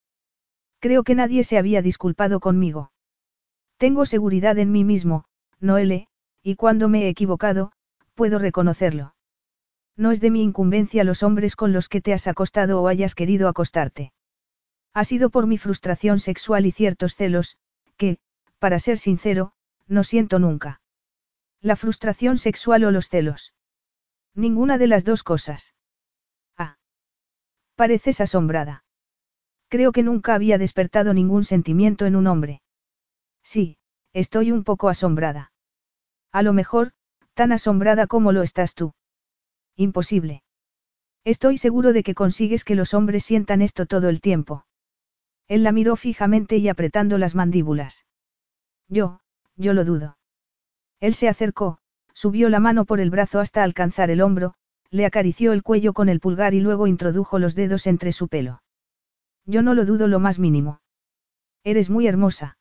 Creo que nadie se había disculpado conmigo. Tengo seguridad en mí mismo, Noele, y cuando me he equivocado, puedo reconocerlo. No es de mi incumbencia los hombres con los que te has acostado o hayas querido acostarte. Ha sido por mi frustración sexual y ciertos celos, que, para ser sincero, no siento nunca. La frustración sexual o los celos. Ninguna de las dos cosas. Ah. Pareces asombrada. Creo que nunca había despertado ningún sentimiento en un hombre. Sí, estoy un poco asombrada. A lo mejor, tan asombrada como lo estás tú. Imposible. Estoy seguro de que consigues que los hombres sientan esto todo el tiempo. Él la miró fijamente y apretando las mandíbulas. Yo, yo lo dudo. Él se acercó, subió la mano por el brazo hasta alcanzar el hombro, le acarició el cuello con el pulgar y luego introdujo los dedos entre su pelo. Yo no lo dudo lo más mínimo. Eres muy hermosa.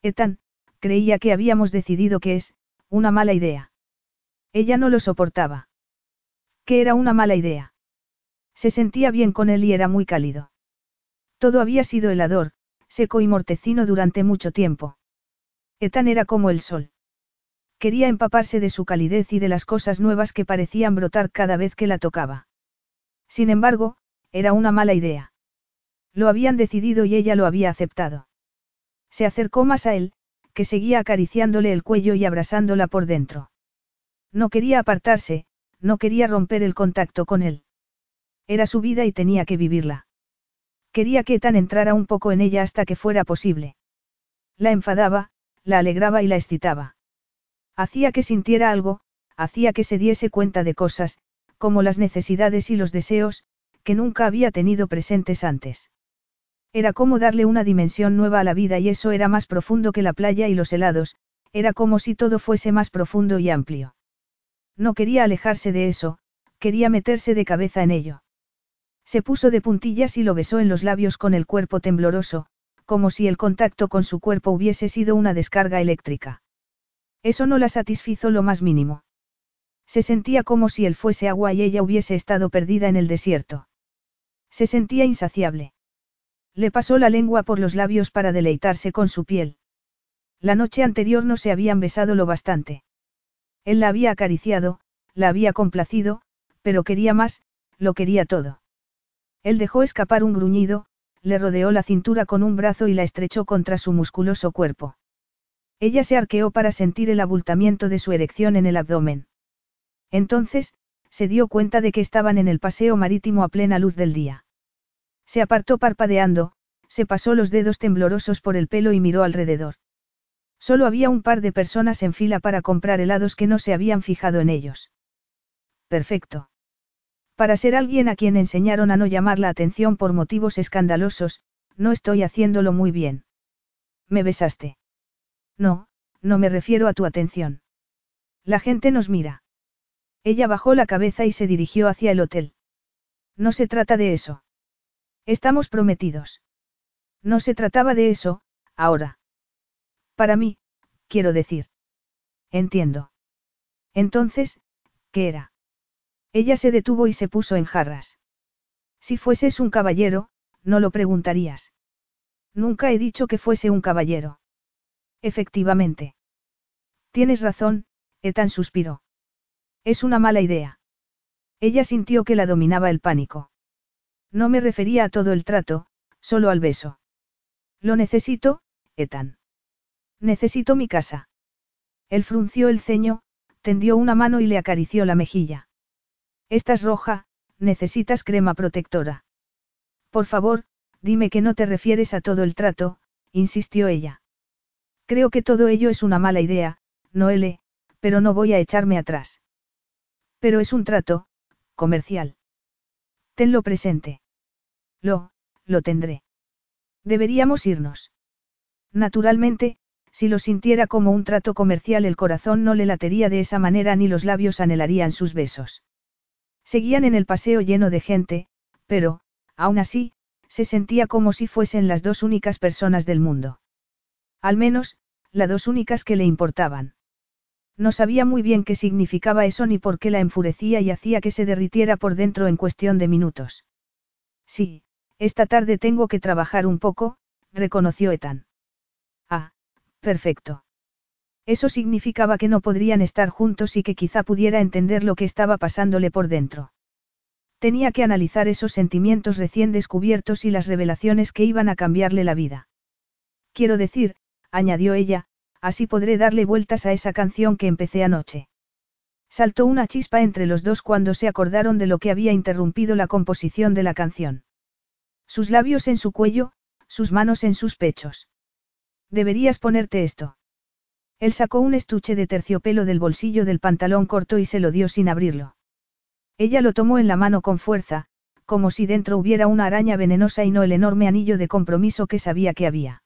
Ethan, creía que habíamos decidido que es, una mala idea. Ella no lo soportaba. Que era una mala idea. Se sentía bien con él y era muy cálido. Todo había sido helador, seco y mortecino durante mucho tiempo. Ethan era como el sol. Quería empaparse de su calidez y de las cosas nuevas que parecían brotar cada vez que la tocaba. Sin embargo, era una mala idea. Lo habían decidido y ella lo había aceptado. Se acercó más a él, que seguía acariciándole el cuello y abrazándola por dentro. No quería apartarse, no quería romper el contacto con él. Era su vida y tenía que vivirla. Quería que Tan entrara un poco en ella hasta que fuera posible. La enfadaba, la alegraba y la excitaba. Hacía que sintiera algo, hacía que se diese cuenta de cosas, como las necesidades y los deseos, que nunca había tenido presentes antes. Era como darle una dimensión nueva a la vida y eso era más profundo que la playa y los helados, era como si todo fuese más profundo y amplio. No quería alejarse de eso, quería meterse de cabeza en ello. Se puso de puntillas y lo besó en los labios con el cuerpo tembloroso, como si el contacto con su cuerpo hubiese sido una descarga eléctrica. Eso no la satisfizo lo más mínimo. Se sentía como si él fuese agua y ella hubiese estado perdida en el desierto. Se sentía insaciable. Le pasó la lengua por los labios para deleitarse con su piel. La noche anterior no se habían besado lo bastante. Él la había acariciado, la había complacido, pero quería más, lo quería todo. Él dejó escapar un gruñido, le rodeó la cintura con un brazo y la estrechó contra su musculoso cuerpo. Ella se arqueó para sentir el abultamiento de su erección en el abdomen. Entonces, se dio cuenta de que estaban en el paseo marítimo a plena luz del día. Se apartó parpadeando, se pasó los dedos temblorosos por el pelo y miró alrededor. Solo había un par de personas en fila para comprar helados que no se habían fijado en ellos. Perfecto. Para ser alguien a quien enseñaron a no llamar la atención por motivos escandalosos, no estoy haciéndolo muy bien. ¿Me besaste? No, no me refiero a tu atención. La gente nos mira. Ella bajó la cabeza y se dirigió hacia el hotel. No se trata de eso. Estamos prometidos. No se trataba de eso, ahora. Para mí, quiero decir. Entiendo. Entonces, ¿qué era? Ella se detuvo y se puso en jarras. Si fueses un caballero, no lo preguntarías. Nunca he dicho que fuese un caballero. Efectivamente. Tienes razón, Etan suspiró. Es una mala idea. Ella sintió que la dominaba el pánico. No me refería a todo el trato, solo al beso. Lo necesito, Ethan. Necesito mi casa. Él frunció el ceño, tendió una mano y le acarició la mejilla. Estás roja, necesitas crema protectora. Por favor, dime que no te refieres a todo el trato, insistió ella. Creo que todo ello es una mala idea, Noele, pero no voy a echarme atrás. Pero es un trato, comercial. Tenlo presente. Lo, lo tendré. Deberíamos irnos. Naturalmente, si lo sintiera como un trato comercial el corazón no le latería de esa manera ni los labios anhelarían sus besos. Seguían en el paseo lleno de gente, pero, aún así, se sentía como si fuesen las dos únicas personas del mundo. Al menos, las dos únicas que le importaban. No sabía muy bien qué significaba eso ni por qué la enfurecía y hacía que se derritiera por dentro en cuestión de minutos. Sí, esta tarde tengo que trabajar un poco, reconoció Ethan. Ah, perfecto. Eso significaba que no podrían estar juntos y que quizá pudiera entender lo que estaba pasándole por dentro. Tenía que analizar esos sentimientos recién descubiertos y las revelaciones que iban a cambiarle la vida. Quiero decir, añadió ella, así podré darle vueltas a esa canción que empecé anoche. Saltó una chispa entre los dos cuando se acordaron de lo que había interrumpido la composición de la canción. Sus labios en su cuello, sus manos en sus pechos. Deberías ponerte esto. Él sacó un estuche de terciopelo del bolsillo del pantalón corto y se lo dio sin abrirlo. Ella lo tomó en la mano con fuerza, como si dentro hubiera una araña venenosa y no el enorme anillo de compromiso que sabía que había.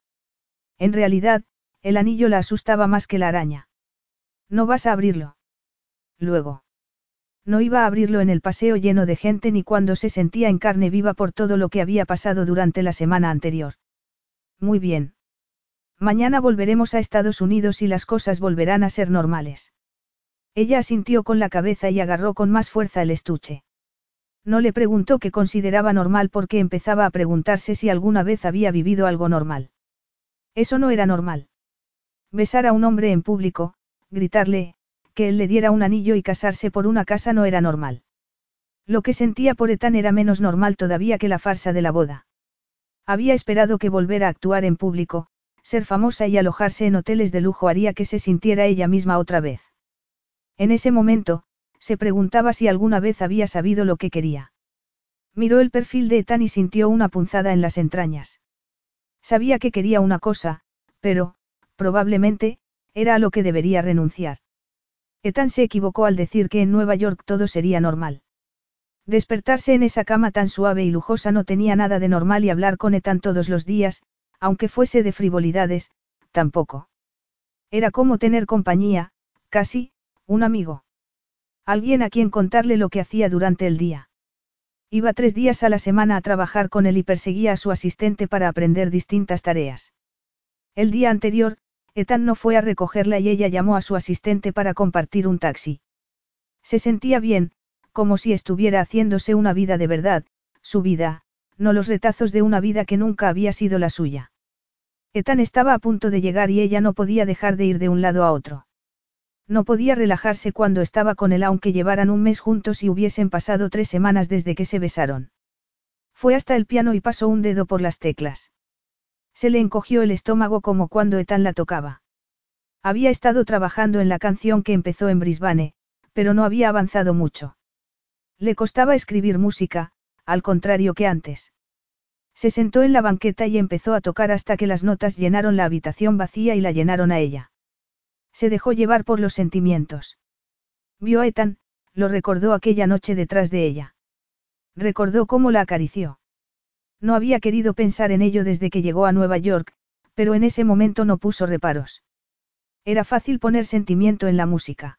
En realidad, el anillo la asustaba más que la araña. No vas a abrirlo. Luego. No iba a abrirlo en el paseo lleno de gente ni cuando se sentía en carne viva por todo lo que había pasado durante la semana anterior. Muy bien. Mañana volveremos a Estados Unidos y las cosas volverán a ser normales. Ella asintió con la cabeza y agarró con más fuerza el estuche. No le preguntó qué consideraba normal porque empezaba a preguntarse si alguna vez había vivido algo normal. Eso no era normal. Besar a un hombre en público, gritarle, que él le diera un anillo y casarse por una casa no era normal. Lo que sentía por Ethan era menos normal todavía que la farsa de la boda. Había esperado que volver a actuar en público, ser famosa y alojarse en hoteles de lujo haría que se sintiera ella misma otra vez. En ese momento, se preguntaba si alguna vez había sabido lo que quería. Miró el perfil de Ethan y sintió una punzada en las entrañas. Sabía que quería una cosa, pero, probablemente, era a lo que debería renunciar. Ethan se equivocó al decir que en Nueva York todo sería normal. Despertarse en esa cama tan suave y lujosa no tenía nada de normal y hablar con Etan todos los días, aunque fuese de frivolidades, tampoco. Era como tener compañía, casi, un amigo. Alguien a quien contarle lo que hacía durante el día. Iba tres días a la semana a trabajar con él y perseguía a su asistente para aprender distintas tareas. El día anterior, Ethan no fue a recogerla y ella llamó a su asistente para compartir un taxi. Se sentía bien, como si estuviera haciéndose una vida de verdad, su vida, no los retazos de una vida que nunca había sido la suya. Ethan estaba a punto de llegar y ella no podía dejar de ir de un lado a otro. No podía relajarse cuando estaba con él aunque llevaran un mes juntos y hubiesen pasado tres semanas desde que se besaron. Fue hasta el piano y pasó un dedo por las teclas. Se le encogió el estómago como cuando Ethan la tocaba. Había estado trabajando en la canción que empezó en Brisbane, pero no había avanzado mucho. Le costaba escribir música, al contrario que antes. Se sentó en la banqueta y empezó a tocar hasta que las notas llenaron la habitación vacía y la llenaron a ella. Se dejó llevar por los sentimientos. Vio a Ethan, lo recordó aquella noche detrás de ella. Recordó cómo la acarició. No había querido pensar en ello desde que llegó a Nueva York, pero en ese momento no puso reparos. Era fácil poner sentimiento en la música.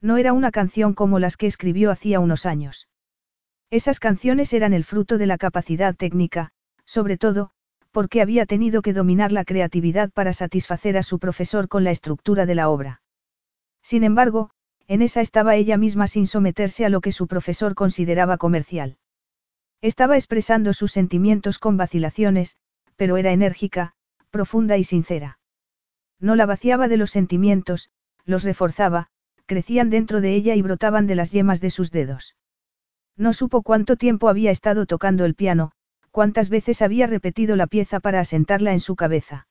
No era una canción como las que escribió hacía unos años. Esas canciones eran el fruto de la capacidad técnica, sobre todo, porque había tenido que dominar la creatividad para satisfacer a su profesor con la estructura de la obra. Sin embargo, en esa estaba ella misma sin someterse a lo que su profesor consideraba comercial. Estaba expresando sus sentimientos con vacilaciones, pero era enérgica, profunda y sincera. No la vaciaba de los sentimientos, los reforzaba, crecían dentro de ella y brotaban de las yemas de sus dedos. No supo cuánto tiempo había estado tocando el piano, cuántas veces había repetido la pieza para asentarla en su cabeza.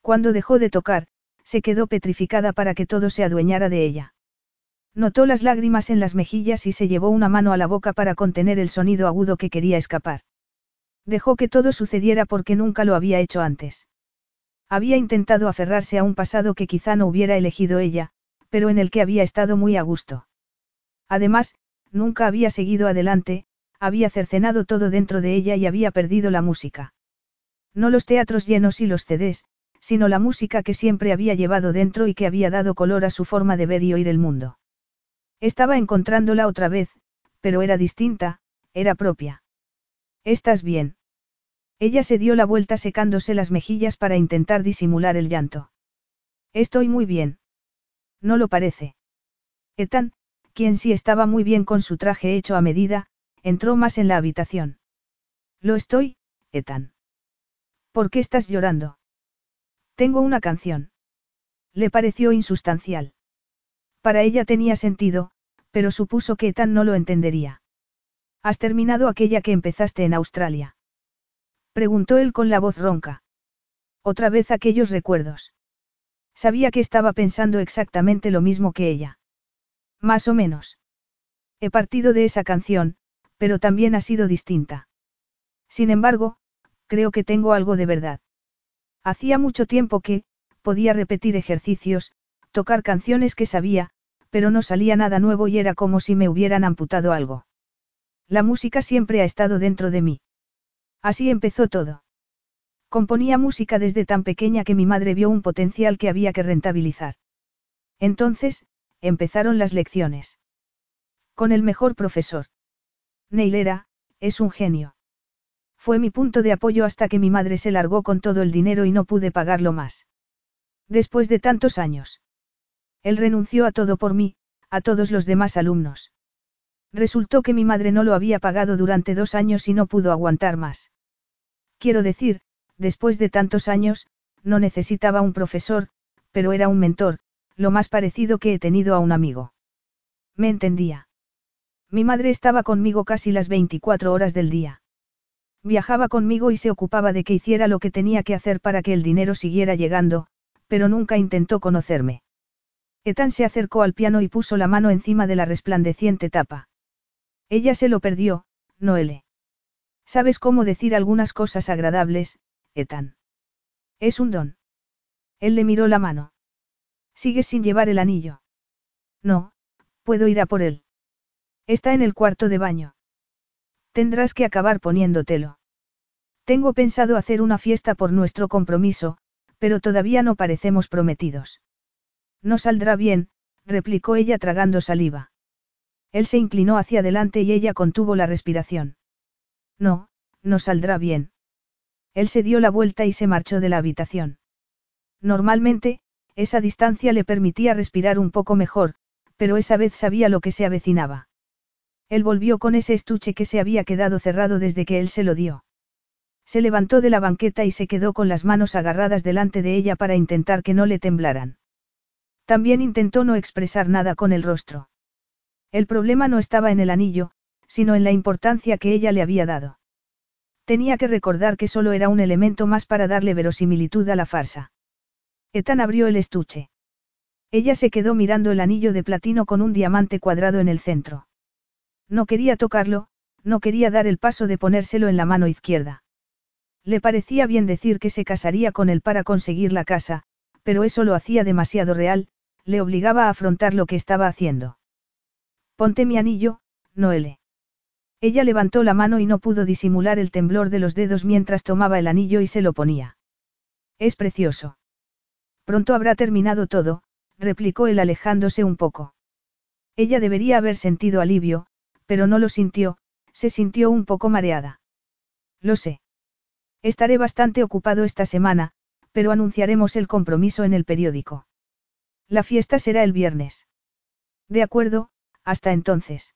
Cuando dejó de tocar, se quedó petrificada para que todo se adueñara de ella. Notó las lágrimas en las mejillas y se llevó una mano a la boca para contener el sonido agudo que quería escapar. Dejó que todo sucediera porque nunca lo había hecho antes. Había intentado aferrarse a un pasado que quizá no hubiera elegido ella, pero en el que había estado muy a gusto. Además, nunca había seguido adelante, había cercenado todo dentro de ella y había perdido la música. No los teatros llenos y los CDs, sino la música que siempre había llevado dentro y que había dado color a su forma de ver y oír el mundo. Estaba encontrándola otra vez, pero era distinta, era propia. ¿Estás bien? Ella se dio la vuelta secándose las mejillas para intentar disimular el llanto. Estoy muy bien. No lo parece. Ethan, quien sí estaba muy bien con su traje hecho a medida, entró más en la habitación. Lo estoy, Ethan. ¿Por qué estás llorando? Tengo una canción. Le pareció insustancial. Para ella tenía sentido, pero supuso que Ethan no lo entendería. ¿Has terminado aquella que empezaste en Australia? Preguntó él con la voz ronca. Otra vez aquellos recuerdos. Sabía que estaba pensando exactamente lo mismo que ella. Más o menos. He partido de esa canción, pero también ha sido distinta. Sin embargo, creo que tengo algo de verdad. Hacía mucho tiempo que, podía repetir ejercicios, tocar canciones que sabía, pero no salía nada nuevo y era como si me hubieran amputado algo. La música siempre ha estado dentro de mí. Así empezó todo. Componía música desde tan pequeña que mi madre vio un potencial que había que rentabilizar. Entonces, empezaron las lecciones. Con el mejor profesor. Neilera, es un genio. Fue mi punto de apoyo hasta que mi madre se largó con todo el dinero y no pude pagarlo más. Después de tantos años. Él renunció a todo por mí, a todos los demás alumnos. Resultó que mi madre no lo había pagado durante dos años y no pudo aguantar más. Quiero decir, después de tantos años, no necesitaba un profesor, pero era un mentor, lo más parecido que he tenido a un amigo. Me entendía. Mi madre estaba conmigo casi las 24 horas del día. Viajaba conmigo y se ocupaba de que hiciera lo que tenía que hacer para que el dinero siguiera llegando, pero nunca intentó conocerme. Ethan se acercó al piano y puso la mano encima de la resplandeciente tapa. Ella se lo perdió, Noele. ¿Sabes cómo decir algunas cosas agradables, Ethan? Es un don. Él le miró la mano. ¿Sigues sin llevar el anillo? No, puedo ir a por él. Está en el cuarto de baño. Tendrás que acabar poniéndotelo. Tengo pensado hacer una fiesta por nuestro compromiso, pero todavía no parecemos prometidos. No saldrá bien, replicó ella tragando saliva. Él se inclinó hacia adelante y ella contuvo la respiración. No, no saldrá bien. Él se dio la vuelta y se marchó de la habitación. Normalmente, esa distancia le permitía respirar un poco mejor, pero esa vez sabía lo que se avecinaba. Él volvió con ese estuche que se había quedado cerrado desde que él se lo dio. Se levantó de la banqueta y se quedó con las manos agarradas delante de ella para intentar que no le temblaran. También intentó no expresar nada con el rostro. El problema no estaba en el anillo, sino en la importancia que ella le había dado. Tenía que recordar que solo era un elemento más para darle verosimilitud a la farsa. Ethan abrió el estuche. Ella se quedó mirando el anillo de platino con un diamante cuadrado en el centro. No quería tocarlo, no quería dar el paso de ponérselo en la mano izquierda. Le parecía bien decir que se casaría con él para conseguir la casa, pero eso lo hacía demasiado real, le obligaba a afrontar lo que estaba haciendo. Ponte mi anillo, Noele. Ella levantó la mano y no pudo disimular el temblor de los dedos mientras tomaba el anillo y se lo ponía. Es precioso. Pronto habrá terminado todo, replicó él alejándose un poco. Ella debería haber sentido alivio, pero no lo sintió, se sintió un poco mareada. Lo sé. Estaré bastante ocupado esta semana, pero anunciaremos el compromiso en el periódico. La fiesta será el viernes. De acuerdo, hasta entonces.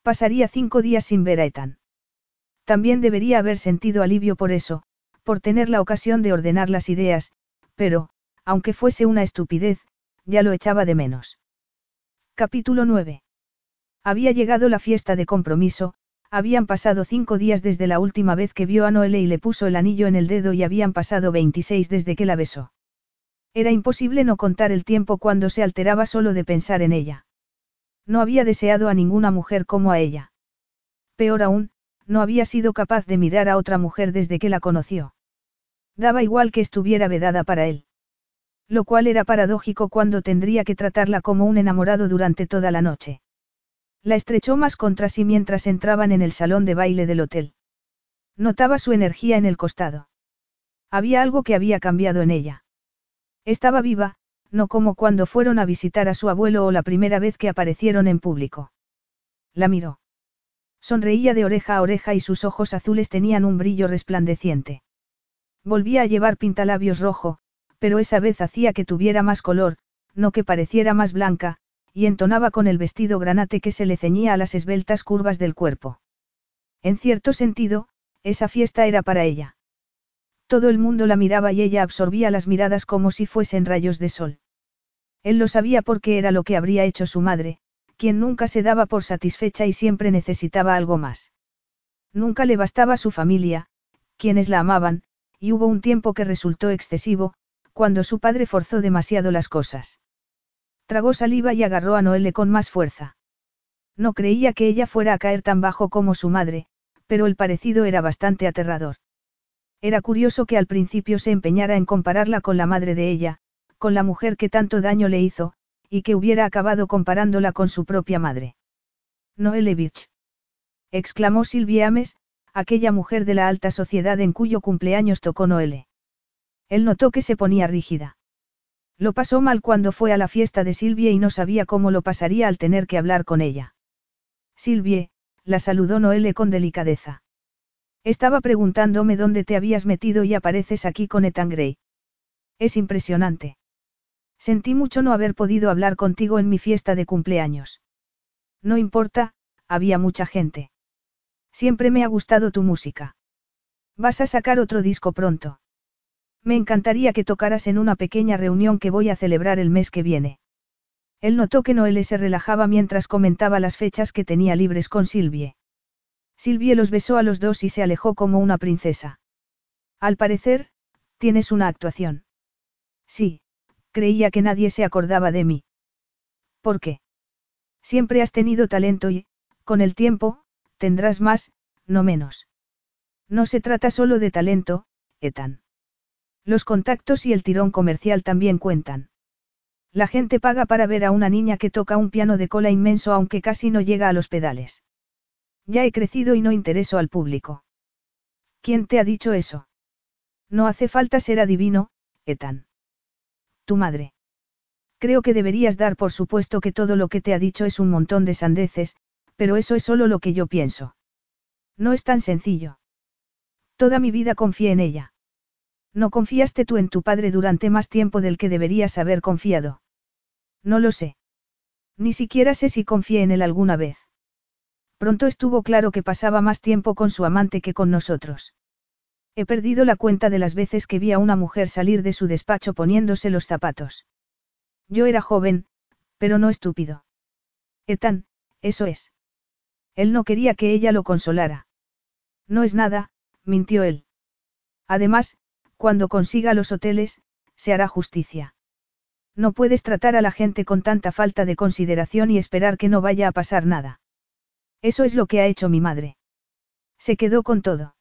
Pasaría cinco días sin ver a Ethan. También debería haber sentido alivio por eso, por tener la ocasión de ordenar las ideas, pero, aunque fuese una estupidez, ya lo echaba de menos. Capítulo 9. Había llegado la fiesta de compromiso, habían pasado cinco días desde la última vez que vio a Noelle y le puso el anillo en el dedo y habían pasado 26 desde que la besó. Era imposible no contar el tiempo cuando se alteraba solo de pensar en ella. No había deseado a ninguna mujer como a ella. Peor aún, no había sido capaz de mirar a otra mujer desde que la conoció. Daba igual que estuviera vedada para él. Lo cual era paradójico cuando tendría que tratarla como un enamorado durante toda la noche. La estrechó más contra sí mientras entraban en el salón de baile del hotel. Notaba su energía en el costado. Había algo que había cambiado en ella. Estaba viva, no como cuando fueron a visitar a su abuelo o la primera vez que aparecieron en público. La miró. Sonreía de oreja a oreja y sus ojos azules tenían un brillo resplandeciente. Volvía a llevar pintalabios rojo, pero esa vez hacía que tuviera más color, no que pareciera más blanca, y entonaba con el vestido granate que se le ceñía a las esbeltas curvas del cuerpo. En cierto sentido, esa fiesta era para ella. Todo el mundo la miraba y ella absorbía las miradas como si fuesen rayos de sol. Él lo sabía porque era lo que habría hecho su madre, quien nunca se daba por satisfecha y siempre necesitaba algo más. Nunca le bastaba su familia, quienes la amaban, y hubo un tiempo que resultó excesivo, cuando su padre forzó demasiado las cosas. Tragó saliva y agarró a Noelle con más fuerza. No creía que ella fuera a caer tan bajo como su madre, pero el parecido era bastante aterrador. Era curioso que al principio se empeñara en compararla con la madre de ella, con la mujer que tanto daño le hizo, y que hubiera acabado comparándola con su propia madre. Noelevich. exclamó Silvia Ames, aquella mujer de la alta sociedad en cuyo cumpleaños tocó Noele. Él notó que se ponía rígida. Lo pasó mal cuando fue a la fiesta de Silvia y no sabía cómo lo pasaría al tener que hablar con ella. Silvie, la saludó Noele con delicadeza. Estaba preguntándome dónde te habías metido y apareces aquí con Ethan Gray. Es impresionante. Sentí mucho no haber podido hablar contigo en mi fiesta de cumpleaños. No importa, había mucha gente. Siempre me ha gustado tu música. Vas a sacar otro disco pronto. Me encantaría que tocaras en una pequeña reunión que voy a celebrar el mes que viene. Él notó que Noelle se relajaba mientras comentaba las fechas que tenía libres con Silvie. Silvie los besó a los dos y se alejó como una princesa. Al parecer, tienes una actuación. Sí, creía que nadie se acordaba de mí. ¿Por qué? Siempre has tenido talento y, con el tiempo, tendrás más, no menos. No se trata solo de talento, Ethan. Los contactos y el tirón comercial también cuentan. La gente paga para ver a una niña que toca un piano de cola inmenso aunque casi no llega a los pedales. Ya he crecido y no intereso al público. ¿Quién te ha dicho eso? No hace falta ser adivino, Ethan. Tu madre. Creo que deberías dar por supuesto que todo lo que te ha dicho es un montón de sandeces, pero eso es solo lo que yo pienso. No es tan sencillo. Toda mi vida confié en ella. No confiaste tú en tu padre durante más tiempo del que deberías haber confiado. No lo sé. Ni siquiera sé si confié en él alguna vez. Pronto estuvo claro que pasaba más tiempo con su amante que con nosotros. He perdido la cuenta de las veces que vi a una mujer salir de su despacho poniéndose los zapatos. Yo era joven, pero no estúpido. Ethan, eso es. Él no quería que ella lo consolara. No es nada, mintió él. Además, cuando consiga los hoteles, se hará justicia. No puedes tratar a la gente con tanta falta de consideración y esperar que no vaya a pasar nada. Eso es lo que ha hecho mi madre. Se quedó con todo.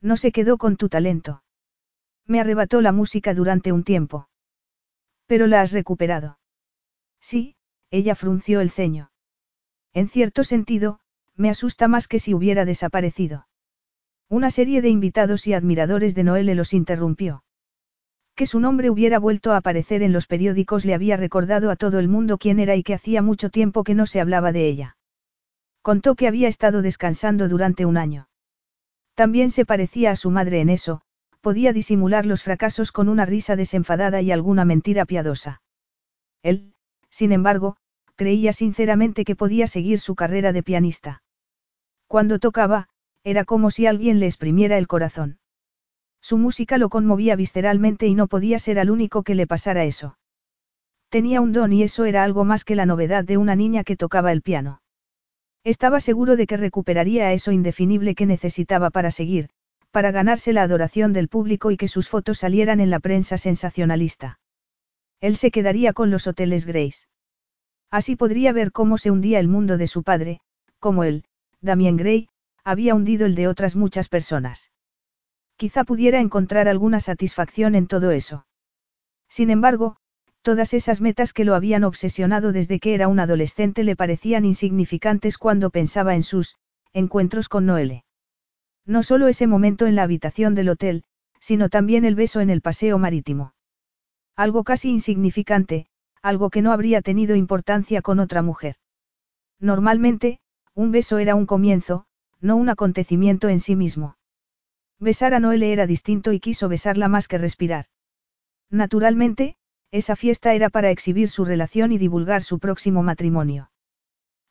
No se quedó con tu talento. Me arrebató la música durante un tiempo. Pero la has recuperado. Sí, ella frunció el ceño. En cierto sentido, me asusta más que si hubiera desaparecido. Una serie de invitados y admiradores de Noelle los interrumpió. Que su nombre hubiera vuelto a aparecer en los periódicos le había recordado a todo el mundo quién era y que hacía mucho tiempo que no se hablaba de ella. Contó que había estado descansando durante un año. También se parecía a su madre en eso, podía disimular los fracasos con una risa desenfadada y alguna mentira piadosa. Él, sin embargo, creía sinceramente que podía seguir su carrera de pianista. Cuando tocaba, era como si alguien le exprimiera el corazón. Su música lo conmovía visceralmente y no podía ser al único que le pasara eso. Tenía un don y eso era algo más que la novedad de una niña que tocaba el piano. Estaba seguro de que recuperaría eso indefinible que necesitaba para seguir, para ganarse la adoración del público y que sus fotos salieran en la prensa sensacionalista. Él se quedaría con los hoteles Grace. Así podría ver cómo se hundía el mundo de su padre, como él, Damien Gray, había hundido el de otras muchas personas. Quizá pudiera encontrar alguna satisfacción en todo eso. Sin embargo, todas esas metas que lo habían obsesionado desde que era un adolescente le parecían insignificantes cuando pensaba en sus encuentros con Noelle. No solo ese momento en la habitación del hotel, sino también el beso en el paseo marítimo. Algo casi insignificante, algo que no habría tenido importancia con otra mujer. Normalmente, un beso era un comienzo, no un acontecimiento en sí mismo. Besar a Noelle era distinto y quiso besarla más que respirar. Naturalmente, esa fiesta era para exhibir su relación y divulgar su próximo matrimonio.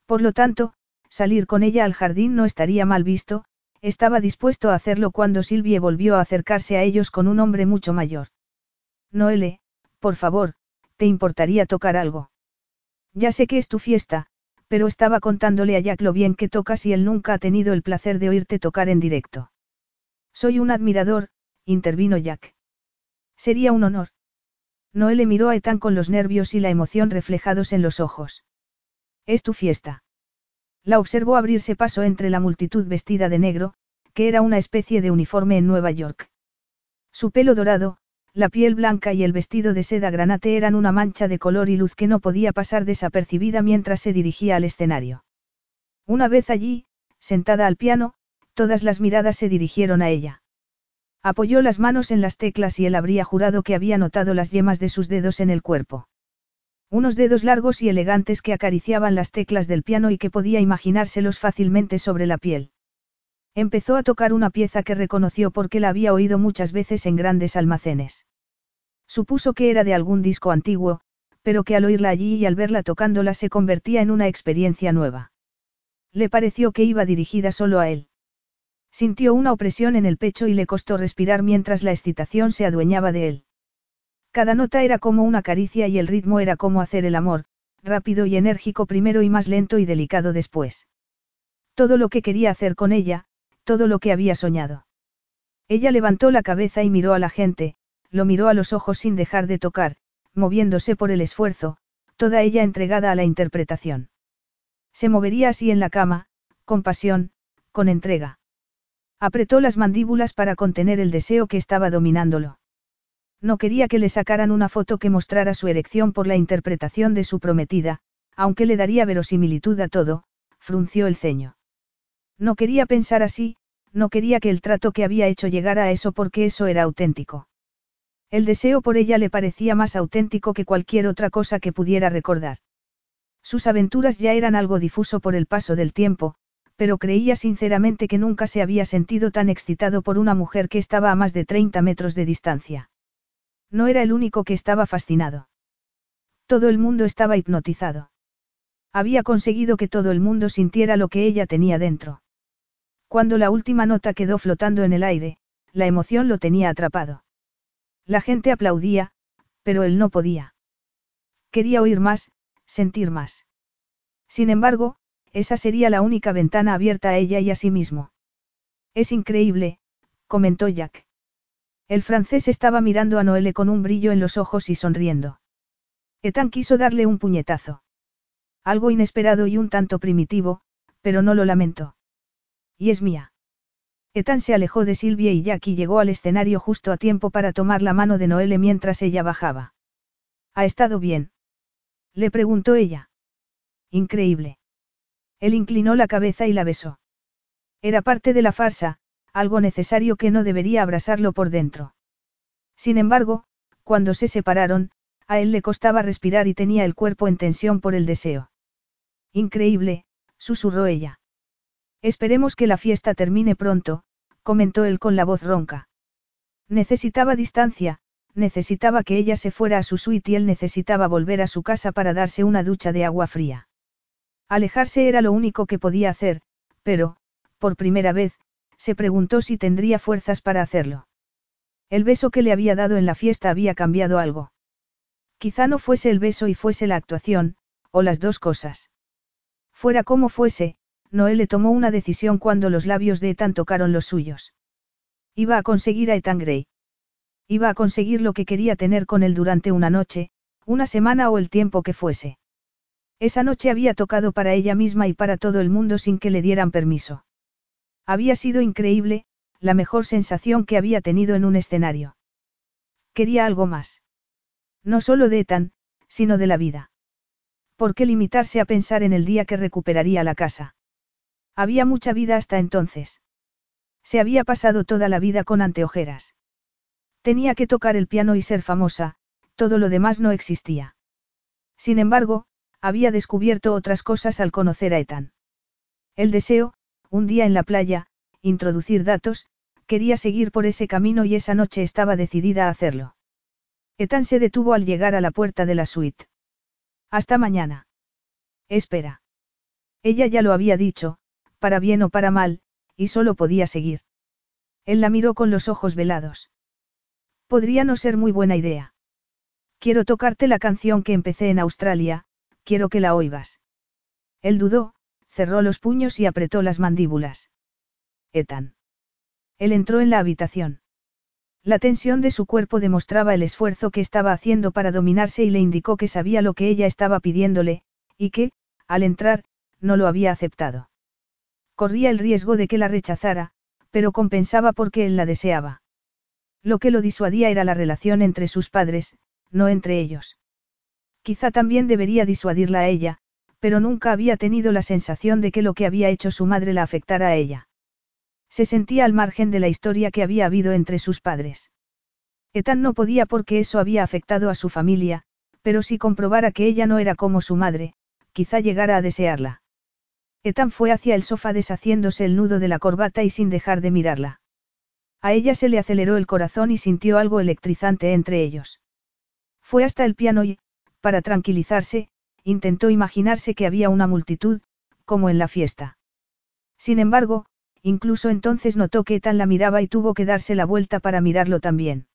Por lo tanto, salir con ella al jardín no estaría mal visto, estaba dispuesto a hacerlo cuando Silvie volvió a acercarse a ellos con un hombre mucho mayor. Noelle, por favor, ¿te importaría tocar algo? Ya sé que es tu fiesta, pero estaba contándole a Jack lo bien que tocas y él nunca ha tenido el placer de oírte tocar en directo. Soy un admirador, intervino Jack. Sería un honor. Noé miró a Ethan con los nervios y la emoción reflejados en los ojos. Es tu fiesta. La observó abrirse paso entre la multitud vestida de negro, que era una especie de uniforme en Nueva York. Su pelo dorado, la piel blanca y el vestido de seda granate eran una mancha de color y luz que no podía pasar desapercibida mientras se dirigía al escenario. Una vez allí, sentada al piano, todas las miradas se dirigieron a ella. Apoyó las manos en las teclas y él habría jurado que había notado las yemas de sus dedos en el cuerpo. Unos dedos largos y elegantes que acariciaban las teclas del piano y que podía imaginárselos fácilmente sobre la piel. Empezó a tocar una pieza que reconoció porque la había oído muchas veces en grandes almacenes. Supuso que era de algún disco antiguo, pero que al oírla allí y al verla tocándola se convertía en una experiencia nueva. Le pareció que iba dirigida solo a él. Sintió una opresión en el pecho y le costó respirar mientras la excitación se adueñaba de él. Cada nota era como una caricia y el ritmo era como hacer el amor, rápido y enérgico primero y más lento y delicado después. Todo lo que quería hacer con ella, todo lo que había soñado. Ella levantó la cabeza y miró a la gente, lo miró a los ojos sin dejar de tocar, moviéndose por el esfuerzo, toda ella entregada a la interpretación. Se movería así en la cama, con pasión, con entrega. Apretó las mandíbulas para contener el deseo que estaba dominándolo. No quería que le sacaran una foto que mostrara su erección por la interpretación de su prometida, aunque le daría verosimilitud a todo, frunció el ceño. No quería pensar así, no quería que el trato que había hecho llegara a eso porque eso era auténtico. El deseo por ella le parecía más auténtico que cualquier otra cosa que pudiera recordar. Sus aventuras ya eran algo difuso por el paso del tiempo, pero creía sinceramente que nunca se había sentido tan excitado por una mujer que estaba a más de 30 metros de distancia. No era el único que estaba fascinado. Todo el mundo estaba hipnotizado. Había conseguido que todo el mundo sintiera lo que ella tenía dentro. Cuando la última nota quedó flotando en el aire, la emoción lo tenía atrapado. La gente aplaudía, pero él no podía. Quería oír más, sentir más. Sin embargo, esa sería la única ventana abierta a ella y a sí mismo. Es increíble, comentó Jack. El francés estaba mirando a Noelle con un brillo en los ojos y sonriendo. Ethan quiso darle un puñetazo. Algo inesperado y un tanto primitivo, pero no lo lamentó. Y es mía. Ethan se alejó de Silvia y Jack y llegó al escenario justo a tiempo para tomar la mano de Noelle mientras ella bajaba. ¿Ha estado bien? Le preguntó ella. Increíble. Él inclinó la cabeza y la besó. Era parte de la farsa, algo necesario que no debería abrasarlo por dentro. Sin embargo, cuando se separaron, a él le costaba respirar y tenía el cuerpo en tensión por el deseo. Increíble, susurró ella. Esperemos que la fiesta termine pronto, comentó él con la voz ronca. Necesitaba distancia, necesitaba que ella se fuera a su suite y él necesitaba volver a su casa para darse una ducha de agua fría. Alejarse era lo único que podía hacer, pero, por primera vez, se preguntó si tendría fuerzas para hacerlo. El beso que le había dado en la fiesta había cambiado algo. Quizá no fuese el beso y fuese la actuación, o las dos cosas. Fuera como fuese, Noé le tomó una decisión cuando los labios de Ethan tocaron los suyos. Iba a conseguir a Ethan Grey. Iba a conseguir lo que quería tener con él durante una noche, una semana o el tiempo que fuese. Esa noche había tocado para ella misma y para todo el mundo sin que le dieran permiso. Había sido increíble, la mejor sensación que había tenido en un escenario. Quería algo más. No solo de Ethan, sino de la vida. ¿Por qué limitarse a pensar en el día que recuperaría la casa? Había mucha vida hasta entonces. Se había pasado toda la vida con anteojeras. Tenía que tocar el piano y ser famosa, todo lo demás no existía. Sin embargo, había descubierto otras cosas al conocer a Ethan. El deseo, un día en la playa, introducir datos, quería seguir por ese camino y esa noche estaba decidida a hacerlo. Ethan se detuvo al llegar a la puerta de la suite. Hasta mañana. Espera. Ella ya lo había dicho, para bien o para mal, y solo podía seguir. Él la miró con los ojos velados. Podría no ser muy buena idea. Quiero tocarte la canción que empecé en Australia, quiero que la oigas. Él dudó, cerró los puños y apretó las mandíbulas. Ethan. Él entró en la habitación. La tensión de su cuerpo demostraba el esfuerzo que estaba haciendo para dominarse y le indicó que sabía lo que ella estaba pidiéndole, y que, al entrar, no lo había aceptado. Corría el riesgo de que la rechazara, pero compensaba porque él la deseaba. Lo que lo disuadía era la relación entre sus padres, no entre ellos. Quizá también debería disuadirla a ella, pero nunca había tenido la sensación de que lo que había hecho su madre la afectara a ella. Se sentía al margen de la historia que había habido entre sus padres. Ethan no podía porque eso había afectado a su familia, pero si comprobara que ella no era como su madre, quizá llegara a desearla. Ethan fue hacia el sofá deshaciéndose el nudo de la corbata y sin dejar de mirarla. A ella se le aceleró el corazón y sintió algo electrizante entre ellos. Fue hasta el piano y, para tranquilizarse, intentó imaginarse que había una multitud, como en la fiesta. Sin embargo, incluso entonces notó que Ethan la miraba y tuvo que darse la vuelta para mirarlo también.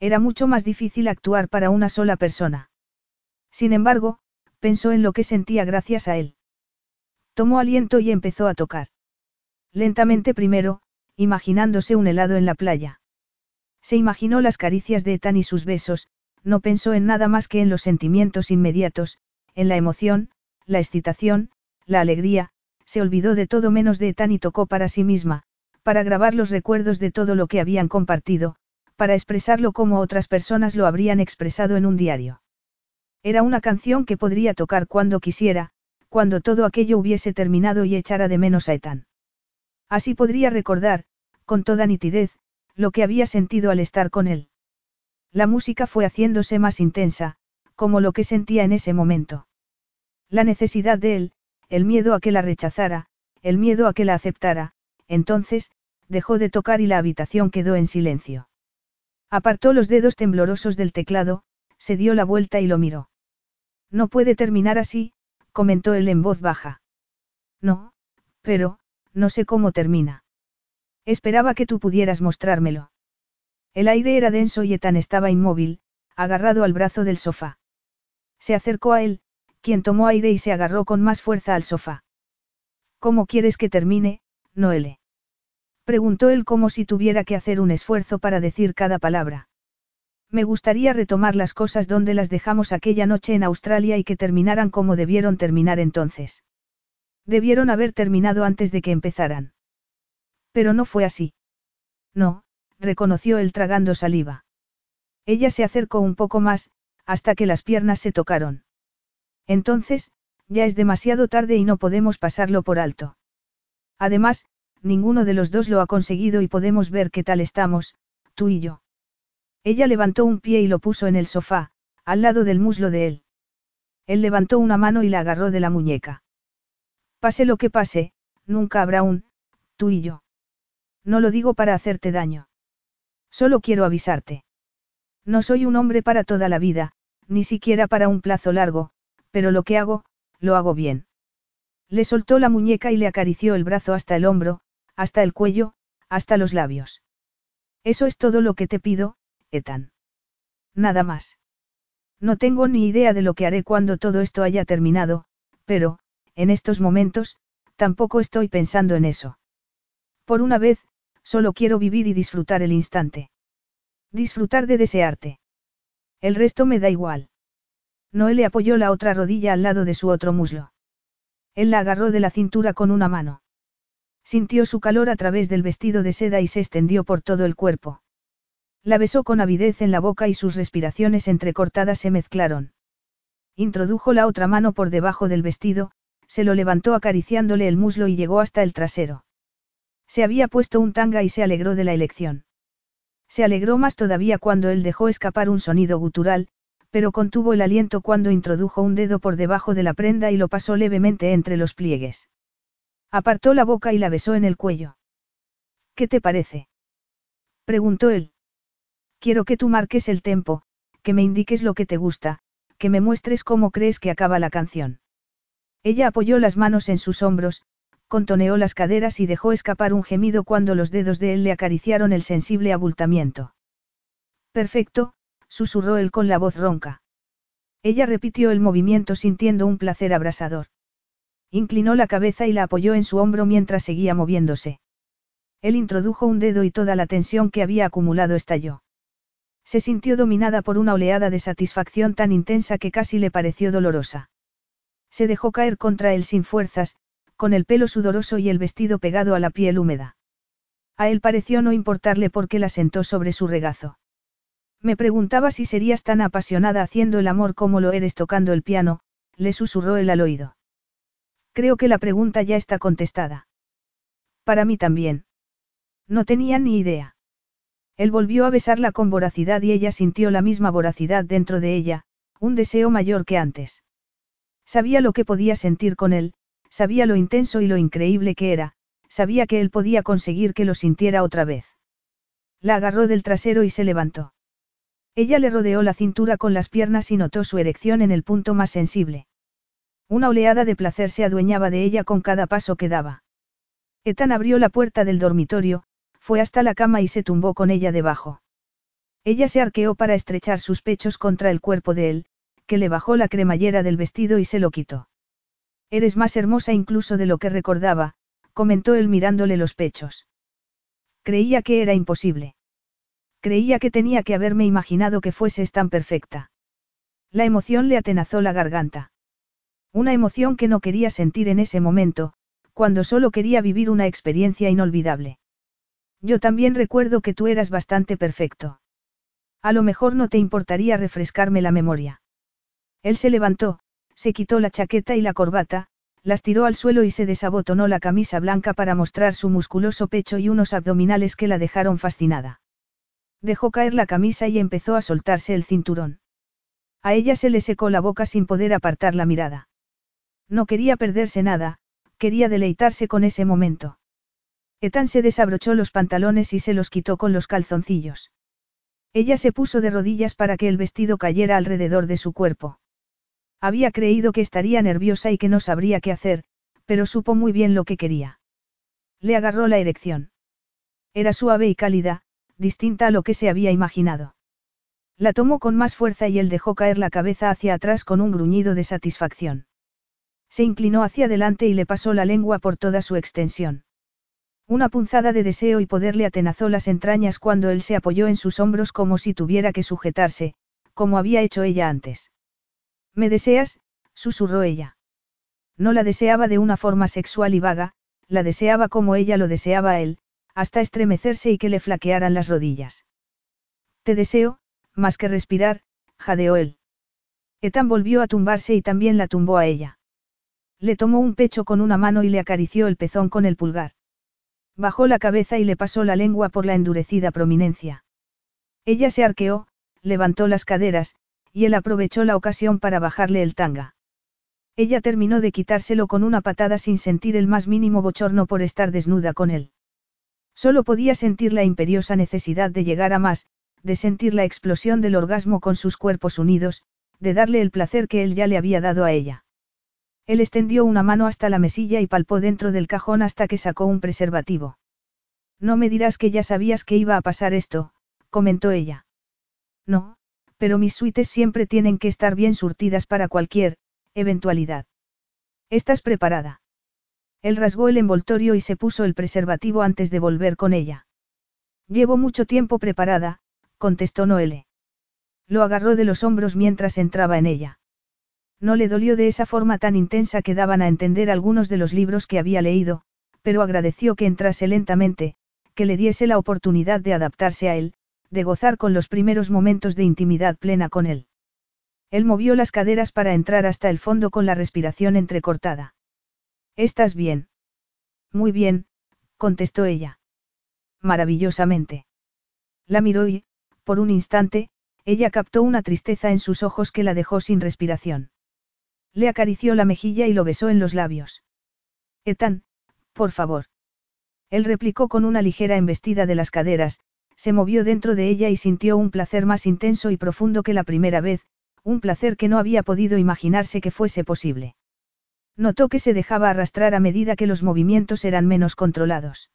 Era mucho más difícil actuar para una sola persona. Sin embargo, pensó en lo que sentía gracias a él. Tomó aliento y empezó a tocar. Lentamente primero, imaginándose un helado en la playa. Se imaginó las caricias de Ethan y sus besos, no pensó en nada más que en los sentimientos inmediatos, en la emoción, la excitación, la alegría, se olvidó de todo menos de Ethan y tocó para sí misma, para grabar los recuerdos de todo lo que habían compartido, para expresarlo como otras personas lo habrían expresado en un diario. Era una canción que podría tocar cuando quisiera, cuando todo aquello hubiese terminado y echara de menos a Ethan. Así podría recordar, con toda nitidez, lo que había sentido al estar con él. La música fue haciéndose más intensa, como lo que sentía en ese momento. La necesidad de él, el miedo a que la rechazara, el miedo a que la aceptara, entonces, dejó de tocar y la habitación quedó en silencio. Apartó los dedos temblorosos del teclado, se dio la vuelta y lo miró. No puede terminar así, comentó él en voz baja. No, pero, no sé cómo termina. Esperaba que tú pudieras mostrármelo. El aire era denso y Ethan estaba inmóvil, agarrado al brazo del sofá. Se acercó a él, quien tomó aire y se agarró con más fuerza al sofá. ¿Cómo quieres que termine, Noele? Preguntó él como si tuviera que hacer un esfuerzo para decir cada palabra. Me gustaría retomar las cosas donde las dejamos aquella noche en Australia y que terminaran como debieron terminar entonces. Debieron haber terminado antes de que empezaran. Pero no fue así. No, reconoció él tragando saliva. Ella se acercó un poco más, hasta que las piernas se tocaron. Entonces, ya es demasiado tarde y no podemos pasarlo por alto. Además, ninguno de los dos lo ha conseguido y podemos ver qué tal estamos, tú y yo. Ella levantó un pie y lo puso en el sofá, al lado del muslo de él. Él levantó una mano y la agarró de la muñeca. Pase lo que pase, nunca habrá un, tú y yo. No lo digo para hacerte daño. Solo quiero avisarte. No soy un hombre para toda la vida, ni siquiera para un plazo largo, pero lo que hago, lo hago bien. Le soltó la muñeca y le acarició el brazo hasta el hombro, hasta el cuello, hasta los labios. Eso es todo lo que te pido, Ethan. Nada más. No tengo ni idea de lo que haré cuando todo esto haya terminado, pero, en estos momentos, tampoco estoy pensando en eso. Por una vez, solo quiero vivir y disfrutar el instante. Disfrutar de desearte. El resto me da igual. Noé le apoyó la otra rodilla al lado de su otro muslo. Él la agarró de la cintura con una mano. Sintió su calor a través del vestido de seda y se extendió por todo el cuerpo. La besó con avidez en la boca y sus respiraciones entrecortadas se mezclaron. Introdujo la otra mano por debajo del vestido, se lo levantó acariciándole el muslo y llegó hasta el trasero. Se había puesto un tanga y se alegró de la elección. Se alegró más todavía cuando él dejó escapar un sonido gutural, pero contuvo el aliento cuando introdujo un dedo por debajo de la prenda y lo pasó levemente entre los pliegues. Apartó la boca y la besó en el cuello. ¿Qué te parece? preguntó él. Quiero que tú marques el tempo, que me indiques lo que te gusta, que me muestres cómo crees que acaba la canción. Ella apoyó las manos en sus hombros, contoneó las caderas y dejó escapar un gemido cuando los dedos de él le acariciaron el sensible abultamiento. Perfecto, susurró él con la voz ronca. Ella repitió el movimiento sintiendo un placer abrasador. Inclinó la cabeza y la apoyó en su hombro mientras seguía moviéndose. Él introdujo un dedo y toda la tensión que había acumulado estalló. Se sintió dominada por una oleada de satisfacción tan intensa que casi le pareció dolorosa. Se dejó caer contra él sin fuerzas, con el pelo sudoroso y el vestido pegado a la piel húmeda. A él pareció no importarle porque la sentó sobre su regazo. Me preguntaba si serías tan apasionada haciendo el amor como lo eres tocando el piano, le susurró él al oído. Creo que la pregunta ya está contestada. Para mí también. No tenía ni idea. Él volvió a besarla con voracidad y ella sintió la misma voracidad dentro de ella, un deseo mayor que antes. Sabía lo que podía sentir con él, sabía lo intenso y lo increíble que era, sabía que él podía conseguir que lo sintiera otra vez. La agarró del trasero y se levantó. Ella le rodeó la cintura con las piernas y notó su erección en el punto más sensible. Una oleada de placer se adueñaba de ella con cada paso que daba. Ethan abrió la puerta del dormitorio, fue hasta la cama y se tumbó con ella debajo. Ella se arqueó para estrechar sus pechos contra el cuerpo de él, que le bajó la cremallera del vestido y se lo quitó. Eres más hermosa incluso de lo que recordaba, comentó él mirándole los pechos. Creía que era imposible. Creía que tenía que haberme imaginado que fueses tan perfecta. La emoción le atenazó la garganta. Una emoción que no quería sentir en ese momento, cuando solo quería vivir una experiencia inolvidable. Yo también recuerdo que tú eras bastante perfecto. A lo mejor no te importaría refrescarme la memoria. Él se levantó, se quitó la chaqueta y la corbata, las tiró al suelo y se desabotonó la camisa blanca para mostrar su musculoso pecho y unos abdominales que la dejaron fascinada. Dejó caer la camisa y empezó a soltarse el cinturón. A ella se le secó la boca sin poder apartar la mirada. No quería perderse nada, quería deleitarse con ese momento. Ethan se desabrochó los pantalones y se los quitó con los calzoncillos. Ella se puso de rodillas para que el vestido cayera alrededor de su cuerpo. Había creído que estaría nerviosa y que no sabría qué hacer, pero supo muy bien lo que quería. Le agarró la erección. Era suave y cálida, distinta a lo que se había imaginado. La tomó con más fuerza y él dejó caer la cabeza hacia atrás con un gruñido de satisfacción. Se inclinó hacia adelante y le pasó la lengua por toda su extensión. Una punzada de deseo y poder le atenazó las entrañas cuando él se apoyó en sus hombros como si tuviera que sujetarse, como había hecho ella antes. ¿Me deseas? susurró ella. No la deseaba de una forma sexual y vaga, la deseaba como ella lo deseaba a él, hasta estremecerse y que le flaquearan las rodillas. Te deseo, más que respirar, jadeó él. Etan volvió a tumbarse y también la tumbó a ella. Le tomó un pecho con una mano y le acarició el pezón con el pulgar. Bajó la cabeza y le pasó la lengua por la endurecida prominencia. Ella se arqueó, levantó las caderas, y él aprovechó la ocasión para bajarle el tanga. Ella terminó de quitárselo con una patada sin sentir el más mínimo bochorno por estar desnuda con él. Solo podía sentir la imperiosa necesidad de llegar a más, de sentir la explosión del orgasmo con sus cuerpos unidos, de darle el placer que él ya le había dado a ella. Él extendió una mano hasta la mesilla y palpó dentro del cajón hasta que sacó un preservativo. No me dirás que ya sabías que iba a pasar esto, comentó ella. No, pero mis suites siempre tienen que estar bien surtidas para cualquier, eventualidad. ¿Estás preparada? Él rasgó el envoltorio y se puso el preservativo antes de volver con ella. Llevo mucho tiempo preparada, contestó Noele. Lo agarró de los hombros mientras entraba en ella. No le dolió de esa forma tan intensa que daban a entender algunos de los libros que había leído, pero agradeció que entrase lentamente, que le diese la oportunidad de adaptarse a él, de gozar con los primeros momentos de intimidad plena con él. Él movió las caderas para entrar hasta el fondo con la respiración entrecortada. ¿Estás bien? Muy bien, contestó ella. Maravillosamente. La miró y, por un instante, ella captó una tristeza en sus ojos que la dejó sin respiración. Le acarició la mejilla y lo besó en los labios. Ethan, por favor. Él replicó con una ligera embestida de las caderas, se movió dentro de ella y sintió un placer más intenso y profundo que la primera vez, un placer que no había podido imaginarse que fuese posible. Notó que se dejaba arrastrar a medida que los movimientos eran menos controlados.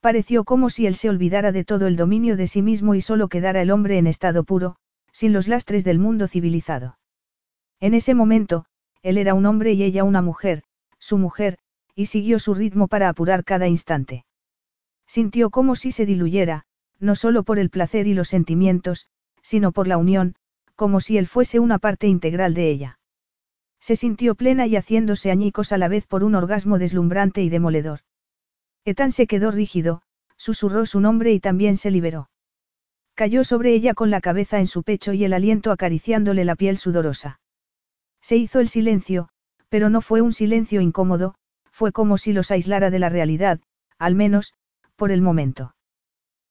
Pareció como si él se olvidara de todo el dominio de sí mismo y solo quedara el hombre en estado puro, sin los lastres del mundo civilizado. En ese momento, él era un hombre y ella una mujer, su mujer, y siguió su ritmo para apurar cada instante. Sintió como si se diluyera, no solo por el placer y los sentimientos, sino por la unión, como si él fuese una parte integral de ella. Se sintió plena y haciéndose añicos a la vez por un orgasmo deslumbrante y demoledor. Ethan se quedó rígido, susurró su nombre y también se liberó. Cayó sobre ella con la cabeza en su pecho y el aliento acariciándole la piel sudorosa. Se hizo el silencio, pero no fue un silencio incómodo, fue como si los aislara de la realidad, al menos, por el momento.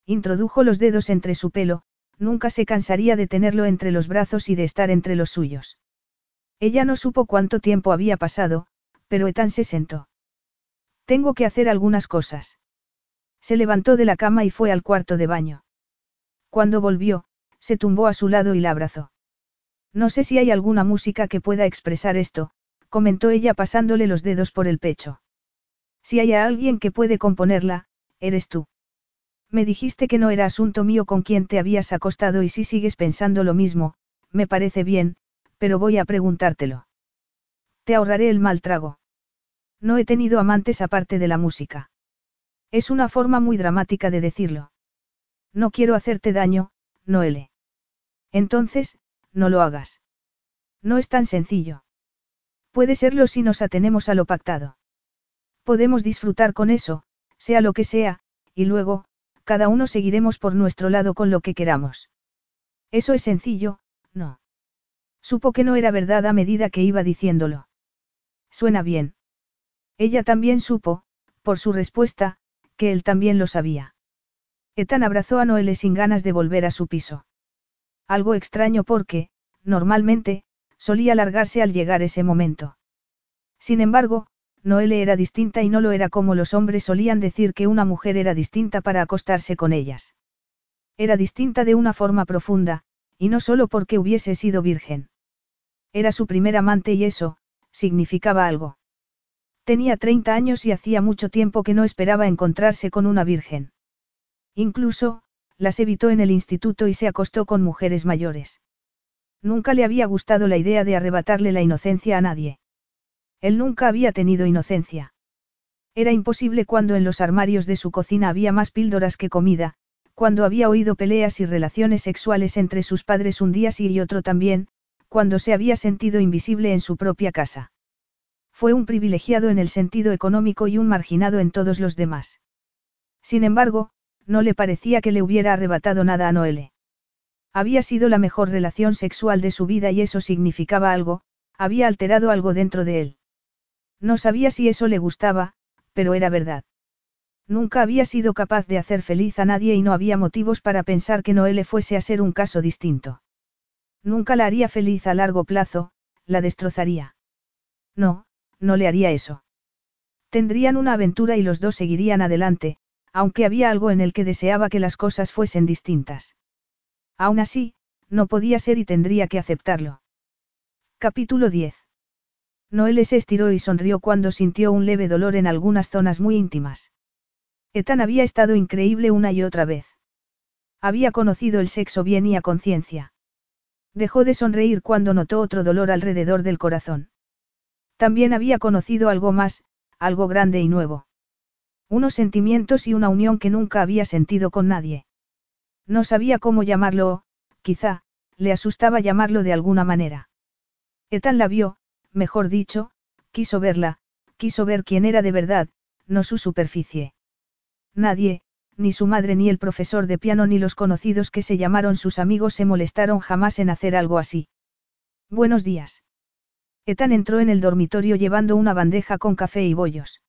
Introdujo los dedos entre su pelo, nunca se cansaría de tenerlo entre los brazos y de estar entre los suyos. Ella no supo cuánto tiempo había pasado, pero Ethan se sentó. Tengo que hacer algunas cosas. Se levantó de la cama y fue al cuarto de baño. Cuando volvió, se tumbó a su lado y la abrazó. No sé si hay alguna música que pueda expresar esto, comentó ella pasándole los dedos por el pecho. Si hay alguien que puede componerla, eres tú. Me dijiste que no era asunto mío con quien te habías acostado y si sigues pensando lo mismo, me parece bien, pero voy a preguntártelo. Te ahorraré el mal trago. No he tenido amantes aparte de la música. Es una forma muy dramática de decirlo. No quiero hacerte daño, Noele. Entonces, no lo hagas. No es tan sencillo. Puede serlo si nos atenemos a lo pactado. Podemos disfrutar con eso, sea lo que sea, y luego, cada uno seguiremos por nuestro lado con lo que queramos. Eso es sencillo, no. Supo que no era verdad a medida que iba diciéndolo. Suena bien. Ella también supo, por su respuesta, que él también lo sabía. Ethan abrazó a Noelle sin ganas de volver a su piso. Algo extraño porque, normalmente, solía largarse al llegar ese momento. Sin embargo, Noelle era distinta y no lo era como los hombres solían decir que una mujer era distinta para acostarse con ellas. Era distinta de una forma profunda, y no solo porque hubiese sido virgen. Era su primer amante y eso, significaba algo. Tenía 30 años y hacía mucho tiempo que no esperaba encontrarse con una virgen. Incluso, las evitó en el instituto y se acostó con mujeres mayores. Nunca le había gustado la idea de arrebatarle la inocencia a nadie. Él nunca había tenido inocencia. Era imposible cuando en los armarios de su cocina había más píldoras que comida, cuando había oído peleas y relaciones sexuales entre sus padres un día sí y otro también, cuando se había sentido invisible en su propia casa. Fue un privilegiado en el sentido económico y un marginado en todos los demás. Sin embargo, no le parecía que le hubiera arrebatado nada a Noelle. Había sido la mejor relación sexual de su vida y eso significaba algo, había alterado algo dentro de él. No sabía si eso le gustaba, pero era verdad. Nunca había sido capaz de hacer feliz a nadie y no había motivos para pensar que Noelle fuese a ser un caso distinto. Nunca la haría feliz a largo plazo, la destrozaría. No, no le haría eso. Tendrían una aventura y los dos seguirían adelante, aunque había algo en el que deseaba que las cosas fuesen distintas. Aún así, no podía ser y tendría que aceptarlo. Capítulo 10. Noelle se estiró y sonrió cuando sintió un leve dolor en algunas zonas muy íntimas. Ethan había estado increíble una y otra vez. Había conocido el sexo bien y a conciencia. Dejó de sonreír cuando notó otro dolor alrededor del corazón. También había conocido algo más, algo grande y nuevo. Unos sentimientos y una unión que nunca había sentido con nadie. No sabía cómo llamarlo o, quizá, le asustaba llamarlo de alguna manera. Ethan la vio, mejor dicho, quiso verla, quiso ver quién era de verdad, no su superficie. Nadie, ni su madre ni el profesor de piano ni los conocidos que se llamaron sus amigos se molestaron jamás en hacer algo así. Buenos días. Ethan entró en el dormitorio llevando una bandeja con café y bollos.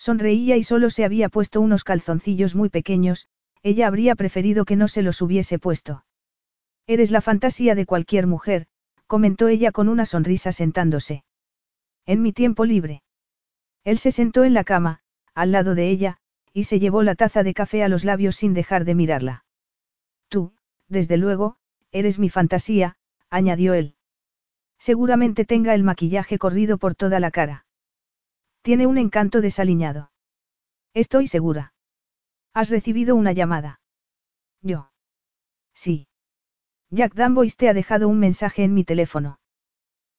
Sonreía y solo se había puesto unos calzoncillos muy pequeños, ella habría preferido que no se los hubiese puesto. Eres la fantasía de cualquier mujer, comentó ella con una sonrisa sentándose. En mi tiempo libre. Él se sentó en la cama, al lado de ella, y se llevó la taza de café a los labios sin dejar de mirarla. Tú, desde luego, eres mi fantasía, añadió él. Seguramente tenga el maquillaje corrido por toda la cara. Tiene un encanto desaliñado. Estoy segura. ¿Has recibido una llamada? Yo. Sí. Jack Dambois te ha dejado un mensaje en mi teléfono.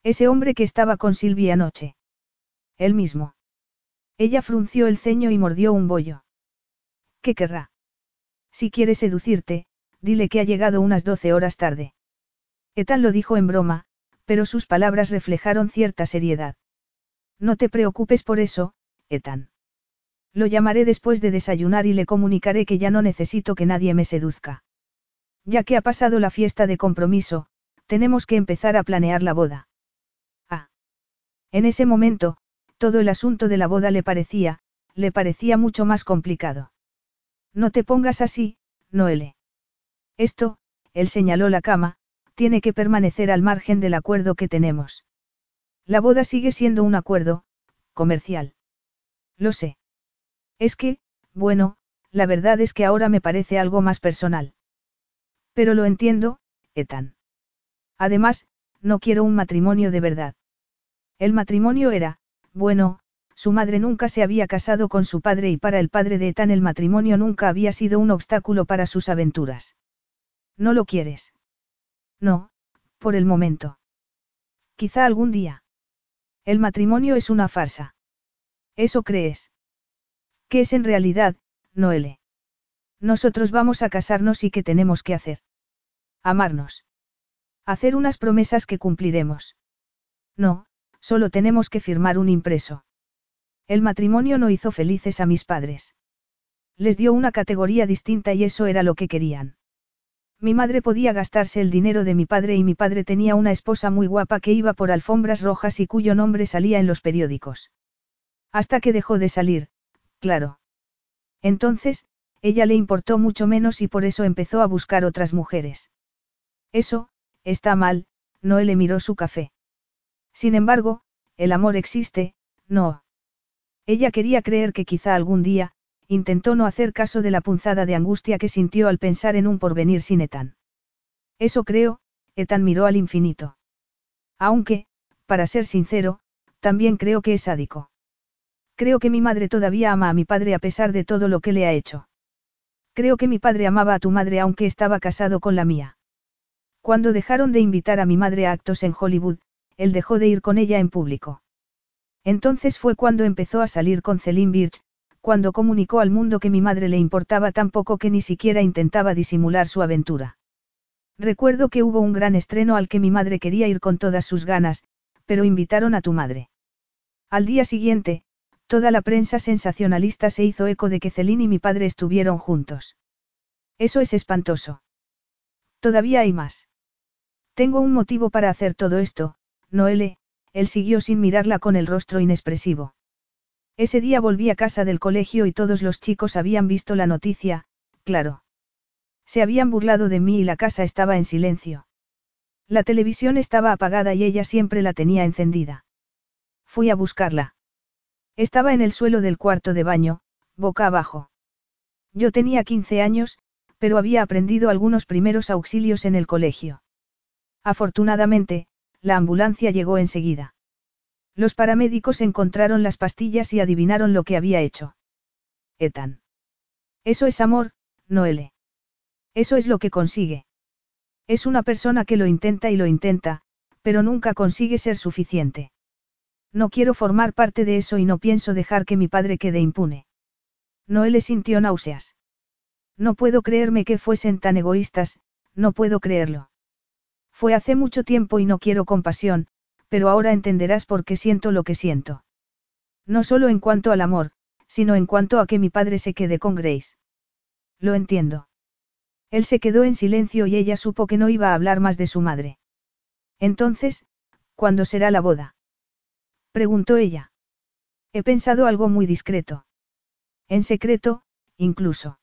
Ese hombre que estaba con Silvia anoche. Él mismo. Ella frunció el ceño y mordió un bollo. ¿Qué querrá? Si quiere seducirte, dile que ha llegado unas doce horas tarde. Ethan lo dijo en broma, pero sus palabras reflejaron cierta seriedad. No te preocupes por eso, Ethan. Lo llamaré después de desayunar y le comunicaré que ya no necesito que nadie me seduzca. Ya que ha pasado la fiesta de compromiso, tenemos que empezar a planear la boda. Ah. En ese momento, todo el asunto de la boda le parecía, le parecía mucho más complicado. No te pongas así, Noele. Esto, él señaló la cama, tiene que permanecer al margen del acuerdo que tenemos. La boda sigue siendo un acuerdo, comercial. Lo sé. Es que, bueno, la verdad es que ahora me parece algo más personal. Pero lo entiendo, Ethan. Además, no quiero un matrimonio de verdad. El matrimonio era, bueno, su madre nunca se había casado con su padre y para el padre de Ethan el matrimonio nunca había sido un obstáculo para sus aventuras. ¿No lo quieres? No, por el momento. Quizá algún día. El matrimonio es una farsa. ¿Eso crees? ¿Qué es en realidad, Noele? Nosotros vamos a casarnos y ¿qué tenemos que hacer? Amarnos. Hacer unas promesas que cumpliremos. No, solo tenemos que firmar un impreso. El matrimonio no hizo felices a mis padres. Les dio una categoría distinta y eso era lo que querían. Mi madre podía gastarse el dinero de mi padre y mi padre tenía una esposa muy guapa que iba por alfombras rojas y cuyo nombre salía en los periódicos. Hasta que dejó de salir, claro. Entonces, ella le importó mucho menos y por eso empezó a buscar otras mujeres. Eso, está mal, Noé miró su café. Sin embargo, el amor existe, no. Ella quería creer que quizá algún día, intentó no hacer caso de la punzada de angustia que sintió al pensar en un porvenir sin Ethan. Eso creo, Ethan miró al infinito. Aunque, para ser sincero, también creo que es sádico. Creo que mi madre todavía ama a mi padre a pesar de todo lo que le ha hecho. Creo que mi padre amaba a tu madre aunque estaba casado con la mía. Cuando dejaron de invitar a mi madre a actos en Hollywood, él dejó de ir con ella en público. Entonces fue cuando empezó a salir con Celine Birch, cuando comunicó al mundo que mi madre le importaba tan poco que ni siquiera intentaba disimular su aventura. Recuerdo que hubo un gran estreno al que mi madre quería ir con todas sus ganas, pero invitaron a tu madre. Al día siguiente, toda la prensa sensacionalista se hizo eco de que Celine y mi padre estuvieron juntos. Eso es espantoso. Todavía hay más. Tengo un motivo para hacer todo esto, Noele, él siguió sin mirarla con el rostro inexpresivo. Ese día volví a casa del colegio y todos los chicos habían visto la noticia, claro. Se habían burlado de mí y la casa estaba en silencio. La televisión estaba apagada y ella siempre la tenía encendida. Fui a buscarla. Estaba en el suelo del cuarto de baño, boca abajo. Yo tenía 15 años, pero había aprendido algunos primeros auxilios en el colegio. Afortunadamente, la ambulancia llegó enseguida. Los paramédicos encontraron las pastillas y adivinaron lo que había hecho. Ethan. Eso es amor, Noele. Eso es lo que consigue. Es una persona que lo intenta y lo intenta, pero nunca consigue ser suficiente. No quiero formar parte de eso y no pienso dejar que mi padre quede impune. Noele sintió náuseas. No puedo creerme que fuesen tan egoístas, no puedo creerlo. Fue hace mucho tiempo y no quiero compasión, pero ahora entenderás por qué siento lo que siento. No solo en cuanto al amor, sino en cuanto a que mi padre se quede con Grace. Lo entiendo. Él se quedó en silencio y ella supo que no iba a hablar más de su madre. Entonces, ¿cuándo será la boda? Preguntó ella. He pensado algo muy discreto. En secreto, incluso.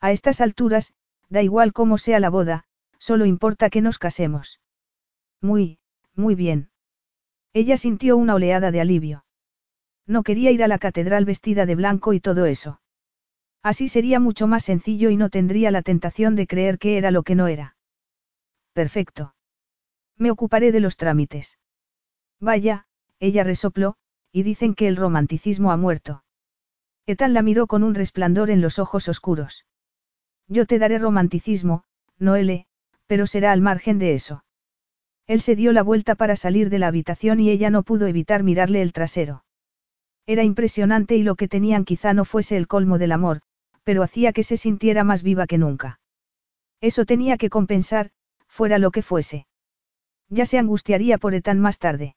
A estas alturas, da igual cómo sea la boda, solo importa que nos casemos. Muy, muy bien. Ella sintió una oleada de alivio. No quería ir a la catedral vestida de blanco y todo eso. Así sería mucho más sencillo y no tendría la tentación de creer que era lo que no era. Perfecto. Me ocuparé de los trámites. Vaya, ella resopló, y dicen que el romanticismo ha muerto. Etan la miró con un resplandor en los ojos oscuros. Yo te daré romanticismo, Noele, pero será al margen de eso. Él se dio la vuelta para salir de la habitación y ella no pudo evitar mirarle el trasero. Era impresionante y lo que tenían quizá no fuese el colmo del amor, pero hacía que se sintiera más viva que nunca. Eso tenía que compensar, fuera lo que fuese. Ya se angustiaría por Ethan más tarde.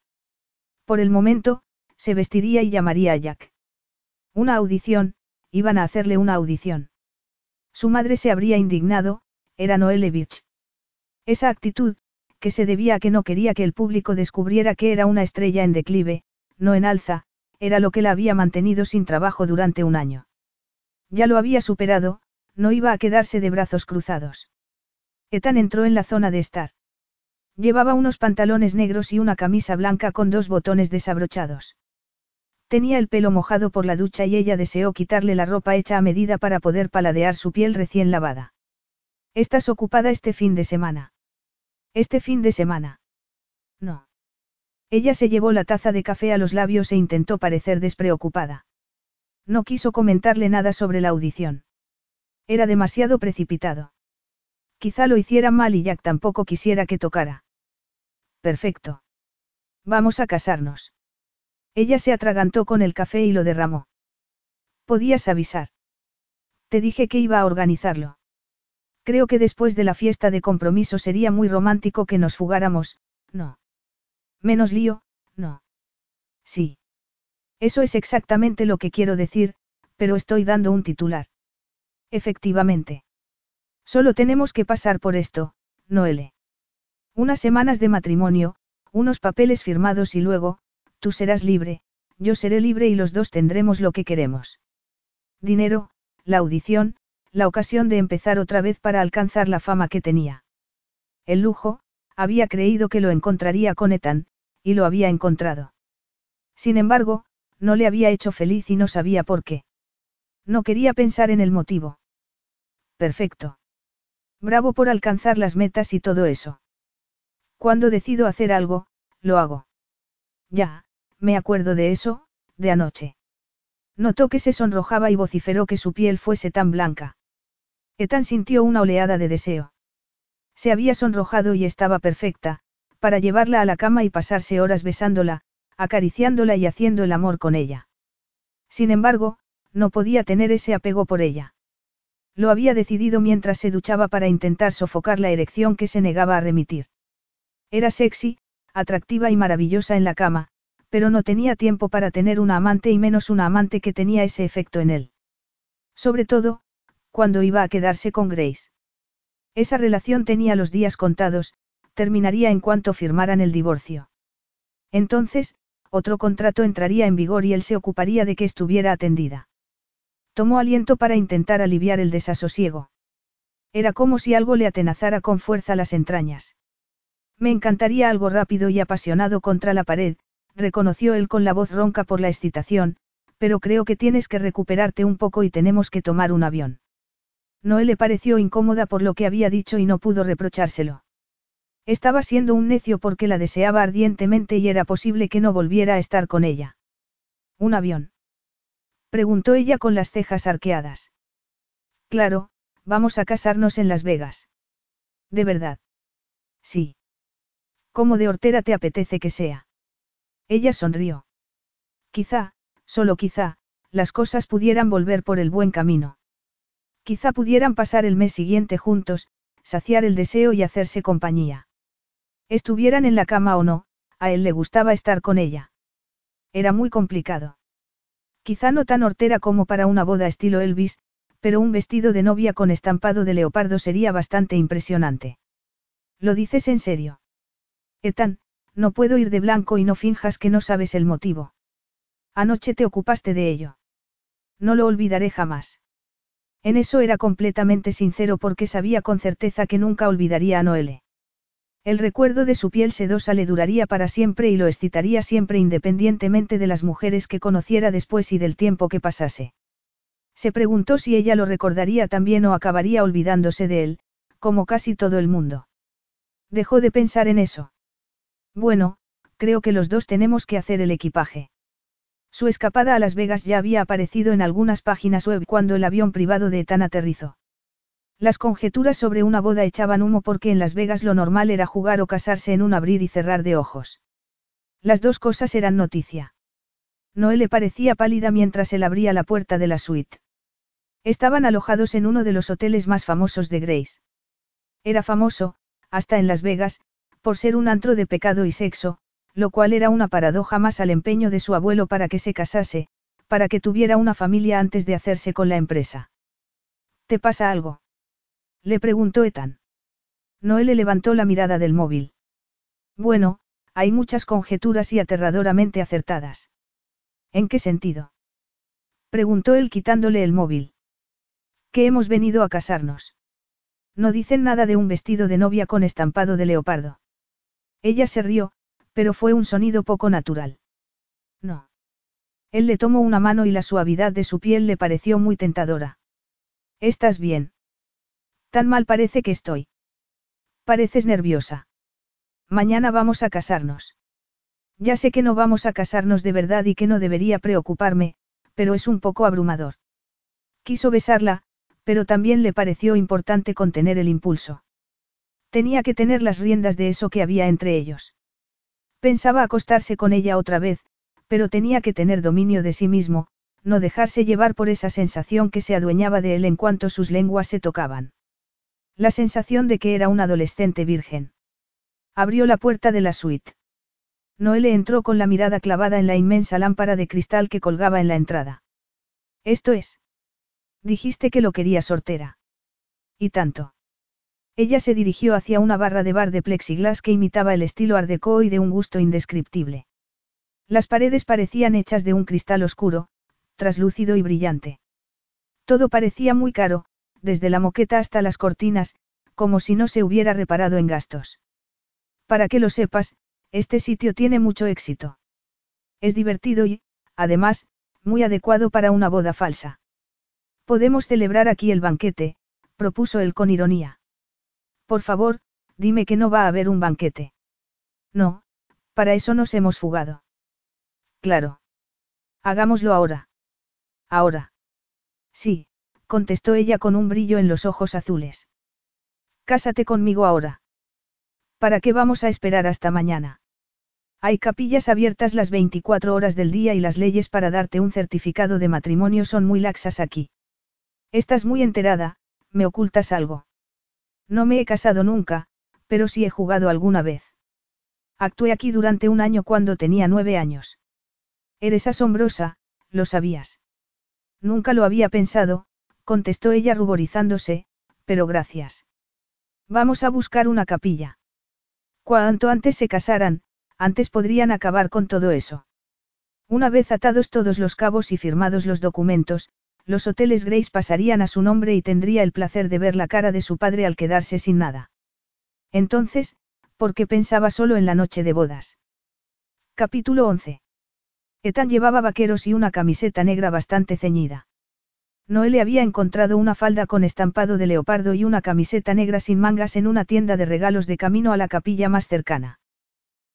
Por el momento, se vestiría y llamaría a Jack. Una audición, iban a hacerle una audición. Su madre se habría indignado, era Noelevich. Esa actitud, que se debía a que no quería que el público descubriera que era una estrella en declive, no en alza, era lo que la había mantenido sin trabajo durante un año. Ya lo había superado, no iba a quedarse de brazos cruzados. Ethan entró en la zona de estar. Llevaba unos pantalones negros y una camisa blanca con dos botones desabrochados. Tenía el pelo mojado por la ducha y ella deseó quitarle la ropa hecha a medida para poder paladear su piel recién lavada. ¿Estás ocupada este fin de semana? Este fin de semana. No. Ella se llevó la taza de café a los labios e intentó parecer despreocupada. No quiso comentarle nada sobre la audición. Era demasiado precipitado. Quizá lo hiciera mal y Jack tampoco quisiera que tocara. Perfecto. Vamos a casarnos. Ella se atragantó con el café y lo derramó. Podías avisar. Te dije que iba a organizarlo. Creo que después de la fiesta de compromiso sería muy romántico que nos fugáramos, no. Menos lío, no. Sí. Eso es exactamente lo que quiero decir, pero estoy dando un titular. Efectivamente. Solo tenemos que pasar por esto, Noele. Unas semanas de matrimonio, unos papeles firmados y luego, tú serás libre, yo seré libre y los dos tendremos lo que queremos. Dinero, la audición, la ocasión de empezar otra vez para alcanzar la fama que tenía. El lujo, había creído que lo encontraría con Ethan, y lo había encontrado. Sin embargo, no le había hecho feliz y no sabía por qué. No quería pensar en el motivo. Perfecto. Bravo por alcanzar las metas y todo eso. Cuando decido hacer algo, lo hago. Ya, me acuerdo de eso, de anoche. Notó que se sonrojaba y vociferó que su piel fuese tan blanca. Etan sintió una oleada de deseo. Se había sonrojado y estaba perfecta, para llevarla a la cama y pasarse horas besándola, acariciándola y haciendo el amor con ella. Sin embargo, no podía tener ese apego por ella. Lo había decidido mientras se duchaba para intentar sofocar la erección que se negaba a remitir. Era sexy, atractiva y maravillosa en la cama, pero no tenía tiempo para tener una amante y menos una amante que tenía ese efecto en él. Sobre todo, cuando iba a quedarse con Grace. Esa relación tenía los días contados, terminaría en cuanto firmaran el divorcio. Entonces, otro contrato entraría en vigor y él se ocuparía de que estuviera atendida. Tomó aliento para intentar aliviar el desasosiego. Era como si algo le atenazara con fuerza las entrañas. Me encantaría algo rápido y apasionado contra la pared, reconoció él con la voz ronca por la excitación, pero creo que tienes que recuperarte un poco y tenemos que tomar un avión. Noé le pareció incómoda por lo que había dicho y no pudo reprochárselo. Estaba siendo un necio porque la deseaba ardientemente y era posible que no volviera a estar con ella. ¿Un avión? Preguntó ella con las cejas arqueadas. Claro, vamos a casarnos en Las Vegas. ¿De verdad? Sí. ¿Cómo de hortera te apetece que sea? Ella sonrió. Quizá, solo quizá, las cosas pudieran volver por el buen camino. Quizá pudieran pasar el mes siguiente juntos, saciar el deseo y hacerse compañía. Estuvieran en la cama o no, a él le gustaba estar con ella. Era muy complicado. Quizá no tan hortera como para una boda estilo Elvis, pero un vestido de novia con estampado de leopardo sería bastante impresionante. ¿Lo dices en serio? Ethan, no puedo ir de blanco y no finjas que no sabes el motivo. Anoche te ocupaste de ello. No lo olvidaré jamás. En eso era completamente sincero porque sabía con certeza que nunca olvidaría a Noele. El recuerdo de su piel sedosa le duraría para siempre y lo excitaría siempre independientemente de las mujeres que conociera después y del tiempo que pasase. Se preguntó si ella lo recordaría también o acabaría olvidándose de él, como casi todo el mundo. Dejó de pensar en eso. Bueno, creo que los dos tenemos que hacer el equipaje. Su escapada a Las Vegas ya había aparecido en algunas páginas web cuando el avión privado de Ethan aterrizó. Las conjeturas sobre una boda echaban humo porque en Las Vegas lo normal era jugar o casarse en un abrir y cerrar de ojos. Las dos cosas eran noticia. Noé le parecía pálida mientras él abría la puerta de la suite. Estaban alojados en uno de los hoteles más famosos de Grace. Era famoso, hasta en Las Vegas, por ser un antro de pecado y sexo, lo cual era una paradoja más al empeño de su abuelo para que se casase, para que tuviera una familia antes de hacerse con la empresa. ¿Te pasa algo? Le preguntó Ethan. Noé le levantó la mirada del móvil. Bueno, hay muchas conjeturas y aterradoramente acertadas. ¿En qué sentido? Preguntó él quitándole el móvil. Que hemos venido a casarnos. No dicen nada de un vestido de novia con estampado de leopardo. Ella se rió, pero fue un sonido poco natural. No. Él le tomó una mano y la suavidad de su piel le pareció muy tentadora. ¿Estás bien? Tan mal parece que estoy. Pareces nerviosa. Mañana vamos a casarnos. Ya sé que no vamos a casarnos de verdad y que no debería preocuparme, pero es un poco abrumador. Quiso besarla, pero también le pareció importante contener el impulso. Tenía que tener las riendas de eso que había entre ellos. Pensaba acostarse con ella otra vez, pero tenía que tener dominio de sí mismo, no dejarse llevar por esa sensación que se adueñaba de él en cuanto sus lenguas se tocaban. La sensación de que era un adolescente virgen. Abrió la puerta de la suite. Noelle entró con la mirada clavada en la inmensa lámpara de cristal que colgaba en la entrada. Esto es. Dijiste que lo quería sortera. Y tanto. Ella se dirigió hacia una barra de bar de plexiglas que imitaba el estilo art déco y de un gusto indescriptible. Las paredes parecían hechas de un cristal oscuro, traslúcido y brillante. Todo parecía muy caro, desde la moqueta hasta las cortinas, como si no se hubiera reparado en gastos. Para que lo sepas, este sitio tiene mucho éxito. Es divertido y, además, muy adecuado para una boda falsa. Podemos celebrar aquí el banquete, propuso él con ironía. Por favor, dime que no va a haber un banquete. No, para eso nos hemos fugado. Claro. Hagámoslo ahora. Ahora. Sí, contestó ella con un brillo en los ojos azules. Cásate conmigo ahora. ¿Para qué vamos a esperar hasta mañana? Hay capillas abiertas las 24 horas del día y las leyes para darte un certificado de matrimonio son muy laxas aquí. Estás muy enterada, me ocultas algo. No me he casado nunca, pero sí he jugado alguna vez. Actué aquí durante un año cuando tenía nueve años. Eres asombrosa, lo sabías. Nunca lo había pensado, contestó ella ruborizándose, pero gracias. Vamos a buscar una capilla. Cuanto antes se casaran, antes podrían acabar con todo eso. Una vez atados todos los cabos y firmados los documentos, los hoteles Grace pasarían a su nombre y tendría el placer de ver la cara de su padre al quedarse sin nada. Entonces, ¿por qué pensaba solo en la noche de bodas? Capítulo 11. Ethan llevaba vaqueros y una camiseta negra bastante ceñida. Noelle había encontrado una falda con estampado de leopardo y una camiseta negra sin mangas en una tienda de regalos de camino a la capilla más cercana.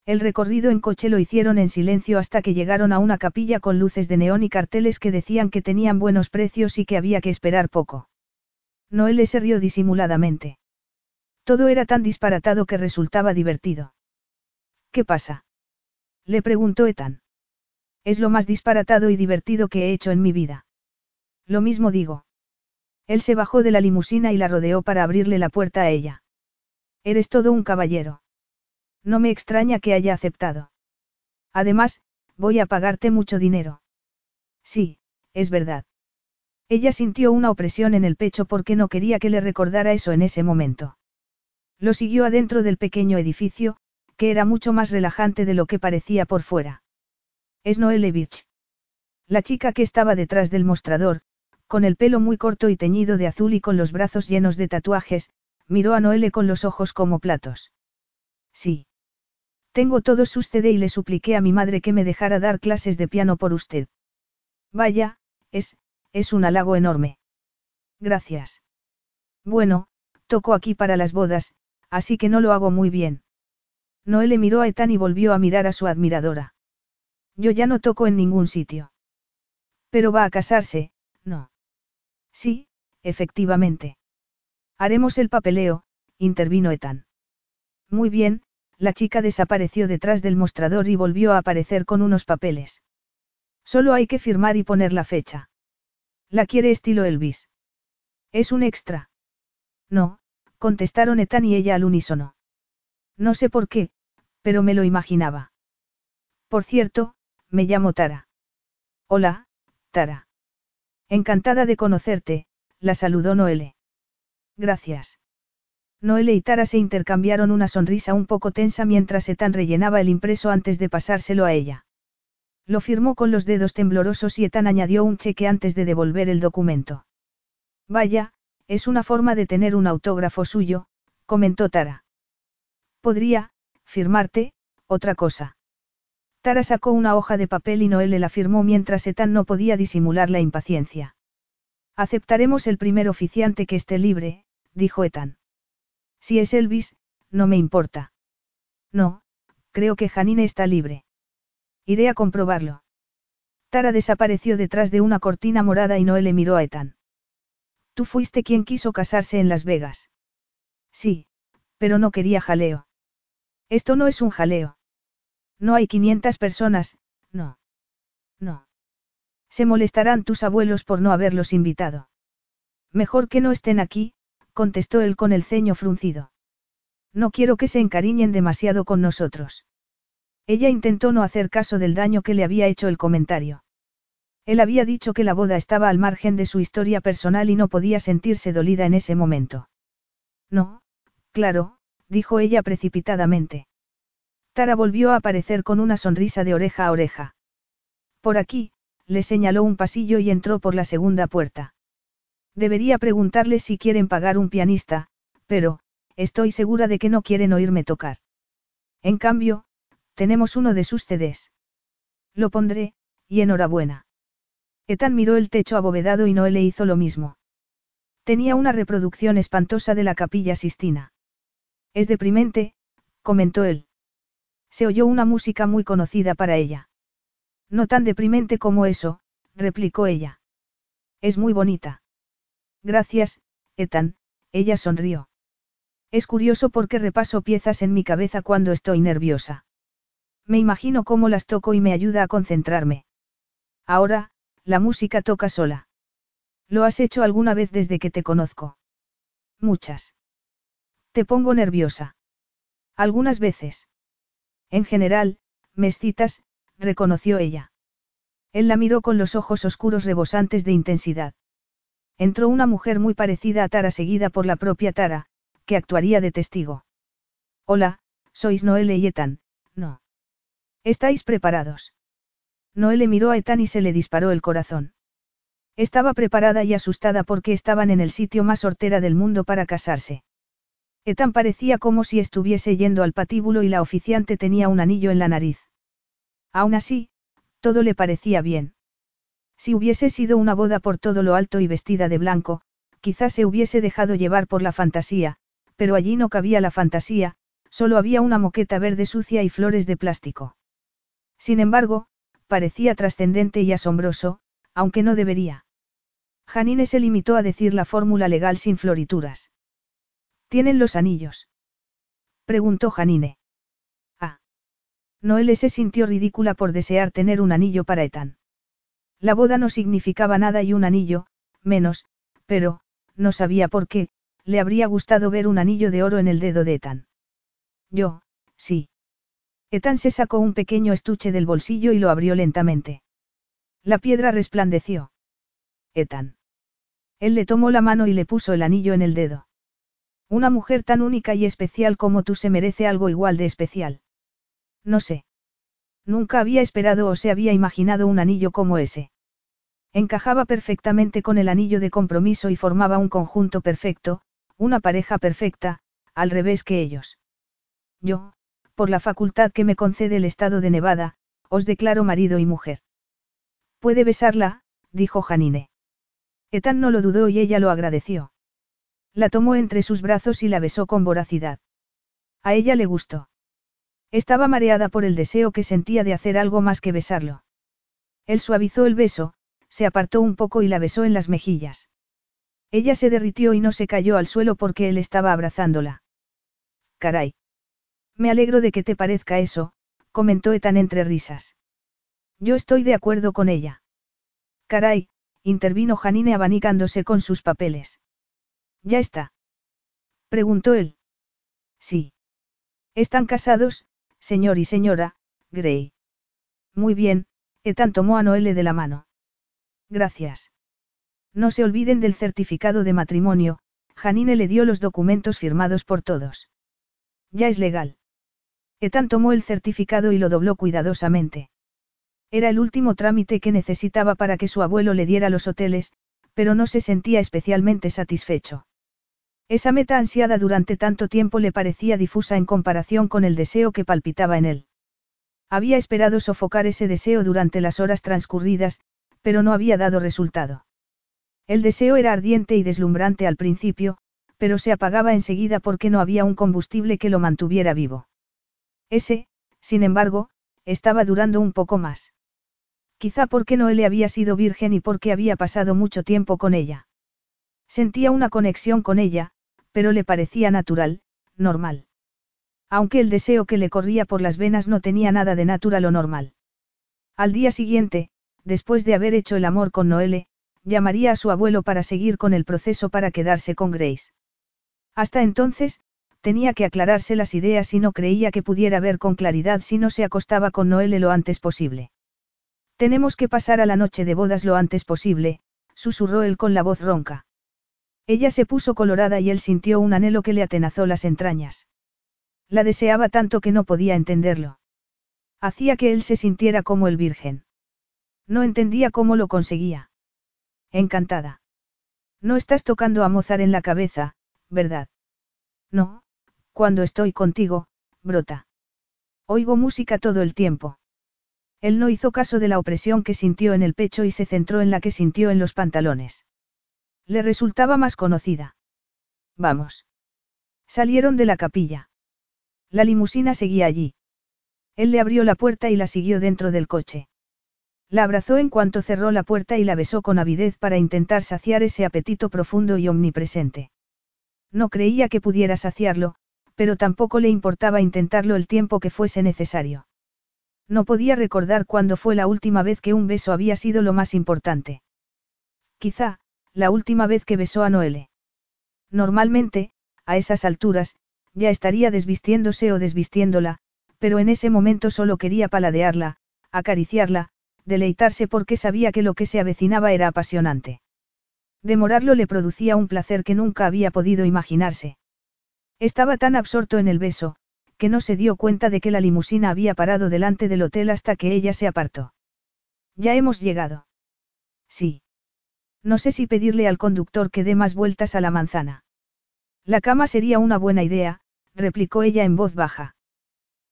El recorrido en coche lo hicieron en silencio hasta que llegaron a una capilla con luces de neón y carteles que decían que tenían buenos precios y que había que esperar poco. Noel se rió disimuladamente. Todo era tan disparatado que resultaba divertido. ¿Qué pasa? Le preguntó Ethan. Es lo más disparatado y divertido que he hecho en mi vida. Lo mismo digo. Él se bajó de la limusina y la rodeó para abrirle la puerta a ella. Eres todo un caballero. No me extraña que haya aceptado. Además, voy a pagarte mucho dinero. Sí, es verdad. Ella sintió una opresión en el pecho porque no quería que le recordara eso en ese momento. Lo siguió adentro del pequeño edificio, que era mucho más relajante de lo que parecía por fuera. Es Noelevich. La chica que estaba detrás del mostrador, con el pelo muy corto y teñido de azul y con los brazos llenos de tatuajes, miró a Noele con los ojos como platos. Sí. Tengo todos sus CD y le supliqué a mi madre que me dejara dar clases de piano por usted. Vaya, es, es un halago enorme. Gracias. Bueno, toco aquí para las bodas, así que no lo hago muy bien. Noele miró a Ethan y volvió a mirar a su admiradora. Yo ya no toco en ningún sitio. Pero va a casarse, ¿no? Sí, efectivamente. Haremos el papeleo, intervino Ethan. Muy bien, la chica desapareció detrás del mostrador y volvió a aparecer con unos papeles. Solo hay que firmar y poner la fecha. La quiere estilo Elvis. Es un extra. No, contestaron Ethan y ella al unísono. No sé por qué, pero me lo imaginaba. Por cierto, me llamo Tara. Hola, Tara. Encantada de conocerte, la saludó Noele. Gracias. Noelle y Tara se intercambiaron una sonrisa un poco tensa mientras Ethan rellenaba el impreso antes de pasárselo a ella. Lo firmó con los dedos temblorosos y Ethan añadió un cheque antes de devolver el documento. Vaya, es una forma de tener un autógrafo suyo, comentó Tara. Podría, firmarte, otra cosa. Tara sacó una hoja de papel y Noelle la firmó mientras Ethan no podía disimular la impaciencia. Aceptaremos el primer oficiante que esté libre, dijo Ethan. Si es Elvis, no me importa. No, creo que Janine está libre. Iré a comprobarlo. Tara desapareció detrás de una cortina morada y Noelle miró a Ethan. Tú fuiste quien quiso casarse en Las Vegas. Sí, pero no quería jaleo. Esto no es un jaleo. No hay 500 personas, no. No. Se molestarán tus abuelos por no haberlos invitado. Mejor que no estén aquí, contestó él con el ceño fruncido. No quiero que se encariñen demasiado con nosotros. Ella intentó no hacer caso del daño que le había hecho el comentario. Él había dicho que la boda estaba al margen de su historia personal y no podía sentirse dolida en ese momento. No, Claro, dijo ella precipitadamente. Tara volvió a aparecer con una sonrisa de oreja a oreja. Por aquí, le señaló un pasillo y entró por la segunda puerta. Debería preguntarle si quieren pagar un pianista, pero, estoy segura de que no quieren oírme tocar. En cambio, tenemos uno de sus CDs. Lo pondré, y enhorabuena. Ethan miró el techo abovedado y Noé le hizo lo mismo. Tenía una reproducción espantosa de la capilla Sistina. Es deprimente, comentó él. Se oyó una música muy conocida para ella. No tan deprimente como eso, replicó ella. Es muy bonita. Gracias, Ethan, ella sonrió. Es curioso porque repaso piezas en mi cabeza cuando estoy nerviosa. Me imagino cómo las toco y me ayuda a concentrarme. Ahora, la música toca sola. ¿Lo has hecho alguna vez desde que te conozco? Muchas. Te pongo nerviosa. Algunas veces. En general, me excitas, reconoció ella. Él la miró con los ojos oscuros rebosantes de intensidad. Entró una mujer muy parecida a Tara seguida por la propia Tara, que actuaría de testigo. Hola, sois Noelle y Ethan, no. ¿Estáis preparados? Noelle miró a Ethan y se le disparó el corazón. Estaba preparada y asustada porque estaban en el sitio más hortera del mundo para casarse. Ethan parecía como si estuviese yendo al patíbulo y la oficiante tenía un anillo en la nariz. Aún así, todo le parecía bien. Si hubiese sido una boda por todo lo alto y vestida de blanco, quizás se hubiese dejado llevar por la fantasía, pero allí no cabía la fantasía, solo había una moqueta verde sucia y flores de plástico. Sin embargo, parecía trascendente y asombroso, aunque no debería. Janine se limitó a decir la fórmula legal sin florituras. ¿Tienen los anillos? Preguntó Janine. Ah. Noelle se sintió ridícula por desear tener un anillo para Ethan. La boda no significaba nada y un anillo, menos, pero, no sabía por qué, le habría gustado ver un anillo de oro en el dedo de Ethan. Yo, sí. Ethan se sacó un pequeño estuche del bolsillo y lo abrió lentamente. La piedra resplandeció. Ethan. Él le tomó la mano y le puso el anillo en el dedo. Una mujer tan única y especial como tú se merece algo igual de especial. No sé. Nunca había esperado o se había imaginado un anillo como ese. Encajaba perfectamente con el anillo de compromiso y formaba un conjunto perfecto, una pareja perfecta, al revés que ellos. Yo, por la facultad que me concede el estado de Nevada, os declaro marido y mujer. Puede besarla, dijo Janine. Ethan no lo dudó y ella lo agradeció. La tomó entre sus brazos y la besó con voracidad. A ella le gustó. Estaba mareada por el deseo que sentía de hacer algo más que besarlo. Él suavizó el beso, se apartó un poco y la besó en las mejillas. Ella se derritió y no se cayó al suelo porque él estaba abrazándola. Caray. Me alegro de que te parezca eso, comentó Etan entre risas. Yo estoy de acuerdo con ella. Caray, intervino Janine abanicándose con sus papeles. ¿Ya está? preguntó él. Sí. Están casados, señor y señora, Gray. Muy bien, Ethan tomó a Noelle de la mano. Gracias. No se olviden del certificado de matrimonio, Janine le dio los documentos firmados por todos. Ya es legal. Ethan tomó el certificado y lo dobló cuidadosamente. Era el último trámite que necesitaba para que su abuelo le diera los hoteles, pero no se sentía especialmente satisfecho. Esa meta ansiada durante tanto tiempo le parecía difusa en comparación con el deseo que palpitaba en él. Había esperado sofocar ese deseo durante las horas transcurridas, pero no había dado resultado. El deseo era ardiente y deslumbrante al principio, pero se apagaba enseguida porque no había un combustible que lo mantuviera vivo. Ese, sin embargo, estaba durando un poco más. Quizá porque Noelle había sido virgen y porque había pasado mucho tiempo con ella. Sentía una conexión con ella, pero le parecía natural, normal. Aunque el deseo que le corría por las venas no tenía nada de natural o normal. Al día siguiente, después de haber hecho el amor con Noelle, llamaría a su abuelo para seguir con el proceso para quedarse con Grace. Hasta entonces, tenía que aclararse las ideas y no creía que pudiera ver con claridad si no se acostaba con Noelle lo antes posible. Tenemos que pasar a la noche de bodas lo antes posible, susurró él con la voz ronca. Ella se puso colorada y él sintió un anhelo que le atenazó las entrañas. La deseaba tanto que no podía entenderlo. Hacía que él se sintiera como el virgen. No entendía cómo lo conseguía. Encantada. No estás tocando a Mozart en la cabeza, ¿verdad? No, cuando estoy contigo, brota. Oigo música todo el tiempo. Él no hizo caso de la opresión que sintió en el pecho y se centró en la que sintió en los pantalones. Le resultaba más conocida. Vamos. Salieron de la capilla. La limusina seguía allí. Él le abrió la puerta y la siguió dentro del coche. La abrazó en cuanto cerró la puerta y la besó con avidez para intentar saciar ese apetito profundo y omnipresente. No creía que pudiera saciarlo, pero tampoco le importaba intentarlo el tiempo que fuese necesario. No podía recordar cuándo fue la última vez que un beso había sido lo más importante. Quizá, la última vez que besó a Noele. Normalmente, a esas alturas, ya estaría desvistiéndose o desvistiéndola, pero en ese momento solo quería paladearla, acariciarla, deleitarse porque sabía que lo que se avecinaba era apasionante. Demorarlo le producía un placer que nunca había podido imaginarse. Estaba tan absorto en el beso, que no se dio cuenta de que la limusina había parado delante del hotel hasta que ella se apartó. Ya hemos llegado. Sí. No sé si pedirle al conductor que dé más vueltas a la manzana. La cama sería una buena idea, replicó ella en voz baja.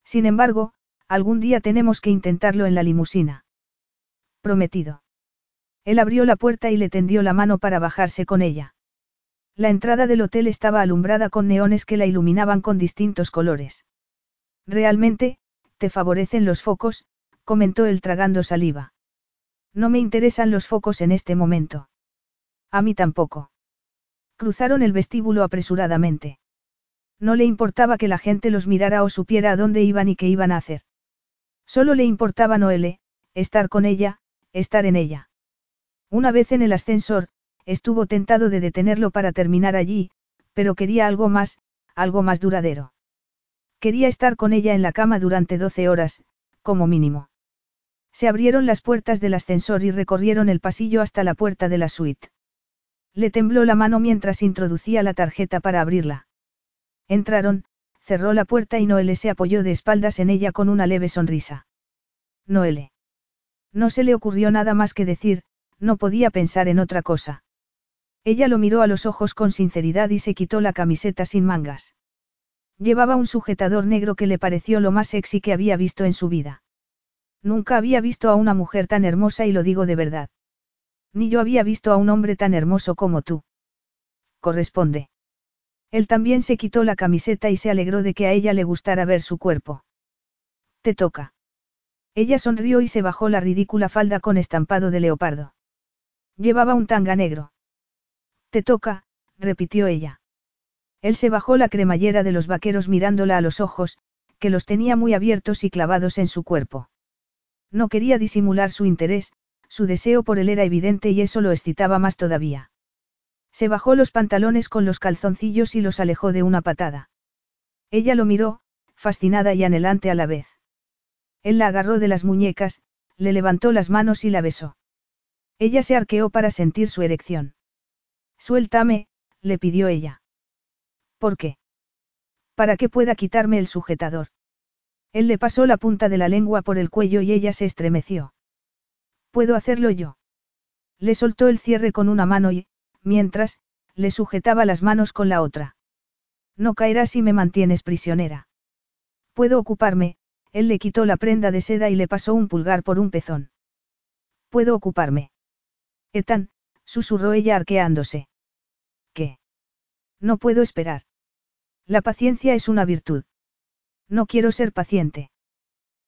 Sin embargo, algún día tenemos que intentarlo en la limusina. Prometido. Él abrió la puerta y le tendió la mano para bajarse con ella. La entrada del hotel estaba alumbrada con neones que la iluminaban con distintos colores. Realmente, te favorecen los focos, comentó él tragando saliva. No me interesan los focos en este momento. A mí tampoco. Cruzaron el vestíbulo apresuradamente. No le importaba que la gente los mirara o supiera a dónde iban y qué iban a hacer. Solo le importaba Noele, estar con ella, estar en ella. Una vez en el ascensor, estuvo tentado de detenerlo para terminar allí, pero quería algo más, algo más duradero. Quería estar con ella en la cama durante 12 horas, como mínimo. Se abrieron las puertas del ascensor y recorrieron el pasillo hasta la puerta de la suite. Le tembló la mano mientras introducía la tarjeta para abrirla. Entraron, cerró la puerta y Noele se apoyó de espaldas en ella con una leve sonrisa. Noele. No se le ocurrió nada más que decir, no podía pensar en otra cosa. Ella lo miró a los ojos con sinceridad y se quitó la camiseta sin mangas. Llevaba un sujetador negro que le pareció lo más sexy que había visto en su vida. Nunca había visto a una mujer tan hermosa y lo digo de verdad. Ni yo había visto a un hombre tan hermoso como tú. Corresponde. Él también se quitó la camiseta y se alegró de que a ella le gustara ver su cuerpo. Te toca. Ella sonrió y se bajó la ridícula falda con estampado de leopardo. Llevaba un tanga negro. Te toca, repitió ella. Él se bajó la cremallera de los vaqueros mirándola a los ojos, que los tenía muy abiertos y clavados en su cuerpo. No quería disimular su interés, su deseo por él era evidente y eso lo excitaba más todavía. Se bajó los pantalones con los calzoncillos y los alejó de una patada. Ella lo miró, fascinada y anhelante a la vez. Él la agarró de las muñecas, le levantó las manos y la besó. Ella se arqueó para sentir su erección. Suéltame, le pidió ella. ¿Por qué? Para que pueda quitarme el sujetador. Él le pasó la punta de la lengua por el cuello y ella se estremeció. ¿Puedo hacerlo yo? Le soltó el cierre con una mano y, mientras, le sujetaba las manos con la otra. No caerás si me mantienes prisionera. Puedo ocuparme, él le quitó la prenda de seda y le pasó un pulgar por un pezón. Puedo ocuparme. Etan, susurró ella arqueándose. ¿Qué? No puedo esperar. La paciencia es una virtud. No quiero ser paciente.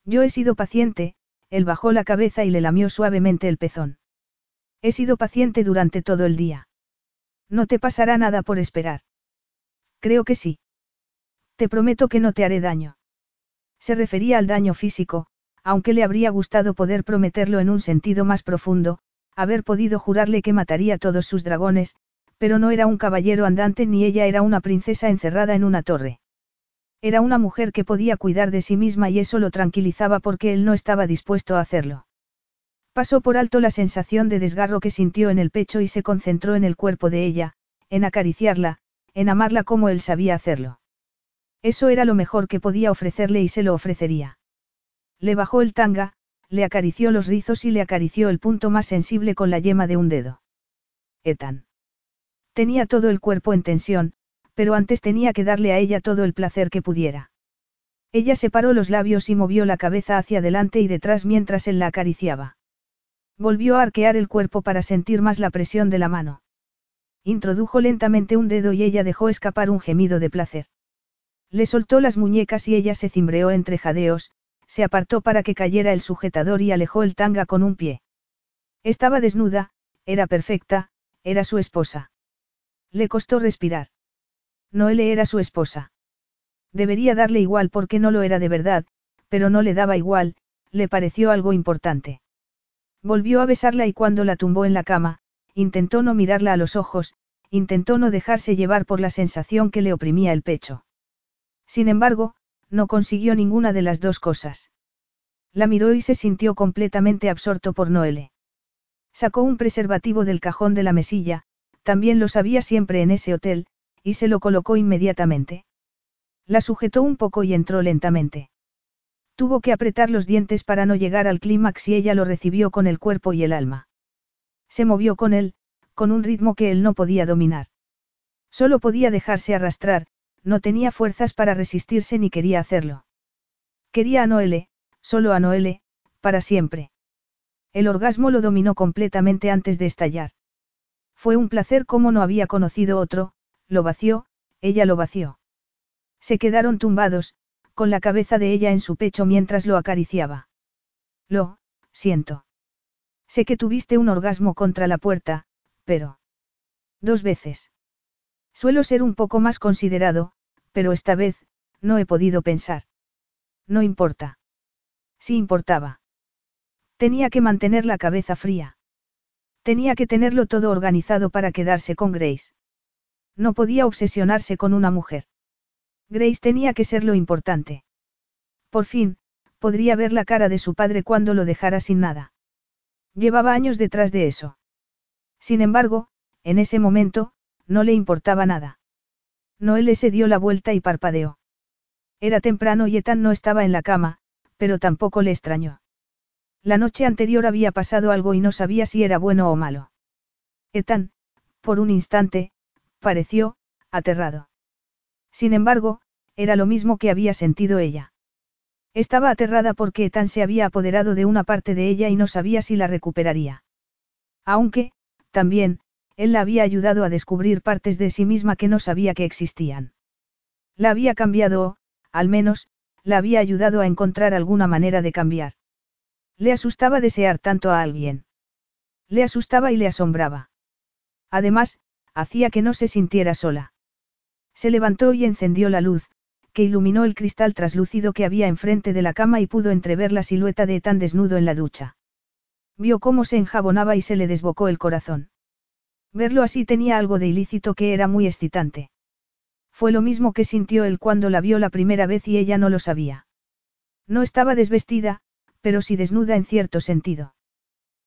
Yo he sido paciente, él bajó la cabeza y le lamió suavemente el pezón. He sido paciente durante todo el día. No te pasará nada por esperar. Creo que sí. Te prometo que no te haré daño. Se refería al daño físico, aunque le habría gustado poder prometerlo en un sentido más profundo, haber podido jurarle que mataría todos sus dragones, pero no era un caballero andante ni ella era una princesa encerrada en una torre. Era una mujer que podía cuidar de sí misma y eso lo tranquilizaba porque él no estaba dispuesto a hacerlo. Pasó por alto la sensación de desgarro que sintió en el pecho y se concentró en el cuerpo de ella, en acariciarla, en amarla como él sabía hacerlo. Eso era lo mejor que podía ofrecerle y se lo ofrecería. Le bajó el tanga, le acarició los rizos y le acarició el punto más sensible con la yema de un dedo. Etan. Tenía todo el cuerpo en tensión, pero antes tenía que darle a ella todo el placer que pudiera. Ella separó los labios y movió la cabeza hacia adelante y detrás mientras él la acariciaba. Volvió a arquear el cuerpo para sentir más la presión de la mano. Introdujo lentamente un dedo y ella dejó escapar un gemido de placer. Le soltó las muñecas y ella se cimbreó entre jadeos, se apartó para que cayera el sujetador y alejó el tanga con un pie. Estaba desnuda, era perfecta, era su esposa. Le costó respirar. Noelle era su esposa. Debería darle igual porque no lo era de verdad, pero no le daba igual, le pareció algo importante. Volvió a besarla y cuando la tumbó en la cama, intentó no mirarla a los ojos, intentó no dejarse llevar por la sensación que le oprimía el pecho. Sin embargo, no consiguió ninguna de las dos cosas. La miró y se sintió completamente absorto por Noelle. Sacó un preservativo del cajón de la mesilla, también lo sabía siempre en ese hotel, y se lo colocó inmediatamente. La sujetó un poco y entró lentamente. Tuvo que apretar los dientes para no llegar al clímax y ella lo recibió con el cuerpo y el alma. Se movió con él, con un ritmo que él no podía dominar. Solo podía dejarse arrastrar, no tenía fuerzas para resistirse ni quería hacerlo. Quería a Noele, solo a Noele, para siempre. El orgasmo lo dominó completamente antes de estallar. Fue un placer como no había conocido otro, lo vació, ella lo vació. Se quedaron tumbados, con la cabeza de ella en su pecho mientras lo acariciaba. Lo, siento. Sé que tuviste un orgasmo contra la puerta, pero... Dos veces. Suelo ser un poco más considerado, pero esta vez, no he podido pensar. No importa. Sí importaba. Tenía que mantener la cabeza fría. Tenía que tenerlo todo organizado para quedarse con Grace. No podía obsesionarse con una mujer. Grace tenía que ser lo importante. Por fin, podría ver la cara de su padre cuando lo dejara sin nada. Llevaba años detrás de eso. Sin embargo, en ese momento, no le importaba nada. Noelle se dio la vuelta y parpadeó. Era temprano y Ethan no estaba en la cama, pero tampoco le extrañó. La noche anterior había pasado algo y no sabía si era bueno o malo. Ethan, por un instante, pareció, aterrado. Sin embargo, era lo mismo que había sentido ella. Estaba aterrada porque Ethan se había apoderado de una parte de ella y no sabía si la recuperaría. Aunque, también, él la había ayudado a descubrir partes de sí misma que no sabía que existían. La había cambiado o, al menos, la había ayudado a encontrar alguna manera de cambiar. Le asustaba desear tanto a alguien. Le asustaba y le asombraba. Además, hacía que no se sintiera sola. Se levantó y encendió la luz, que iluminó el cristal traslúcido que había enfrente de la cama y pudo entrever la silueta de tan desnudo en la ducha. Vio cómo se enjabonaba y se le desbocó el corazón. Verlo así tenía algo de ilícito que era muy excitante. Fue lo mismo que sintió él cuando la vio la primera vez y ella no lo sabía. No estaba desvestida, pero sí desnuda en cierto sentido.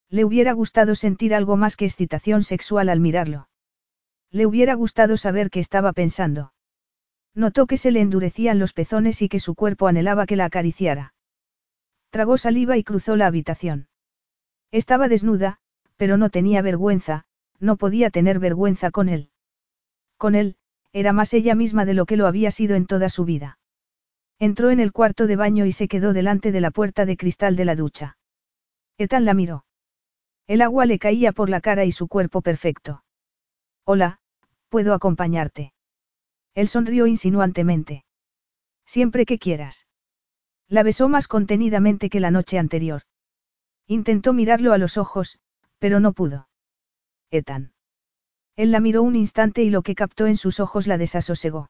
Le hubiera gustado sentir algo más que excitación sexual al mirarlo. Le hubiera gustado saber qué estaba pensando. Notó que se le endurecían los pezones y que su cuerpo anhelaba que la acariciara. Tragó saliva y cruzó la habitación. Estaba desnuda, pero no tenía vergüenza, no podía tener vergüenza con él. Con él, era más ella misma de lo que lo había sido en toda su vida. Entró en el cuarto de baño y se quedó delante de la puerta de cristal de la ducha. Ethan la miró. El agua le caía por la cara y su cuerpo perfecto. Hola, ¿puedo acompañarte? Él sonrió insinuantemente. Siempre que quieras. La besó más contenidamente que la noche anterior. Intentó mirarlo a los ojos, pero no pudo. Ethan. Él la miró un instante y lo que captó en sus ojos la desasosegó.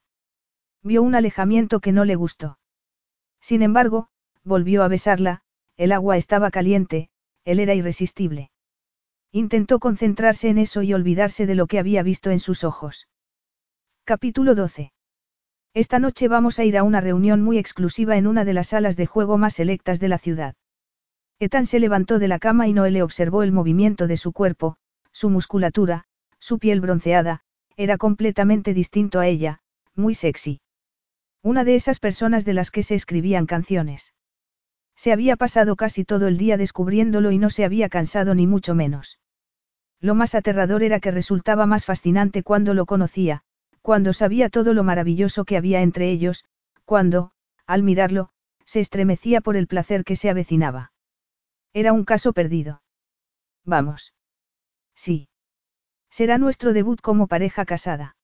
Vio un alejamiento que no le gustó. Sin embargo, volvió a besarla, el agua estaba caliente, él era irresistible. Intentó concentrarse en eso y olvidarse de lo que había visto en sus ojos. Capítulo 12. Esta noche vamos a ir a una reunión muy exclusiva en una de las salas de juego más selectas de la ciudad. Ethan se levantó de la cama y Noelle observó el movimiento de su cuerpo, su musculatura, su piel bronceada, era completamente distinto a ella, muy sexy. Una de esas personas de las que se escribían canciones. Se había pasado casi todo el día descubriéndolo y no se había cansado ni mucho menos. Lo más aterrador era que resultaba más fascinante cuando lo conocía, cuando sabía todo lo maravilloso que había entre ellos, cuando, al mirarlo, se estremecía por el placer que se avecinaba. Era un caso perdido. Vamos. Sí. Será nuestro debut como pareja casada.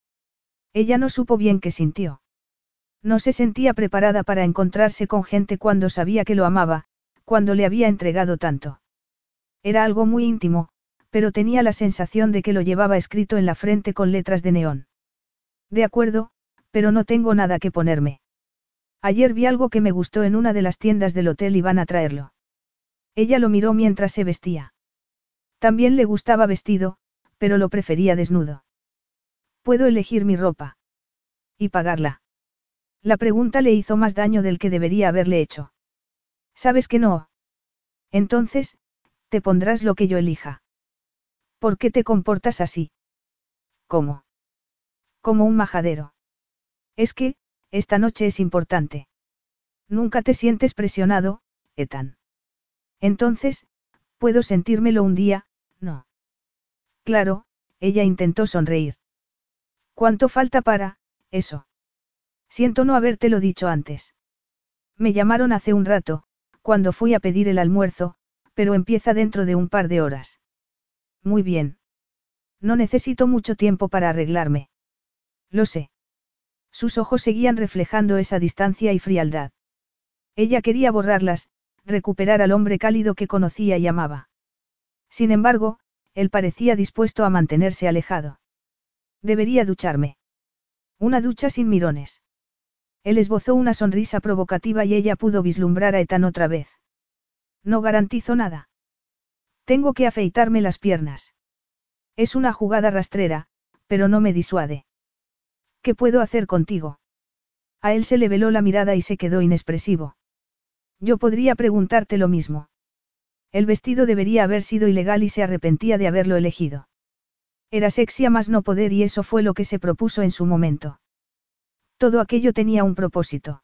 Ella no supo bien qué sintió. No se sentía preparada para encontrarse con gente cuando sabía que lo amaba, cuando le había entregado tanto. Era algo muy íntimo, pero tenía la sensación de que lo llevaba escrito en la frente con letras de neón. De acuerdo, pero no tengo nada que ponerme. Ayer vi algo que me gustó en una de las tiendas del hotel y van a traerlo. Ella lo miró mientras se vestía. También le gustaba vestido, pero lo prefería desnudo. Puedo elegir mi ropa. Y pagarla. La pregunta le hizo más daño del que debería haberle hecho. ¿Sabes que no? Entonces, te pondrás lo que yo elija. ¿Por qué te comportas así? ¿Cómo? Como un majadero. Es que, esta noche es importante. Nunca te sientes presionado, Ethan. Entonces, ¿puedo sentírmelo un día? No. Claro, ella intentó sonreír. ¿Cuánto falta para, eso? Siento no habértelo dicho antes. Me llamaron hace un rato, cuando fui a pedir el almuerzo, pero empieza dentro de un par de horas. Muy bien. No necesito mucho tiempo para arreglarme. Lo sé. Sus ojos seguían reflejando esa distancia y frialdad. Ella quería borrarlas, recuperar al hombre cálido que conocía y amaba. Sin embargo, él parecía dispuesto a mantenerse alejado. Debería ducharme. Una ducha sin mirones. Él esbozó una sonrisa provocativa y ella pudo vislumbrar a Ethan otra vez. No garantizo nada. Tengo que afeitarme las piernas. Es una jugada rastrera, pero no me disuade. ¿Qué puedo hacer contigo? A él se le veló la mirada y se quedó inexpresivo. Yo podría preguntarte lo mismo. El vestido debería haber sido ilegal y se arrepentía de haberlo elegido. Era sexy a más no poder y eso fue lo que se propuso en su momento. Todo aquello tenía un propósito.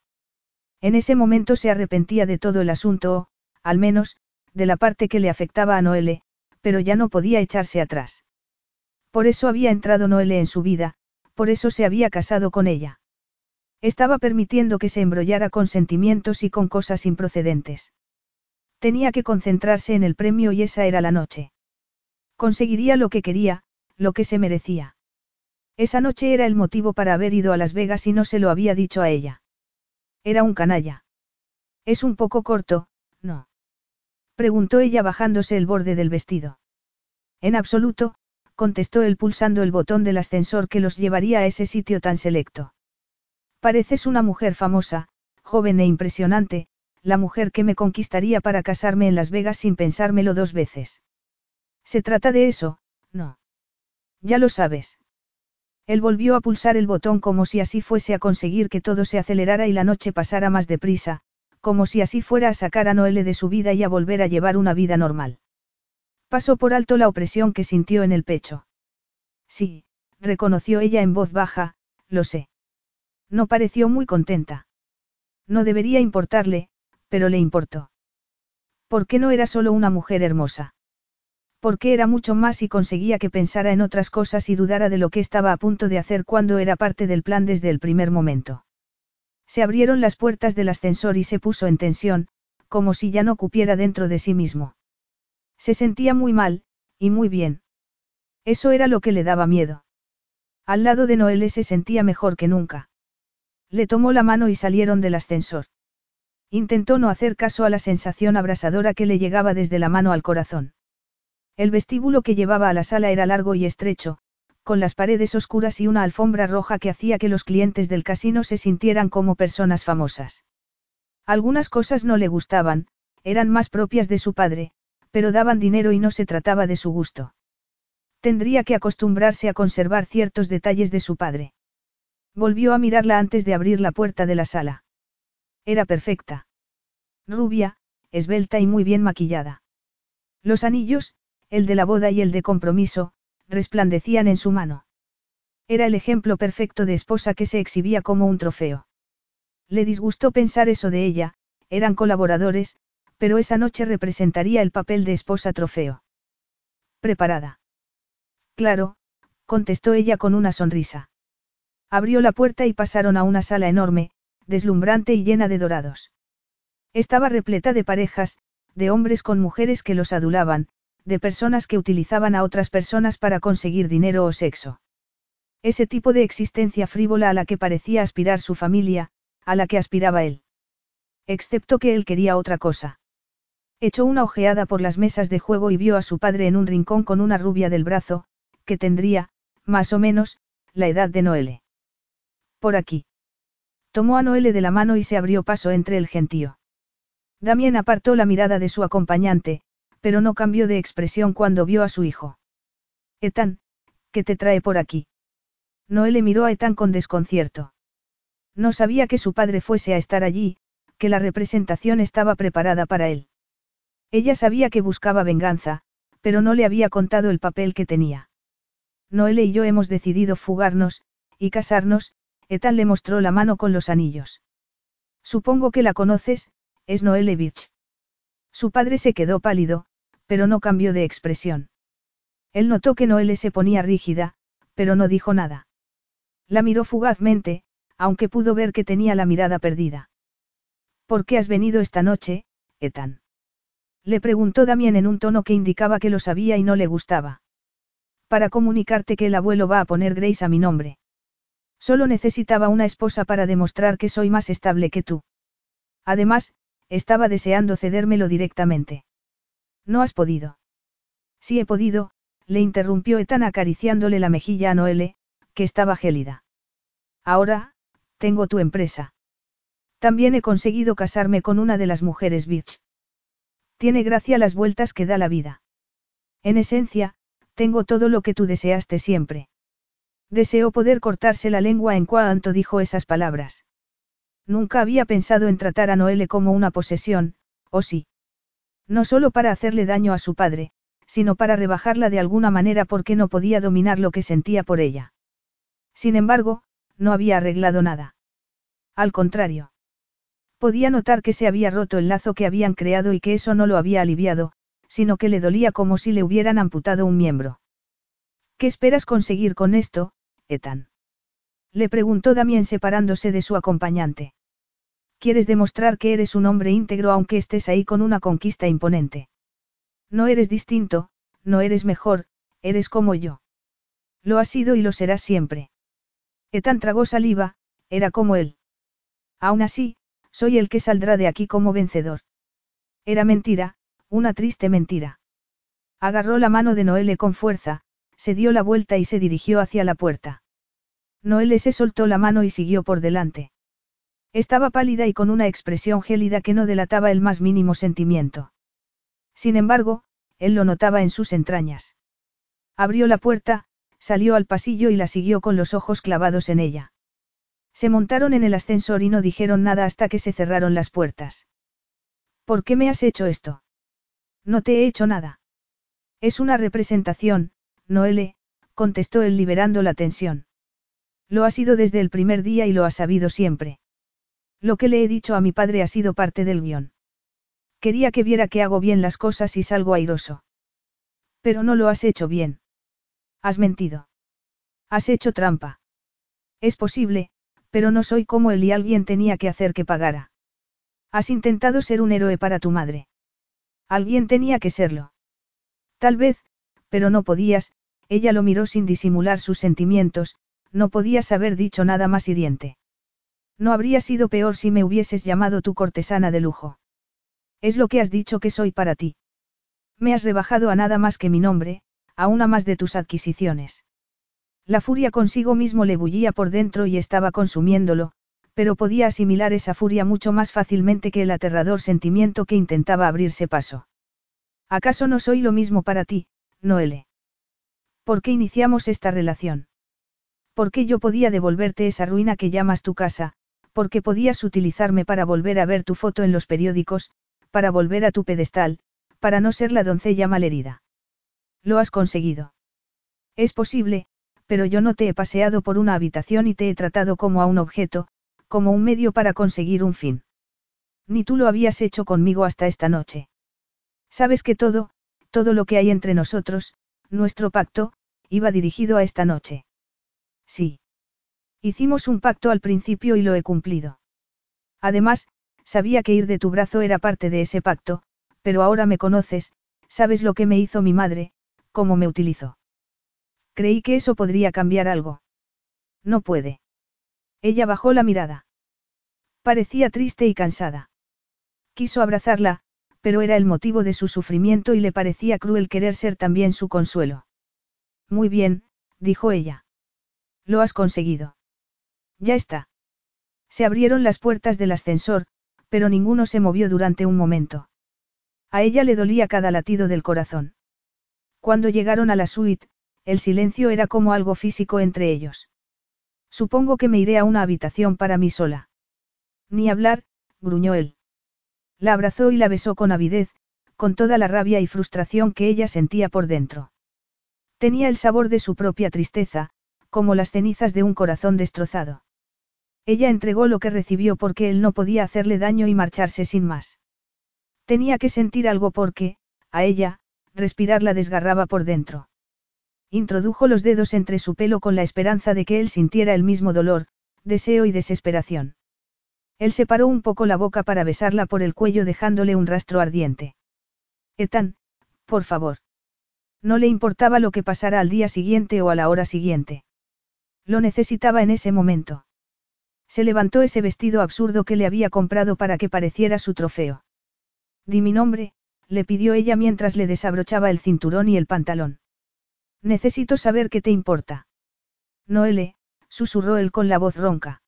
En ese momento se arrepentía de todo el asunto o, al menos, de la parte que le afectaba a Noele, pero ya no podía echarse atrás. Por eso había entrado Noele en su vida, por eso se había casado con ella. Estaba permitiendo que se embrollara con sentimientos y con cosas improcedentes. Tenía que concentrarse en el premio y esa era la noche. Conseguiría lo que quería, lo que se merecía. Esa noche era el motivo para haber ido a Las Vegas y no se lo había dicho a ella. Era un canalla. Es un poco corto, ¿no? Preguntó ella bajándose el borde del vestido. En absoluto, contestó él pulsando el botón del ascensor que los llevaría a ese sitio tan selecto. Pareces una mujer famosa, joven e impresionante, la mujer que me conquistaría para casarme en Las Vegas sin pensármelo dos veces. Se trata de eso, no. Ya lo sabes. Él volvió a pulsar el botón como si así fuese a conseguir que todo se acelerara y la noche pasara más deprisa, como si así fuera a sacar a Noelle de su vida y a volver a llevar una vida normal. Pasó por alto la opresión que sintió en el pecho. Sí, reconoció ella en voz baja, lo sé. No pareció muy contenta. No debería importarle, pero le importó. ¿Por qué no era solo una mujer hermosa? Porque era mucho más y conseguía que pensara en otras cosas y dudara de lo que estaba a punto de hacer cuando era parte del plan desde el primer momento. Se abrieron las puertas del ascensor y se puso en tensión, como si ya no cupiera dentro de sí mismo. Se sentía muy mal, y muy bien. Eso era lo que le daba miedo. Al lado de Noelle se sentía mejor que nunca. Le tomó la mano y salieron del ascensor. Intentó no hacer caso a la sensación abrasadora que le llegaba desde la mano al corazón. El vestíbulo que llevaba a la sala era largo y estrecho, con las paredes oscuras y una alfombra roja que hacía que los clientes del casino se sintieran como personas famosas. Algunas cosas no le gustaban, eran más propias de su padre, pero daban dinero y no se trataba de su gusto. Tendría que acostumbrarse a conservar ciertos detalles de su padre. Volvió a mirarla antes de abrir la puerta de la sala. Era perfecta. Rubia, esbelta y muy bien maquillada. Los anillos, el de la boda y el de compromiso, resplandecían en su mano. Era el ejemplo perfecto de esposa que se exhibía como un trofeo. Le disgustó pensar eso de ella, eran colaboradores, pero esa noche representaría el papel de esposa trofeo. ¿Preparada? Claro, contestó ella con una sonrisa. Abrió la puerta y pasaron a una sala enorme, deslumbrante y llena de dorados. Estaba repleta de parejas, de hombres con mujeres que los adulaban, de personas que utilizaban a otras personas para conseguir dinero o sexo. Ese tipo de existencia frívola a la que parecía aspirar su familia, a la que aspiraba él. Excepto que él quería otra cosa. Echó una ojeada por las mesas de juego y vio a su padre en un rincón con una rubia del brazo, que tendría, más o menos, la edad de Noele. Por aquí. Tomó a Noele de la mano y se abrió paso entre el gentío. Damien apartó la mirada de su acompañante, pero no cambió de expresión cuando vio a su hijo. Ethan, ¿qué te trae por aquí? Noele miró a Ethan con desconcierto. No sabía que su padre fuese a estar allí, que la representación estaba preparada para él. Ella sabía que buscaba venganza, pero no le había contado el papel que tenía. Noele y yo hemos decidido fugarnos, y casarnos, Ethan le mostró la mano con los anillos. Supongo que la conoces, es Noele Birch. Su padre se quedó pálido, pero no cambió de expresión. Él notó que Noele se ponía rígida, pero no dijo nada. La miró fugazmente, aunque pudo ver que tenía la mirada perdida. ¿Por qué has venido esta noche, Ethan? Le preguntó Damien en un tono que indicaba que lo sabía y no le gustaba para comunicarte que el abuelo va a poner Grace a mi nombre. Solo necesitaba una esposa para demostrar que soy más estable que tú. Además, estaba deseando cedérmelo directamente. No has podido. Sí he podido, le interrumpió Ethan acariciándole la mejilla a Noele, que estaba gélida. Ahora, tengo tu empresa. También he conseguido casarme con una de las mujeres Birch. Tiene gracia las vueltas que da la vida. En esencia, tengo todo lo que tú deseaste siempre. Deseó poder cortarse la lengua en cuanto dijo esas palabras. Nunca había pensado en tratar a Noele como una posesión, ¿o sí? No solo para hacerle daño a su padre, sino para rebajarla de alguna manera porque no podía dominar lo que sentía por ella. Sin embargo, no había arreglado nada. Al contrario. Podía notar que se había roto el lazo que habían creado y que eso no lo había aliviado, sino que le dolía como si le hubieran amputado un miembro. ¿Qué esperas conseguir con esto, Ethan? Le preguntó Damien separándose de su acompañante. Quieres demostrar que eres un hombre íntegro aunque estés ahí con una conquista imponente. No eres distinto, no eres mejor, eres como yo. Lo has sido y lo serás siempre. Ethan tragó saliva, era como él. Aún así, soy el que saldrá de aquí como vencedor. Era mentira, una triste mentira. Agarró la mano de Noele con fuerza, se dio la vuelta y se dirigió hacia la puerta. Noele se soltó la mano y siguió por delante. Estaba pálida y con una expresión gélida que no delataba el más mínimo sentimiento. Sin embargo, él lo notaba en sus entrañas. Abrió la puerta, salió al pasillo y la siguió con los ojos clavados en ella. Se montaron en el ascensor y no dijeron nada hasta que se cerraron las puertas. ¿Por qué me has hecho esto? No te he hecho nada. Es una representación, Noele, contestó él liberando la tensión. Lo ha sido desde el primer día y lo ha sabido siempre. Lo que le he dicho a mi padre ha sido parte del guion. Quería que viera que hago bien las cosas y salgo airoso. Pero no lo has hecho bien. Has mentido. Has hecho trampa. Es posible, pero no soy como él y alguien tenía que hacer que pagara. Has intentado ser un héroe para tu madre. Alguien tenía que serlo. Tal vez, pero no podías, ella lo miró sin disimular sus sentimientos, no podías haber dicho nada más hiriente. No habría sido peor si me hubieses llamado tu cortesana de lujo. Es lo que has dicho que soy para ti. Me has rebajado a nada más que mi nombre, a una más de tus adquisiciones. La furia consigo mismo le bullía por dentro y estaba consumiéndolo, pero podía asimilar esa furia mucho más fácilmente que el aterrador sentimiento que intentaba abrirse paso. ¿Acaso no soy lo mismo para ti, Noele? ¿Por qué iniciamos esta relación? ¿Por qué yo podía devolverte esa ruina que llamas tu casa? ¿Por qué podías utilizarme para volver a ver tu foto en los periódicos, para volver a tu pedestal, para no ser la doncella malherida? Lo has conseguido. Es posible, pero yo no te he paseado por una habitación y te he tratado como a un objeto, como un medio para conseguir un fin. Ni tú lo habías hecho conmigo hasta esta noche. Sabes que todo, todo lo que hay entre nosotros, nuestro pacto, iba dirigido a esta noche. Sí. Hicimos un pacto al principio y lo he cumplido. Además, sabía que ir de tu brazo era parte de ese pacto, pero ahora me conoces, sabes lo que me hizo mi madre, cómo me utilizó. Creí que eso podría cambiar algo. No puede. Ella bajó la mirada. Parecía triste y cansada. Quiso abrazarla, pero era el motivo de su sufrimiento y le parecía cruel querer ser también su consuelo. Muy bien, dijo ella. Lo has conseguido. Ya está. Se abrieron las puertas del ascensor, pero ninguno se movió durante un momento. A ella le dolía cada latido del corazón. Cuando llegaron a la suite, el silencio era como algo físico entre ellos. Supongo que me iré a una habitación para mí sola. Ni hablar, gruñó él. La abrazó y la besó con avidez, con toda la rabia y frustración que ella sentía por dentro. Tenía el sabor de su propia tristeza, como las cenizas de un corazón destrozado. Ella entregó lo que recibió porque él no podía hacerle daño y marcharse sin más. Tenía que sentir algo porque, a ella, respirar la desgarraba por dentro. Introdujo los dedos entre su pelo con la esperanza de que él sintiera el mismo dolor, deseo y desesperación. Él separó un poco la boca para besarla por el cuello dejándole un rastro ardiente. Ethan, por favor. No le importaba lo que pasara al día siguiente o a la hora siguiente. Lo necesitaba en ese momento. Se levantó ese vestido absurdo que le había comprado para que pareciera su trofeo. Di mi nombre, le pidió ella mientras le desabrochaba el cinturón y el pantalón. Necesito saber qué te importa. Noele, susurró él con la voz ronca.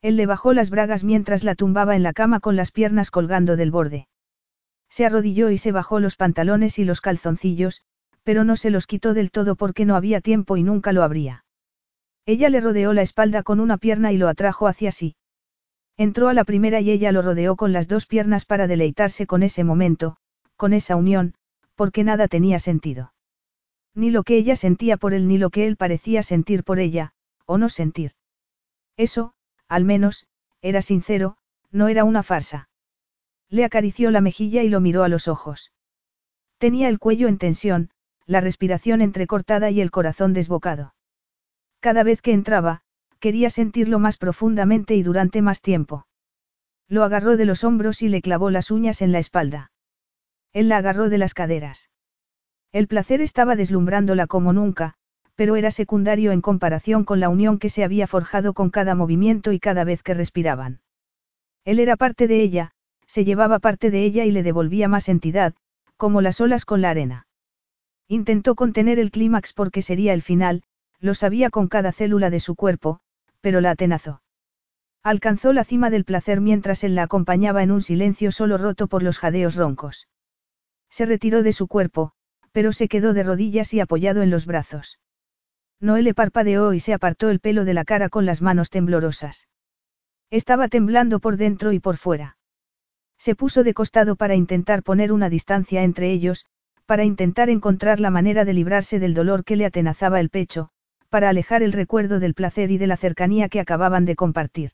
Él le bajó las bragas mientras la tumbaba en la cama con las piernas colgando del borde. Se arrodilló y se bajó los pantalones y los calzoncillos, pero no se los quitó del todo porque no había tiempo y nunca lo habría. Ella le rodeó la espalda con una pierna y lo atrajo hacia sí. Entró a la primera y ella lo rodeó con las dos piernas para deleitarse con ese momento, con esa unión, porque nada tenía sentido. Ni lo que ella sentía por él ni lo que él parecía sentir por ella, o no sentir. Eso, al menos, era sincero, no era una farsa. Le acarició la mejilla y lo miró a los ojos. Tenía el cuello en tensión, la respiración entrecortada y el corazón desbocado. Cada vez que entraba, quería sentirlo más profundamente y durante más tiempo. Lo agarró de los hombros y le clavó las uñas en la espalda. Él la agarró de las caderas. El placer estaba deslumbrándola como nunca, pero era secundario en comparación con la unión que se había forjado con cada movimiento y cada vez que respiraban. Él era parte de ella, se llevaba parte de ella y le devolvía más entidad, como las olas con la arena. Intentó contener el clímax porque sería el final, lo sabía con cada célula de su cuerpo, pero la atenazó. Alcanzó la cima del placer mientras él la acompañaba en un silencio solo roto por los jadeos roncos. Se retiró de su cuerpo, pero se quedó de rodillas y apoyado en los brazos. Noé le parpadeó y se apartó el pelo de la cara con las manos temblorosas. Estaba temblando por dentro y por fuera. Se puso de costado para intentar poner una distancia entre ellos, para intentar encontrar la manera de librarse del dolor que le atenazaba el pecho, para alejar el recuerdo del placer y de la cercanía que acababan de compartir.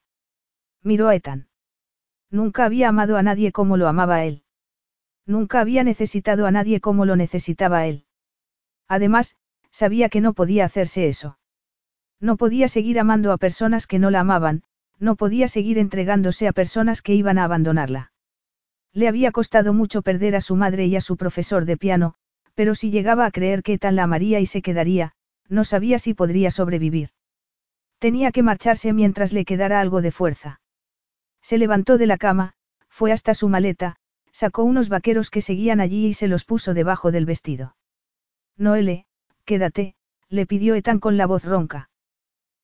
Miró a Ethan. Nunca había amado a nadie como lo amaba él. Nunca había necesitado a nadie como lo necesitaba él. Además, sabía que no podía hacerse eso. No podía seguir amando a personas que no la amaban, no podía seguir entregándose a personas que iban a abandonarla. Le había costado mucho perder a su madre y a su profesor de piano, pero si llegaba a creer que Ethan la amaría y se quedaría, no sabía si podría sobrevivir. Tenía que marcharse mientras le quedara algo de fuerza. Se levantó de la cama, fue hasta su maleta, sacó unos vaqueros que seguían allí y se los puso debajo del vestido. Noele, quédate, le pidió Ethan con la voz ronca.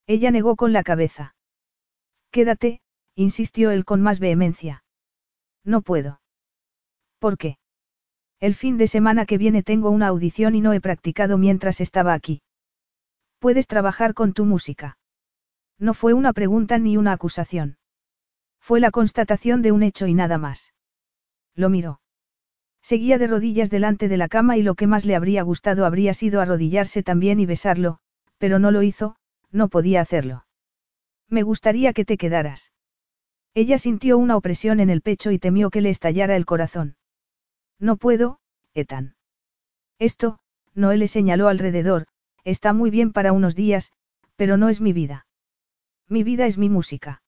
Ella negó con la cabeza. Quédate, insistió él con más vehemencia. No puedo. ¿Por qué? El fin de semana que viene tengo una audición y no he practicado mientras estaba aquí. Puedes trabajar con tu música. No fue una pregunta ni una acusación. Fue la constatación de un hecho y nada más. Lo miró. Seguía de rodillas delante de la cama y lo que más le habría gustado habría sido arrodillarse también y besarlo, pero no lo hizo, no podía hacerlo. Me gustaría que te quedaras. Ella sintió una opresión en el pecho y temió que le estallara el corazón. No puedo, Ethan. Esto, Noé le señaló alrededor, está muy bien para unos días, pero no es mi vida. Mi vida es mi música.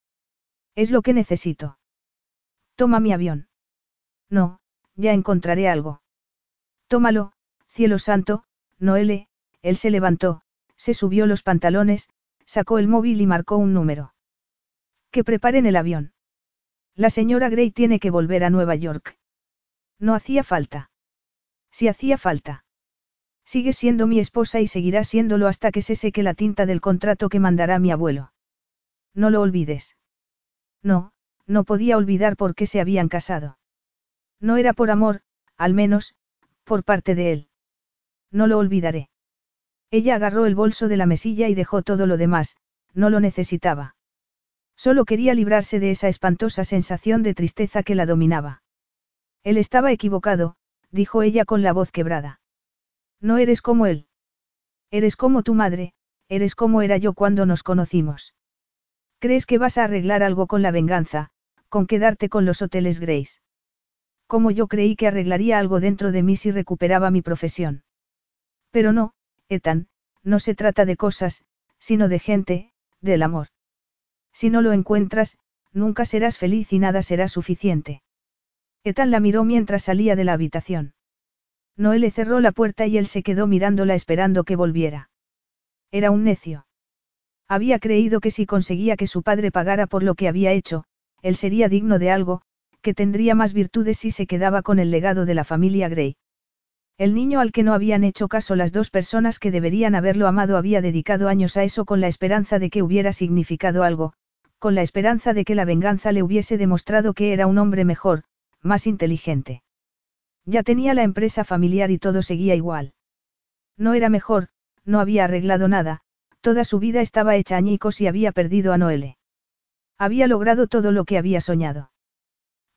Es lo que necesito. Toma mi avión. No, ya encontraré algo. Tómalo, cielo santo, Noele, él se levantó, se subió los pantalones, sacó el móvil y marcó un número. Que preparen el avión. La señora Gray tiene que volver a Nueva York. No hacía falta. Si hacía falta. Sigue siendo mi esposa y seguirá siéndolo hasta que se seque la tinta del contrato que mandará mi abuelo. No lo olvides. No, no podía olvidar por qué se habían casado. No era por amor, al menos, por parte de él. No lo olvidaré. Ella agarró el bolso de la mesilla y dejó todo lo demás, no lo necesitaba. Solo quería librarse de esa espantosa sensación de tristeza que la dominaba. Él estaba equivocado, dijo ella con la voz quebrada. No eres como él. Eres como tu madre, eres como era yo cuando nos conocimos. ¿Crees que vas a arreglar algo con la venganza, con quedarte con los hoteles Grace? Como yo creí que arreglaría algo dentro de mí si recuperaba mi profesión. Pero no, Ethan, no se trata de cosas, sino de gente, del amor. Si no lo encuentras, nunca serás feliz y nada será suficiente. Ethan la miró mientras salía de la habitación. Noé le cerró la puerta y él se quedó mirándola esperando que volviera. Era un necio. Había creído que si conseguía que su padre pagara por lo que había hecho, él sería digno de algo, que tendría más virtudes si se quedaba con el legado de la familia Gray. El niño al que no habían hecho caso las dos personas que deberían haberlo amado había dedicado años a eso con la esperanza de que hubiera significado algo, con la esperanza de que la venganza le hubiese demostrado que era un hombre mejor, más inteligente. Ya tenía la empresa familiar y todo seguía igual. No era mejor, no había arreglado nada, toda su vida estaba hecha añicos y había perdido a Noele. Había logrado todo lo que había soñado.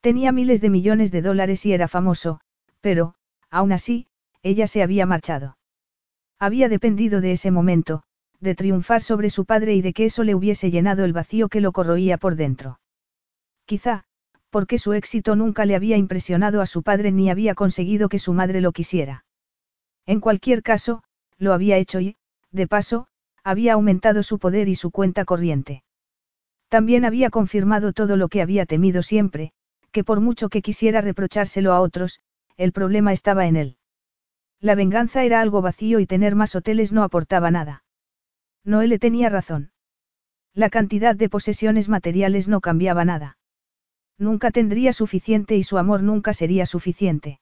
Tenía miles de millones de dólares y era famoso, pero, aún así, ella se había marchado. Había dependido de ese momento, de triunfar sobre su padre y de que eso le hubiese llenado el vacío que lo corroía por dentro. Quizá, porque su éxito nunca le había impresionado a su padre ni había conseguido que su madre lo quisiera. En cualquier caso, lo había hecho y, de paso, había aumentado su poder y su cuenta corriente. También había confirmado todo lo que había temido siempre, que por mucho que quisiera reprochárselo a otros, el problema estaba en él. La venganza era algo vacío y tener más hoteles no aportaba nada. Noelle tenía razón. La cantidad de posesiones materiales no cambiaba nada. Nunca tendría suficiente y su amor nunca sería suficiente.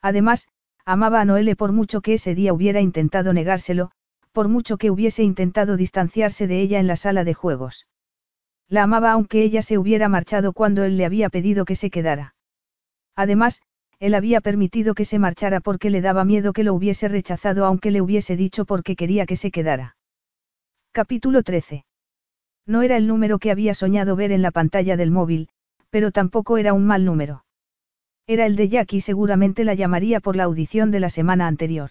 Además, amaba a Noelle por mucho que ese día hubiera intentado negárselo, por mucho que hubiese intentado distanciarse de ella en la sala de juegos. La amaba aunque ella se hubiera marchado cuando él le había pedido que se quedara. Además, él había permitido que se marchara porque le daba miedo que lo hubiese rechazado aunque le hubiese dicho porque quería que se quedara. Capítulo 13. No era el número que había soñado ver en la pantalla del móvil, pero tampoco era un mal número. Era el de Jack y seguramente la llamaría por la audición de la semana anterior.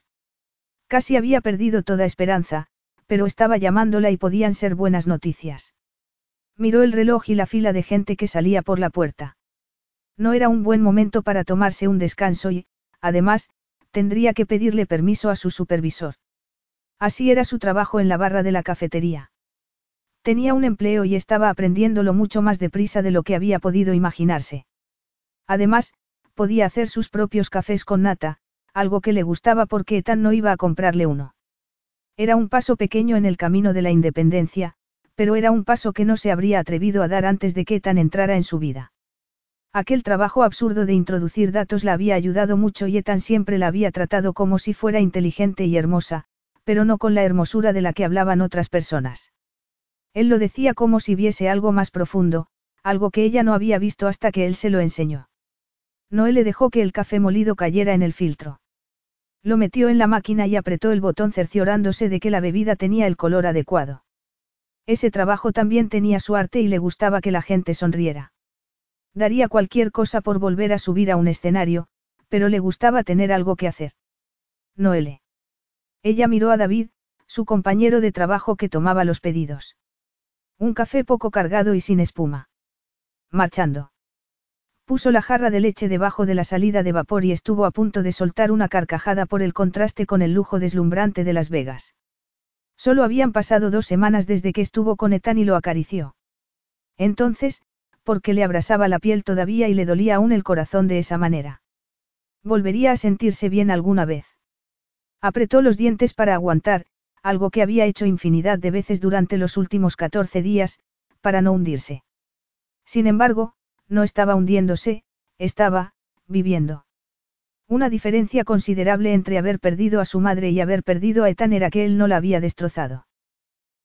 Casi había perdido toda esperanza, pero estaba llamándola y podían ser buenas noticias. Miró el reloj y la fila de gente que salía por la puerta. No era un buen momento para tomarse un descanso y, además, tendría que pedirle permiso a su supervisor. Así era su trabajo en la barra de la cafetería. Tenía un empleo y estaba aprendiéndolo mucho más deprisa de lo que había podido imaginarse. Además, podía hacer sus propios cafés con nata, algo que le gustaba porque Ethan no iba a comprarle uno. Era un paso pequeño en el camino de la independencia, pero era un paso que no se habría atrevido a dar antes de que Ethan entrara en su vida. Aquel trabajo absurdo de introducir datos la había ayudado mucho y Ethan siempre la había tratado como si fuera inteligente y hermosa, pero no con la hermosura de la que hablaban otras personas. Él lo decía como si viese algo más profundo, algo que ella no había visto hasta que él se lo enseñó. Noé le dejó que el café molido cayera en el filtro. Lo metió en la máquina y apretó el botón cerciorándose de que la bebida tenía el color adecuado. Ese trabajo también tenía su arte y le gustaba que la gente sonriera. Daría cualquier cosa por volver a subir a un escenario, pero le gustaba tener algo que hacer. Noele. Ella miró a David, su compañero de trabajo que tomaba los pedidos. Un café poco cargado y sin espuma. Marchando. Puso la jarra de leche debajo de la salida de vapor y estuvo a punto de soltar una carcajada por el contraste con el lujo deslumbrante de Las Vegas. Solo habían pasado dos semanas desde que estuvo con Ethan y lo acarició. Entonces, porque le abrasaba la piel todavía y le dolía aún el corazón de esa manera. Volvería a sentirse bien alguna vez. Apretó los dientes para aguantar, algo que había hecho infinidad de veces durante los últimos 14 días, para no hundirse. Sin embargo, no estaba hundiéndose, estaba, viviendo. Una diferencia considerable entre haber perdido a su madre y haber perdido a Ethan era que él no la había destrozado.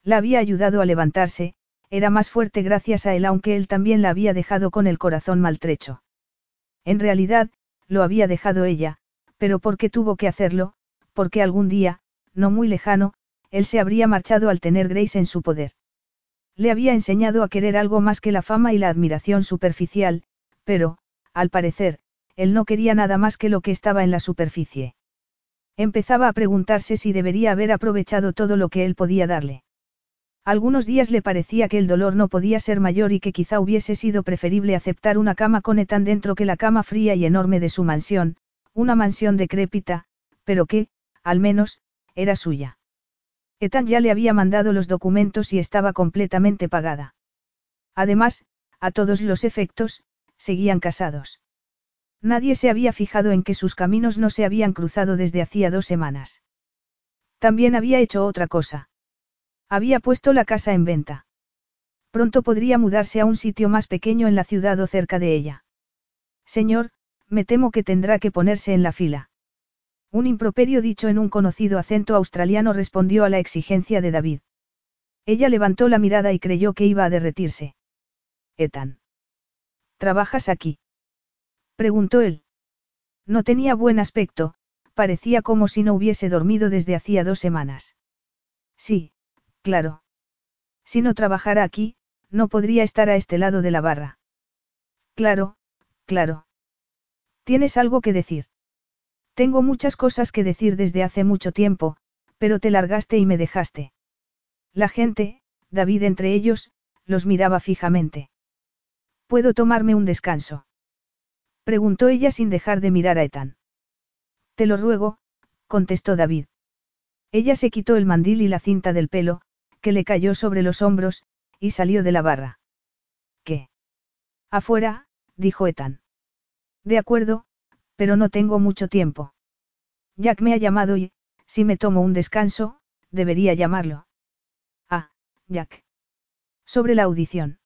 La había ayudado a levantarse, era más fuerte gracias a él aunque él también la había dejado con el corazón maltrecho. En realidad, lo había dejado ella, pero ¿por qué tuvo que hacerlo? Porque algún día, no muy lejano, él se habría marchado al tener Grace en su poder. Le había enseñado a querer algo más que la fama y la admiración superficial, pero, al parecer, él no quería nada más que lo que estaba en la superficie. Empezaba a preguntarse si debería haber aprovechado todo lo que él podía darle. Algunos días le parecía que el dolor no podía ser mayor y que quizá hubiese sido preferible aceptar una cama con Etan dentro que la cama fría y enorme de su mansión, una mansión decrépita, pero que, al menos, era suya. Etan ya le había mandado los documentos y estaba completamente pagada. Además, a todos los efectos, seguían casados. Nadie se había fijado en que sus caminos no se habían cruzado desde hacía dos semanas. También había hecho otra cosa. Había puesto la casa en venta. Pronto podría mudarse a un sitio más pequeño en la ciudad o cerca de ella. Señor, me temo que tendrá que ponerse en la fila. Un improperio dicho en un conocido acento australiano respondió a la exigencia de David. Ella levantó la mirada y creyó que iba a derretirse. Ethan. ¿Trabajas aquí? preguntó él. No tenía buen aspecto, parecía como si no hubiese dormido desde hacía dos semanas. Sí, claro. Si no trabajara aquí, no podría estar a este lado de la barra. Claro, claro. ¿Tienes algo que decir? Tengo muchas cosas que decir desde hace mucho tiempo, pero te largaste y me dejaste. La gente, David entre ellos, los miraba fijamente. ¿Puedo tomarme un descanso? Preguntó ella sin dejar de mirar a Ethan. Te lo ruego, contestó David. Ella se quitó el mandil y la cinta del pelo, que le cayó sobre los hombros, y salió de la barra. ¿Qué? Afuera, dijo Ethan. De acuerdo, pero no tengo mucho tiempo. Jack me ha llamado y, si me tomo un descanso, debería llamarlo. Ah, Jack. Sobre la audición.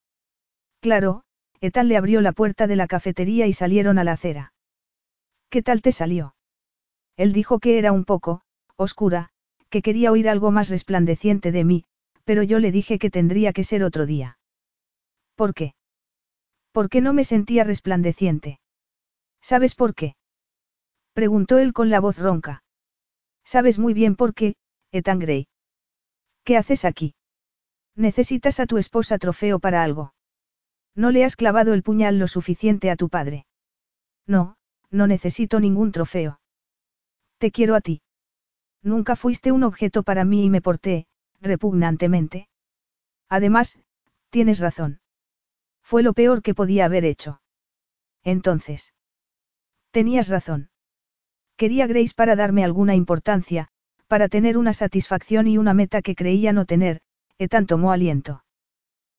Claro, Ethan le abrió la puerta de la cafetería y salieron a la acera. ¿Qué tal te salió? Él dijo que era un poco, oscura, que quería oír algo más resplandeciente de mí, pero yo le dije que tendría que ser otro día. ¿Por qué? Porque no me sentía resplandeciente. ¿Sabes por qué? Preguntó él con la voz ronca. Sabes muy bien por qué, Ethan Grey. ¿Qué haces aquí? Necesitas a tu esposa trofeo para algo. No le has clavado el puñal lo suficiente a tu padre. No, no necesito ningún trofeo. Te quiero a ti. Nunca fuiste un objeto para mí y me porté, repugnantemente. Además, tienes razón. Fue lo peor que podía haber hecho. Entonces. Tenías razón. Quería Grace para darme alguna importancia, para tener una satisfacción y una meta que creía no tener, Etan tomó aliento.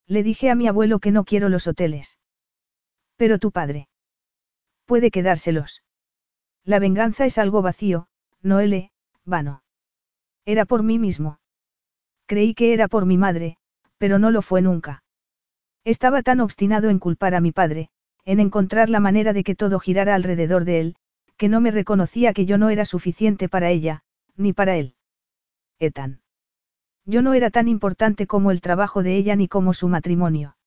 Le dije a mi abuelo que no quiero los hoteles. Pero tu padre. Puede quedárselos. La venganza es algo vacío, Noele, vano. Era por mí mismo. Creí que era por mi madre, pero no lo fue nunca. Estaba tan obstinado en culpar a mi padre, en encontrar la manera de que todo girara alrededor de él, que no me reconocía que yo no era suficiente para ella, ni para él. Etan. Yo no era tan importante como el trabajo de ella ni como su matrimonio.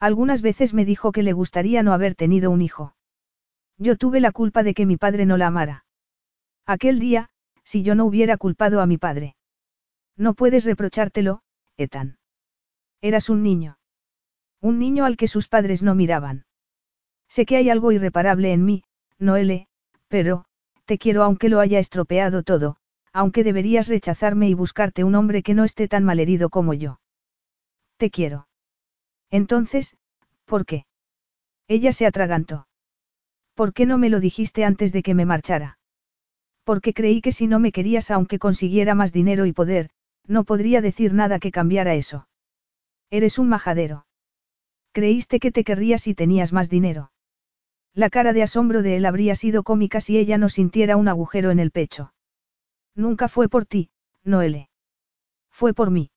Algunas veces me dijo que le gustaría no haber tenido un hijo. Yo tuve la culpa de que mi padre no la amara. Aquel día, si yo no hubiera culpado a mi padre. No puedes reprochártelo, Etan. Eras un niño. Un niño al que sus padres no miraban. Sé que hay algo irreparable en mí, Noele, pero, te quiero aunque lo haya estropeado todo, aunque deberías rechazarme y buscarte un hombre que no esté tan malherido como yo. Te quiero. Entonces, ¿por qué? Ella se atragantó. ¿Por qué no me lo dijiste antes de que me marchara? Porque creí que si no me querías aunque consiguiera más dinero y poder, no podría decir nada que cambiara eso. Eres un majadero. Creíste que te querrías si tenías más dinero. La cara de asombro de él habría sido cómica si ella no sintiera un agujero en el pecho. Nunca fue por ti, Noele. Fue por mí.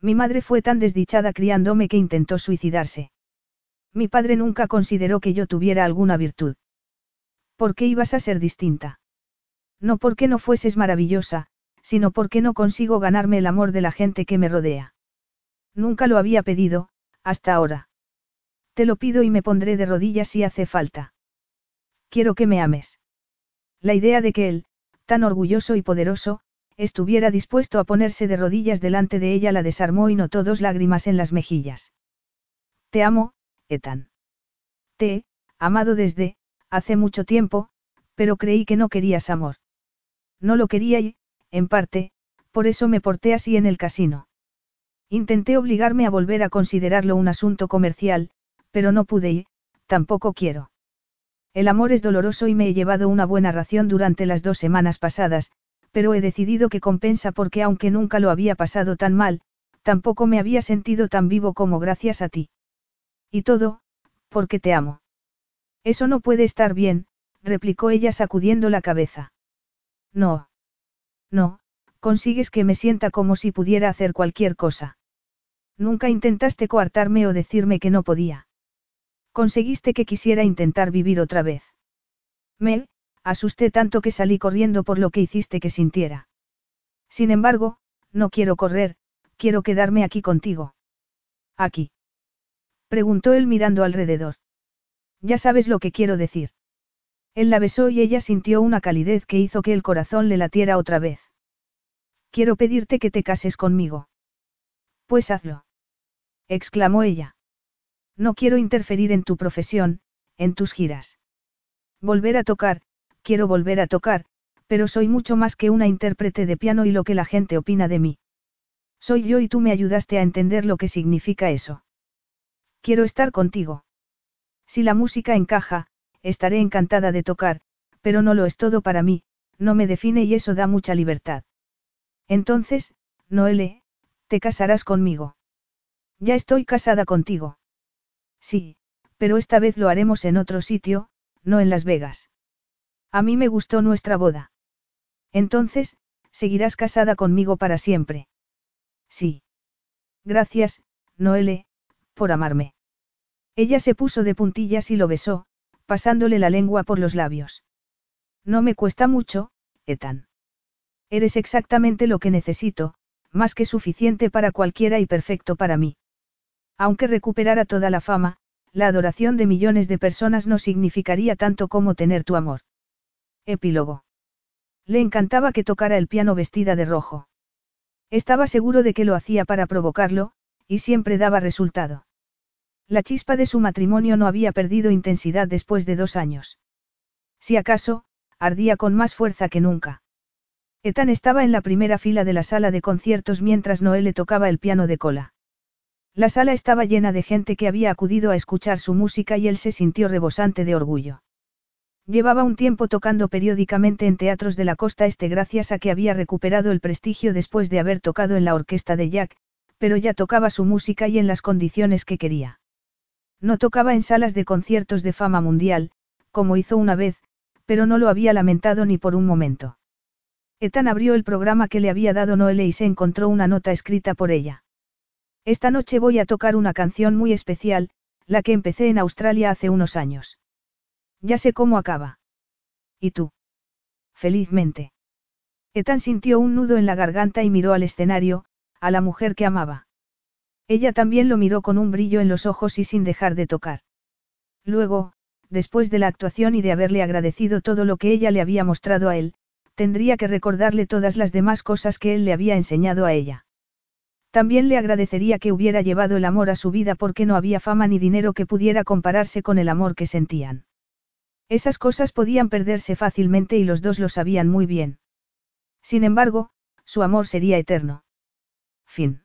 Mi madre fue tan desdichada criándome que intentó suicidarse. Mi padre nunca consideró que yo tuviera alguna virtud. ¿Por qué ibas a ser distinta? No porque no fueses maravillosa, sino porque no consigo ganarme el amor de la gente que me rodea. Nunca lo había pedido, hasta ahora. Te lo pido y me pondré de rodillas si hace falta. Quiero que me ames. La idea de que él, tan orgulloso y poderoso, estuviera dispuesto a ponerse de rodillas delante de ella la desarmó y notó dos lágrimas en las mejillas. Te amo, Ethan. Te he, amado desde, hace mucho tiempo, pero creí que no querías amor. No lo quería y, en parte, por eso me porté así en el casino. Intenté obligarme a volver a considerarlo un asunto comercial, pero no pude y, tampoco quiero. El amor es doloroso y me he llevado una buena ración durante las dos semanas pasadas, pero he decidido que compensa porque aunque nunca lo había pasado tan mal, tampoco me había sentido tan vivo como gracias a ti. Y todo, porque te amo. Eso no puede estar bien, replicó ella sacudiendo la cabeza. No. No, consigues que me sienta como si pudiera hacer cualquier cosa. Nunca intentaste coartarme o decirme que no podía. Conseguiste que quisiera intentar vivir otra vez. Me, asusté tanto que salí corriendo por lo que hiciste que sintiera. Sin embargo, no quiero correr, quiero quedarme aquí contigo. Aquí. Preguntó él mirando alrededor. Ya sabes lo que quiero decir. Él la besó y ella sintió una calidez que hizo que el corazón le latiera otra vez. Quiero pedirte que te cases conmigo. Pues hazlo. exclamó ella. No quiero interferir en tu profesión, en tus giras. Volver a tocar, quiero volver a tocar, pero soy mucho más que una intérprete de piano y lo que la gente opina de mí. Soy yo y tú me ayudaste a entender lo que significa eso. Quiero estar contigo. Si la música encaja, estaré encantada de tocar, pero no lo es todo para mí, no me define y eso da mucha libertad. Entonces, Noele, te casarás conmigo. Ya estoy casada contigo. Sí, pero esta vez lo haremos en otro sitio, no en Las Vegas. A mí me gustó nuestra boda. Entonces, seguirás casada conmigo para siempre. Sí. Gracias, Noele, por amarme. Ella se puso de puntillas y lo besó, pasándole la lengua por los labios. No me cuesta mucho, Ethan. Eres exactamente lo que necesito, más que suficiente para cualquiera y perfecto para mí. Aunque recuperara toda la fama, la adoración de millones de personas no significaría tanto como tener tu amor. Epílogo. Le encantaba que tocara el piano vestida de rojo. Estaba seguro de que lo hacía para provocarlo, y siempre daba resultado. La chispa de su matrimonio no había perdido intensidad después de dos años. Si acaso, ardía con más fuerza que nunca. Ethan estaba en la primera fila de la sala de conciertos mientras Noel le tocaba el piano de cola. La sala estaba llena de gente que había acudido a escuchar su música y él se sintió rebosante de orgullo. Llevaba un tiempo tocando periódicamente en teatros de la costa este gracias a que había recuperado el prestigio después de haber tocado en la orquesta de Jack, pero ya tocaba su música y en las condiciones que quería. No tocaba en salas de conciertos de fama mundial, como hizo una vez, pero no lo había lamentado ni por un momento. Ethan abrió el programa que le había dado Noelle y se encontró una nota escrita por ella. Esta noche voy a tocar una canción muy especial, la que empecé en Australia hace unos años. Ya sé cómo acaba. ¿Y tú? Felizmente. Ethan sintió un nudo en la garganta y miró al escenario, a la mujer que amaba. Ella también lo miró con un brillo en los ojos y sin dejar de tocar. Luego, después de la actuación y de haberle agradecido todo lo que ella le había mostrado a él, tendría que recordarle todas las demás cosas que él le había enseñado a ella. También le agradecería que hubiera llevado el amor a su vida porque no había fama ni dinero que pudiera compararse con el amor que sentían. Esas cosas podían perderse fácilmente y los dos lo sabían muy bien. Sin embargo, su amor sería eterno. Fin.